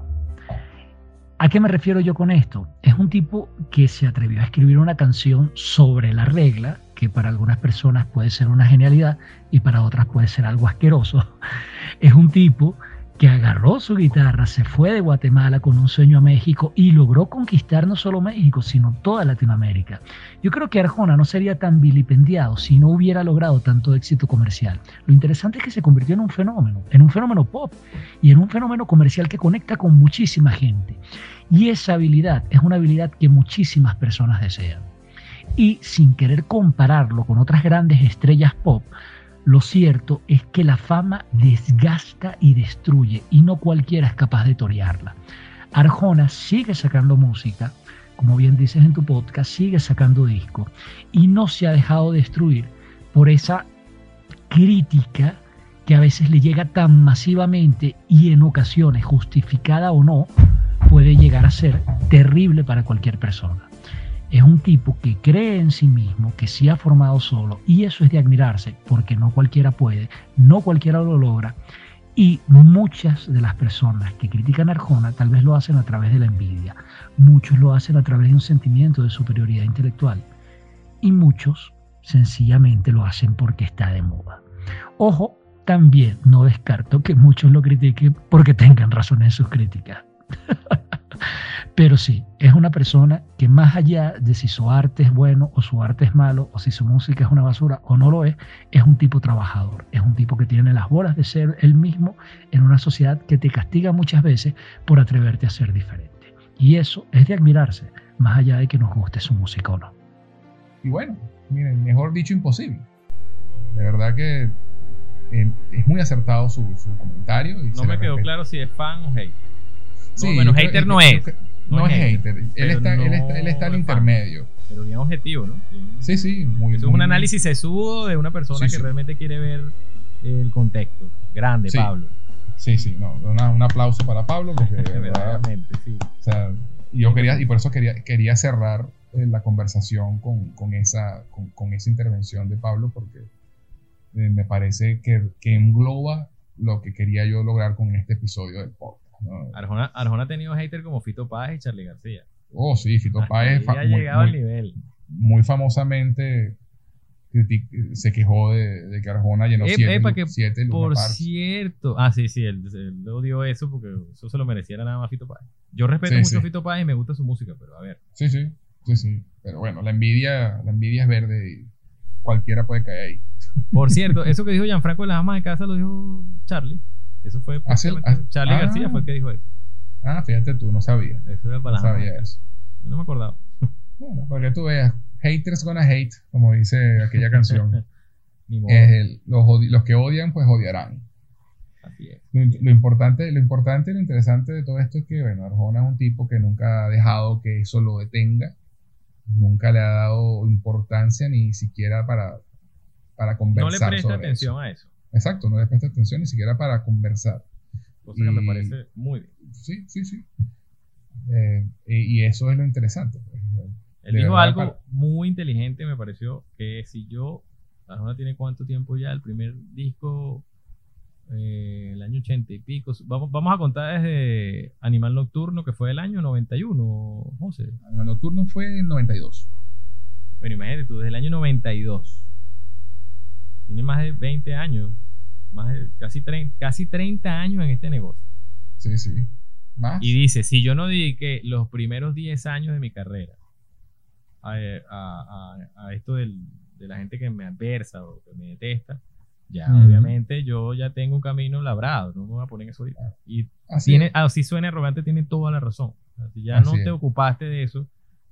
¿A qué me refiero yo con esto? Es un tipo que se atrevió a escribir una canción sobre la regla, que para algunas personas puede ser una genialidad y para otras puede ser algo asqueroso. Es un tipo que agarró su guitarra, se fue de Guatemala con un sueño a México y logró conquistar no solo México, sino toda Latinoamérica. Yo creo que Arjona no sería tan vilipendiado si no hubiera logrado tanto éxito comercial. Lo interesante es que se convirtió en un fenómeno, en un fenómeno pop y en un fenómeno comercial que conecta con muchísima gente. Y esa habilidad es una habilidad que muchísimas personas desean. Y sin querer compararlo con otras grandes estrellas pop, lo cierto es que la fama desgasta y destruye y no cualquiera es capaz de torearla. Arjona sigue sacando música, como bien dices en tu podcast, sigue sacando disco y no se ha dejado destruir por esa crítica que a veces le llega tan masivamente y en ocasiones, justificada o no, puede llegar a ser terrible para cualquier persona es un tipo que cree en sí mismo, que se ha formado solo, y eso es de admirarse, porque no cualquiera puede, no cualquiera lo logra, y muchas de las personas que critican a Arjona tal vez lo hacen a través de la envidia, muchos lo hacen a través de un sentimiento de superioridad intelectual, y muchos sencillamente lo hacen porque está de moda. Ojo, también no descarto que muchos lo critiquen porque tengan razón en sus críticas. Pero sí, es una persona que más allá de si su arte es bueno o su arte es malo, o si su música es una basura o no lo es, es un tipo trabajador, es un tipo que tiene las bolas de ser él mismo en una sociedad que te castiga muchas veces por atreverte a ser diferente. Y eso es de admirarse, más allá de que nos guste su música o no. Y bueno, miren, mejor dicho imposible. De verdad que eh, es muy acertado su, su comentario. Y no me quedó claro si es fan o hate. Sí, no, bueno, hater no es. No, no, es hater. hater. Él, está, no él, está, él está al intermedio. Pero bien objetivo, ¿no? Sí, sí. Muy, Eso es un análisis sesudo de una persona sí, que realmente quiere ver el contexto. Grande. Pablo. Sí, sí. No, una, un aplauso para Pablo. Porque, Verdaderamente, sí. O sea, yo quería, y por eso quería, quería cerrar eh, la conversación con, con, esa, con, con esa intervención de Pablo, porque eh, me parece que, que engloba lo que quería yo lograr con este episodio del podcast. ¿No? Arjona, Arjona ha tenido haters como Fito Páez y Charlie García. Oh, sí, Fito Hasta Páez ha muy- llegado al nivel. muy famosamente se quejó de, de que Arjona llenó Ep- siete, lu- que siete Por cierto. Ah, sí, sí, él, él odió eso porque eso se lo mereciera nada más Fito Páez. Yo respeto Sí, mucho sí. a Fito Páez y me gusta su música, pero a ver. Sí, sí, sí, sí. Pero bueno, la envidia, la envidia es verde y cualquiera puede caer ahí. Por cierto, eso que dijo Gianfranco de las amas de casa lo dijo Charlie. Eso fue Ah, ah, Charlie ah. García fue el que dijo eso. Ah, fíjate tú, no sabía. Eso era No para de sabía eso. Yo no me acordaba. Bueno, para que tú veas, haters gonna hate, como dice aquella canción. Ni modo. Es el- los, los que odian, pues odiarán. Así es. Lo, lo importante, lo importante y lo interesante de todo esto es que, bueno, Arjona es un tipo que nunca ha dejado que eso lo detenga, nunca le ha dado importancia ni siquiera para, para No conversar le presta sobre atención eso. a eso. Exacto, no le presta atención ni siquiera para conversar. Cosa que me parece muy bien. Sí, sí, sí. Eh, y, y eso es lo interesante. pues. Él dijo algo para- muy inteligente, me pareció, que si yo, Arjona tiene cuánto tiempo ya, el primer disco, eh, el año 80 y pico, vamos, vamos a contar desde Animal Nocturno, que fue el año 91, José. El nocturno fue en 92. Bueno, imagínate tú, desde el año 92. Tiene más de 20 años, más de casi 30, casi 30 años en este negocio. Sí, sí. Más. Y dice, si yo no dediqué los primeros 10 años de mi carrera a, a- a- a esto del- de la gente que me adversa o que me detesta, ya obviamente yo ya tengo un camino labrado, no me voy a poner eso ahorita. Y Así tiene, es. así suena arrogante, tiene toda la razón. Si ya Así no es. te ocupaste de eso,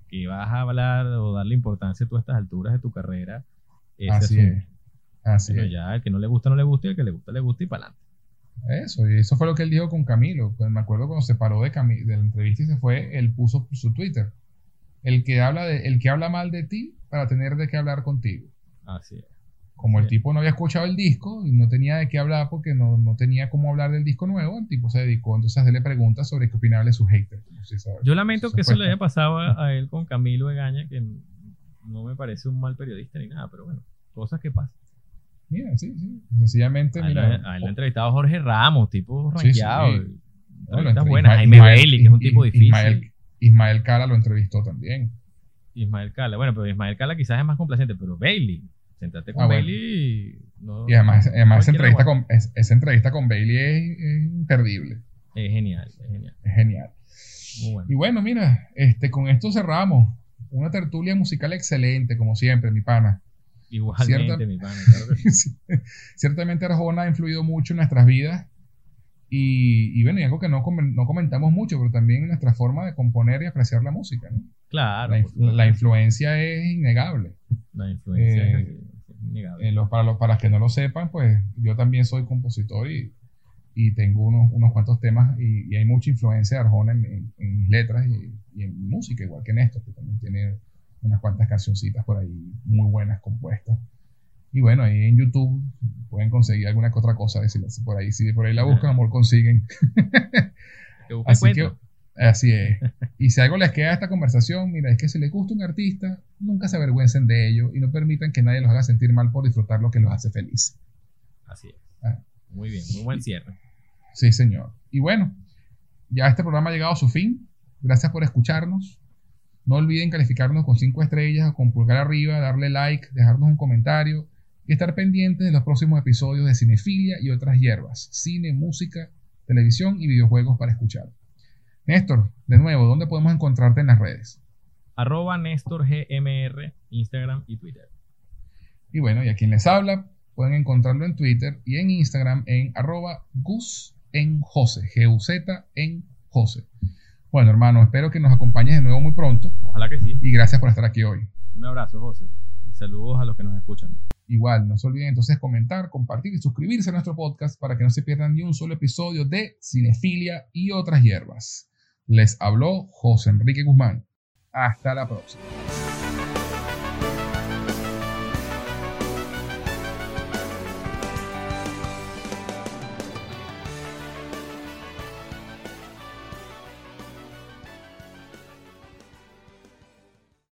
que vas a hablar o darle importancia tú a estas alturas de tu carrera, ese Así asunto. es. Así es. ya el que no le gusta, no le gusta, y el que le gusta, le gusta y para adelante. Eso, y eso fue lo que él dijo con Camilo. Pues me acuerdo cuando se paró de, de la entrevista y se fue, él puso su Twitter. El que habla de, el que habla mal de ti para tener de qué hablar contigo. Así es. Como el es. tipo no había escuchado el disco y no tenía de qué hablar porque no, no tenía cómo hablar del disco nuevo, el tipo se dedicó entonces a hacerle preguntas sobre qué opinaba de sus haters. si Yo lamento eso que eso le haya pasado a, a él con Camilo Egaña, que no me parece un mal periodista ni nada, pero bueno, cosas que pasan. Mira, sí, sí. Sencillamente, A él, mira. a él lo ha entrevistado Jorge Ramos, tipo Sí, sí. rankeado. No, lo buenas. Jaime Bailey, que es un tipo difícil. Ismael, Ismael Cala lo entrevistó también. Ismael Cala. Bueno, pero Ismael Cala quizás es más complaciente, pero Bailey. Sentate con Ah, bueno. Bailey no- Y además, además esa, entrevista con, es- esa entrevista con Bailey es, es imperdible. Es genial, es genial. Es genial. Muy bueno. Y bueno, mira, este, con esto cerramos. Una tertulia musical excelente, como siempre, mi pana. Igualmente, Cierta- mi pana, claro que sí. Sí. Ciertamente Arjona ha influido mucho en nuestras vidas. Y, y bueno, y algo que no, no comentamos mucho, pero también en nuestra forma de componer y apreciar la música. ¿no? Claro. La, inf- influencia es innegable. La influencia Eh, es innegable. Eh, los- para, los, para los que no lo sepan, pues yo también soy compositor y, y tengo unos, unos cuantos temas y, y hay mucha influencia de Arjona en, en- letras y, y en música, igual que Néstor, que también tiene unas cuantas cancioncitas por ahí muy buenas compuestas. Y bueno, ahí en YouTube pueden conseguir alguna que otra cosa, si, por ahí, si por ahí la buscan, amor, consiguen. Así que, así es. Y si algo les queda esta conversación, mira, es que si les gusta un artista, nunca se avergüencen de ello y no permitan que nadie los haga sentir mal por disfrutar lo que los hace feliz. Así es. Ah. Muy bien, muy buen cierre. Sí, señor. Y bueno, ya este programa ha llegado a su fin. Gracias por escucharnos. No olviden calificarnos con cinco estrellas o con pulgar arriba, darle like, dejarnos un comentario y estar pendientes de los próximos episodios de Cinefilia y otras hierbas, cine, música, televisión y videojuegos para escuchar. Néstor, de nuevo, ¿dónde podemos encontrarte en las redes? Arroba Néstor GMR, Instagram y Twitter. Y bueno, y a quien les habla, pueden encontrarlo en Twitter y en Instagram en arroba Gus en Jose, G-U-Z en Jose. Bueno, hermano, espero que nos acompañes de nuevo muy pronto Ojalá que sí. y gracias por estar aquí hoy. Un abrazo, José. Y saludos a los que nos escuchan. Igual, no se olviden entonces comentar, compartir y suscribirse a nuestro podcast para que no se pierdan ni un solo episodio de Cinefilia y otras hierbas. Les habló José Enrique Guzmán. Hasta la próxima.